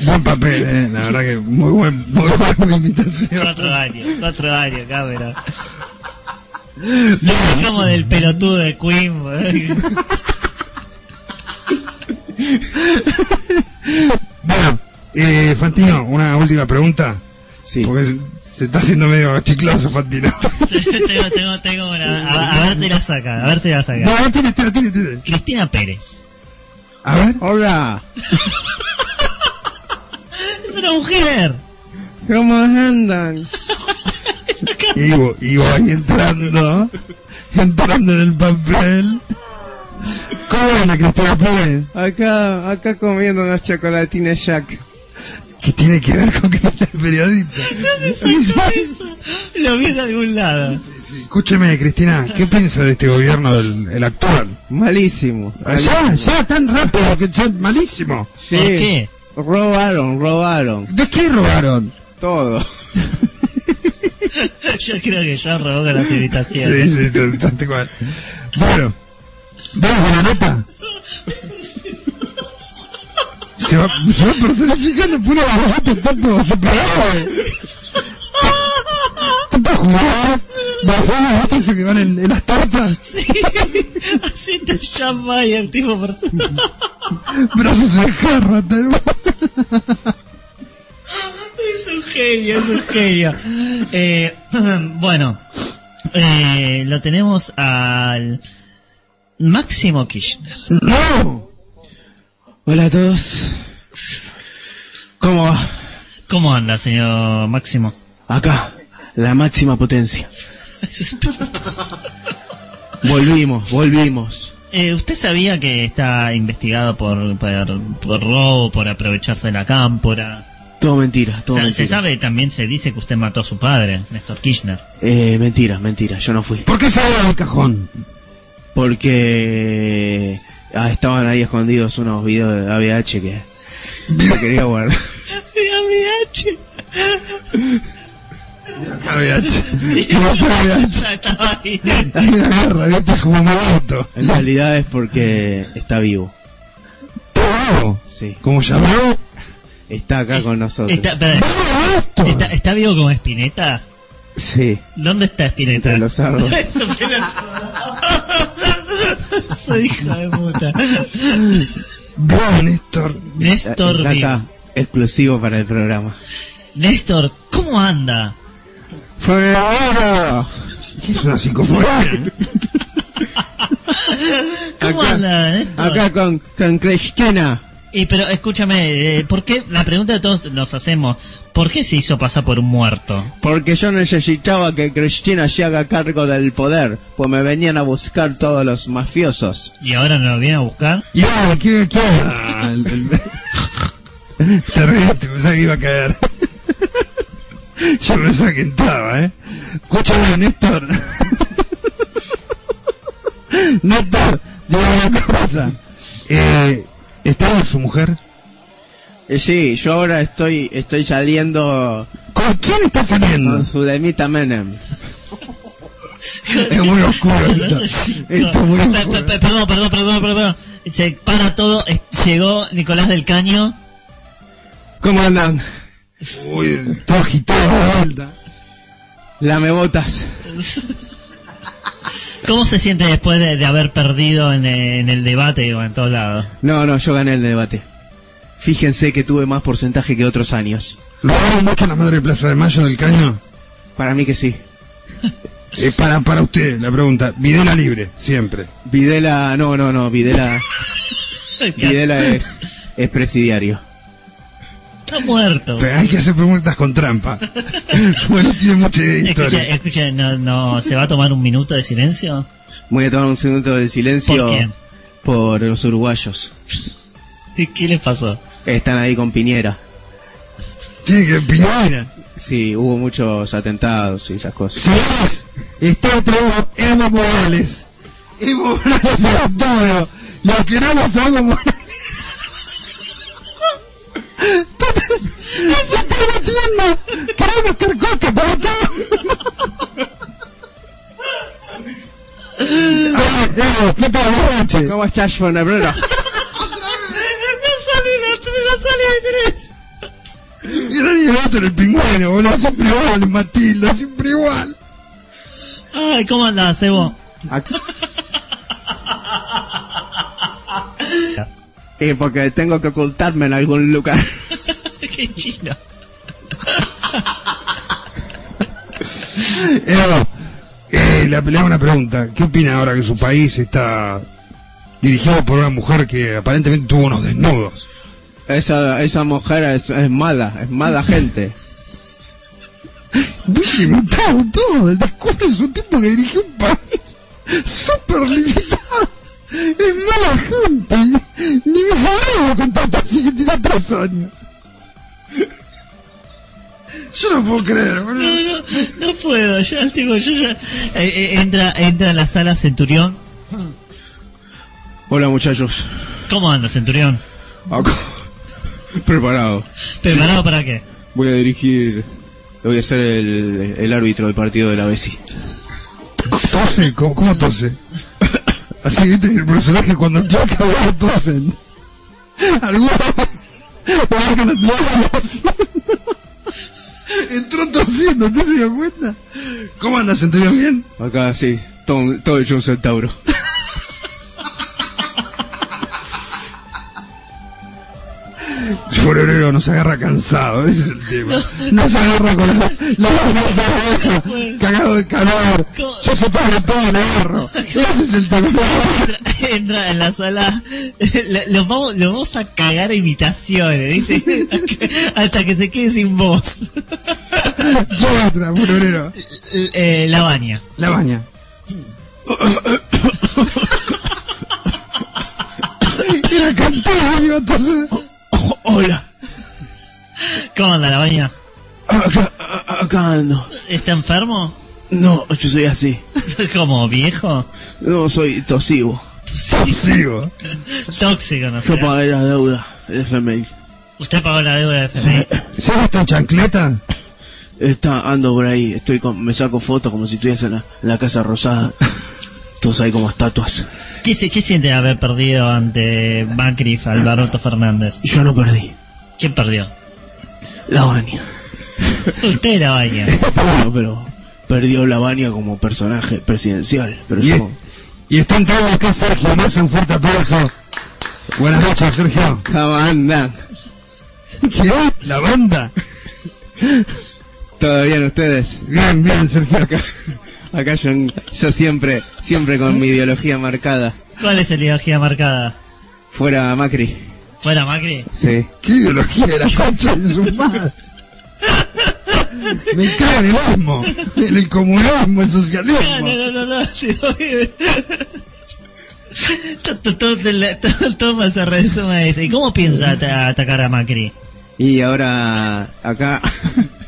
Buen papel, eh. La verdad que muy buen, muy buena invitación. Cuatro años, cuatro años, cabrón. No, como del pelotudo de Queen. Bueno, eh, Fantino, una última pregunta. Sí. Porque se está haciendo medio chicloso, Fantino. tengo, tengo, tengo una. A, a ver si la saca, a ver si la saca. No, no tiene, tiene, tiene, tiene. Cristina Pérez. A ver. Hola. Es una mujer. ¿Cómo andan? Ivo, Ivo ahí entrando. Entrando en el papel. ¿Cómo anda, Cristina Pérez? Acá, acá comiendo unos chocolatines Jack. ¿Qué tiene que ver con que no sea periodista? ¿Dónde sacó eso? Lo vi en algún lado. Escúcheme, Cristina, ¿qué piensa de este gobierno, del el actual? Malísimo. Ya, ya, tan rápido, que ya, malísimo. Sí. ¿Por qué? Robaron, robaron. ¿De qué robaron? Todo. Yo creo que ya robó con las Sí, invitaciones. sí, cual. Bueno, vamos con la nota. Se va, se va personificando babosita, está todo separado. Está para jugar. Va a hacer las botas que van en, en las tartas. Sí, así te llama y el tipo persona. Brazos en jarra, tal Es un genio, es un genio. Eh, bueno, eh, lo tenemos al Máximo Kirchner. ¡No! Hola a todos. ¿Cómo va? ¿Cómo anda, señor Máximo? Acá, la máxima potencia. Volvimos, volvimos. Eh, ¿Usted sabía que está investigado por, por, por robo, por aprovecharse de la cámpora? Todo mentira, todo O sea, se mentira. sabe, también se dice que usted mató a su padre, Néstor Kirchner. Eh, mentira, mentira, yo no fui. ¿Por qué se abre el cajón? Porque ah, estaban ahí escondidos unos videos de ABH que, La quería guardar. Acá VH. Sí. Ya estaba ahí. Hay una guerra, ¿viste? Es como Maroto. En realidad es porque está vivo. Todo. Sí. ¿Cómo llamó? Está acá con nosotros. Está, espera, está, está vivo como Espineta? Sí. ¿Dónde está Espineta? Entre los árboles. Soy hijo de puta. Gran Néstor. Néstor Está vivo. acá, exclusivo para el programa. Néstor, ¿cómo anda? ¿Qué es una psicofonía? ¿Cómo Acá- anda, Néstor? Acá con, con Cristina. Y pero escúchame, eh, ¿por qué? La pregunta que todos nos hacemos, ¿por qué se hizo pasar por un muerto? Porque yo necesitaba que Cristina se haga cargo del poder, pues me venían a buscar todos los mafiosos. ¿Y ahora nos lo viene a buscar? Y ahora, ¿qué? qué? Ah, el- el- Te reíste, pensaba que iba a caer. Yo pensaba que entraba, ¿eh? Escúchame, Néstor. Néstor, dígame una cosa. Eh, ¿Está con su mujer? Eh, sí, yo ahora estoy estoy saliendo ¿Con quién está saliendo? con Zulemita Menem. Es muy oscuro esto. es muy oscuro. pe- pe- Perdón, perdón, perdón, perdón, perdón. Se para todo, llegó Nicolás del Caño. ¿Cómo andan? Uy, todo agitado de vuelta. Lame botas. ¿Cómo se siente después de, de haber perdido en, en el debate o en todos lados? No, no, yo gané el debate. Fíjense que tuve más porcentaje que otros años. ¿Lo hago mucho en la Madre Plaza de Mayo del Caño? Para mí que sí. Eh, para, para usted, la pregunta. Videla libre, siempre. Videla, no, no, no, Videla, Videla es, es presidiario. Está muerto. Pero hay que hacer preguntas con trampa. bueno, tiene mucha idea de Escucha, historia. escucha, no, no, ¿se va a tomar un minuto de silencio? Voy a tomar un segundo de silencio ¿Por quién? por los uruguayos. ¿Y ¿Qué les pasó? Están ahí con Piñera. Tiene que Piñera. Sí, hubo muchos atentados y esas cosas. Señores, está entre vos Evo Morales. Evo Morales a todo. Lo que no lo sabemos Morales. ¡Se está metiendo! ¡Queremos para todo! Ah, Evo, ¿qué tal? Buenas noches. ¿Cómo estás, Fonebrero? No sale la no sale de tres. Y no ni el otro, el pingüino, boludo. Siempre igual, Matilda, siempre igual. Ay, ¿cómo andás, Evo? Y porque tengo que ocultarme en algún lugar. Qué chino. Eh, le le hago una pregunta. ¿Qué opina ahora que su país está dirigido por una mujer que aparentemente tuvo unos desnudos? Esa, esa mujer es, es mala, es mala gente. Muy limitado todo. El discurso es un tipo que dirige un país súper limitado. Es mala gente. Ni me sabía con tanta así que tiene tres años. Yo no puedo creer, boludo. No, no, no puedo. Yo, tipo, yo ya. eh, eh, entra, entra a la sala Centurión. Hola, muchachos. ¿Cómo anda, Centurión? Acá. Preparado. ¿Preparado para qué? Voy a dirigir. Voy a ser el, el árbitro del partido de la Bessi. Tose, ¿cómo, cómo tose? Así viste el personaje cuando acabar tosen. Algunos Entró tosiendo, ¿usted se dio cuenta? ¿Cómo andas, Centurión? ¿Bien? Acá sí, todo, todo hecho un centauro. Florero nos agarra cansado, ese es el tema. Nos agarra con la, la cabeza baja, cagado de calor. Yo soy todo el todo agarro. Ese es el tema. Entra, en la sala. Los vamos, los vamos a cagar a imitaciones, ¿viste? Hasta que se quede sin voz. ¿Qué otra, Florero? L- eh, la baña. La baña. Era cantar, iba a toser. Hola. ¿Cómo anda la baña? Acá, acá ando. ¿Está enfermo? No, yo soy así. ¿Como viejo? No, soy tosivo. Tosivo. Tóxico, no sé. Yo pagué la deuda del FMI. Usted pagó la deuda de FMI. ¿Se está en chancleta? Está, ando por ahí, estoy con, me saco fotos como si estuviese en la, en la Casa Rosada. Todos ahí como estatuas. ¿Qué, se- ¿Qué siente haber perdido ante Macri Alberto Fernández? Yo no perdí. ¿Quién perdió? La baña. Usted la baña. Bueno, pero perdió la baña como personaje presidencial. Pero Y, yo... y está entrando acá Sergio Massa, un fuerte aplauso. Buenas noches, Sergio. La banda. ¿Qué? ¿La banda? ¿Todo bien ustedes? Bien, bien, Sergio. Acá, acá yo, yo siempre, siempre con mi ideología marcada. ¿Cuál es la ideología marcada? Fuera Macri. ¿Fuera Macri? Sí. ¿Qué ideología de la concha de su madre? Me cago en el mismo. En el comunismo, el socialismo. No, no, no, no, no, te- todo, todo, todo, todo se resume a eso. ¿Y cómo piensa ata- atacar a Macri? Y ahora acá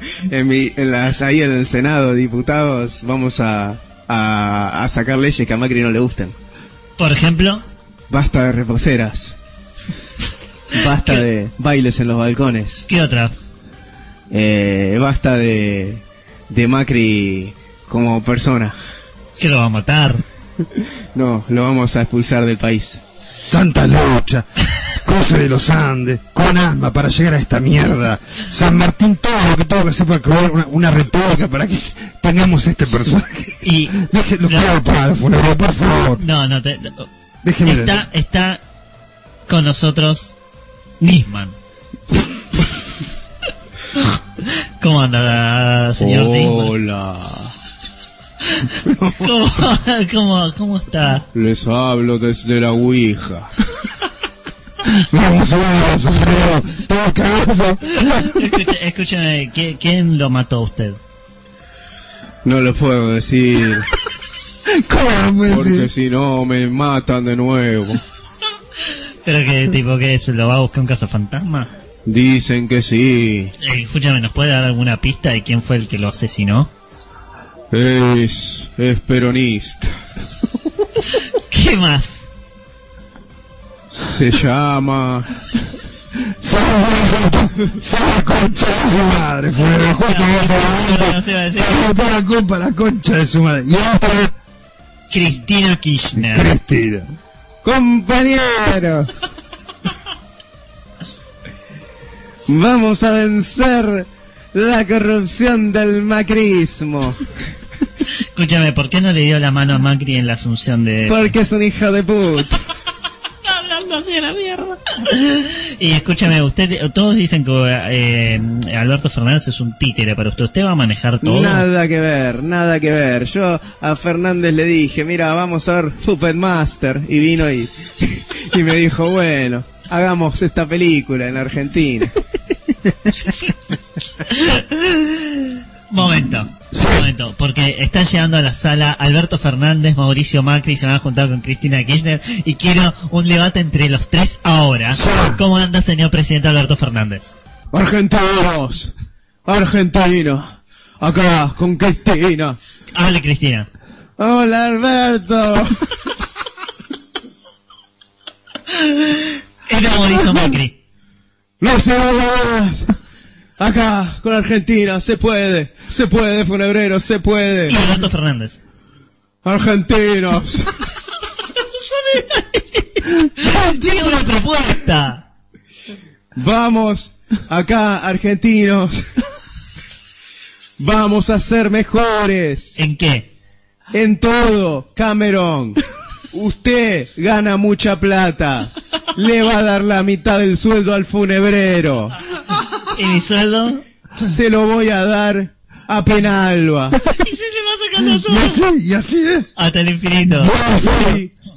en, mi, en las ahí en el Senado, diputados, vamos a, a, a sacar leyes que a Macri no le gusten. Por ejemplo, Basta de reposeras. Basta de bailes en los balcones. ¿qué otra? Eh, basta de, de Macri como persona. Que lo va a matar. No, lo vamos a expulsar del país. Tanta lucha. Cruce de los Andes, con asma para llegar a esta mierda. San Martín, todo lo que tengo que hacer para crear una, una república para que tengamos este personaje. Y Déjenlo el funeral, por favor. no, no te. Déjeme Está, está con nosotros Nisman. ¿Cómo anda, señor? Hola. ¿Cómo, cómo, cómo está? Les hablo desde la Ouija. Vamos a cagazo. Escuche- escúcheme, ¿qui- ¿quién lo mató a usted? No lo puedo decir. ¿Cómo Porque si no me matan de nuevo. ¿Pero qué tipo que es? ¿Lo va a buscar un caso fantasma? Dicen que sí. Eh, escúchame, ¿nos puede dar alguna pista de quién fue el que lo asesinó? Es, es peronista. ¿Qué más? Se llama. ¡Sabe la concha de su madre! Fue justamente No se va a decir. Se toda la culpa a la concha de su madre. Y otra Cristina Kirchner. Cristina. Compañeros. Vamos a vencer la corrupción del macrismo. Escúchame, ¿por qué no le dio la mano a Macri en la asunción de... Porque es un hijo de puta. La mierda. Y escúchame, usted, todos dicen que eh, Alberto Fernández es un títere para usted. ¿Usted va a manejar todo? Nada que ver, nada que ver. Yo a Fernández le dije, mira, vamos a ver Puppet Master. Y vino y, y me dijo, bueno, hagamos esta película en Argentina. Momento, momento, porque están llegando a la sala Alberto Fernández, Mauricio Macri, se van a juntar con Cristina Kirchner y quiero un debate entre los tres ahora. ¿Cómo anda, señor presidente Alberto Fernández? Argentinos, argentinos, acá con Cristina. Hable, Cristina. Hola Alberto. Era Mauricio Macri. No se más. Acá con Argentina, se puede, se puede, funebrero, se puede. Y Alberto Fernández. Argentinos. Tiene una propuesta. Vamos, acá, argentinos. Vamos a ser mejores. ¿En qué? En todo, Cameron. Usted gana mucha plata. Le va a dar la mitad del sueldo al funebrero. ¿Y mi sueldo? Se lo voy a dar a Penalba. Y se le va sacando Y todo. así, y así es. Hasta el infinito.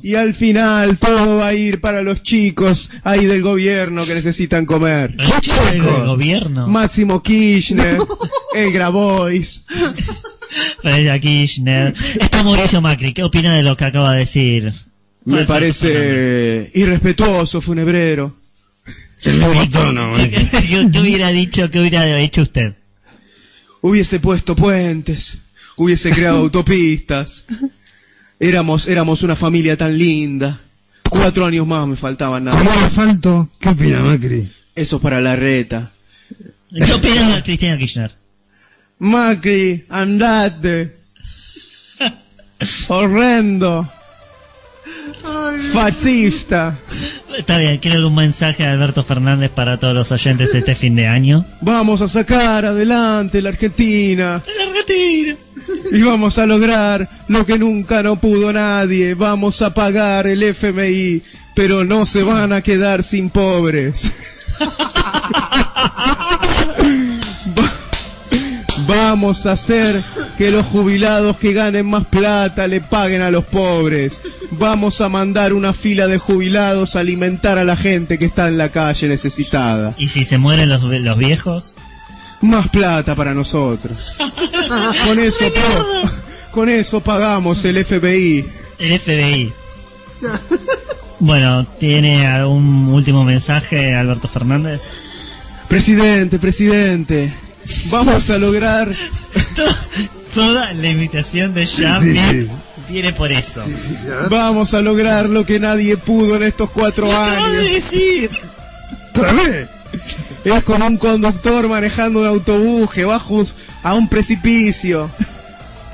Y al final todo va a ir para los chicos ahí del gobierno que necesitan comer. El chico del gobierno. Máximo Kirchner, el Grabois. Parecia Kirchner. Está Mauricio Macri. ¿Qué opina de lo que acaba de decir? Me parece irrespetuoso, funebrero. ¿Qué, qué- hubiera dicho, qué hubiera hecho usted? Hubiese puesto puentes, hubiese creado autopistas. Éramos, éramos una familia tan linda. Cuatro años más me faltaban nada. Como asfalto, ¿qué opina Macri? Eso es para la reta. ¿Qué opina Cristina Kirchner? Macri, andate. Horrendo. Fascista. Está bien, ¿quiere algún mensaje de Alberto Fernández para todos los oyentes de este fin de año? Vamos a sacar adelante la Argentina. La Argentina. Y vamos a lograr lo que nunca no pudo nadie. Vamos a pagar el FMI, pero no se van a quedar sin pobres. Va- Vamos a hacer que los jubilados que ganen más plata le paguen a los pobres. Vamos a mandar una fila de jubilados a alimentar a la gente que está en la calle necesitada. ¿Y si se mueren los, los viejos? Más plata para nosotros. Con eso, con eso pagamos el FBI. El FBI. Bueno, ¿tiene algún último mensaje Alberto Fernández? Presidente, presidente, vamos a lograr Toda la imitación de Jam Sí, viene, sí. viene por eso. Vamos a lograr lo que nadie pudo en estos cuatro acabas de años. decir? Es como un conductor manejando un autobús que va a un precipicio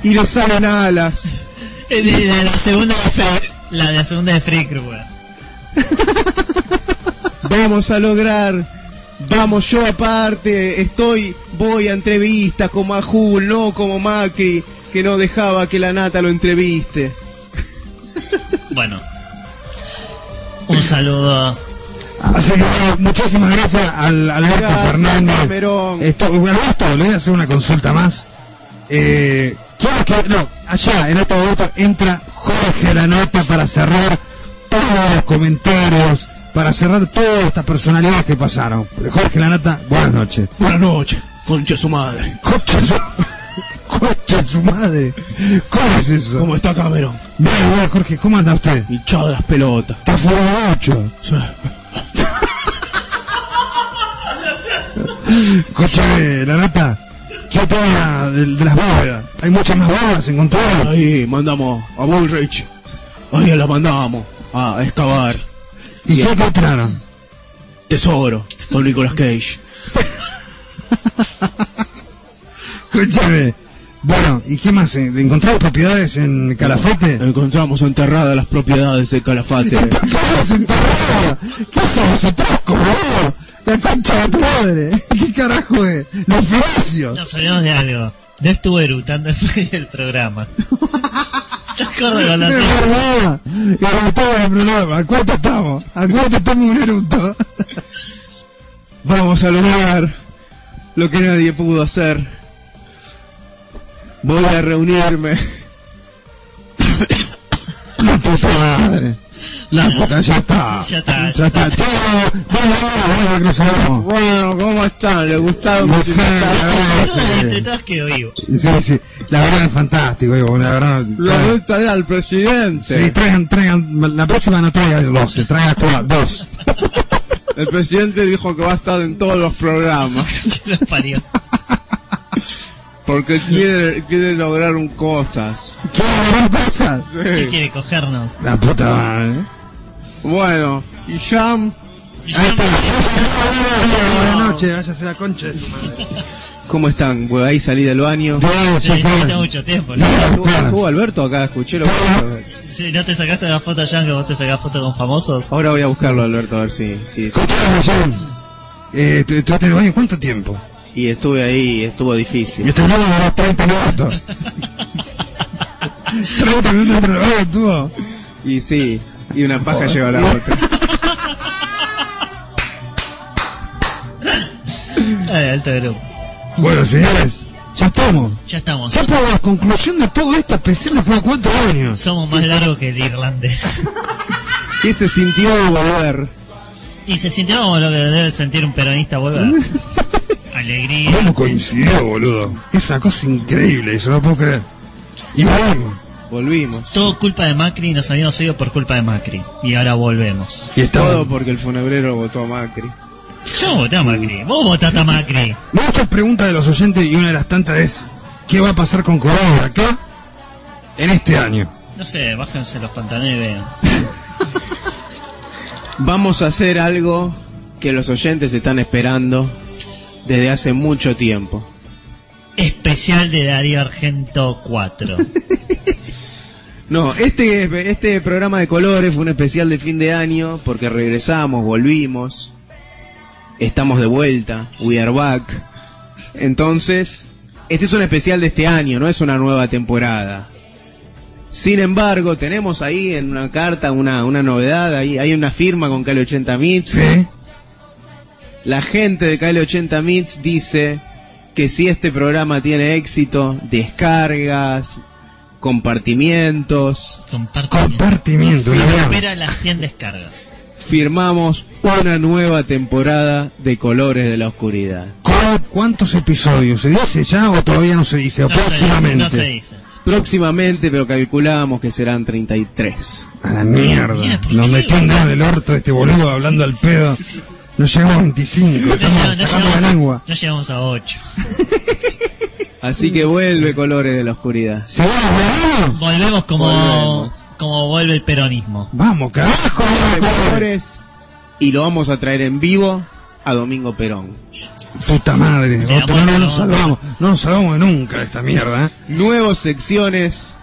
y le salen alas. Eh, de- de la segunda de Fre- la de la segunda de. Vamos a lograr. Vamos, yo aparte, estoy, voy a entrevistas como a Jul, no como Macri, que no dejaba que la nata lo entreviste. Bueno. Un saludo. Así que bueno, muchísimas gracias al al Alberto Gracias, Fernández. Camerón. Esto, Alberto, le voy a hacer una consulta más. Eh, quiero que, no, allá en otro momento entra Jorge Lanata para cerrar todos los comentarios, para cerrar todas estas personalidades que pasaron. Jorge Lanata, buenas noches. Buenas noches, concha su madre. Concha su, concha su madre. ¿Cómo es eso? ¿Cómo está Cameron? Bien, bien, Jorge, ¿cómo anda usted? Hinchado las pelotas. Está fuera mucho. Escúchame, la nata. ¿Qué opina de, de las bóvedas? ¿Hay muchas más bóvedas encontradas? Ahí mandamos a Bullrich. Ahí la mandamos a excavar. ¿Y qué encontraron? Tesoro con Nicolas Cage. Escúchame. Bueno, ¿y qué más? ¿En- ¿Encontraron propiedades en Calafate? Encontramos enterradas las propiedades de Calafate. ¡Propiedades enterradas! ¿Qué somos, atrascos, boludo? La concha de tu madre. ¿Qué carajo es? Los falacios. Nos olvidamos de algo. No estuvo erutando del programa. ¿Se acuerda con Es la verdad. Y estamos en el programa. ¿A cuánto estamos? ¿A cuánto estamos un eructo? Vamos a lograr lo que nadie pudo hacer. Voy a reunirme. La puta madre. La puta, ya está. Ya está. Ya está. Chao. Bueno, bueno, que nos vemos. Bueno, ¿cómo están? ¿Les gustaron? No sé, quedó vivo. Sí, sí. La verdad es fantástico, digo, la verdad. Le gusta al presidente. Sí, traigan, traigan, la próxima no traigan 12, traigan cuatro, dos. El presidente dijo que va a estar en todos los programas. Porque quiere, quiere lograr un cosas. ¿Quieren ver cosas? ¿Qué Sí. quiere cogernos? La puta madre. Bueno, y Jam, Ahí está. Buenas noches, váyase a la concha de su madre. ¿cómo están? Pues ahí salí del baño. Bueno, ya necesita mucho tiempo. ¿no? ¿Estuvo, Alberto acá? Escuché lo que Si no te sacaste la foto allá, que vos te sacás foto con famosos. Ahora voy a buscarlo, Alberto, a ver si... si Escuchame, John. Eh, ¿tú- ¿Estuviste en el baño cuánto tiempo? Y estuve ahí, estuvo difícil. Y terminamos a los 30 minutos. 30 minutos entre el baño estuvo. Y sí, y una paja lleva a la otra. Eh, alto grupo. Bueno, señores, ya estamos. Ya estamos. Ya por la conclusión de todo esto, especial después de cuatro años. Somos más largos que el irlandés. ¿Qué se sintió volver? Y se sintió como lo que debe sentir un peronista volver. Alegría. ¿Cómo coincidió, boludo? Es una cosa increíble, eso no puedo creer. Y volvimos. Volvimos. Todo culpa de Macri, nos habíamos ido por culpa de Macri. Y ahora volvemos. Y estamos. Todo porque el funebrero votó a Macri. Yo voté a Macri. Vos votaste a Macri. Muchas preguntas de los oyentes y una de las tantas es: ¿qué va a pasar con Corona acá en este año? No sé, bájense los pantalones y vean. Vamos a hacer algo que los oyentes están esperando desde hace mucho tiempo. Especial de Darío Argento 4. No, este, este programa de colores fue un especial de fin de año porque regresamos, volvimos, estamos de vuelta, we are back. Entonces, este es un especial de este año, no es una nueva temporada. Sin embargo, tenemos ahí en una carta una, una novedad, ahí hay una firma con Cali 80 Mits. La gente de Cali 80 Mits dice que si este programa tiene éxito, descargas, compartimientos, Compartimiento. Verdad. supera las 100 descargas. firmamos una nueva temporada de Colores de la Oscuridad. ¿Cu- ¿Cuántos episodios? ¿Se dice ya o todavía no se dice? No se dice, Próximamente. no se dice. Próximamente, pero calculamos que serán 33. A la mierda. Nos metió un dedo en el orto este boludo hablando al pedo. No llegamos a 25. No, Estamos no llegamos, lengua. no llegamos a 8. Así que vuelve Colores de la Oscuridad. Volvemos como, Volvemos. como vuelve el peronismo. Vamos, carajo. colores y lo vamos a traer en vivo a Domingo Perón. Puta madre. Otro, no nos salvamos. No nos salvamos nunca de esta mierda. ¿eh? Nuevas secciones,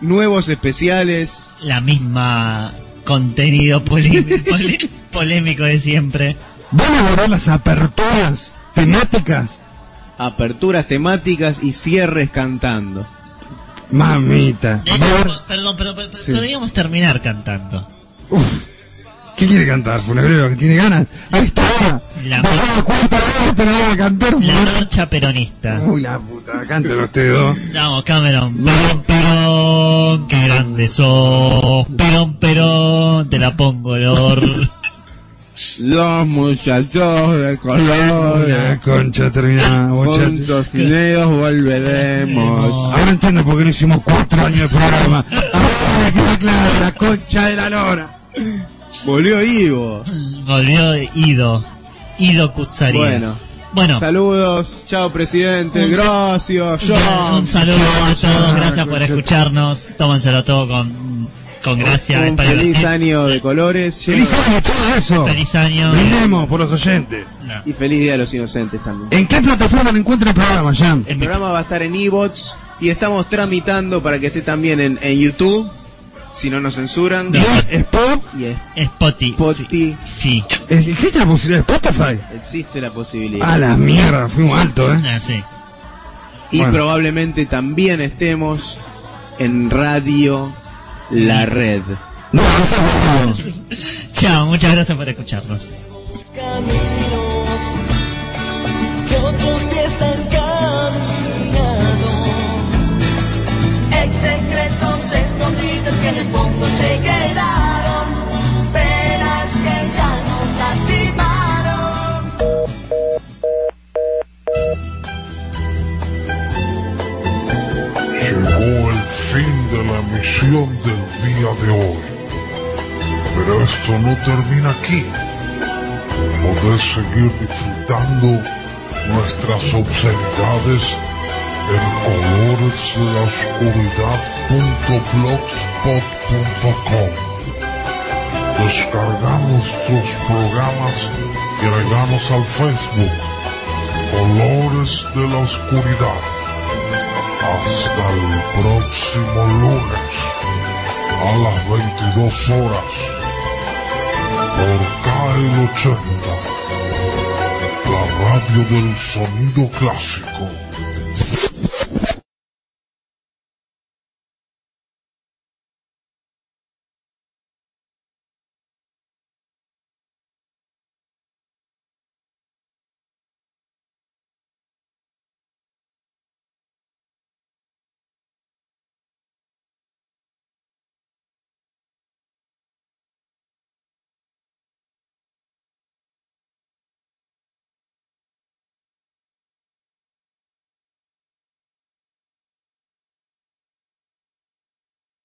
nuevos especiales. La misma contenido polé- polé- polémico de siempre. Van a borrar las aperturas temáticas. Aperturas temáticas y cierres cantando. Mamita. Hecho, haber- perdón, pero, Sí. podríamos terminar cantando. ¿Qué quiere cantar, Funebrero? ¿Que tiene ganas? Ahí está. La, te la van a cantar, la Funebrero? marcha peronista. Uy, la puta. Cántelo ustedes dos. Vamos, Cameron. Perón, Perón, qué grande sos. Perón, Perón, te la pongo, Lord. Los muchachos de colores. La concha terminada, muchachos. Juntos y unidos volveremos. Ahora entiendo por qué no hicimos cuatro años de programa. Ahora queda claro, la concha de la lora. Volvió Ivo. Volvió Ido. Ido Kutsaria. Bueno. Bueno. Saludos. Chao, presidente. Un- Gracias. John. Un saludo a todos, gracias por escucharnos. Tómenselo todo con, con gracia. Un es para feliz año de colores. Feliz año, todo eso. Feliz año. Brindemos por los oyentes. Y feliz día de los inocentes también. ¿En qué plataforma lo encuentra el programa, Jan? El programa va a estar en eBots y estamos tramitando para que esté también en, en YouTube, si no nos censuran. De- ¿Spot? Y Spotify. Spotify. ¿Existe la posibilidad de Spotify? Existe la posibilidad. A la mierda, fuimos alto, ¿eh? Ah, sí. Y Bueno. probablemente también estemos en Radio La Red. No, no. Chao, muchas gracias por escucharnos. caminos que otros pies han caminado. Ex secretos escondidos que en el fondo se quedaron. De la emisión del día de hoy. Pero esto no termina aquí. Podés seguir disfrutando nuestras obscenidades en coloresdelascuridad.blogspot.com. Descarga nuestros programas y agreganos al Facebook. Colores de la Oscuridad. Hasta el próximo lunes a las 22 horas por KL80, la radio del sonido clásico.